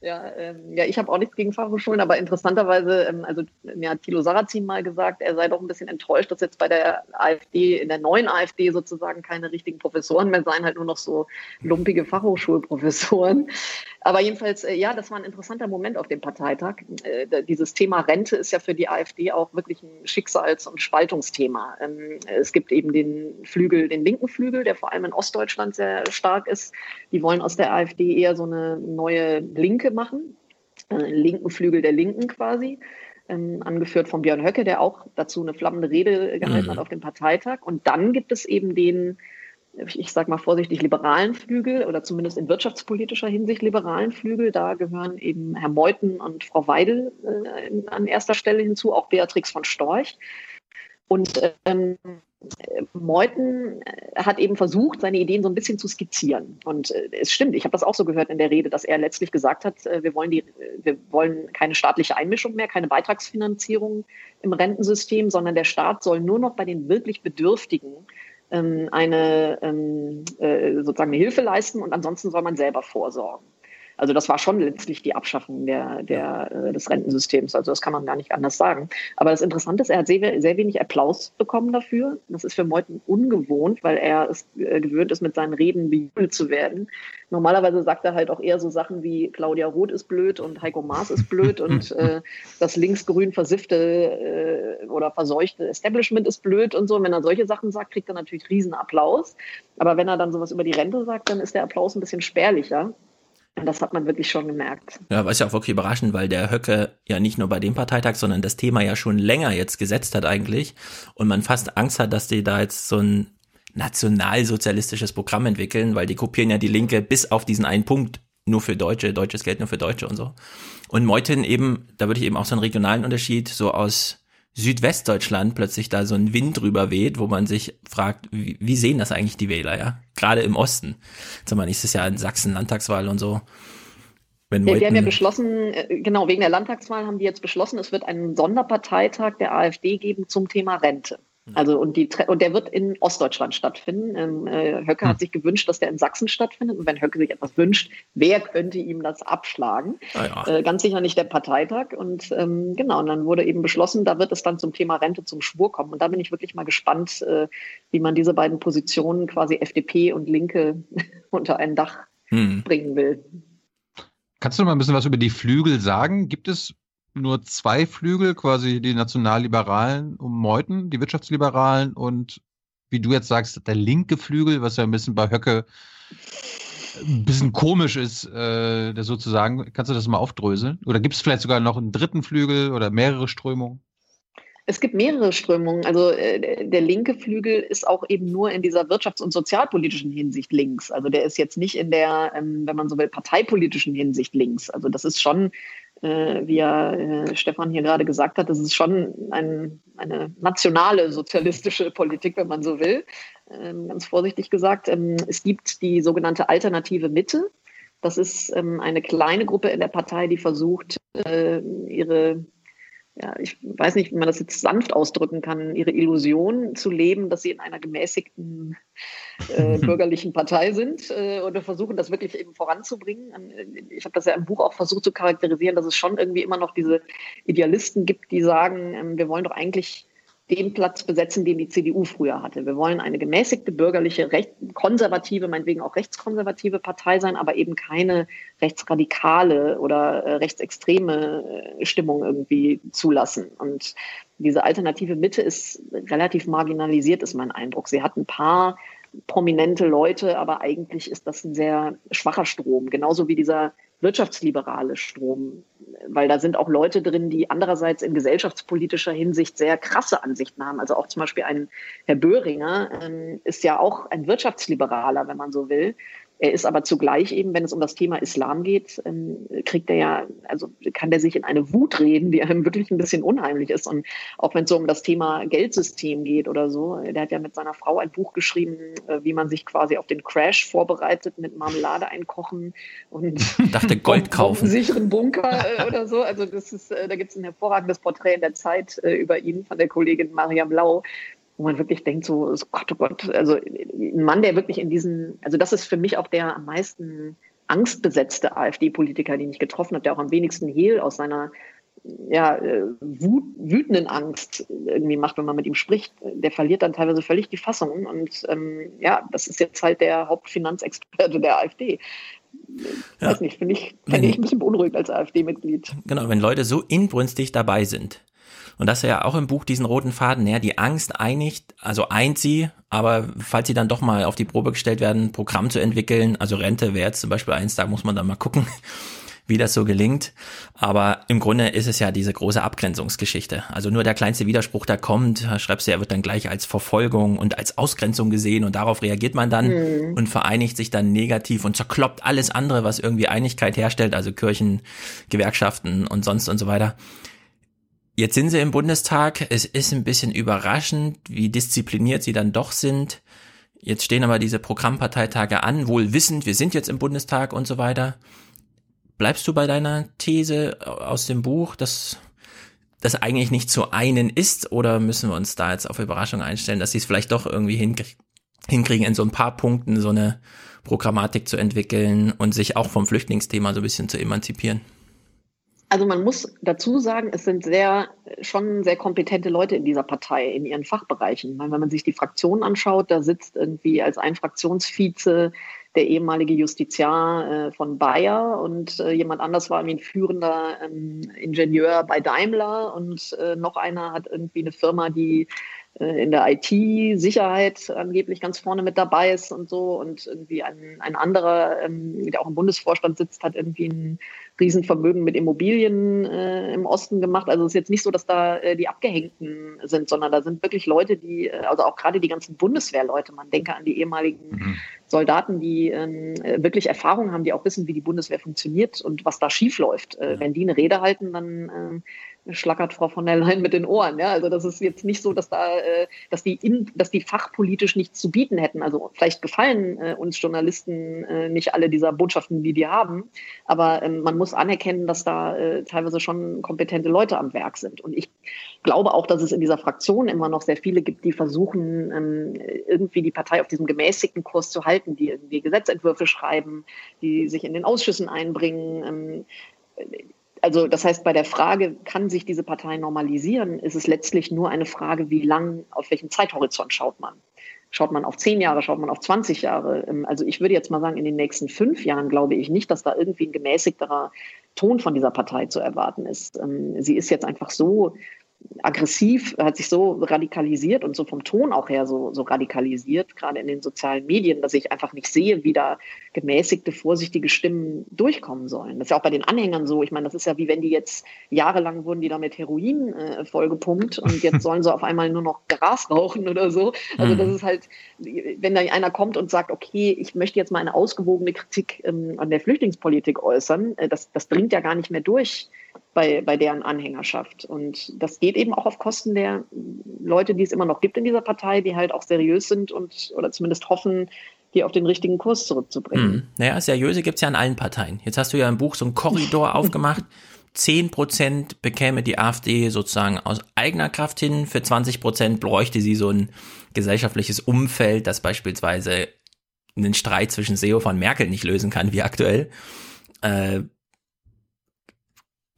Ja, ähm, ja ich habe auch nichts gegen Fachhochschulen, aber interessanterweise, ähm, also mir hat Thilo Sarrazin mal gesagt, er sei doch ein bisschen enttäuscht, dass jetzt bei der AfD, in der neuen AfD sozusagen keine richtigen Professoren mehr seien, halt nur noch so lumpige Fachhochschulprofessoren. Aber jedenfalls, äh, ja, das war ein interessanter Moment auf dem Parteitag. Äh, dieses Thema Rente ist ja für die AfD auch wirklich ein Schicksals- und Spaltungsthema. Ähm, es gibt eben den Flügel, den linken Flügel, der vor allem in Ostdeutschland sehr stark ist. Die wollen aus der AfD eher so eine neue Linke machen, einen äh, linken Flügel der Linken quasi. Ähm, angeführt von Björn Höcke, der auch dazu eine flammende Rede gehalten mhm. hat auf dem Parteitag. Und dann gibt es eben den ich sage mal vorsichtig, liberalen Flügel oder zumindest in wirtschaftspolitischer Hinsicht liberalen Flügel. Da gehören eben Herr Meuthen und Frau Weidel äh, an erster Stelle hinzu, auch Beatrix von Storch. Und ähm, Meuthen hat eben versucht, seine Ideen so ein bisschen zu skizzieren. Und äh, es stimmt, ich habe das auch so gehört in der Rede, dass er letztlich gesagt hat, äh, wir wollen, die, wir wollen keine staatliche Einmischung mehr, keine Beitragsfinanzierung im Rentensystem, sondern der Staat soll nur noch bei den wirklich Bedürftigen ähm, eine ähm, äh, sozusagen eine Hilfe leisten und ansonsten soll man selber vorsorgen. Also das war schon letztlich die Abschaffung der, der, äh, des Rentensystems. Also das kann man gar nicht anders sagen. Aber das Interessante ist, er hat sehr, sehr wenig Applaus bekommen dafür. Das ist für Meuthen ungewohnt, weil er es äh, gewöhnt ist, mit seinen Reden bejubelt zu werden. Normalerweise sagt er halt auch eher so Sachen wie Claudia Roth ist blöd und Heiko Maas ist blöd und äh, das linksgrün versiffte äh, oder verseuchte Establishment ist blöd und so. Und wenn er solche Sachen sagt, kriegt er natürlich riesen Applaus. Aber wenn er dann sowas über die Rente sagt, dann ist der Applaus ein bisschen spärlicher. Das hat man wirklich schon gemerkt. Ja, was ja auch wirklich überraschend, weil der Höcke ja nicht nur bei dem Parteitag, sondern das Thema ja schon länger jetzt gesetzt hat eigentlich und man fast Angst hat, dass die da jetzt so ein nationalsozialistisches Programm entwickeln, weil die kopieren ja die Linke bis auf diesen einen Punkt nur für Deutsche, deutsches Geld nur für Deutsche und so. Und Meuthen eben, da würde ich eben auch so einen regionalen Unterschied so aus Südwestdeutschland plötzlich da so ein Wind drüber weht, wo man sich fragt, wie, wie sehen das eigentlich die Wähler, ja? Gerade im Osten. Jetzt haben wir nächstes Jahr in Sachsen Landtagswahl und so. Wenn ja, wir haben ja beschlossen, äh, genau, wegen der Landtagswahl haben die jetzt beschlossen, es wird einen Sonderparteitag der AfD geben zum Thema Rente. Also und, die, und der wird in Ostdeutschland stattfinden. Ähm, äh, Höcke hat hm. sich gewünscht, dass der in Sachsen stattfindet. Und wenn Höcke sich etwas wünscht, wer könnte ihm das abschlagen? Ah, ja. äh, ganz sicher nicht der Parteitag. Und ähm, genau, und dann wurde eben beschlossen, da wird es dann zum Thema Rente zum Schwur kommen. Und da bin ich wirklich mal gespannt, äh, wie man diese beiden Positionen, quasi FDP und Linke, unter ein Dach hm. bringen will. Kannst du noch mal ein bisschen was über die Flügel sagen? Gibt es nur zwei Flügel, quasi die Nationalliberalen um Meuthen, die Wirtschaftsliberalen und wie du jetzt sagst, der linke Flügel, was ja ein bisschen bei Höcke ein bisschen komisch ist, äh, das sozusagen. Kannst du das mal aufdröseln? Oder gibt es vielleicht sogar noch einen dritten Flügel oder mehrere Strömungen? Es gibt mehrere Strömungen. Also äh, der linke Flügel ist auch eben nur in dieser wirtschafts- und sozialpolitischen Hinsicht links. Also der ist jetzt nicht in der, ähm, wenn man so will, parteipolitischen Hinsicht links. Also das ist schon äh, wie ja äh, Stefan hier gerade gesagt hat, das ist schon ein, eine nationale sozialistische Politik, wenn man so will, ähm, ganz vorsichtig gesagt. Ähm, es gibt die sogenannte alternative Mitte. Das ist ähm, eine kleine Gruppe in der Partei, die versucht, äh, ihre ja, ich weiß nicht, wie man das jetzt sanft ausdrücken kann, ihre Illusion zu leben, dass sie in einer gemäßigten äh, bürgerlichen Partei sind äh, oder versuchen, das wirklich eben voranzubringen. Ich habe das ja im Buch auch versucht zu charakterisieren, dass es schon irgendwie immer noch diese Idealisten gibt, die sagen, ähm, wir wollen doch eigentlich den Platz besetzen, den die CDU früher hatte. Wir wollen eine gemäßigte bürgerliche, recht, konservative, meinetwegen auch rechtskonservative Partei sein, aber eben keine rechtsradikale oder äh, rechtsextreme äh, Stimmung irgendwie zulassen. Und diese alternative Mitte ist relativ marginalisiert, ist mein Eindruck. Sie hat ein paar prominente Leute, aber eigentlich ist das ein sehr schwacher Strom, genauso wie dieser wirtschaftsliberale Strom, weil da sind auch Leute drin, die andererseits in gesellschaftspolitischer Hinsicht sehr krasse Ansichten haben. Also auch zum Beispiel ein Herr Böhringer ähm, ist ja auch ein Wirtschaftsliberaler, wenn man so will. Er ist aber zugleich eben, wenn es um das Thema Islam geht, ähm, kriegt er ja, also kann der sich in eine Wut reden, die einem wirklich ein bisschen unheimlich ist. Und auch wenn es so um das Thema Geldsystem geht oder so, der hat ja mit seiner Frau ein Buch geschrieben, äh, wie man sich quasi auf den Crash vorbereitet mit Marmelade einkochen und dachte Gold kaufen. sicheren Bunker äh, oder so. Also das ist, äh, da gibt es ein hervorragendes Porträt in der Zeit über ihn von der Kollegin Mariam Lau, wo man wirklich denkt, so, so Gott, oh Gott, also ein Mann, der wirklich in diesen, also das ist für mich auch der am meisten angstbesetzte AfD-Politiker, den ich getroffen habe, der auch am wenigsten Hehl aus seiner ja, äh, wut, wütenden Angst irgendwie macht, wenn man mit ihm spricht. Der verliert dann teilweise völlig die Fassung. Und ähm, ja, das ist jetzt halt der Hauptfinanzexperte der AfD. Ja. Weiß nicht, finde ich, find ich ein bisschen beunruhigt als AfD-Mitglied. Genau, wenn Leute so inbrünstig dabei sind, und das ist ja auch im Buch diesen roten Faden, ja, die Angst einigt, also eint sie, aber falls sie dann doch mal auf die Probe gestellt werden, ein Programm zu entwickeln, also Rente wäre jetzt zum Beispiel eins, da muss man dann mal gucken, wie das so gelingt. Aber im Grunde ist es ja diese große Abgrenzungsgeschichte. Also nur der kleinste Widerspruch, der kommt, schreibst du, er wird dann gleich als Verfolgung und als Ausgrenzung gesehen und darauf reagiert man dann mhm. und vereinigt sich dann negativ und zerkloppt alles andere, was irgendwie Einigkeit herstellt, also Kirchen, Gewerkschaften und sonst und so weiter. Jetzt sind sie im Bundestag. Es ist ein bisschen überraschend, wie diszipliniert sie dann doch sind. Jetzt stehen aber diese Programmparteitage an, wohl wissend, wir sind jetzt im Bundestag und so weiter. Bleibst du bei deiner These aus dem Buch, dass das eigentlich nicht zu einen ist, oder müssen wir uns da jetzt auf Überraschung einstellen, dass sie es vielleicht doch irgendwie hinkriegen, in so ein paar Punkten so eine Programmatik zu entwickeln und sich auch vom Flüchtlingsthema so ein bisschen zu emanzipieren? Also man muss dazu sagen, es sind sehr, schon sehr kompetente Leute in dieser Partei, in ihren Fachbereichen. Meine, wenn man sich die Fraktionen anschaut, da sitzt irgendwie als ein Fraktionsvize der ehemalige Justiziar äh, von Bayer und äh, jemand anders war irgendwie ein führender ähm, Ingenieur bei Daimler und äh, noch einer hat irgendwie eine Firma, die äh, in der IT-Sicherheit angeblich ganz vorne mit dabei ist und so. Und irgendwie ein, ein anderer, ähm, der auch im Bundesvorstand sitzt, hat irgendwie ein Riesenvermögen mit Immobilien äh, im Osten gemacht. Also es ist jetzt nicht so, dass da äh, die Abgehängten sind, sondern da sind wirklich Leute, die, äh, also auch gerade die ganzen Bundeswehrleute, man denke an die ehemaligen mhm. Soldaten, die ähm, wirklich Erfahrung haben, die auch wissen, wie die Bundeswehr funktioniert und was da schiefläuft. Äh, Wenn die eine Rede halten, dann äh, schlackert Frau von der Leyen mit den Ohren. Ja? Also das ist jetzt nicht so, dass da, äh, dass die in, dass die fachpolitisch nichts zu bieten hätten. Also vielleicht gefallen äh, uns Journalisten äh, nicht alle dieser Botschaften, die die haben, aber ähm, man muss anerkennen, dass da äh, teilweise schon kompetente Leute am Werk sind. Und ich glaube auch, dass es in dieser Fraktion immer noch sehr viele gibt, die versuchen, ähm, irgendwie die Partei auf diesem gemäßigten Kurs zu halten, die irgendwie Gesetzentwürfe schreiben, die sich in den Ausschüssen einbringen. Ähm, also das heißt, bei der Frage, kann sich diese Partei normalisieren, ist es letztlich nur eine Frage, wie lang, auf welchen Zeithorizont schaut man. Schaut man auf zehn Jahre, schaut man auf 20 Jahre? Ähm, also ich würde jetzt mal sagen, in den nächsten fünf Jahren glaube ich nicht, dass da irgendwie ein gemäßigterer Ton von dieser Partei zu erwarten ist. Ähm, sie ist jetzt einfach so aggressiv, hat sich so radikalisiert und so vom Ton auch her so, so radikalisiert, gerade in den sozialen Medien, dass ich einfach nicht sehe, wie da gemäßigte, vorsichtige Stimmen durchkommen sollen. Das ist ja auch bei den Anhängern so. Ich meine, das ist ja wie wenn die jetzt jahrelang wurden die da mit Heroin äh, vollgepumpt und jetzt sollen sie auf einmal nur noch Gras rauchen oder so. Also das mhm. ist halt, wenn da einer kommt und sagt, okay, ich möchte jetzt mal eine ausgewogene Kritik ähm, an der Flüchtlingspolitik äußern, äh, das, das dringt ja gar nicht mehr durch bei, bei deren Anhängerschaft. Und das geht eben auch auf Kosten der Leute, die es immer noch gibt in dieser Partei, die halt auch seriös sind und oder zumindest hoffen, die auf den richtigen Kurs zurückzubringen. Hm. Naja, seriöse gibt's ja in allen Parteien. Jetzt hast du ja im Buch so einen Korridor aufgemacht. Zehn Prozent bekäme die AfD sozusagen aus eigener Kraft hin. Für 20 Prozent bräuchte sie so ein gesellschaftliches Umfeld, das beispielsweise einen Streit zwischen Seehofer und Merkel nicht lösen kann, wie aktuell. Äh,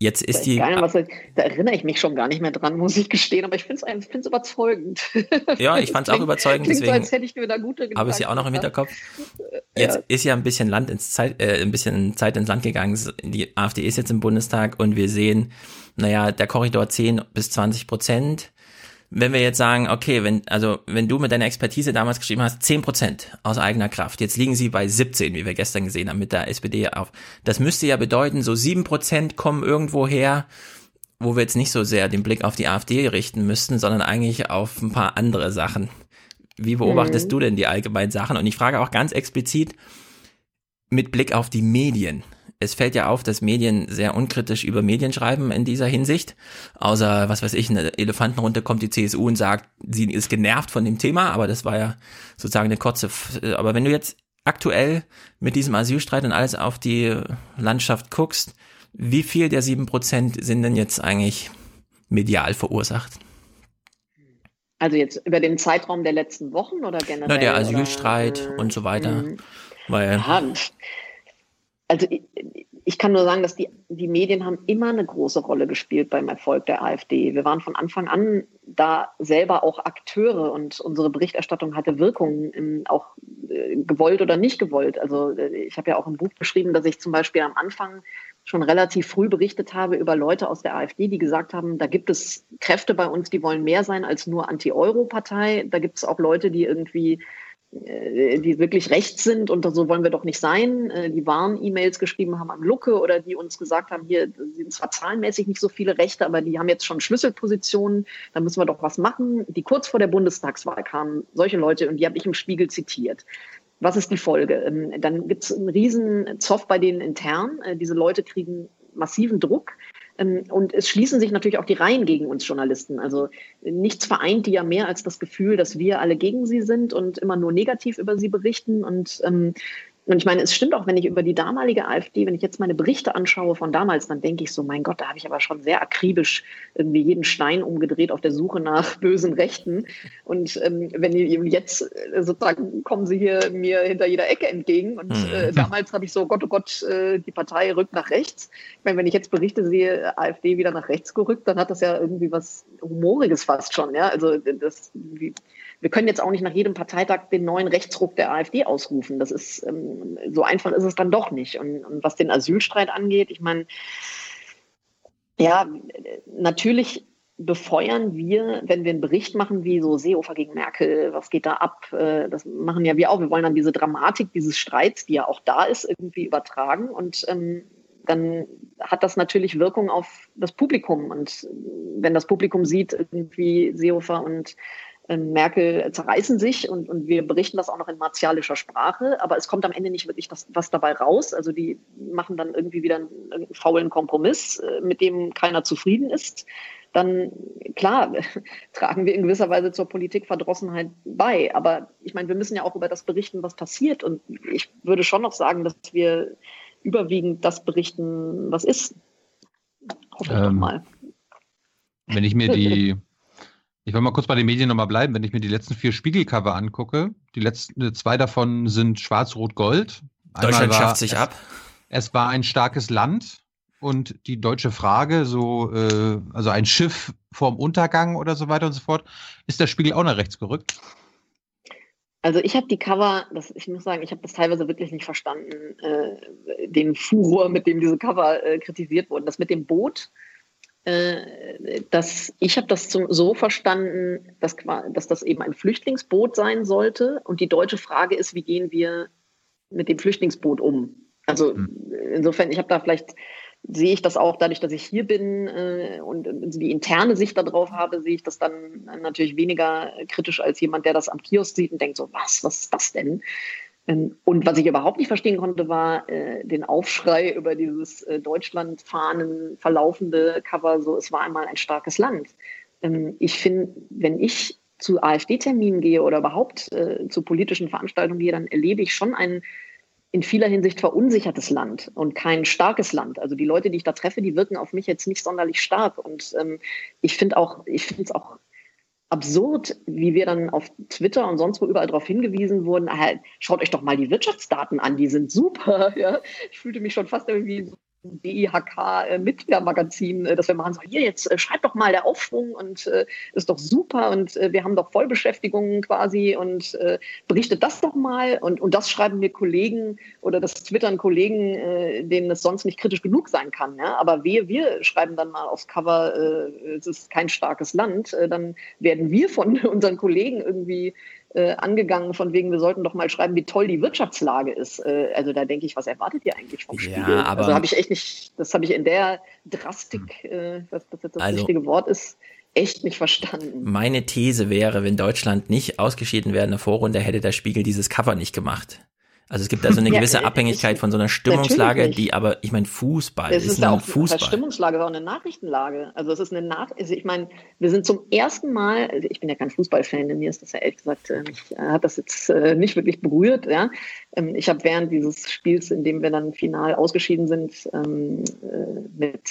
Jetzt ist die. Geil, was, da erinnere ich mich schon gar nicht mehr dran, muss ich gestehen, aber ich finde es überzeugend. Ja, ich fand es auch überzeugend, deswegen so, als hätte ich mir da gute habe ich sie auch noch im Hinterkopf. Jetzt ja. ist ja ein bisschen Land ins Zeit, äh, ein bisschen Zeit ins Land gegangen. Die AfD ist jetzt im Bundestag und wir sehen, naja, der Korridor 10 bis 20 Prozent wenn wir jetzt sagen, okay, wenn, also, wenn du mit deiner Expertise damals geschrieben hast, 10 Prozent aus eigener Kraft, jetzt liegen sie bei 17, wie wir gestern gesehen haben, mit der SPD auf. Das müsste ja bedeuten, so 7 Prozent kommen irgendwo her, wo wir jetzt nicht so sehr den Blick auf die AfD richten müssten, sondern eigentlich auf ein paar andere Sachen. Wie beobachtest mhm. du denn die allgemeinen Sachen? Und ich frage auch ganz explizit, mit Blick auf die Medien. Es fällt ja auf, dass Medien sehr unkritisch über Medien schreiben in dieser Hinsicht. Außer, was weiß ich, eine Elefantenrunde kommt die CSU und sagt, sie ist genervt von dem Thema, aber das war ja sozusagen eine kurze, aber wenn du jetzt aktuell mit diesem Asylstreit und alles auf die Landschaft guckst, wie viel der sieben Prozent sind denn jetzt eigentlich medial verursacht? Also jetzt über den Zeitraum der letzten Wochen oder generell? Na, der Asylstreit oder, und so weiter. Mh. Weil, ja, also ich, ich, kann nur sagen, dass die, die Medien haben immer eine große Rolle gespielt beim Erfolg der AfD. Wir waren von Anfang an da selber auch Akteure und unsere Berichterstattung hatte Wirkung, auch äh, gewollt oder nicht gewollt. Also äh, ich habe ja auch im Buch beschrieben, dass ich zum Beispiel am Anfang schon relativ früh berichtet habe über Leute aus der AfD, die gesagt haben, da gibt es Kräfte bei uns, die wollen mehr sein als nur Anti-Euro-Partei. Da gibt es auch Leute, die irgendwie die wirklich rechts sind und so wollen wir doch nicht sein, äh, die Warn-E-Mails geschrieben haben am Lucke oder die uns gesagt haben, hier sind zwar zahlenmäßig nicht so viele Rechte, aber die haben jetzt schon Schlüsselpositionen, da müssen wir doch was machen. Die kurz vor der Bundestagswahl kamen solche Leute und die habe ich im Spiegel zitiert. Was ist die Folge? Ähm, dann gibt es einen riesen Zoff bei denen intern. Äh, diese Leute kriegen massiven Druck. Ähm, und es schließen sich natürlich auch die Reihen gegen uns Journalisten. Also nichts vereint die ja mehr als das Gefühl, dass wir alle gegen sie sind und immer nur negativ über sie berichten. Und ähm, und ich meine, es stimmt auch, wenn ich über die damalige AfD, wenn ich jetzt meine Berichte anschaue von damals, dann denke ich so, mein Gott, da habe ich aber schon sehr akribisch irgendwie jeden Stein umgedreht auf der Suche nach bösen Rechten. Und ähm, wenn jetzt äh, sozusagen kommen sie hier mir hinter jeder Ecke entgegen. Und äh, mhm. damals habe ich so, Gott, oh Gott, äh, die Partei rückt nach rechts. Ich meine, wenn ich jetzt Berichte sehe, AfD wieder nach rechts gerückt, dann hat das ja irgendwie was Humoriges fast schon. Ja, also das, wie, wir können jetzt auch nicht nach jedem Parteitag den neuen Rechtsruck der AfD ausrufen. Das ist ähm, so einfach ist es dann doch nicht. Und, und was den Asylstreit angeht, ich meine, ja, natürlich befeuern wir, wenn wir einen Bericht machen, wie so Seehofer gegen Merkel, was geht da ab? Äh, das machen ja wir auch. Wir wollen dann diese Dramatik dieses Streits, die ja auch da ist, irgendwie übertragen. Und ähm, dann hat das natürlich Wirkung auf das Publikum. Und wenn das Publikum sieht, irgendwie Seehofer und Merkel zerreißen sich und, und wir berichten das auch noch in martialischer Sprache, aber es kommt am Ende nicht wirklich das, was dabei raus. Also die machen dann irgendwie wieder einen, einen faulen Kompromiss, äh, mit dem keiner zufrieden ist. Dann, klar, tragen wir in gewisser Weise zur Politikverdrossenheit bei. Aber ich meine, wir müssen ja auch über das berichten, was passiert. Und ich würde schon noch sagen, dass wir überwiegend das berichten, was ist. Hoffe ähm, mal. Wenn ich mir die Ich will mal kurz bei den Medien nochmal bleiben. Wenn ich mir die letzten vier Spiegelcover angucke, die letzten äh, zwei davon sind schwarz-rot-gold. Deutschland schafft sich es, ab. Es war ein starkes Land und die deutsche Frage, so, äh, also ein Schiff vorm Untergang oder so weiter und so fort. Ist der Spiegel auch nach rechts gerückt? Also ich habe die Cover, das, ich muss sagen, ich habe das teilweise wirklich nicht verstanden, äh, den Furor, mit dem diese Cover äh, kritisiert wurden. Das mit dem Boot, äh, dass ich habe das zum, so verstanden, dass, dass das eben ein Flüchtlingsboot sein sollte. Und die deutsche Frage ist, wie gehen wir mit dem Flüchtlingsboot um? Also hm. insofern, ich habe da vielleicht sehe ich das auch dadurch, dass ich hier bin äh, und, und die interne Sicht darauf habe, sehe ich das dann natürlich weniger kritisch als jemand, der das am Kiosk sieht und denkt so, was, was ist das denn? Ähm, und was ich überhaupt nicht verstehen konnte, war äh, den Aufschrei über dieses äh, Deutschlandfahnen verlaufende Cover, so es war einmal ein starkes Land. Ähm, ich finde, wenn ich zu AfD-Terminen gehe oder überhaupt äh, zu politischen Veranstaltungen gehe, dann erlebe ich schon ein in vieler Hinsicht verunsichertes Land und kein starkes Land. Also die Leute, die ich da treffe, die wirken auf mich jetzt nicht sonderlich stark. Und ähm, ich finde auch, ich finde es auch absurd, wie wir dann auf Twitter und sonst wo überall darauf hingewiesen wurden, halt, schaut euch doch mal die Wirtschaftsdaten an, die sind super. Ja? Ich fühlte mich schon fast irgendwie so DIHK-Mitgliedermagazin, äh, das wir machen, so hier jetzt äh, schreibt doch mal der Aufschwung und äh, ist doch super und äh, wir haben doch Vollbeschäftigung quasi und äh, berichtet das doch mal und, und das schreiben mir Kollegen oder das twittern Kollegen, äh, denen es sonst nicht kritisch genug sein kann. Ja? Aber wir, wir schreiben dann mal aufs Cover, äh, es ist kein starkes Land, äh, dann werden wir von unseren Kollegen irgendwie äh, angegangen, von wegen, wir sollten doch mal schreiben, wie toll die Wirtschaftslage ist. Äh, also da denke ich, was erwartet ihr eigentlich vom Spiegel? Ja, aber also habe ich echt nicht, das habe ich in der Drastik, äh, was das jetzt das also, richtige Wort ist, echt nicht verstanden. Meine These wäre, wenn Deutschland nicht ausgeschieden wäre in der Vorrunde, hätte der Spiegel dieses Cover nicht gemacht. Also es gibt da so eine gewisse ja, Abhängigkeit von so einer Stimmungslage, die aber, ich meine, Fußball es ist, ist ein auch Fußball. Eine Stimmungslage, ist auch eine Nachrichtenlage. Also es ist eine Nach, also ich meine, wir sind zum ersten Mal, also ich bin ja kein Fußballfan, mir ist das ja ehrlich gesagt, mich äh, hat das jetzt äh, nicht wirklich berührt. Ja? Ähm, ich habe während dieses Spiels, in dem wir dann final ausgeschieden sind, ähm, mit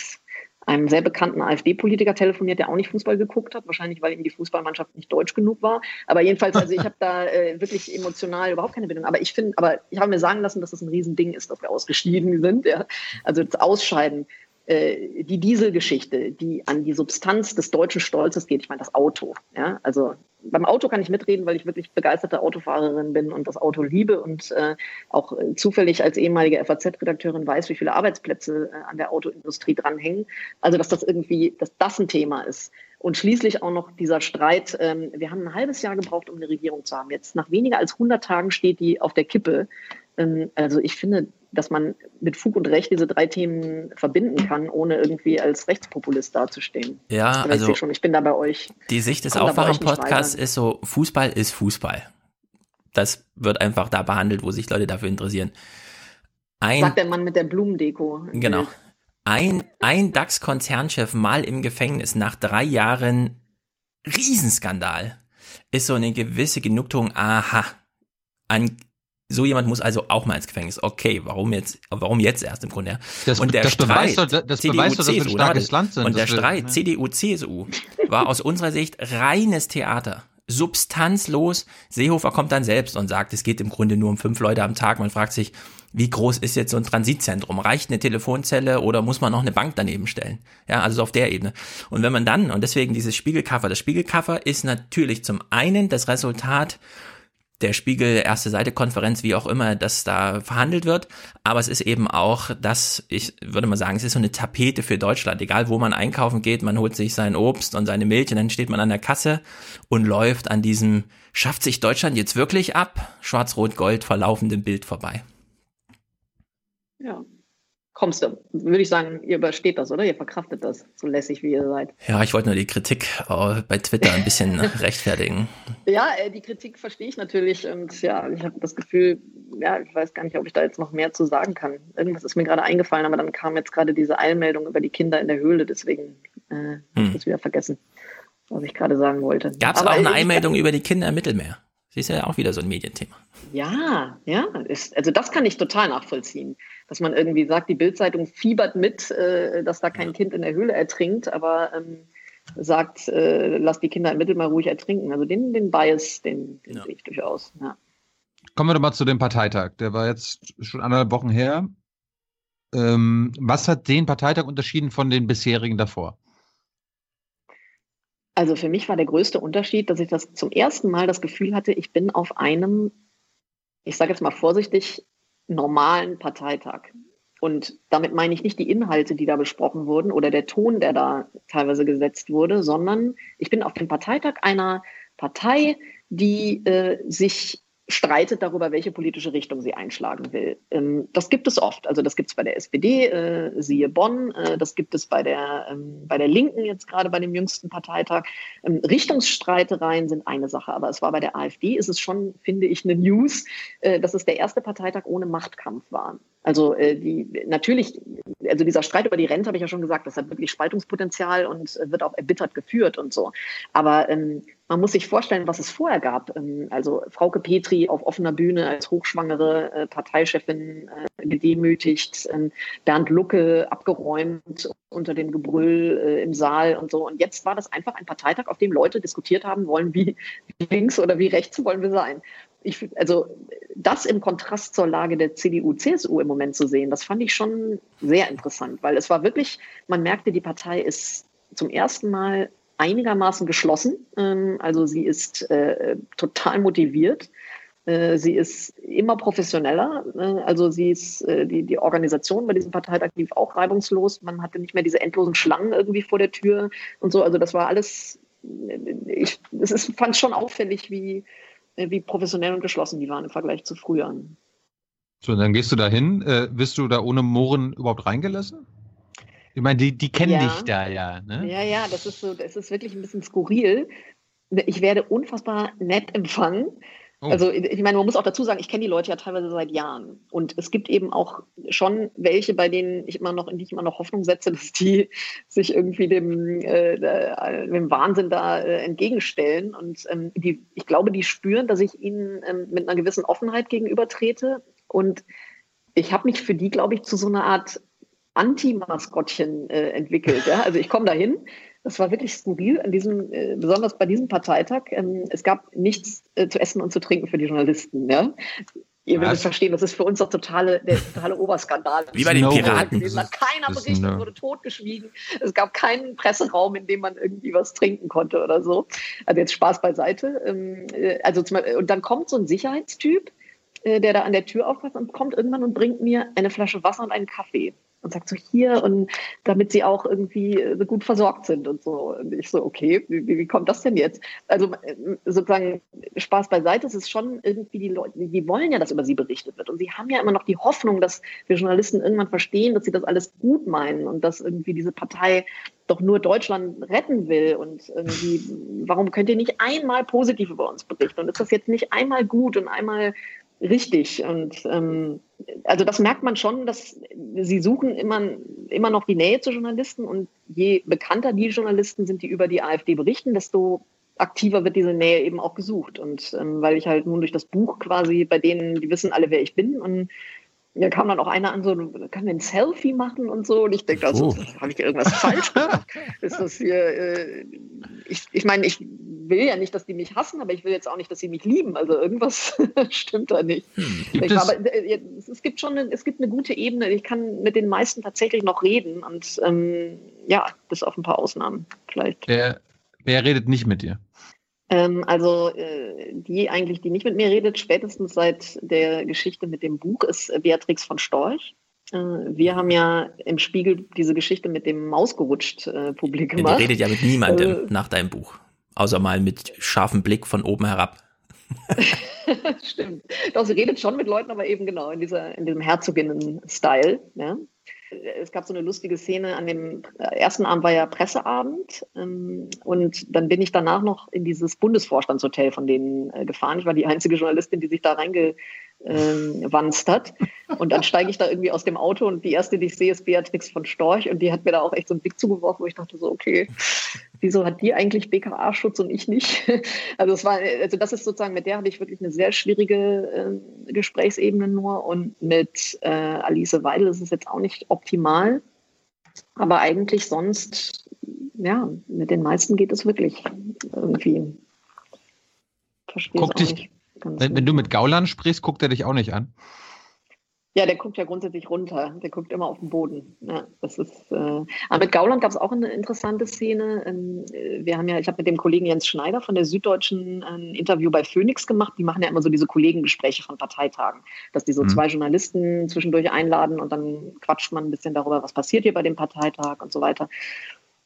einem sehr bekannten AfD-Politiker telefoniert, der auch nicht Fußball geguckt hat, wahrscheinlich weil ihm die Fußballmannschaft nicht deutsch genug war. Aber jedenfalls, also ich habe da äh, wirklich emotional überhaupt keine Bindung. Aber ich finde, aber ich habe mir sagen lassen, dass das ein Riesending ist, dass wir ausgeschieden sind. Ja? Also das Ausscheiden äh, die Dieselgeschichte, die an die Substanz des deutschen Stolzes geht, ich meine das Auto. Ja? Also beim Auto kann ich mitreden, weil ich wirklich begeisterte Autofahrerin bin und das Auto liebe und äh, auch äh, zufällig als ehemalige FAZ-Redakteurin weiß, wie viele Arbeitsplätze äh, an der Autoindustrie dranhängen. Also dass das irgendwie, dass das ein Thema ist. Und schließlich auch noch dieser Streit. Ähm, wir haben ein halbes Jahr gebraucht, um eine Regierung zu haben. Jetzt nach weniger als 100 Tagen steht die auf der Kippe. Ähm, also ich finde, dass man mit Fug und Recht diese drei Themen verbinden kann, ohne irgendwie als Rechtspopulist dazustehen. Ja, also ich, schon, ich bin da bei euch. Die Sicht des Aufwachen-Podcasts ist so, Fußball ist Fußball. Das wird einfach da behandelt, wo sich Leute dafür interessieren. Ein, Sagt der Mann mit der Blumendeko. Genau. Ein, ein DAX-Konzernchef mal im Gefängnis nach drei Jahren Riesenskandal ist so eine gewisse Genugtuung, aha, an so jemand muss also auch mal ins Gefängnis. Okay, warum jetzt, warum jetzt erst im Grunde? Das, und der das Streit, beweist doch, das CDU, beweist doch, dass wir ein CSU, starkes Land sind. Und der Streit ne? CDU, CSU war aus unserer Sicht reines Theater. Substanzlos. Seehofer kommt dann selbst und sagt, es geht im Grunde nur um fünf Leute am Tag. Man fragt sich, wie groß ist jetzt so ein Transitzentrum? Reicht eine Telefonzelle oder muss man noch eine Bank daneben stellen? Ja, also so auf der Ebene. Und wenn man dann, und deswegen dieses Spiegelcover, das Spiegelcover ist natürlich zum einen das Resultat der Spiegel erste Seite Konferenz, wie auch immer das da verhandelt wird. Aber es ist eben auch, das, ich würde mal sagen, es ist so eine Tapete für Deutschland. Egal wo man einkaufen geht, man holt sich sein Obst und seine Milch und dann steht man an der Kasse und läuft an diesem, schafft sich Deutschland jetzt wirklich ab? Schwarz-Rot-Gold verlaufenden Bild vorbei. Ja. Kommst du, würde ich sagen, ihr übersteht das, oder? Ihr verkraftet das, so lässig wie ihr seid. Ja, ich wollte nur die Kritik äh, bei Twitter ein bisschen rechtfertigen. Ja, äh, die Kritik verstehe ich natürlich und ja, ich habe das Gefühl, ja, ich weiß gar nicht, ob ich da jetzt noch mehr zu sagen kann. Irgendwas ist mir gerade eingefallen, aber dann kam jetzt gerade diese Eilmeldung über die Kinder in der Höhle, deswegen äh, habe ich Hm. das wieder vergessen, was ich gerade sagen wollte. Gab es auch eine Einmeldung über die Kinder im Mittelmeer? Sie ist ja auch wieder so ein Medienthema. Ja, ja, ist, also das kann ich total nachvollziehen, dass man irgendwie sagt, die Bildzeitung fiebert mit, äh, dass da kein Kind in der Höhle ertrinkt, aber ähm, sagt, äh, lass die Kinder im Mittelmeer ruhig ertrinken. Also den, den Bias, den, den sehe ich durchaus. Ja. Kommen wir doch mal zu dem Parteitag. Der war jetzt schon anderthalb Wochen her. Ähm, was hat den Parteitag unterschieden von den bisherigen davor? Also für mich war der größte Unterschied, dass ich das zum ersten Mal das Gefühl hatte, ich bin auf einem, ich sage jetzt mal vorsichtig, normalen Parteitag. Und damit meine ich nicht die Inhalte, die da besprochen wurden oder der Ton, der da teilweise gesetzt wurde, sondern ich bin auf dem Parteitag einer Partei, die äh, sich streitet darüber, welche politische Richtung sie einschlagen will. Ähm, das gibt es oft. Also das gibt es bei der SPD, äh, siehe Bonn, äh, das gibt es bei der, ähm, bei der Linken jetzt gerade bei dem jüngsten Parteitag. Ähm, Richtungsstreitereien sind eine Sache, aber es war bei der AfD, ist es schon, finde ich, eine News, äh, dass es der erste Parteitag ohne Machtkampf war. Also äh, die natürlich, also dieser Streit über die Rente habe ich ja schon gesagt, das hat wirklich Spaltungspotenzial und äh, wird auch erbittert geführt und so. Aber ähm, man muss sich vorstellen, was es vorher gab. Ähm, also Frauke Petri auf offener Bühne als hochschwangere äh, Parteichefin äh, gedemütigt, ähm, Bernd Lucke abgeräumt unter dem Gebrüll äh, im Saal und so. Und jetzt war das einfach ein Parteitag, auf dem Leute diskutiert haben wollen, wie links oder wie rechts wollen wir sein. Ich, also das im Kontrast zur Lage der CDU, CSU im Moment zu sehen, das fand ich schon sehr interessant, weil es war wirklich, man merkte, die Partei ist zum ersten Mal einigermaßen geschlossen. Ähm, also sie ist äh, total motiviert. Äh, Sie ist immer professioneller. äh, Also sie ist äh, die, die Organisation bei diesem Parteitag lief auch reibungslos. Man hatte nicht mehr diese endlosen Schlangen irgendwie vor der Tür und so. Also das war alles. Ich, es ist, fand schon auffällig, wie, wie professionell und geschlossen die waren im Vergleich zu früher. So, dann gehst du da hin. Wirst du da ohne Mohren überhaupt reingelassen? Ich meine, die, die kennen Ja. dich da ja. Ne? Ja, ja, das ist so, das ist wirklich ein bisschen skurril. Ich werde unfassbar nett empfangen. Oh. Also ich meine, man muss auch dazu sagen, ich kenne die Leute ja teilweise seit Jahren. Und es gibt eben auch schon welche, bei denen ich immer noch, in die ich immer noch Hoffnung setze, dass die sich irgendwie dem, äh, dem Wahnsinn da äh, entgegenstellen. Und ähm, die, ich glaube, die spüren, dass ich ihnen ähm, mit einer gewissen Offenheit gegenüber trete. Und ich habe mich für die, glaube ich, zu so einer Art Anti-Maskottchen äh, entwickelt. Ja? Also ich komme dahin das war wirklich skurril an diesem, äh, besonders bei diesem Parteitag. Ähm, es gab nichts äh, zu essen und zu trinken für die Journalisten. Ja? Ihr werdet es verstehen, das ist für uns doch totale, der totale Oberskandal. Wie bei den Piraten. Es hat keiner berichtet, no. wurde totgeschwiegen. Es gab keinen Presseraum, in dem man irgendwie was trinken konnte oder so. Also jetzt Spaß beiseite. Ähm, äh, also zum, und dann kommt so ein Sicherheitstyp, äh, der da an der Tür aufpasst und kommt irgendwann und bringt mir eine Flasche Wasser und einen Kaffee und sagt so hier und damit sie auch irgendwie äh, gut versorgt sind und so. Und ich so, okay, wie, wie kommt das denn jetzt? Also äh, sozusagen Spaß beiseite, es ist schon irgendwie die Leute, die wollen ja, dass über sie berichtet wird. Und sie haben ja immer noch die Hoffnung, dass wir Journalisten irgendwann verstehen, dass sie das alles gut meinen und dass irgendwie diese Partei doch nur Deutschland retten will und irgendwie, warum könnt ihr nicht einmal positiv über uns berichten? Und ist das jetzt nicht einmal gut und einmal richtig? Und ähm, also das merkt man schon, dass sie suchen immer, immer noch die Nähe zu Journalisten und je bekannter die Journalisten sind, die über die AfD berichten, desto aktiver wird diese Nähe eben auch gesucht. Und ähm, weil ich halt nun durch das Buch quasi bei denen, die wissen alle, wer ich bin und da kam dann auch einer an, so, kann wir ein Selfie machen und so. Und ich denke, also, oh. habe ich irgendwas falsch gemacht? Ist das hier, äh, ich, ich meine, ich will ja nicht, dass die mich hassen, aber ich will jetzt auch nicht, dass sie mich lieben. Also irgendwas stimmt da nicht. Hm. Ich, aber, äh, es gibt schon eine, es gibt eine gute Ebene. Ich kann mit den meisten tatsächlich noch reden und ähm, ja, bis auf ein paar Ausnahmen vielleicht. Wer, wer redet nicht mit dir? Ähm, also äh, die eigentlich, die nicht mit mir redet, spätestens seit der Geschichte mit dem Buch, ist Beatrix von Storch. Äh, wir haben ja im Spiegel diese Geschichte mit dem Mausgerutscht äh, publik gemacht. Die redet ja mit niemandem äh, nach deinem Buch, außer mal mit scharfem Blick von oben herab. Stimmt. Doch, sie redet schon mit Leuten, aber eben genau in, dieser, in diesem Herzoginnen-Style. Ja? Es gab so eine lustige Szene an dem ersten Abend war ja Presseabend ähm, und dann bin ich danach noch in dieses Bundesvorstandshotel von denen äh, gefahren. Ich war die einzige Journalistin, die sich da reinge ähm, wanzt hat. Und dann steige ich da irgendwie aus dem Auto und die erste, die ich sehe, ist Beatrix von Storch und die hat mir da auch echt so einen Blick zugeworfen, wo ich dachte so, okay, wieso hat die eigentlich BKA-Schutz und ich nicht? Also es war, also das ist sozusagen, mit der hatte ich wirklich eine sehr schwierige äh, Gesprächsebene nur und mit äh, Alice Weidel ist es jetzt auch nicht optimal. Aber eigentlich sonst, ja, mit den meisten geht es wirklich irgendwie. Verstehe Guck dich, nicht. Wenn, wenn, du mit Gauland sprichst, guckt er dich auch nicht an. Ja, der guckt ja grundsätzlich runter. Der guckt immer auf den Boden. Ja, das ist, äh, aber mit Gauland gab es auch eine interessante Szene. Ähm, wir haben ja, ich habe mit dem Kollegen Jens Schneider von der Süddeutschen ein Interview bei Phoenix gemacht. Die machen ja immer so diese Kollegengespräche von Parteitagen, dass die so mhm. zwei Journalisten zwischendurch einladen und dann quatscht man ein bisschen darüber, was passiert hier bei dem Parteitag und so weiter.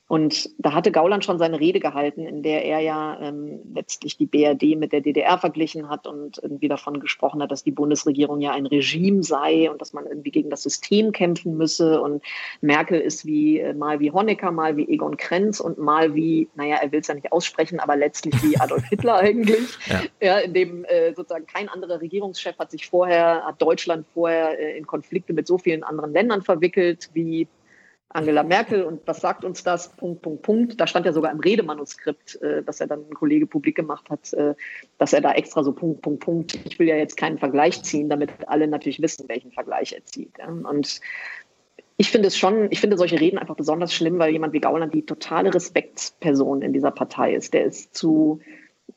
Und da hatte Gauland schon seine Rede gehalten, in der er ja ähm, letztlich die BRD mit der DDR verglichen hat und irgendwie davon gesprochen hat, dass die Bundesregierung ja ein Regime sei und dass man irgendwie gegen das System kämpfen müsse. Und Merkel ist wie äh, mal wie Honecker, mal wie Egon Krenz und mal wie, naja, er will es ja nicht aussprechen, aber letztlich wie Adolf Hitler eigentlich. Ja. ja in dem äh, sozusagen kein anderer Regierungschef hat sich vorher, hat Deutschland vorher äh, in Konflikte mit so vielen anderen Ländern verwickelt wie Angela Merkel und was sagt uns das? Punkt, Punkt, Punkt. Da stand ja sogar im Redemanuskript, äh, dass er dann ein Kollege publik gemacht hat, äh, dass er da extra so Punkt, Punkt, Punkt. Ich will ja jetzt keinen Vergleich ziehen, damit alle natürlich wissen, welchen Vergleich er zieht. Ja. Und ich finde es schon, ich finde solche Reden einfach besonders schlimm, weil jemand wie Gauland die totale Respektsperson in dieser Partei ist. Der ist zu,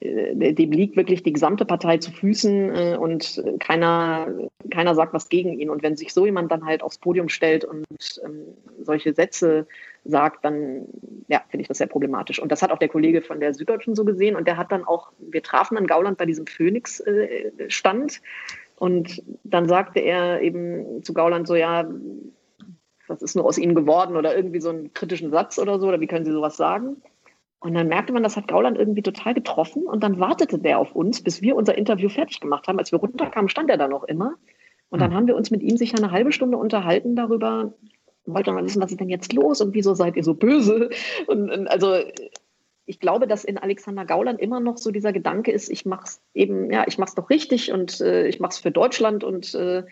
dem liegt wirklich die gesamte Partei zu Füßen äh, und keiner, keiner sagt was gegen ihn. Und wenn sich so jemand dann halt aufs Podium stellt und ähm, solche Sätze sagt, dann ja, finde ich das sehr problematisch. Und das hat auch der Kollege von der Süddeutschen so gesehen. Und der hat dann auch, wir trafen dann Gauland bei diesem Phoenix-Stand. Äh, und dann sagte er eben zu Gauland so, ja, was ist nur aus Ihnen geworden? Oder irgendwie so einen kritischen Satz oder so, oder wie können Sie sowas sagen? Und dann merkte man, das hat Gauland irgendwie total getroffen. Und dann wartete der auf uns, bis wir unser Interview fertig gemacht haben. Als wir runterkamen, stand er da noch immer. Und dann hm. haben wir uns mit ihm sicher eine halbe Stunde unterhalten darüber, wollte mal wissen, was ist denn jetzt los und wieso seid ihr so böse? Und, und also ich glaube, dass in Alexander Gauland immer noch so dieser Gedanke ist, ich mach's eben, ja, ich mach's doch richtig und äh, ich mach's für Deutschland und äh,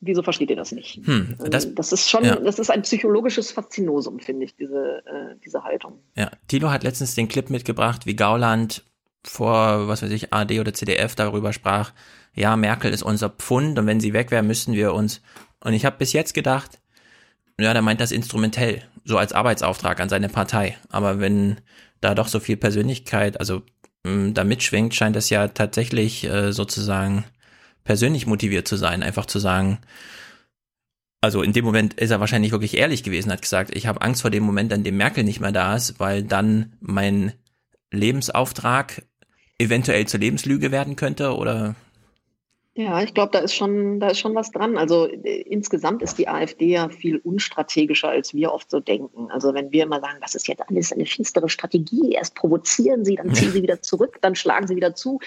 wieso versteht ihr das nicht? Hm, ähm, das, das, ist schon, ja. das ist ein psychologisches Faszinosum, finde ich, diese, äh, diese Haltung. Ja, Tilo hat letztens den Clip mitgebracht, wie Gauland vor, was weiß ich, AD oder CDF darüber sprach, ja, Merkel ist unser Pfund und wenn sie weg wäre, müssten wir uns. Und ich habe bis jetzt gedacht, ja, der meint das instrumentell, so als Arbeitsauftrag an seine Partei. Aber wenn da doch so viel Persönlichkeit, also mh, da mitschwingt, scheint das ja tatsächlich äh, sozusagen persönlich motiviert zu sein, einfach zu sagen, also in dem Moment ist er wahrscheinlich wirklich ehrlich gewesen, hat gesagt, ich habe Angst vor dem Moment, an dem Merkel nicht mehr da ist, weil dann mein Lebensauftrag eventuell zur Lebenslüge werden könnte oder ja, ich glaube, da ist schon, da ist schon was dran. Also äh, insgesamt ist die AfD ja viel unstrategischer, als wir oft so denken. Also wenn wir immer sagen, das ist jetzt alles eine finstere Strategie, erst provozieren sie, dann ziehen sie wieder zurück, dann schlagen sie wieder zu.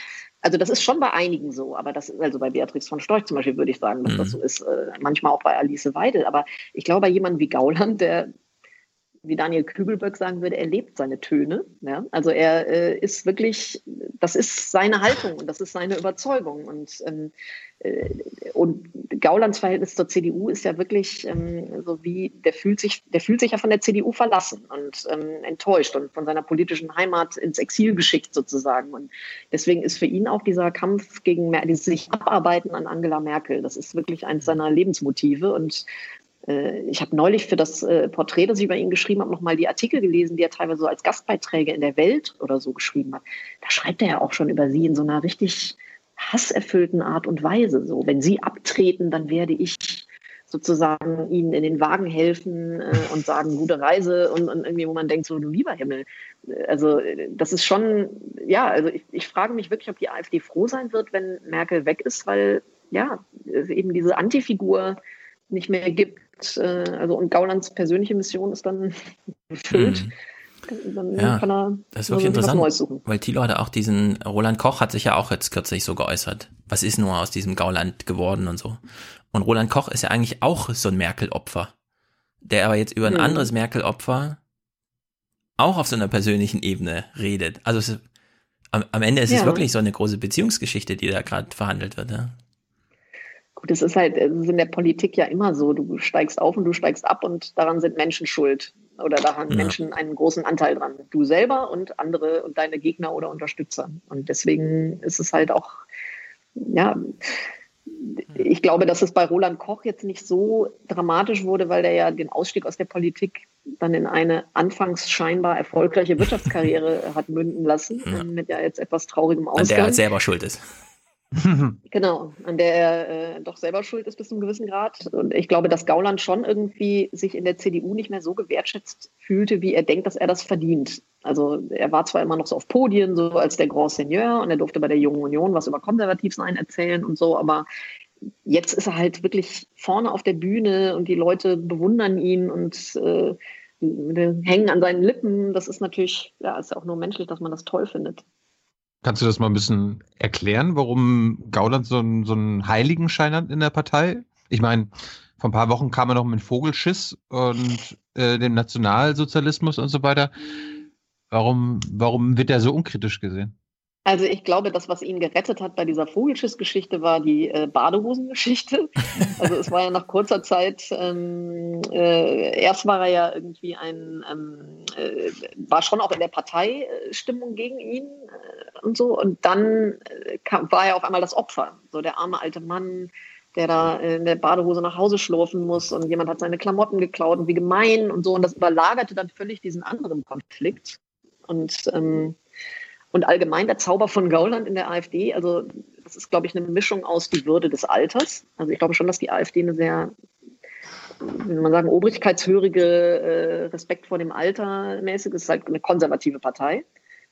Also das ist schon bei einigen so, aber das ist also bei Beatrix von Storch zum Beispiel würde ich sagen, dass mhm. das so ist. Äh, manchmal auch bei Alice Weidel. Aber ich glaube, bei jemandem wie Gauland, der wie Daniel Kübelböck sagen würde, er lebt seine Töne. Ja? Also er äh, ist wirklich, das ist seine Haltung und das ist seine Überzeugung. Und, ähm, äh, und Gaulands Verhältnis zur CDU ist ja wirklich ähm, so wie, der fühlt sich, der fühlt sich ja von der CDU verlassen und ähm, enttäuscht und von seiner politischen Heimat ins Exil geschickt sozusagen. Und deswegen ist für ihn auch dieser Kampf gegen dieses sich abarbeiten an Angela Merkel, das ist wirklich eines seiner Lebensmotive. Und ich habe neulich für das äh, Porträt, das ich über ihn geschrieben habe, nochmal die Artikel gelesen, die er teilweise so als Gastbeiträge in der Welt oder so geschrieben hat. Da schreibt er ja auch schon über sie in so einer richtig hasserfüllten Art und Weise. So, wenn sie abtreten, dann werde ich sozusagen ihnen in den Wagen helfen äh, und sagen, gute Reise und, und, irgendwie, wo man denkt, so, du lieber Himmel. Also das ist schon, ja, also ich, ich frage mich wirklich, ob die AfD froh sein wird, wenn Merkel weg ist, weil ja, eben diese Antifigur nicht mehr gibt, äh, also und Gaulands persönliche Mission ist dann erfüllt. Mhm. Dann ja, kann er das ist wirklich interessant, weil Thilo hatte auch diesen, Roland Koch hat sich ja auch jetzt kürzlich so geäußert. Was ist nur aus diesem Gauland geworden und so. Und Roland Koch ist ja eigentlich auch so ein Merkel-Opfer, der aber jetzt über ein mhm. anderes Merkel-Opfer auch auf so einer persönlichen Ebene redet. Also es, am, am Ende ist ja. es wirklich so eine große Beziehungsgeschichte, die da gerade verhandelt wird. Ja? Gut, es ist halt, es ist in der Politik ja immer so, du steigst auf und du steigst ab und daran sind Menschen schuld. Oder da haben ja. Menschen einen großen Anteil dran. Du selber und andere und deine Gegner oder Unterstützer. Und deswegen ist es halt auch, ja, ich glaube, dass es bei Roland Koch jetzt nicht so dramatisch wurde, weil der ja den Ausstieg aus der Politik dann in eine anfangs scheinbar erfolgreiche Wirtschaftskarriere hat münden lassen, ja. mit ja jetzt etwas traurigem Ausgang. An der er selber schuld ist. genau, an der er äh, doch selber schuld ist bis zu einem gewissen Grad. Und ich glaube, dass Gauland schon irgendwie sich in der CDU nicht mehr so gewertschätzt fühlte, wie er denkt, dass er das verdient. Also er war zwar immer noch so auf Podien, so als der Grand Seigneur und er durfte bei der Jungen Union was über Konservativsein erzählen und so, aber jetzt ist er halt wirklich vorne auf der Bühne und die Leute bewundern ihn und äh, hängen an seinen Lippen. Das ist natürlich, ja, ist ja auch nur menschlich, dass man das toll findet. Kannst du das mal ein bisschen erklären, warum Gauland so, einen, so einen Heiligenschein hat in der Partei? Ich meine, vor ein paar Wochen kam er noch mit Vogelschiss und äh, dem Nationalsozialismus und so weiter. Warum, warum wird er so unkritisch gesehen? Also ich glaube, das, was ihn gerettet hat bei dieser Vogelschiss-Geschichte, war die äh, Badehosen-Geschichte. Also es war ja nach kurzer Zeit, ähm, äh, erst war er ja irgendwie ein, ähm, äh, war schon auch in der Parteistimmung gegen ihn äh, und so. Und dann äh, kam, war er auf einmal das Opfer, so der arme alte Mann, der da in der Badehose nach Hause schlurfen muss und jemand hat seine Klamotten geklaut und wie gemein und so. Und das überlagerte dann völlig diesen anderen Konflikt. Und ähm, und allgemein der Zauber von Gauland in der AfD, also das ist, glaube ich, eine Mischung aus die Würde des Alters. Also ich glaube schon, dass die AfD eine sehr, wie man sagen, obrigkeitshörige, äh, Respekt vor dem Alter mäßig ist, halt eine konservative Partei.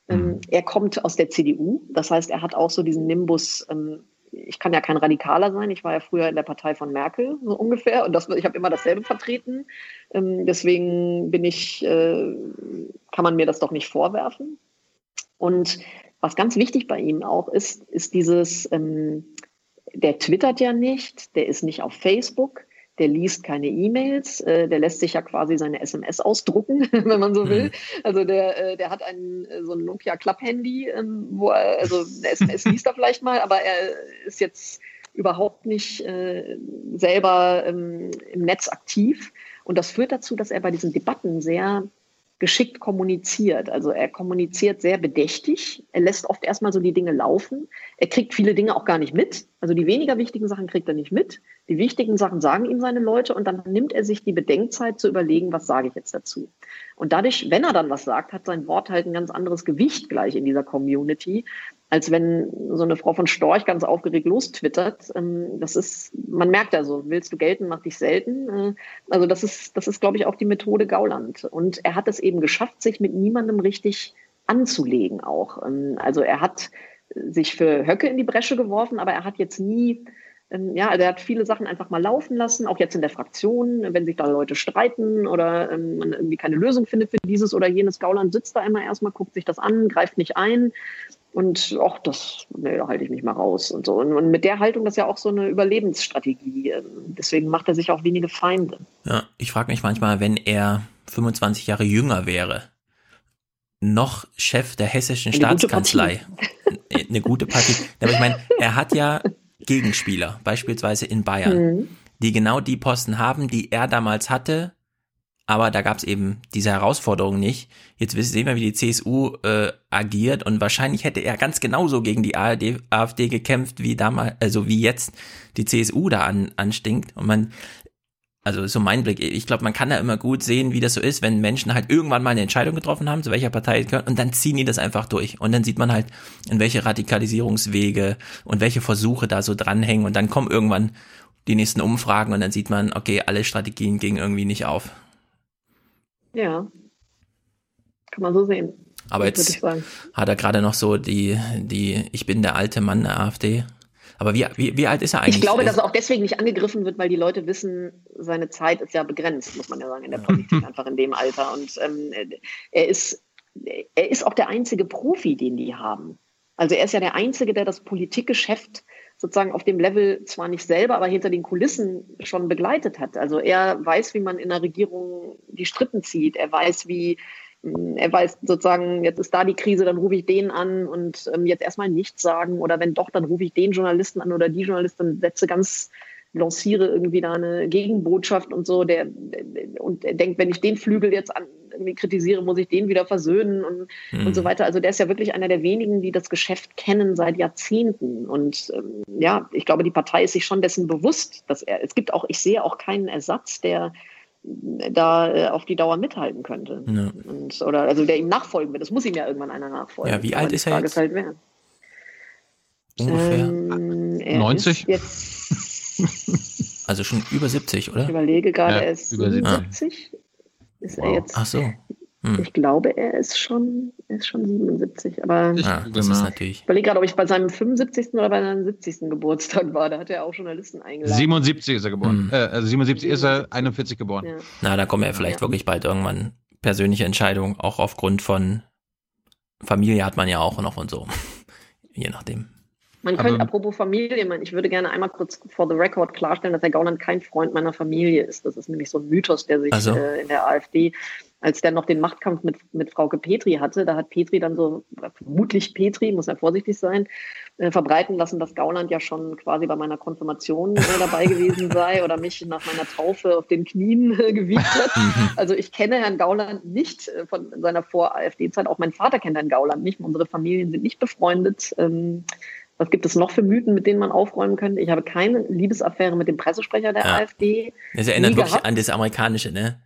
Ähm, mhm. er kommt aus der CDU, das heißt, er hat auch so diesen Nimbus, ähm, ich kann ja kein Radikaler sein, ich war ja früher in der Partei von Merkel, so ungefähr, und das, ich habe immer dasselbe vertreten. Ähm, deswegen bin ich, äh, kann man mir das doch nicht vorwerfen. Und was ganz wichtig bei ihm auch ist, ist dieses, ähm, der twittert ja nicht, der ist nicht auf Facebook, der liest keine E-Mails, äh, der lässt sich ja quasi seine SMS ausdrucken, wenn man so will. Mhm. Also der, äh, der hat ein, äh, so ein Nokia Club-Handy, ähm, wo er, also eine SMS liest er vielleicht mal, aber er ist jetzt überhaupt nicht äh, selber ähm, im Netz aktiv. Und das führt dazu, dass er bei diesen Debatten sehr geschickt kommuniziert. Also er kommuniziert sehr bedächtig. Er lässt oft erstmal so die Dinge laufen. Er kriegt viele Dinge auch gar nicht mit. Also die weniger wichtigen Sachen kriegt er nicht mit. Die wichtigen Sachen sagen ihm seine Leute und dann nimmt er sich die Bedenkzeit zu überlegen, was sage ich jetzt dazu. Und dadurch, wenn er dann was sagt, hat sein Wort halt ein ganz anderes Gewicht gleich in dieser Community, als wenn so eine Frau von Storch ganz aufgeregt lostwittert. Ähm, das ist, man merkt ja so, willst du gelten, mach dich selten. Äh, also das ist, das ist, glaube ich, auch die Methode Gauland. Und er hat es eben geschafft, sich mit niemandem richtig anzulegen auch. Ähm, also er hat sich für Höcke in die Bresche geworfen, aber er hat jetzt nie ähm, ja, also er hat viele Sachen einfach mal laufen lassen, auch jetzt in der Fraktion, wenn sich da Leute streiten oder ähm, man irgendwie keine Lösung findet für dieses oder jenes. Gauland sitzt da immer erstmal, guckt sich das an, greift nicht ein. Und ach, das, nee, da halte ich mich mal raus und so. Und, und, mit der Haltung, das ist ja auch so eine Überlebensstrategie. Ähm, deswegen macht er sich auch wenige Feinde. Ja, ich frage mich manchmal, wenn er 25 Jahre jünger wäre, noch Chef der hessischen Eine Staatskanzlei. Gute eine gute Partie. Aber ich meine, er hat ja Gegenspieler, beispielsweise in Bayern, mhm. die genau die Posten haben, die er damals hatte, aber da gab es eben diese Herausforderung nicht. Jetzt sehen wir, wie die CSU äh, agiert und wahrscheinlich hätte er ganz genauso gegen die ARD, AfD gekämpft, wie damals, also wie jetzt die CSU da an, anstinkt. Und man, also so mein Blick, ich glaube, man kann da immer gut sehen, wie das so ist, wenn Menschen halt irgendwann mal eine Entscheidung getroffen haben, zu welcher Partei gehören, und dann ziehen die das einfach durch. Und dann sieht man halt, in welche Radikalisierungswege und welche Versuche da so dranhängen. Und dann kommen irgendwann die nächsten Umfragen und dann sieht man, okay, alle Strategien gingen irgendwie nicht auf. Ja. Kann man so sehen. Aber jetzt hat er gerade noch so die, die, ich bin der alte Mann der AfD. Aber wie, wie, wie alt ist er eigentlich? Ich glaube, dass er auch deswegen nicht angegriffen wird, weil die Leute wissen, seine Zeit ist ja begrenzt, muss man ja sagen, in der Politik, einfach in dem Alter. Und ähm, er ist, er ist auch der einzige Profi, den die haben. Also er ist ja der Einzige, der das Politikgeschäft sozusagen auf dem Level zwar nicht selber, aber hinter den Kulissen schon begleitet hat. Also er weiß, wie man in der Regierung die Strippen zieht. Er weiß, wie er weiß sozusagen, jetzt ist da die Krise, dann rufe ich den an und ähm, jetzt erstmal nichts sagen oder wenn doch, dann rufe ich den Journalisten an oder die Journalistin setze ganz lanciere irgendwie da eine Gegenbotschaft und so, der, und er denkt, wenn ich den Flügel jetzt an, irgendwie kritisiere, muss ich den wieder versöhnen und, mhm. und so weiter. Also der ist ja wirklich einer der wenigen, die das Geschäft kennen seit Jahrzehnten. Und ähm, ja, ich glaube, die Partei ist sich schon dessen bewusst, dass er, es gibt auch, ich sehe auch keinen Ersatz, der da äh, auf die Dauer mithalten könnte. Ja. Und, oder also der ihm nachfolgen wird. Das muss ihm ja irgendwann einer nachfolgen. Ja, wie alt ist er jetzt? Ist halt wer. Ungefähr Ähm, 90? jetzt, Also schon über 70, oder? ich überlege gerade, Ja, er ist über 70. 77. Ist er jetzt? Ach so. Hm. Ich glaube, er ist schon, er ist schon 77. Aber ich Ah, das ist natürlich. überlege gerade, ob ich bei seinem 75. oder bei seinem 70. Geburtstag war. Da hat er auch Journalisten eingeladen. 77 ist er geboren. Hm. Äh, also 77 ist er, 41 geboren. Ja. Na, da kommen ja vielleicht wirklich bald irgendwann persönliche Entscheidungen, auch aufgrund von Familie hat man ja auch noch und so. Je nachdem. Man Aber- könnte, apropos Familie, man, ich würde gerne einmal kurz for the record klarstellen, dass der Gauland kein Freund meiner Familie ist. Das ist nämlich so ein Mythos, der sich Also. äh, in der AfD, als der noch den Machtkampf mit, mit Frauke Petri hatte, da hat Petri dann so, vermutlich Petri, muss ja vorsichtig sein, äh, verbreiten lassen, dass Gauland ja schon quasi bei meiner Konfirmation äh, dabei gewesen sei oder mich nach meiner Taufe auf den Knien äh, gewiegt hat. Also ich kenne Herrn Gauland nicht äh, von seiner Vor-AfD-Zeit. Auch mein Vater kennt Herrn Gauland nicht. Unsere Familien sind nicht befreundet. Ähm, was gibt es noch für Mythen, mit denen man aufräumen könnte? Ich habe keine Liebesaffäre mit dem Pressesprecher der Ja. AfD. Das erinnert wirklich gehabt. an das Amerikanische, ne?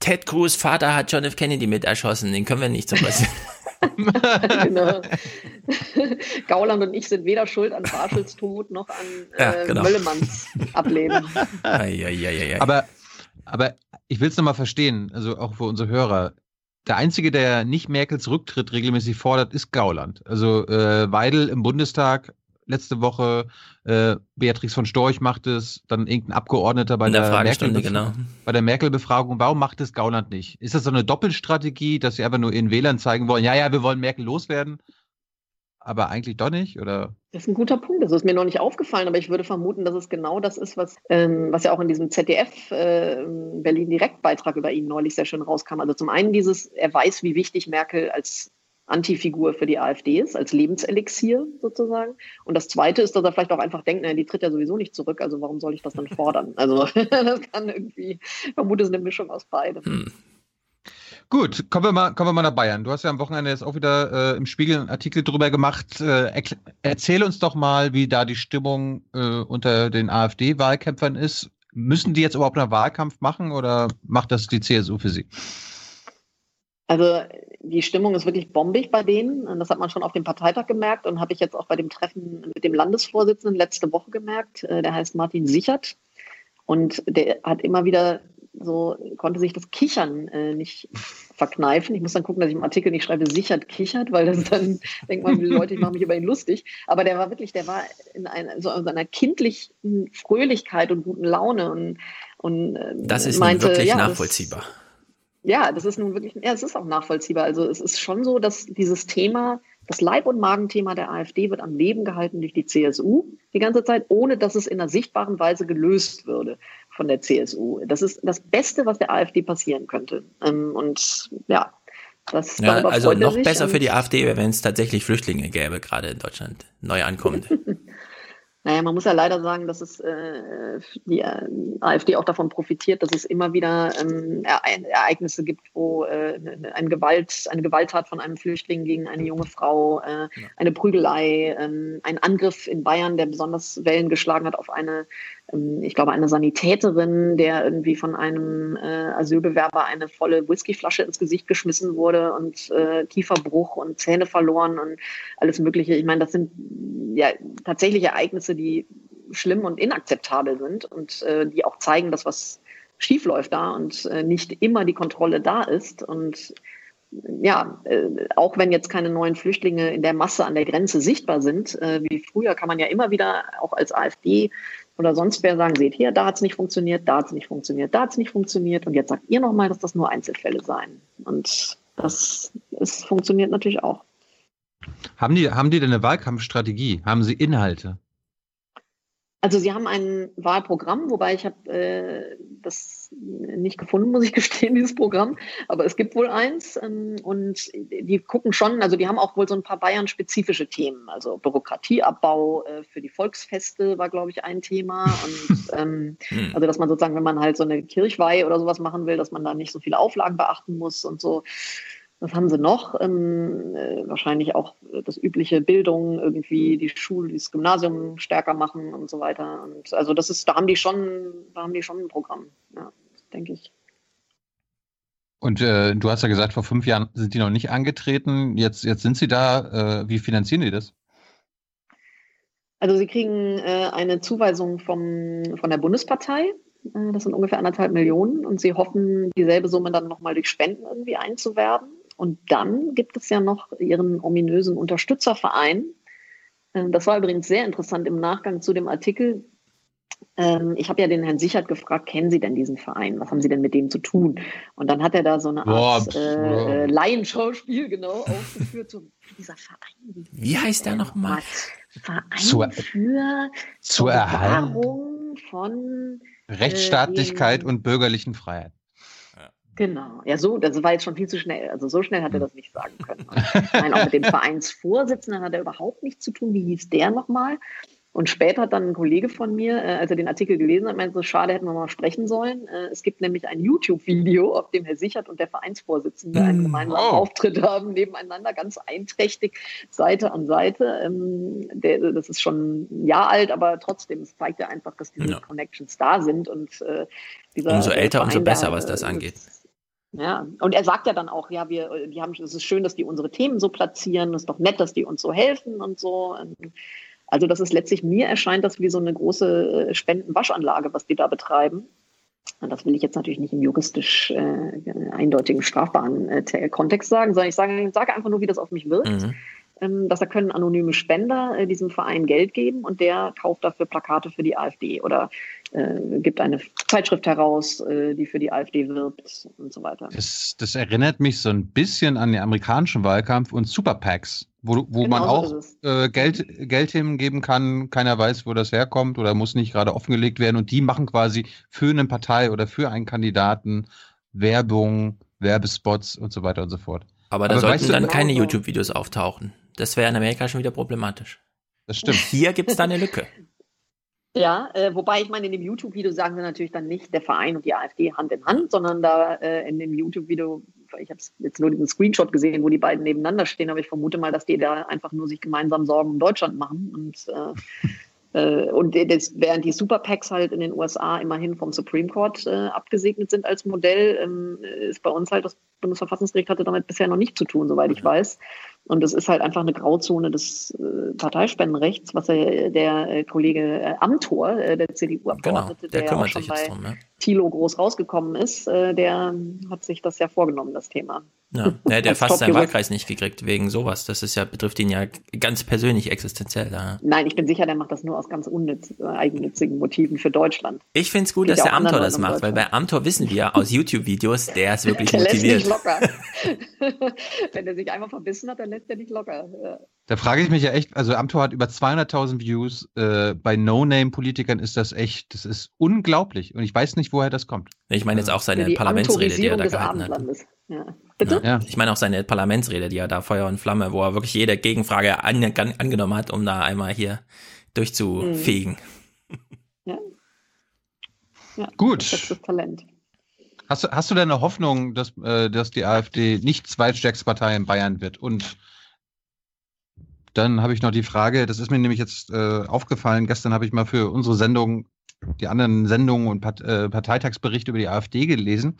Ted Cruz Vater hat John F. Kennedy mit erschossen, den können wir nicht zum Beispiel. genau. Gauland und ich sind weder schuld an Barschels Tod noch an äh, Ja, genau. Möllemanns Ableben. Aber, aber ich will es nochmal verstehen, also auch für unsere Hörer. Der Einzige, der nicht Merkels Rücktritt regelmäßig fordert, ist Gauland. Also äh, Weidel im Bundestag letzte Woche, äh, Beatrix von Storch macht es, dann irgendein Abgeordneter bei In der der, Merkel genau. bei der Merkel-Befragung. Warum macht es Gauland nicht? Ist das so eine Doppelstrategie, dass sie einfach nur ihren Wählern zeigen wollen, ja, ja, wir wollen Merkel loswerden? aber eigentlich doch nicht? Oder? Das ist ein guter Punkt. Das ist mir noch nicht aufgefallen, aber ich würde vermuten, dass es genau das ist, was, ähm, was ja auch in diesem ZDF äh, Berlin Direktbeitrag über ihn neulich sehr schön rauskam. Also zum einen dieses, er weiß, wie wichtig Merkel als Antifigur für die AfD ist, als Lebenselixier sozusagen. Und das Zweite ist, dass er vielleicht auch einfach denkt, naja, die tritt ja sowieso nicht zurück, also warum soll ich das dann fordern? Also das kann irgendwie, ich vermute, es ist eine Mischung aus beidem. Hm. Gut, kommen wir mal, kommen wir mal nach Bayern. Du hast ja am Wochenende jetzt auch wieder äh, im Spiegel einen Artikel drüber gemacht. Äh, erzähl uns doch mal, wie da die Stimmung äh, unter den AfD-Wahlkämpfern ist. Müssen die jetzt überhaupt einen Wahlkampf machen oder macht das die CSU für sie? Also die Stimmung ist wirklich bombig bei denen. Das hat man schon auf dem Parteitag gemerkt und habe ich jetzt auch bei dem Treffen mit dem Landesvorsitzenden letzte Woche gemerkt. Äh, der heißt Martin Sichert und der hat immer wieder so konnte sich das Kichern äh, nicht verkneifen. Ich muss dann gucken, dass ich im Artikel nicht schreibe, sichert kichert, weil das dann denkt man, die Leute, ich mache mich über ihn lustig. Aber der war wirklich, der war in einer, so in einer kindlichen Fröhlichkeit und guten Laune und, und äh, das ist meinte, wirklich ja, nachvollziehbar. Das, ja, das ist nun wirklich, ja, es ist auch nachvollziehbar. Also es ist schon so, dass dieses Thema das Leib- und Magenthema der AfD wird am Leben gehalten durch die CSU die ganze Zeit, ohne dass es in einer sichtbaren Weise gelöst würde von der CSU. Das ist das Beste, was der AfD passieren könnte. Ähm, und ja, das ja, also noch besser für die AfD wäre, wenn es tatsächlich Flüchtlinge gäbe, gerade in Deutschland, neu ankommende. Naja, man muss ja leider sagen, dass es äh, die äh, AfD auch davon profitiert, dass es immer wieder ähm, Ereignisse gibt, wo äh, eine, Gewalt, eine Gewalttat von einem Flüchtling gegen eine junge Frau, äh, eine Prügelei, ähm, ein Angriff in Bayern, der besonders Wellen geschlagen hat auf eine ich glaube, eine Sanitäterin, der irgendwie von einem äh, Asylbewerber eine volle Whiskyflasche ins Gesicht geschmissen wurde und äh, Kieferbruch und Zähne verloren und alles Mögliche. Ich meine, das sind ja tatsächlich Ereignisse, die schlimm und inakzeptabel sind und äh, die auch zeigen, dass was schief läuft da und nicht immer die Kontrolle da ist. Und ja, äh, auch wenn jetzt keine neuen Flüchtlinge in der Masse an der Grenze sichtbar sind, äh, wie früher, kann man ja immer wieder auch als AfD oder sonst wer sagen, seht hier, da hat es nicht funktioniert, da hat es nicht funktioniert, da hat es nicht funktioniert und jetzt sagt ihr nochmal, dass das nur Einzelfälle seien. Und das ist, funktioniert natürlich auch. Haben die, haben die denn eine Wahlkampfstrategie? Haben sie Inhalte? Also Sie haben ein Wahlprogramm, wobei ich habe äh, das nicht gefunden, muss ich gestehen, dieses Programm. Aber es gibt wohl eins ähm, und die gucken schon, also die haben auch wohl so ein paar Bayern-spezifische Themen. Also Bürokratieabbau äh, für die Volksfeste war, glaube ich, ein Thema. Und ähm, hm. also dass man sozusagen, wenn man halt so eine Kirchweihe oder sowas machen will, dass man da nicht so viele Auflagen beachten muss und so. Was haben sie noch? Ähm, äh, wahrscheinlich auch das übliche Bildung, irgendwie die Schule, das Gymnasium stärker machen und so weiter. Und also das ist, da haben die schon, da haben die schon ein Programm, ja, denke ich. Und äh, du hast ja gesagt, vor fünf Jahren sind die noch nicht angetreten. Jetzt, jetzt sind sie da. Äh, wie finanzieren die das? Also sie kriegen äh, eine Zuweisung vom, von der Bundespartei. Äh, das sind ungefähr anderthalb Millionen und sie hoffen, dieselbe Summe dann nochmal durch Spenden irgendwie einzuwerben. Und dann gibt es ja noch ihren ominösen Unterstützerverein. Ähm, das war übrigens sehr interessant im Nachgang zu dem Artikel. Ähm, ich habe ja den Herrn Sichert gefragt, kennen Sie denn diesen Verein? Was haben Sie denn mit dem zu tun? Und dann hat er da so eine Art äh, äh, Laienschauspiel genau aufgeführt. So, dieser Verein. Wie heißt der nochmal? Verein zur, für zur Erhaltung von Rechtsstaatlichkeit äh, und bürgerlichen Freiheit. Genau, ja, so, das war jetzt schon viel zu schnell. Also so schnell hat er hm. das nicht sagen können. ich meine, auch mit dem Vereinsvorsitzenden hat er überhaupt nichts zu tun. Wie hieß der nochmal? Und später hat dann ein Kollege von mir, äh, als er den Artikel gelesen hat, meinte so, schade, hätten wir mal sprechen sollen. Äh, es gibt nämlich ein YouTube-Video, auf dem Herr Sichert und der Vereinsvorsitzende einen hm. gemeinsamen oh. Auftritt haben, nebeneinander, ganz einträchtig, Seite an Seite. Ähm, der, das ist schon ein Jahr alt, aber trotzdem, es zeigt ja einfach, dass diese ja. Connections da sind. Und, äh, dieser, umso älter, umso besser, was das angeht. Ja, und er sagt ja dann auch, ja, wir, die haben, es ist schön, dass die unsere Themen so platzieren, es ist doch nett, dass die uns so helfen und so. Also das ist letztlich, mir erscheint das wie so eine große äh, Spendenwaschanlage, was die da betreiben. Und das will ich jetzt natürlich nicht im juristisch äh, eindeutigen strafbaren äh, Kontext sagen, sondern ich sage, ich sage einfach nur, wie das auf mich wirkt. Mhm. Ähm, dass da können anonyme Spender äh, diesem Verein Geld geben und der kauft dafür Plakate für die AfD oder äh, gibt eine Zeitschrift heraus, äh, die für die AfD wirbt und so weiter. Das, das erinnert mich so ein bisschen an den amerikanischen Wahlkampf und Super PACs. Wo, wo genau man auch äh, Geld, Geld hingeben kann, keiner weiß, wo das herkommt oder muss nicht gerade offengelegt werden. Und die machen quasi für eine Partei oder für einen Kandidaten Werbung, Werbespots und so weiter und so fort. Aber da Aber sollten dann keine YouTube-Videos auftauchen. Das wäre in Amerika schon wieder problematisch. Das stimmt. Hier gibt es da eine Lücke. Ja, äh, wobei ich meine, in dem YouTube-Video sagen wir natürlich dann nicht der Verein und die AfD Hand in Hand, sondern da äh, in dem YouTube-Video, ich habe jetzt nur diesen Screenshot gesehen, wo die beiden nebeneinander stehen, aber ich vermute mal, dass die da einfach nur sich gemeinsam Sorgen um Deutschland machen und äh, äh und das, während die Superpacks halt in den USA immerhin vom Supreme Court äh, abgesegnet sind als Modell, ähm, ist bei uns halt das Bundesverfassungsgericht hatte damit bisher noch nicht zu tun, soweit ich weiß. Und das ist halt einfach eine Grauzone des äh, Parteispendenrechts, was äh, der äh, Kollege äh, Amthor, der CDU-Abgeordnete, genau, der, der auch schon bei drum, ne? Thilo groß rausgekommen ist, der hat sich das ja vorgenommen, das Thema. Ja, ja der fast seinen Wahlkreis nicht gekriegt wegen sowas. Das ist ja, betrifft ihn ja ganz persönlich existenziell. Ja. Nein, ich bin sicher, der macht das nur aus ganz unnütz, eigennützigen Motiven für Deutschland. Ich finde es gut, dass der Amtor das macht, weil bei Amtor wissen wir aus YouTube-Videos, der ist wirklich der motiviert. Locker. Wenn er sich einmal verbissen hat, dann lässt er nicht locker. Ja. Da frage ich mich ja echt, also Amtor hat über 200.000 Views. Äh, bei No-Name-Politikern ist das echt, das ist unglaublich. Und ich weiß nicht, woher das kommt. Ich meine jetzt auch seine Parlamentsrede, die er da gehalten hat. Ja. Bitte? Ja, ich meine auch seine Parlamentsrede, die er da Feuer und Flamme, wo er wirklich jede Gegenfrage an, an, angenommen hat, um da einmal hier durchzufegen. Mhm. Ja. ja. Gut. Das ist das Talent. Hast, hast du denn eine Hoffnung, dass, äh, dass die AfD nicht zweitstärkste Partei in Bayern wird? Und dann habe ich noch die Frage, das ist mir nämlich jetzt äh, aufgefallen, gestern habe ich mal für unsere Sendung die anderen Sendungen und Part, äh, Parteitagsberichte über die AfD gelesen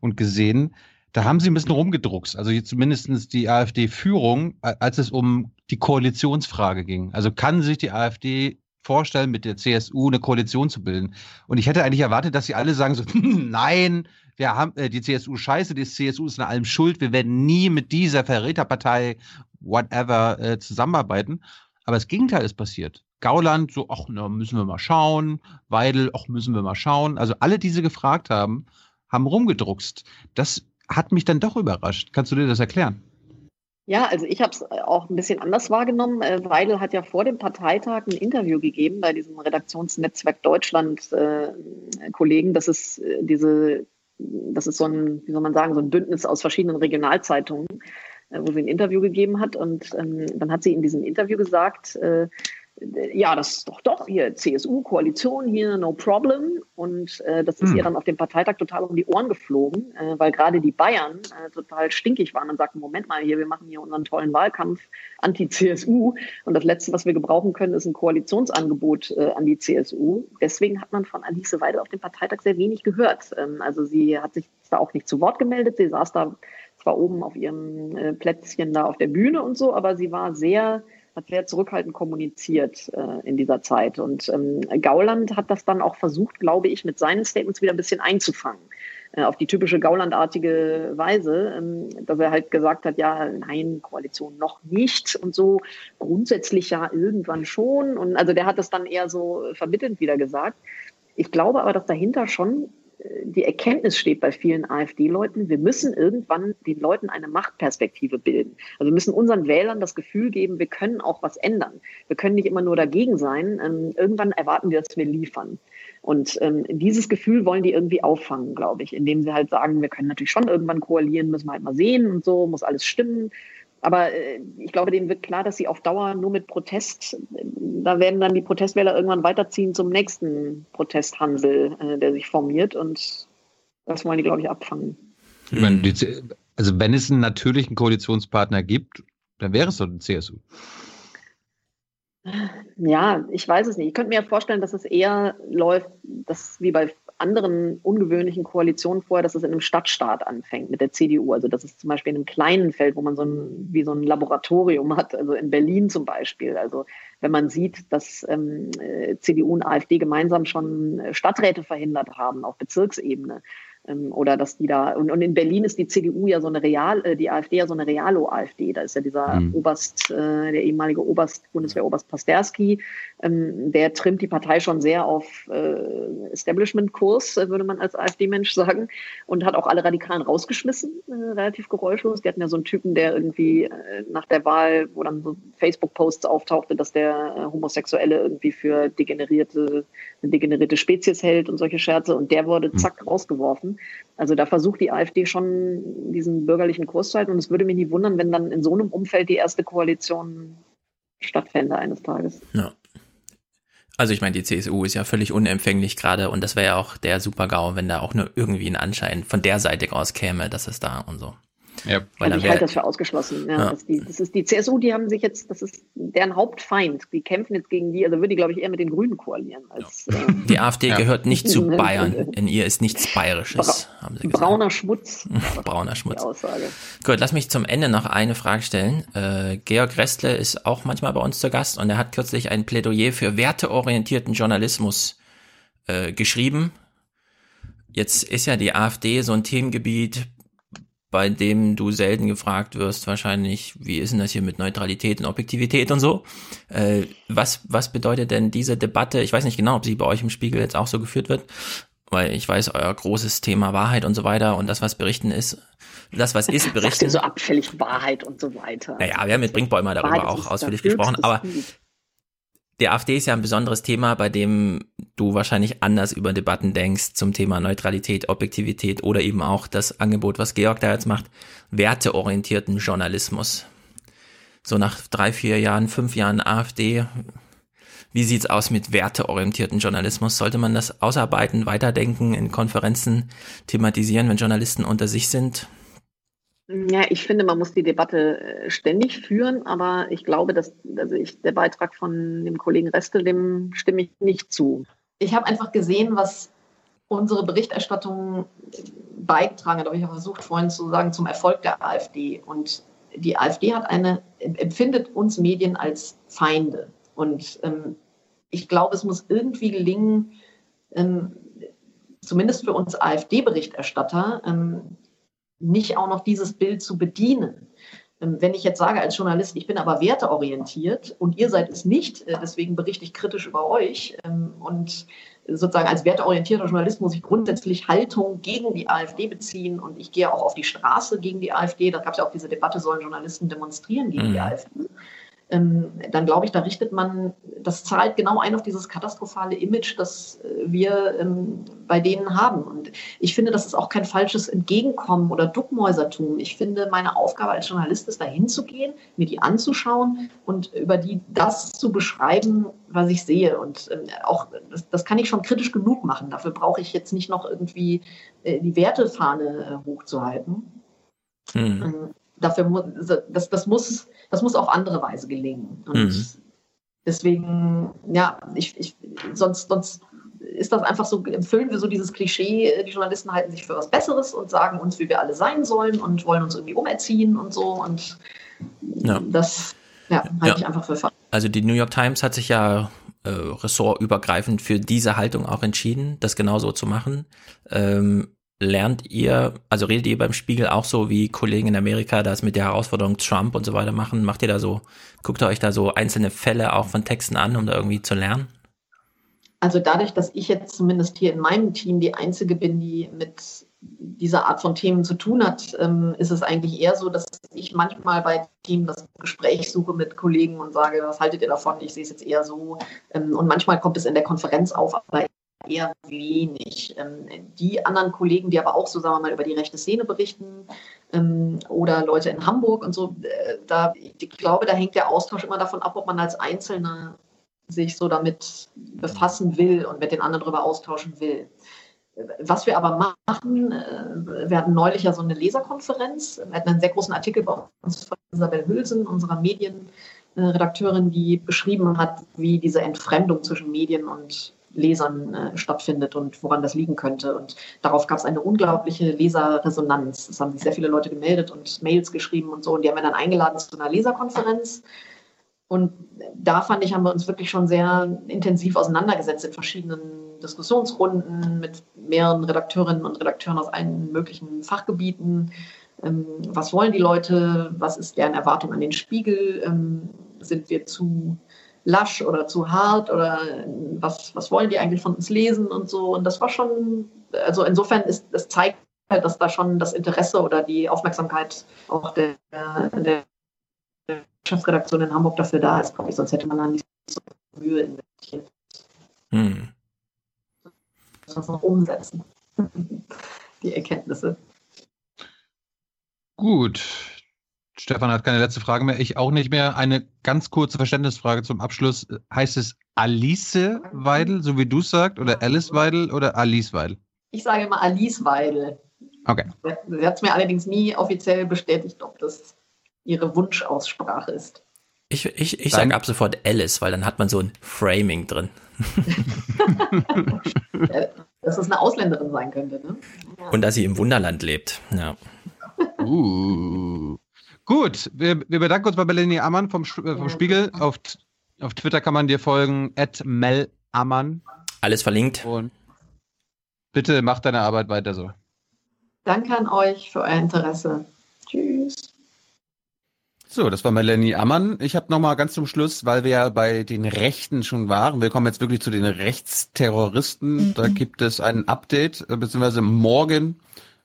und gesehen, da haben sie ein bisschen rumgedruckst. Also zumindest die AfD-Führung, als es um die Koalitionsfrage ging. Also kann sich die AfD vorstellen, mit der CSU eine Koalition zu bilden? Und ich hätte eigentlich erwartet, dass sie alle sagen so, nein, wir haben äh, die CSU scheiße, die CSU ist in allem schuld, wir werden nie mit dieser Verräterpartei, whatever, äh, zusammenarbeiten. Aber das Gegenteil ist passiert. Gauland, so, ach, na, müssen wir mal schauen. Weidel, ach, müssen wir mal schauen. Also alle, die sie gefragt haben, haben rumgedruckst. Das hat mich dann doch überrascht. Kannst du dir das erklären? Ja, also ich habe es auch ein bisschen anders wahrgenommen. Äh, Weidel hat ja vor dem Parteitag ein Interview gegeben bei diesem Redaktionsnetzwerk Deutschland äh, Kollegen. Das ist äh, diese, das ist so ein, wie soll man sagen, so ein Bündnis aus verschiedenen Regionalzeitungen, äh, wo sie ein Interview gegeben hat. Und ähm, dann hat sie in diesem Interview gesagt, äh, ja, das ist doch doch hier CSU-Koalition hier, no problem. Und äh, das ist hm. ihr dann auf dem Parteitag total um die Ohren geflogen, äh, weil gerade die Bayern äh, total stinkig waren und sagten, Moment mal hier, wir machen hier unseren tollen Wahlkampf anti-CSU und das Letzte, was wir gebrauchen können, ist ein Koalitionsangebot äh, an die CSU. Deswegen hat man von Alice Weidel auf dem Parteitag sehr wenig gehört. Ähm, also sie hat sich da auch nicht zu Wort gemeldet, sie saß da zwar oben auf ihrem äh, Plätzchen da auf der Bühne und so, aber sie war sehr hat sehr zurückhaltend kommuniziert äh, in dieser Zeit. Und ähm, Gauland hat das dann auch versucht, glaube ich, mit seinen Statements wieder ein bisschen einzufangen. Äh, auf die typische Gaulandartige Weise, ähm, dass er halt gesagt hat, ja, nein, Koalition noch nicht und so, grundsätzlich ja irgendwann schon. Und also der hat das dann eher so vermittelnd wieder gesagt. Ich glaube aber, dass dahinter schon die Erkenntnis steht bei vielen AfD-Leuten, wir müssen irgendwann den Leuten eine Machtperspektive bilden. Also wir müssen unseren Wählern das Gefühl geben, wir können auch was ändern. Wir können nicht immer nur dagegen sein. Ähm, irgendwann erwarten wir, dass wir liefern. Und ähm, dieses Gefühl wollen die irgendwie auffangen, glaube ich, indem sie halt sagen, wir können natürlich schon irgendwann koalieren, müssen wir halt mal sehen und so, muss alles stimmen. Aber äh, ich glaube, denen wird klar, dass sie auf Dauer nur mit Protest, da werden dann die Protestwähler irgendwann weiterziehen zum nächsten Protesthansel, äh, der sich formiert. Und das wollen die, glaube ich, abfangen. Ich meine, also wenn es einen natürlichen Koalitionspartner gibt, dann wäre es doch die CSU. Ja, ich weiß es nicht. Ich könnte mir vorstellen, dass es eher läuft, dass wie bei anderen ungewöhnlichen Koalitionen vorher, dass es in einem Stadtstaat anfängt mit der CDU. Also das ist zum Beispiel in einem kleinen Feld, wo man so ein, wie so ein Laboratorium hat, also in Berlin zum Beispiel. Also wenn man sieht, dass ähm, CDU und AfD gemeinsam schon Stadträte verhindert haben auf Bezirksebene, oder dass die da, und, und in Berlin ist die CDU ja so eine Real, äh, die AfD ja so eine Realo-AfD. Da ist ja dieser mhm. Oberst, äh, der ehemalige Oberst, Bundeswehroberst Pasterski, ähm, der trimmt die Partei schon sehr auf äh, Establishment-Kurs, äh, würde man als AfD-Mensch sagen, und hat auch alle Radikalen rausgeschmissen, äh, relativ geräuschlos. Die hatten ja so einen Typen, der irgendwie nach der Wahl, wo dann so Facebook-Posts auftauchte, dass der Homosexuelle irgendwie für degenerierte, eine degenerierte Spezies hält und solche Scherze, und der wurde mhm. zack rausgeworfen. Also da versucht die AfD schon diesen bürgerlichen Kurs zu halten, und es würde mich nie wundern, wenn dann in so einem Umfeld die erste Koalition stattfände eines Tages. Ja. Also ich meine, die CSU ist ja völlig unempfänglich gerade und das wäre ja auch der Super-GAU, wenn da auch nur irgendwie ein Anschein von der Seite aus käme, dass es da und so. Ja. Weil also ich halte das für ausgeschlossen. Ja, ja. Das, die, das, ist die CSU, die haben sich jetzt, das ist deren Hauptfeind. Die kämpfen jetzt gegen die, also würde die, glaube ich, eher mit den Grünen koalieren. Als, ja. ähm, die AfD gehört nicht zu Bayern. In ihr ist nichts Bayerisches, Bra haben sie gesagt. Brauner Schmutz. Brauner Schmutz. Gut, lass mich zum Ende noch eine Frage stellen. Äh, Georg Restle ist auch manchmal bei uns zu Gast und er hat kürzlich ein Plädoyer für werteorientierten Journalismus äh, geschrieben. Jetzt ist ja die AfD so ein Themengebiet, bei dem du selten gefragt wirst, wahrscheinlich, wie ist denn das hier mit Neutralität und Objektivität und so? Äh, was, was bedeutet denn diese Debatte? Ich weiß nicht genau, ob sie bei euch im Spiegel jetzt auch so geführt wird, weil ich weiß, euer großes Thema Wahrheit und so weiter und das, was berichten ist, das, was ist, berichten. so abfällig Wahrheit und so weiter. Naja, wir haben mit Brinkbäumer darüber Wahrheit auch ausführlich gesprochen, aber die AfD ist ja ein besonderes Thema, bei dem du wahrscheinlich anders über Debatten denkst zum Thema Neutralität, Objektivität oder eben auch das Angebot, was Georg da jetzt macht, werteorientierten Journalismus. So nach drei, vier Jahren, fünf Jahren AfD, wie sieht's aus mit werteorientierten Journalismus? Sollte man das ausarbeiten, weiterdenken, in Konferenzen thematisieren, wenn Journalisten unter sich sind? Ja, ich finde, man muss die Debatte äh, ständig führen, aber ich glaube, dass also ich, der Beitrag von dem Kollegen Restel, dem stimme ich nicht zu. Ich habe einfach gesehen, was unsere Berichterstattung beigetragen hat, aber ich habe versucht vorhin zu sagen, zum Erfolg der AfD. Und die AfD hat eine, empfindet uns Medien als Feinde. Und ähm, ich glaube, es muss irgendwie gelingen, ähm, zumindest für uns AfD-Berichterstatter, ähm, nicht auch noch dieses Bild zu bedienen. Ähm, wenn ich jetzt sage als Journalist, ich bin aber werteorientiert und ihr seid es nicht, äh, deswegen berichte ich kritisch über euch ähm, und sozusagen als werteorientierter Journalist muss ich grundsätzlich Haltung gegen die AfD beziehen und ich gehe auch auf die Straße gegen die AfD. Da gab es ja auch diese Debatte, sollen Journalisten demonstrieren gegen mhm. die AfD? Ähm, dann glaube ich, da richtet man, das zahlt genau ein auf dieses katastrophale Image, das äh, wir ähm, bei denen haben. Und ich finde, das ist auch kein falsches Entgegenkommen oder Duckmäusertum. Ich finde, meine Aufgabe als Journalist ist, da hinzugehen, mir die anzuschauen und über die das zu beschreiben, was ich sehe. Und ähm, auch das, das, kann ich schon kritisch genug machen. Dafür brauche ich jetzt nicht noch irgendwie äh, die Wertefahne äh, hochzuhalten. Mhm. Dafür muss, das, das muss das muss auf andere Weise gelingen. Und mhm. deswegen, ja, ich, ich, sonst, sonst ist das einfach so, erfüllen wir so dieses Klischee, die Journalisten halten sich für was Besseres und sagen uns, wie wir alle sein sollen und wollen uns irgendwie umerziehen und so. Und ja. das ja, halte ja. ich einfach für falsch. Also die New York Times hat sich ja äh, ressortübergreifend für diese Haltung auch entschieden, das genauso zu machen. Ähm, lernt ihr, also redet ihr beim Spiegel auch so wie Kollegen in Amerika das mit der Herausforderung Trump und so weiter machen? Macht ihr da so, guckt ihr euch da so einzelne Fälle auch von Texten an, um da irgendwie zu lernen? Also dadurch, dass ich jetzt zumindest hier in meinem Team die Einzige bin, die mit dieser Art von Themen zu tun hat, ähm, ist es eigentlich eher so, dass ich manchmal bei Team das Gespräch suche mit Kollegen und sage, was haltet ihr davon? Ich sehe es jetzt eher so. Ähm, und manchmal kommt es in der Konferenz auf, aber eher wenig. Ähm, die anderen Kollegen, die aber auch so, sagen wir mal, über die rechte Szene berichten ähm, oder Leute in Hamburg und so, äh, da, ich glaube, da hängt der Austausch immer davon ab, ob man als Einzelner sich so damit befassen will und mit den anderen darüber austauschen will. Was wir aber machen, äh, wir hatten neulich ja so eine Leserkonferenz, wir hatten einen sehr großen Artikel bei uns von Isabel Hülsen, unserer Medienredakteurin, die beschrieben hat, wie diese Entfremdung zwischen Medien und Lesern äh, stattfindet und woran das liegen könnte. Und darauf gab es eine unglaubliche Leserresonanz. Es haben sich sehr viele Leute gemeldet und Mails geschrieben und so. Und die haben wir dann eingeladen zu einer Leserkonferenz. Und da fand ich, haben wir uns wirklich schon sehr intensiv auseinandergesetzt in verschiedenen Diskussionsrunden mit mehreren Redakteurinnen und Redakteuren aus allen möglichen Fachgebieten. Ähm, was wollen die Leute? Was ist deren Erwartung an den Spiegel? Ähm, sind wir zu lasch oder zu hart oder was, was wollen die eigentlich von uns lesen und so. Und das war schon, also insofern ist, es zeigt halt, dass da schon das Interesse oder die Aufmerksamkeit auch der, der Chefredaktion in Hamburg dafür da ist, glaube ich, sonst hätte man da nicht so Mühe investiert. Hm. Das muss man umsetzen. die Erkenntnisse. Gut, Stefan hat keine letzte Frage mehr. Ich auch nicht mehr. Eine ganz kurze Verständnisfrage zum Abschluss. Heißt es Alice Weidel, so wie du es sagst, oder Alice Weidel oder Alice Weidel? Ich sage immer Alice Weidel. Okay. Sie hat es mir allerdings nie offiziell bestätigt, ob das ihre Wunschaussprache ist. Ich, ich, ich sage ab sofort Alice, weil dann hat man so ein Framing drin. dass es eine Ausländerin sein könnte, ne? Ja. Und dass sie im Wunderland lebt. Ja. Uh. Gut, wir, wir, bedanken uns bei Melanie Ammann vom, äh, vom Spiegel. Auf, auf Twitter kann man dir folgen, at Mel Ammann. Alles verlinkt. Und bitte mach deine Arbeit weiter so. Danke an euch für euer Interesse. Tschüss. So, das war Melanie Ammann. Ich habe noch mal ganz zum Schluss, weil wir ja bei den Rechten schon waren, wir kommen jetzt wirklich zu den Rechtsterroristen. Mhm. Da gibt es ein Update, äh, beziehungsweise morgen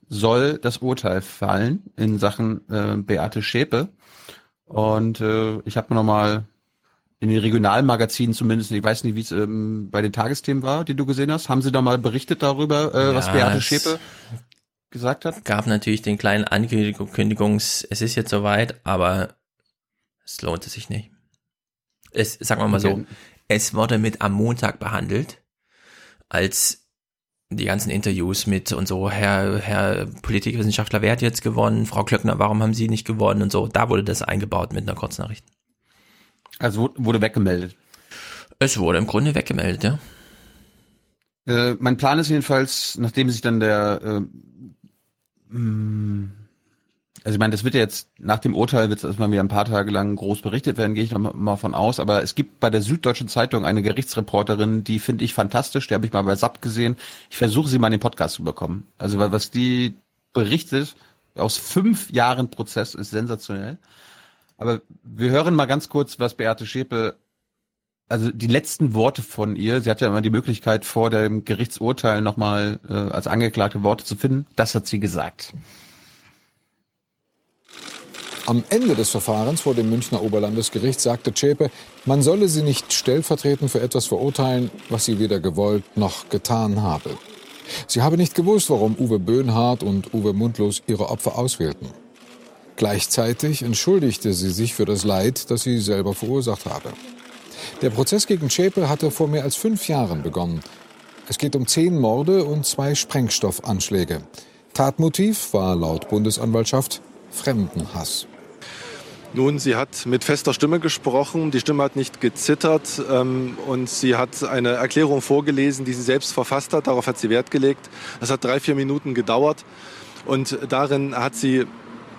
soll das Urteil fallen in Sachen äh, Beate Schäpe. Und äh, ich habe noch mal in den Regionalmagazinen zumindest, ich weiß nicht, wie es ähm, bei den Tagesthemen war, die du gesehen hast, haben sie da mal berichtet darüber, äh, ja, was Beate Schäpe gesagt hat? Gab natürlich den kleinen Ankündigungs, es ist jetzt soweit, aber es lohnt es sich nicht. Es, sagen wir mal okay. so, es wurde mit am Montag behandelt, als die ganzen Interviews mit und so, Herr, Herr Politikwissenschaftler, wer hat jetzt gewonnen? Frau Klöckner, warum haben Sie nicht gewonnen? Und so, da wurde das eingebaut mit einer Kurznachricht. Also wurde weggemeldet. Es wurde im Grunde weggemeldet, ja. Äh, mein Plan ist jedenfalls, nachdem sich dann der äh, mh, also ich meine, das wird jetzt nach dem Urteil wird es erstmal wieder ein paar Tage lang groß berichtet werden, gehe ich noch mal von aus. Aber es gibt bei der Süddeutschen Zeitung eine Gerichtsreporterin, die finde ich fantastisch. Die habe ich mal bei SAP gesehen. Ich versuche sie mal in den Podcast zu bekommen. Also was die berichtet aus fünf Jahren Prozess ist sensationell. Aber wir hören mal ganz kurz, was Beate Schäpe, also die letzten Worte von ihr. Sie hat ja immer die Möglichkeit vor dem Gerichtsurteil nochmal äh, als angeklagte Worte zu finden. Das hat sie gesagt. Am Ende des Verfahrens vor dem Münchner Oberlandesgericht sagte Zschäpe, man solle sie nicht stellvertretend für etwas verurteilen, was sie weder gewollt noch getan habe. Sie habe nicht gewusst, warum Uwe Böhnhardt und Uwe Mundlos ihre Opfer auswählten. Gleichzeitig entschuldigte sie sich für das Leid, das sie selber verursacht habe. Der Prozess gegen Zschäpe hatte vor mehr als fünf Jahren begonnen. Es geht um zehn Morde und zwei Sprengstoffanschläge. Tatmotiv war laut Bundesanwaltschaft Fremdenhass. Nun, sie hat mit fester Stimme gesprochen, die Stimme hat nicht gezittert ähm, und sie hat eine Erklärung vorgelesen, die sie selbst verfasst hat. Darauf hat sie Wert gelegt. Das hat drei, vier Minuten gedauert und darin hat sie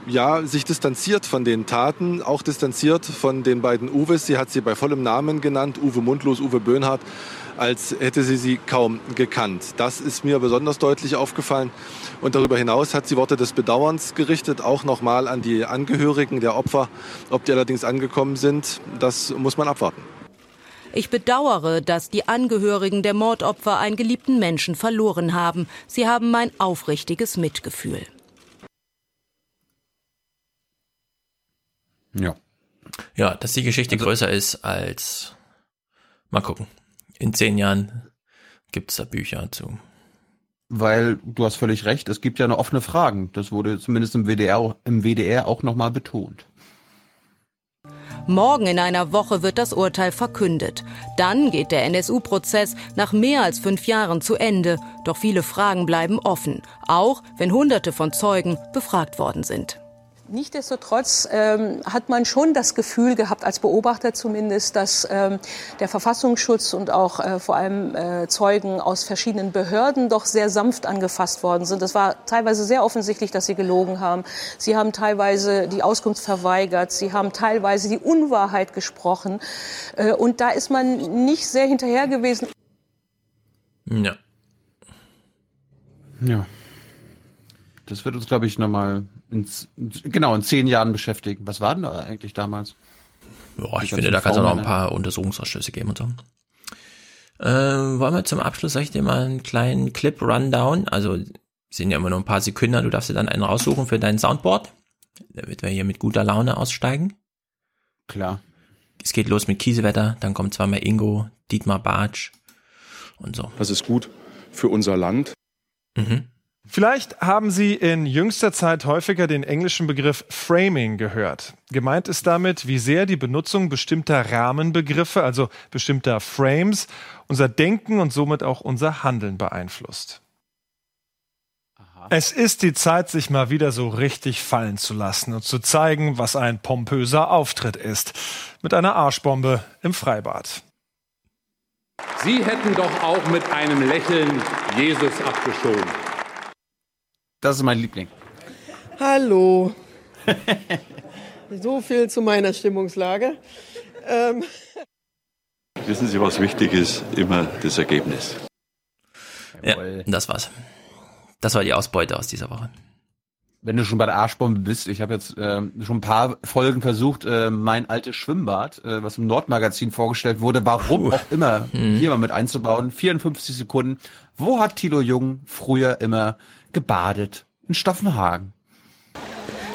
ja, sich distanziert von den Taten, auch distanziert von den beiden Uwes. Sie hat sie bei vollem Namen genannt, Uwe Mundlos, Uwe Böhnhardt als hätte sie sie kaum gekannt. Das ist mir besonders deutlich aufgefallen. Und darüber hinaus hat sie Worte des Bedauerns gerichtet, auch nochmal an die Angehörigen der Opfer. Ob die allerdings angekommen sind, das muss man abwarten. Ich bedauere, dass die Angehörigen der Mordopfer einen geliebten Menschen verloren haben. Sie haben mein aufrichtiges Mitgefühl. Ja. Ja, dass die Geschichte also, größer ist als. Mal gucken in zehn Jahren gibt es da Bücher zu. Weil du hast völlig recht, es gibt ja noch offene Fragen. Das wurde zumindest im WDR, im WDR auch nochmal betont. Morgen in einer Woche wird das Urteil verkündet. Dann geht der NSU-Prozess nach mehr als fünf Jahren zu Ende. Doch viele Fragen bleiben offen, auch wenn Hunderte von Zeugen befragt worden sind. Nichtsdestotrotz ähm, hat man schon das Gefühl gehabt, als Beobachter zumindest, dass ähm, der Verfassungsschutz und auch äh, vor allem äh, Zeugen aus verschiedenen Behörden doch sehr sanft angefasst worden sind. Es war teilweise sehr offensichtlich, dass sie gelogen haben. Sie haben teilweise die Auskunft verweigert. Sie haben teilweise die Unwahrheit gesprochen. Äh, und da ist man nicht sehr hinterher gewesen. Ja. Ja. Das wird uns, glaube ich, nochmal ins, genau, in zehn Jahren beschäftigen. Was war denn da eigentlich damals? Ja, ich finde, da kann es auch noch ein paar Untersuchungsausschüsse geben und so. Äh, wollen wir zum Abschluss, sag ich dir mal einen kleinen Clip-Rundown. Also, sind ja immer nur ein paar Sekunden, du darfst dir dann einen raussuchen für dein Soundboard, damit wir hier mit guter Laune aussteigen. Klar. Es geht los mit Kiesewetter, dann kommt zweimal Ingo, Dietmar Bartsch und so. Das ist gut für unser Land. Mhm. Vielleicht haben Sie in jüngster Zeit häufiger den englischen Begriff Framing gehört. Gemeint ist damit, wie sehr die Benutzung bestimmter Rahmenbegriffe, also bestimmter Frames, unser Denken und somit auch unser Handeln beeinflusst. Es ist die Zeit, sich mal wieder so richtig fallen zu lassen und zu zeigen, was ein pompöser Auftritt ist. Mit einer Arschbombe im Freibad. Sie hätten doch auch mit einem Lächeln Jesus abgeschoben. Das ist mein Liebling. Hallo. so viel zu meiner Stimmungslage. Ähm. Wissen Sie, was wichtig ist? Immer das Ergebnis. Ja, das war's. Das war die Ausbeute aus dieser Woche. Wenn du schon bei der Arschbombe bist, ich habe jetzt äh, schon ein paar Folgen versucht, äh, mein altes Schwimmbad, äh, was im Nordmagazin vorgestellt wurde, warum Puh. auch immer, mhm. hier mal mit einzubauen. 54 Sekunden. Wo hat Thilo Jung früher immer gebadet? In Staffenhagen.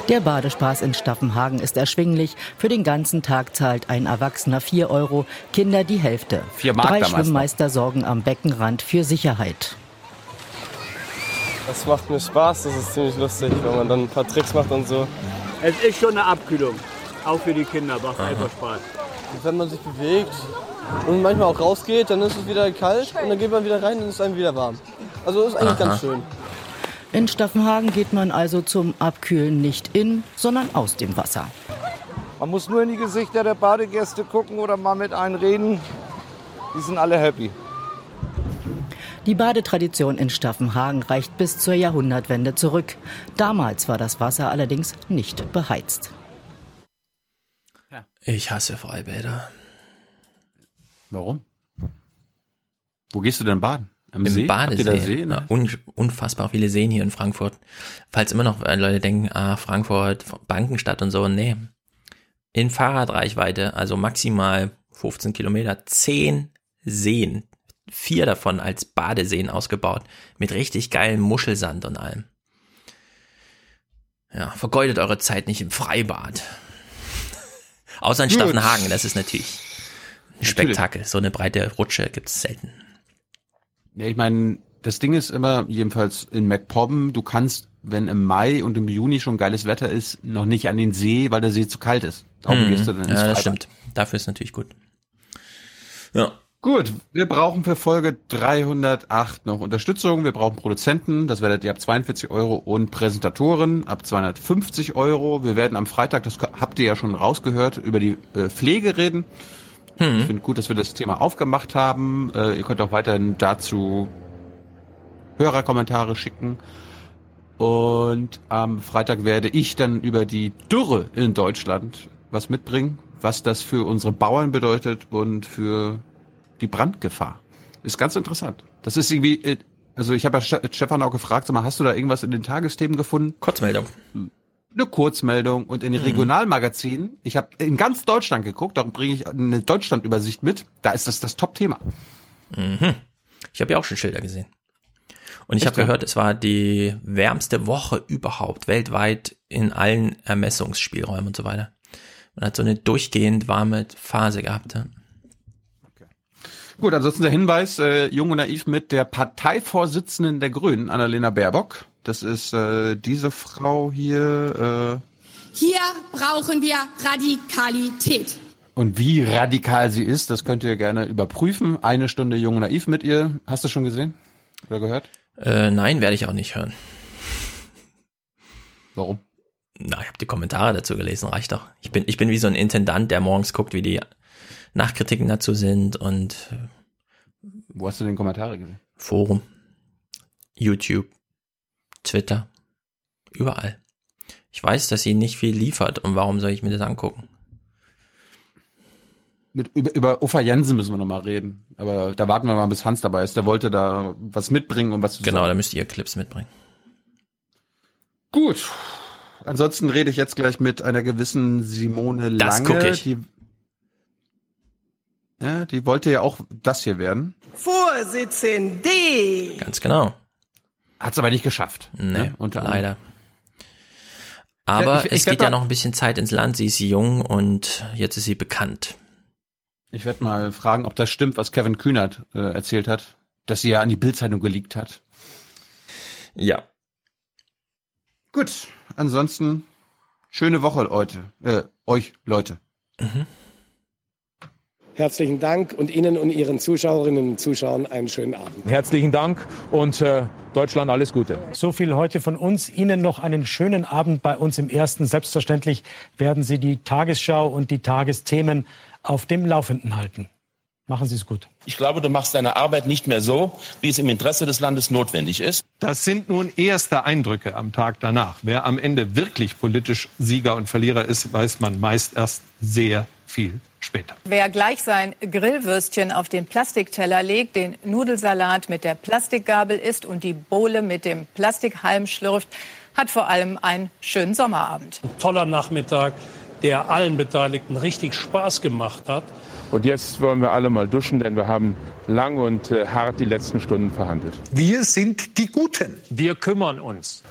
Der Badespaß in Staffenhagen ist erschwinglich. Für den ganzen Tag zahlt ein Erwachsener 4 Euro, Kinder die Hälfte. Vier Mark Drei Schwimmmeister sorgen am Beckenrand für Sicherheit. Das macht mir Spaß, das ist ziemlich lustig, wenn man dann ein paar Tricks macht und so. Es ist schon eine Abkühlung, auch für die Kinder, macht Aha. einfach Spaß. Und wenn man sich bewegt und manchmal auch rausgeht, dann ist es wieder kalt und dann geht man wieder rein und ist einem wieder warm. Also ist eigentlich Aha. ganz schön. In Staffenhagen geht man also zum Abkühlen nicht in, sondern aus dem Wasser. Man muss nur in die Gesichter der Badegäste gucken oder mal mit einem reden. Die sind alle happy. Die Badetradition in Staffenhagen reicht bis zur Jahrhundertwende zurück. Damals war das Wasser allerdings nicht beheizt. Ich hasse Freibäder. Warum? Wo gehst du denn baden? Am Im See? Badesee. See, ne? Un unfassbar viele Seen hier in Frankfurt. Falls immer noch Leute denken, ah, Frankfurt, Bankenstadt und so, nee. In Fahrradreichweite, also maximal 15 Kilometer, 10 Seen vier davon als Badeseen ausgebaut, mit richtig geilem Muschelsand und allem. Ja, vergeudet eure Zeit nicht im Freibad. Außer in Staffenhagen, das ist natürlich ein Spektakel. So eine breite Rutsche gibt es selten. Ja, ich meine, das Ding ist immer, jedenfalls in MacPom, du kannst, wenn im Mai und im Juni schon geiles Wetter ist, noch nicht an den See, weil der See zu kalt ist. Darum hm, gehst du dann ja, das stimmt. Dafür ist natürlich gut. Ja. Gut, wir brauchen für Folge 308 noch Unterstützung. Wir brauchen Produzenten, das werdet ihr ab 42 Euro und Präsentatoren ab 250 Euro. Wir werden am Freitag, das habt ihr ja schon rausgehört, über die äh, Pflege reden. Hm. Ich finde gut, dass wir das Thema aufgemacht haben. Äh, ihr könnt auch weiterhin dazu Hörerkommentare schicken. Und am Freitag werde ich dann über die Dürre in Deutschland was mitbringen, was das für unsere Bauern bedeutet und für die Brandgefahr. Ist ganz interessant. Das ist irgendwie, äh, also ich habe ja Stefan auch gefragt, sag mal, hast du da irgendwas in den Tagesthemen gefunden? Kurzmeldung. Eine Kurzmeldung und in den mhm. Regionalmagazinen. Ich habe in ganz Deutschland geguckt, darum bringe ich eine Deutschlandübersicht mit. Da ist das das Top-Thema. Mhm. Ich habe ja auch schon Schilder gesehen. Und ich habe gehört, es war die wärmste Woche überhaupt weltweit in allen Ermessungsspielräumen und so weiter. Man hat so eine durchgehend warme Phase gehabt. Ja. Gut, ansonsten der Hinweis, äh, Jung und Naiv mit der Parteivorsitzenden der Grünen, Annalena Baerbock. Das ist äh, diese Frau hier. Äh, hier brauchen wir Radikalität. Und wie radikal sie ist, das könnt ihr gerne überprüfen. Eine Stunde Jung und Naiv mit ihr. Hast du schon gesehen oder gehört? Äh, nein, werde ich auch nicht hören. Warum? Na, ich habe die Kommentare dazu gelesen, reicht doch. Ich bin, ich bin wie so ein Intendant, der morgens guckt, wie die Nachkritiken dazu sind und wo hast du den Kommentare gesehen? Forum, YouTube, Twitter, überall. Ich weiß, dass sie nicht viel liefert und warum soll ich mir das angucken? mit, über, über Uffa Jensen müssen wir noch mal reden. Aber da warten wir mal, bis Hans dabei ist. Der wollte da was mitbringen und was zu Genau, sagen. da müsst ihr Clips mitbringen. Gut. Ansonsten rede ich jetzt gleich mit einer gewissen Simone Lange. Das guck ich. Die, ja, die wollte ja auch das hier werden. Vorsitzende. Ganz genau. Hat's aber nicht geschafft. Nee, ne? Unter anderem. leider. Aber ich- ich es werd geht ja noch ein bisschen Zeit ins Land. Sie ist jung und jetzt ist sie bekannt. Ich werde mal fragen, ob das stimmt, was Kevin Kühnert äh, erzählt hat, dass sie ja an die Bildzeitung geleakt hat. Ja. Gut, ansonsten schöne Woche, Leute. Äh, euch, Leute. Herzlichen Dank und Ihnen und Ihren Zuschauerinnen und Zuschauern einen schönen Abend. Herzlichen Dank und äh, Deutschland alles Gute. So viel heute von uns. Ihnen noch einen schönen Abend bei uns im Ersten. Selbstverständlich werden Sie die Tagesschau und die Tagesthemen auf dem Laufenden halten. Machen Sie es gut. Ich glaube, du machst deine Arbeit nicht mehr so, wie es im Interesse des Landes notwendig ist. Das sind nun erste Eindrücke am Tag danach. Wer am Ende wirklich politisch Sieger und Verlierer ist, weiß man meist erst sehr viel später. Wer gleich sein Grillwürstchen auf den Plastikteller legt, den Nudelsalat mit der Plastikgabel isst und die Bohle mit dem Plastikhalm schlürft, hat vor allem einen schönen Sommerabend. Ein toller Nachmittag, der allen Beteiligten richtig Spaß gemacht hat. Und jetzt wollen wir alle mal duschen, denn wir haben lang und äh, hart die letzten Stunden verhandelt. Wir sind die Guten. Wir kümmern uns.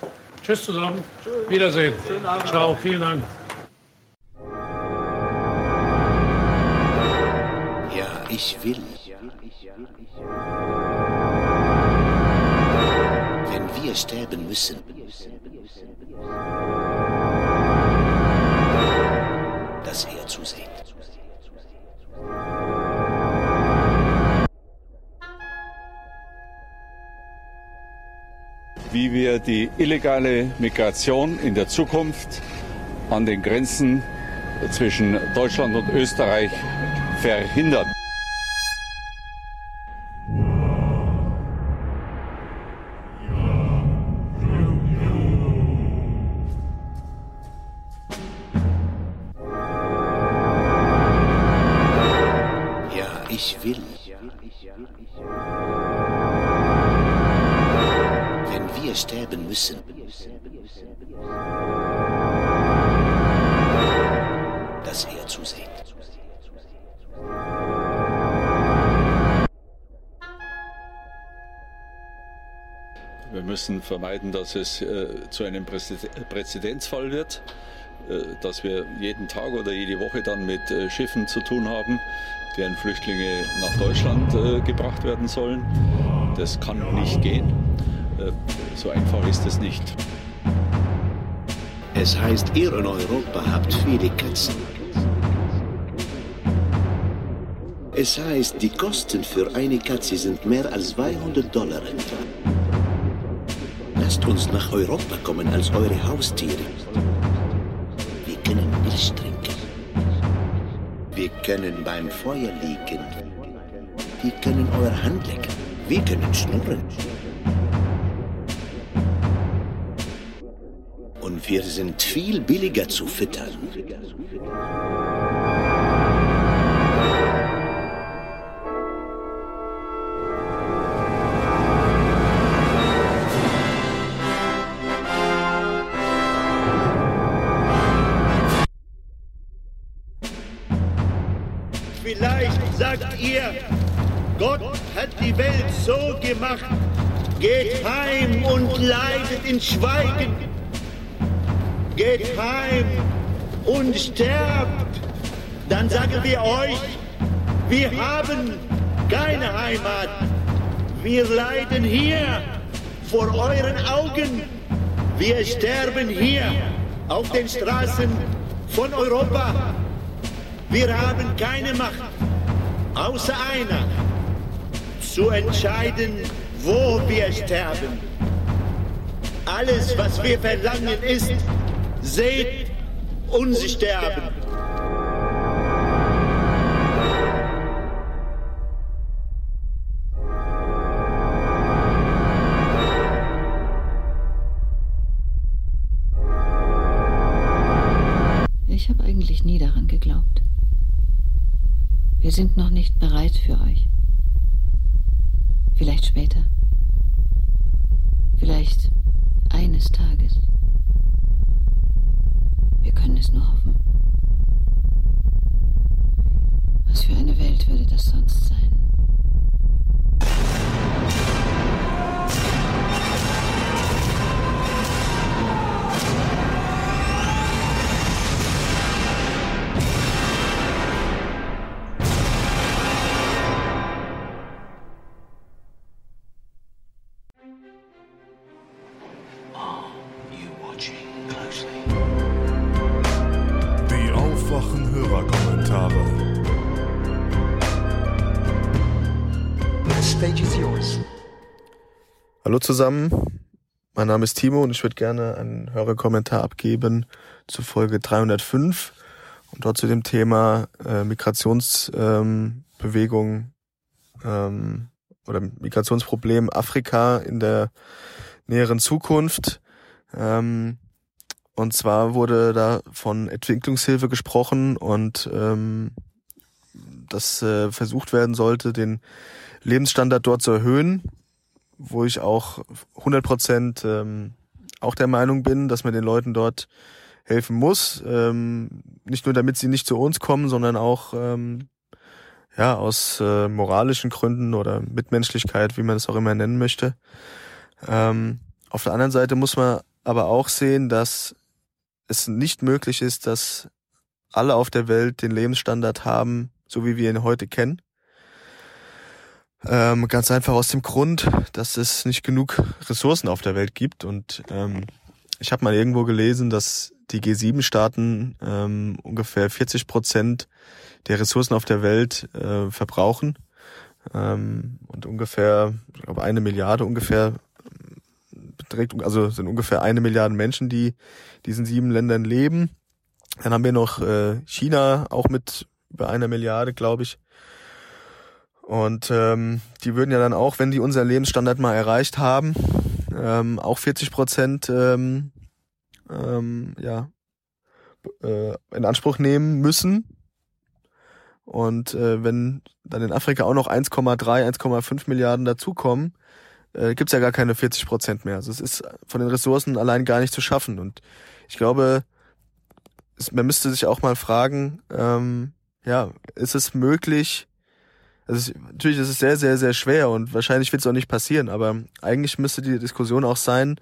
Tschüss zusammen. Wiedersehen. Ciao. Vielen Dank. Ich will. Wenn wir sterben müssen, dass er zusieht. wie wir die illegale Migration in der Zukunft an den Grenzen zwischen Deutschland und Österreich verhindern. Müssen, dass er zusieht. Wir müssen vermeiden, dass es äh, zu einem Präzed- Präzedenzfall wird, äh, dass wir jeden Tag oder jede Woche dann mit äh, Schiffen zu tun haben, deren Flüchtlinge nach Deutschland äh, gebracht werden sollen. Das kann nicht gehen. Äh, so einfach ist es nicht. Es heißt, ihr in Europa habt viele Katzen. Es heißt, die Kosten für eine Katze sind mehr als 200 Dollar etwa. Lasst uns nach Europa kommen als eure Haustiere. Wir können Milch trinken. Wir können beim Feuer liegen. Wir können eure Hand lecken. Wir können schnurren. Und wir sind viel billiger zu füttern. Vielleicht sagt ihr, Gott hat die Welt so gemacht. Geht heim und leidet in Schweigen. Geht heim und sterbt. Dann sagen wir euch, wir haben keine Heimat. Wir leiden hier vor euren Augen. Wir sterben hier auf den Straßen von Europa. Wir haben keine Macht, außer einer, zu entscheiden, wo wir sterben. Alles, was wir verlangen, ist, seht uns sterben. Ich habe eigentlich nie daran geglaubt. Wir sind noch nicht bereit für euch. Vielleicht später. Vielleicht eines Tages. Können es nur hoffen. Was für eine Welt würde das sonst sein? Hallo zusammen, mein Name ist Timo und ich würde gerne einen Hörerkommentar abgeben zu Folge 305 und dort zu dem Thema äh, Migrationsbewegung ähm, oder Migrationsproblem Afrika in der näheren Zukunft. Ähm, und zwar wurde da von Entwicklungshilfe gesprochen und ähm, dass äh, versucht werden sollte, den Lebensstandard dort zu erhöhen, wo ich auch 100 Prozent ähm, auch der Meinung bin, dass man den Leuten dort helfen muss. Ähm, nicht nur damit sie nicht zu uns kommen, sondern auch ähm, ja aus äh, moralischen Gründen oder Mitmenschlichkeit, wie man es auch immer nennen möchte. Ähm, auf der anderen Seite muss man aber auch sehen, dass es nicht möglich ist, dass alle auf der Welt den Lebensstandard haben, so wie wir ihn heute kennen. Ähm, ganz einfach aus dem Grund, dass es nicht genug Ressourcen auf der Welt gibt. Und ähm, ich habe mal irgendwo gelesen, dass die G7-Staaten ähm, ungefähr 40 Prozent der Ressourcen auf der Welt äh, verbrauchen. Ähm, und ungefähr, ich glaube, eine Milliarde ungefähr beträgt, also sind ungefähr eine Milliarde Menschen, die diesen sieben Ländern leben. Dann haben wir noch äh, China, auch mit über einer Milliarde, glaube ich. Und ähm, die würden ja dann auch, wenn die unseren Lebensstandard mal erreicht haben, ähm, auch 40 Prozent ähm, ähm, ja, äh, in Anspruch nehmen müssen. Und äh, wenn dann in Afrika auch noch 1,3, 1,5 Milliarden dazukommen, äh, gibt es ja gar keine 40 Prozent mehr. Also es ist von den Ressourcen allein gar nicht zu schaffen. Und ich glaube, es, man müsste sich auch mal fragen, ähm, ja, ist es möglich, also es, natürlich ist es sehr, sehr, sehr schwer und wahrscheinlich wird es auch nicht passieren, aber eigentlich müsste die Diskussion auch sein,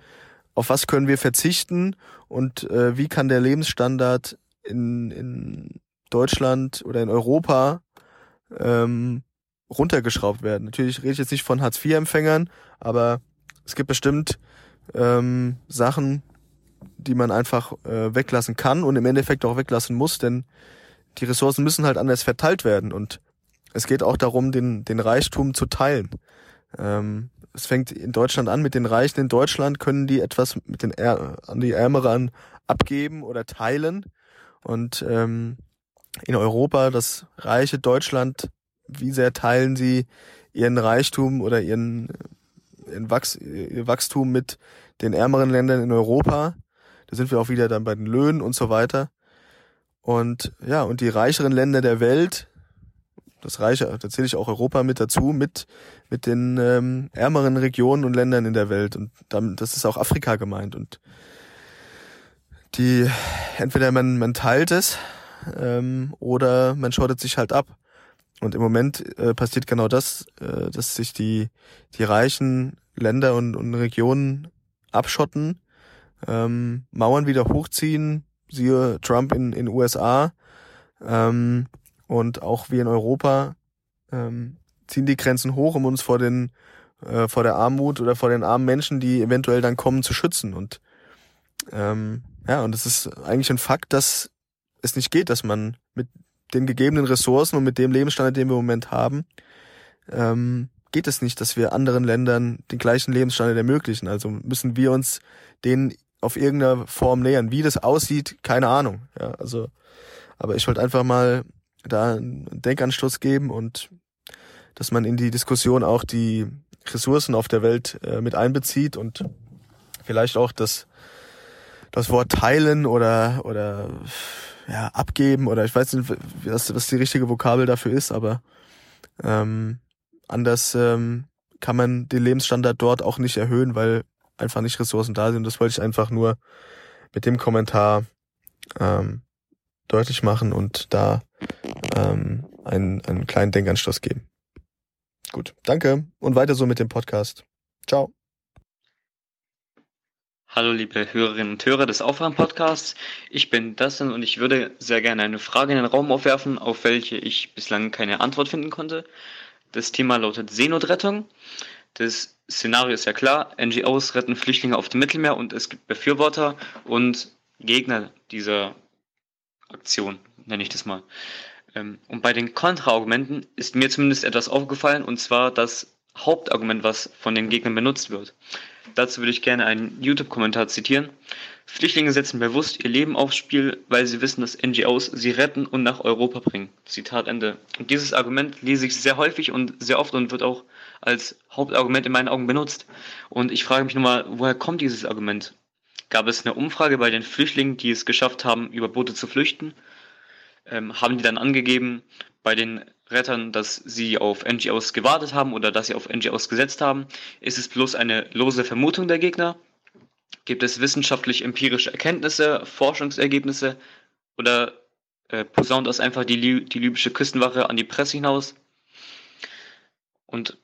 auf was können wir verzichten und äh, wie kann der Lebensstandard in, in Deutschland oder in Europa ähm, runtergeschraubt werden. Natürlich rede ich jetzt nicht von Hartz-IV-Empfängern, aber es gibt bestimmt ähm, Sachen, die man einfach äh, weglassen kann und im Endeffekt auch weglassen muss, denn die Ressourcen müssen halt anders verteilt werden und es geht auch darum, den, den Reichtum zu teilen. Ähm, es fängt in Deutschland an mit den Reichen in Deutschland, können die etwas mit den Är an die Ärmeren abgeben oder teilen. Und ähm, in Europa, das reiche Deutschland, wie sehr teilen sie ihren Reichtum oder ihren, ihren Wachs ihr Wachstum mit den ärmeren Ländern in Europa? Da sind wir auch wieder dann bei den Löhnen und so weiter. Und ja, und die reicheren Länder der Welt, das Reiche, da zähle ich auch Europa mit dazu, mit, mit den ähm, ärmeren Regionen und Ländern in der Welt. Und damit, das ist auch Afrika gemeint. Und die, entweder man, man teilt es ähm, oder man schottet sich halt ab. Und im Moment äh, passiert genau das, äh, dass sich die, die reichen Länder und, und Regionen abschotten, ähm, Mauern wieder hochziehen, siehe Trump in in USA ähm, und auch wir in Europa ähm, ziehen die Grenzen hoch, um uns vor den äh, vor der Armut oder vor den armen Menschen, die eventuell dann kommen, zu schützen. Und ähm, ja, und es ist eigentlich ein Fakt, dass es nicht geht, dass man mit den gegebenen Ressourcen und mit dem Lebensstandard, den wir im Moment haben, ähm, geht es nicht, dass wir anderen Ländern den gleichen Lebensstandard ermöglichen. Also müssen wir uns den auf irgendeiner Form nähern. Wie das aussieht, keine Ahnung. Ja, also, aber ich wollte einfach mal da einen Denkanstoß geben und dass man in die Diskussion auch die Ressourcen auf der Welt äh, mit einbezieht und vielleicht auch das das Wort teilen oder oder ja, abgeben oder ich weiß nicht, was, was die richtige Vokabel dafür ist, aber ähm, anders ähm, kann man den Lebensstandard dort auch nicht erhöhen, weil einfach nicht Ressourcen da sind. Das wollte ich einfach nur mit dem Kommentar ähm, deutlich machen und da ähm, einen, einen kleinen Denkanstoß geben. Gut, danke und weiter so mit dem Podcast. Ciao. Hallo liebe Hörerinnen und Hörer des Aufwachen-Podcasts. Ich bin Dustin und ich würde sehr gerne eine Frage in den Raum aufwerfen, auf welche ich bislang keine Antwort finden konnte. Das Thema lautet Seenotrettung. Das Szenario ist ja klar. NGOs retten Flüchtlinge auf dem Mittelmeer und es gibt Befürworter und Gegner dieser Aktion, nenne ich das mal. Ähm, und bei den Kontraargumenten ist mir zumindest etwas aufgefallen und zwar das Hauptargument, was von den Gegnern benutzt wird. Dazu würde ich gerne einen YouTube-Kommentar zitieren. Flüchtlinge setzen bewusst ihr Leben aufs Spiel, weil sie wissen, dass NGOs sie retten und nach Europa bringen. Zitat Ende. Und dieses Argument lese ich sehr häufig und sehr oft und wird auch als Hauptargument in meinen Augen benutzt. Und ich frage mich nochmal, woher kommt dieses Argument? Gab es eine Umfrage bei den Flüchtlingen, die es geschafft haben, über Boote zu flüchten? Ähm, haben die dann angegeben bei den Rettern, dass sie auf NGOs gewartet haben oder dass sie auf NGOs gesetzt haben? Ist es bloß eine lose Vermutung der Gegner? Gibt es wissenschaftlich-empirische Erkenntnisse, Forschungsergebnisse oder äh, posaunt das einfach die, die libysche Küstenwache an die Presse hinaus? Und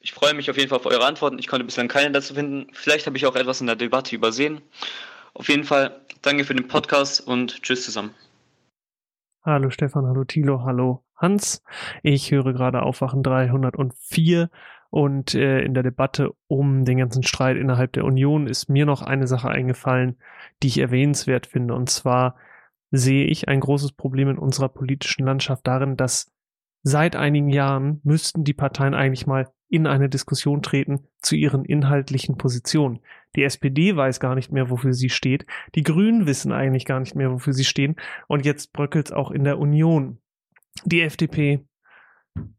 ich freue mich auf jeden Fall auf eure Antworten. Ich konnte bislang keine dazu finden. Vielleicht habe ich auch etwas in der Debatte übersehen. Auf jeden Fall danke für den Podcast und tschüss zusammen. Hallo Stefan, hallo Thilo, hallo Hans. Ich höre gerade Aufwachen 304 und äh, in der Debatte um den ganzen Streit innerhalb der Union ist mir noch eine Sache eingefallen, die ich erwähnenswert finde. Und zwar sehe ich ein großes Problem in unserer politischen Landschaft darin, dass seit einigen Jahren müssten die Parteien eigentlich mal in eine Diskussion treten zu ihren inhaltlichen Positionen. Die SPD weiß gar nicht mehr, wofür sie steht. Die Grünen wissen eigentlich gar nicht mehr, wofür sie stehen. Und jetzt bröckelt es auch in der Union. Die FDP,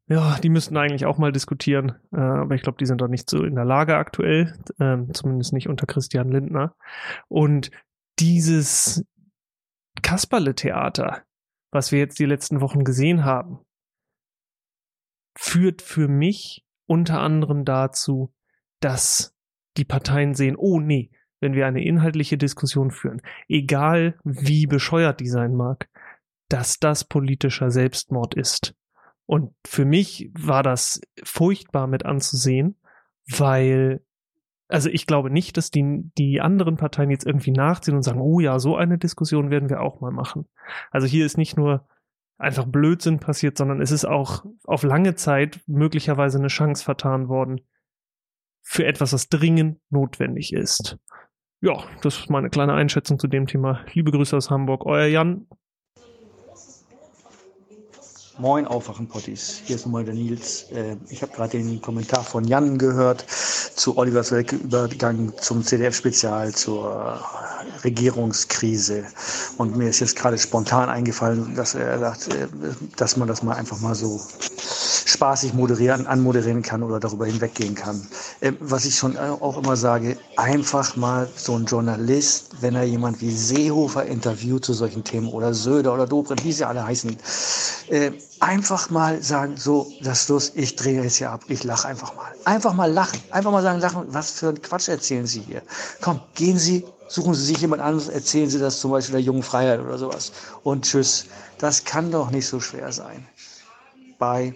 ja, die müssten eigentlich auch mal diskutieren. Äh, aber ich glaube, die sind doch nicht so in der Lage aktuell. Äh, zumindest nicht unter Christian Lindner. Und dieses Kasperle-Theater, was wir jetzt die letzten Wochen gesehen haben, führt für mich unter anderem dazu, dass die Parteien sehen, oh nee, wenn wir eine inhaltliche Diskussion führen, egal wie bescheuert die sein mag, dass das politischer Selbstmord ist. Und für mich war das furchtbar mit anzusehen, weil, also ich glaube nicht, dass die, die anderen Parteien jetzt irgendwie nachziehen und sagen, oh ja, so eine Diskussion werden wir auch mal machen. Also hier ist nicht nur einfach Blödsinn passiert, sondern es ist auch auf lange Zeit möglicherweise eine Chance vertan worden für etwas, was dringend notwendig ist. Ja, das ist meine kleine Einschätzung zu dem Thema. Liebe Grüße aus Hamburg, euer Jan. Moin Aufwachen-Potties, hier ist nochmal der Nils. Äh, ich habe gerade den Kommentar von Jan gehört zu Olivers Übergang zum CDF-Spezial, zur Regierungskrise. Und mir ist jetzt gerade spontan eingefallen, dass er sagt, äh, dass man das mal einfach mal so spaßig moderieren, anmoderieren kann oder darüber hinweggehen kann. Äh, was ich schon auch immer sage, einfach mal so ein Journalist, wenn er jemand wie Seehofer interviewt zu solchen Themen oder Söder oder Dobrindt, wie sie alle heißen, einfach mal sagen, so, das ist los, ich drehe jetzt hier ab, ich lache einfach mal. Einfach mal lachen, einfach mal sagen, Sachen, was für ein Quatsch erzählen Sie hier? Komm, gehen Sie, suchen Sie sich jemand anderes, erzählen Sie das zum Beispiel der jungen Freiheit oder sowas. Und tschüss. Das kann doch nicht so schwer sein. Bye.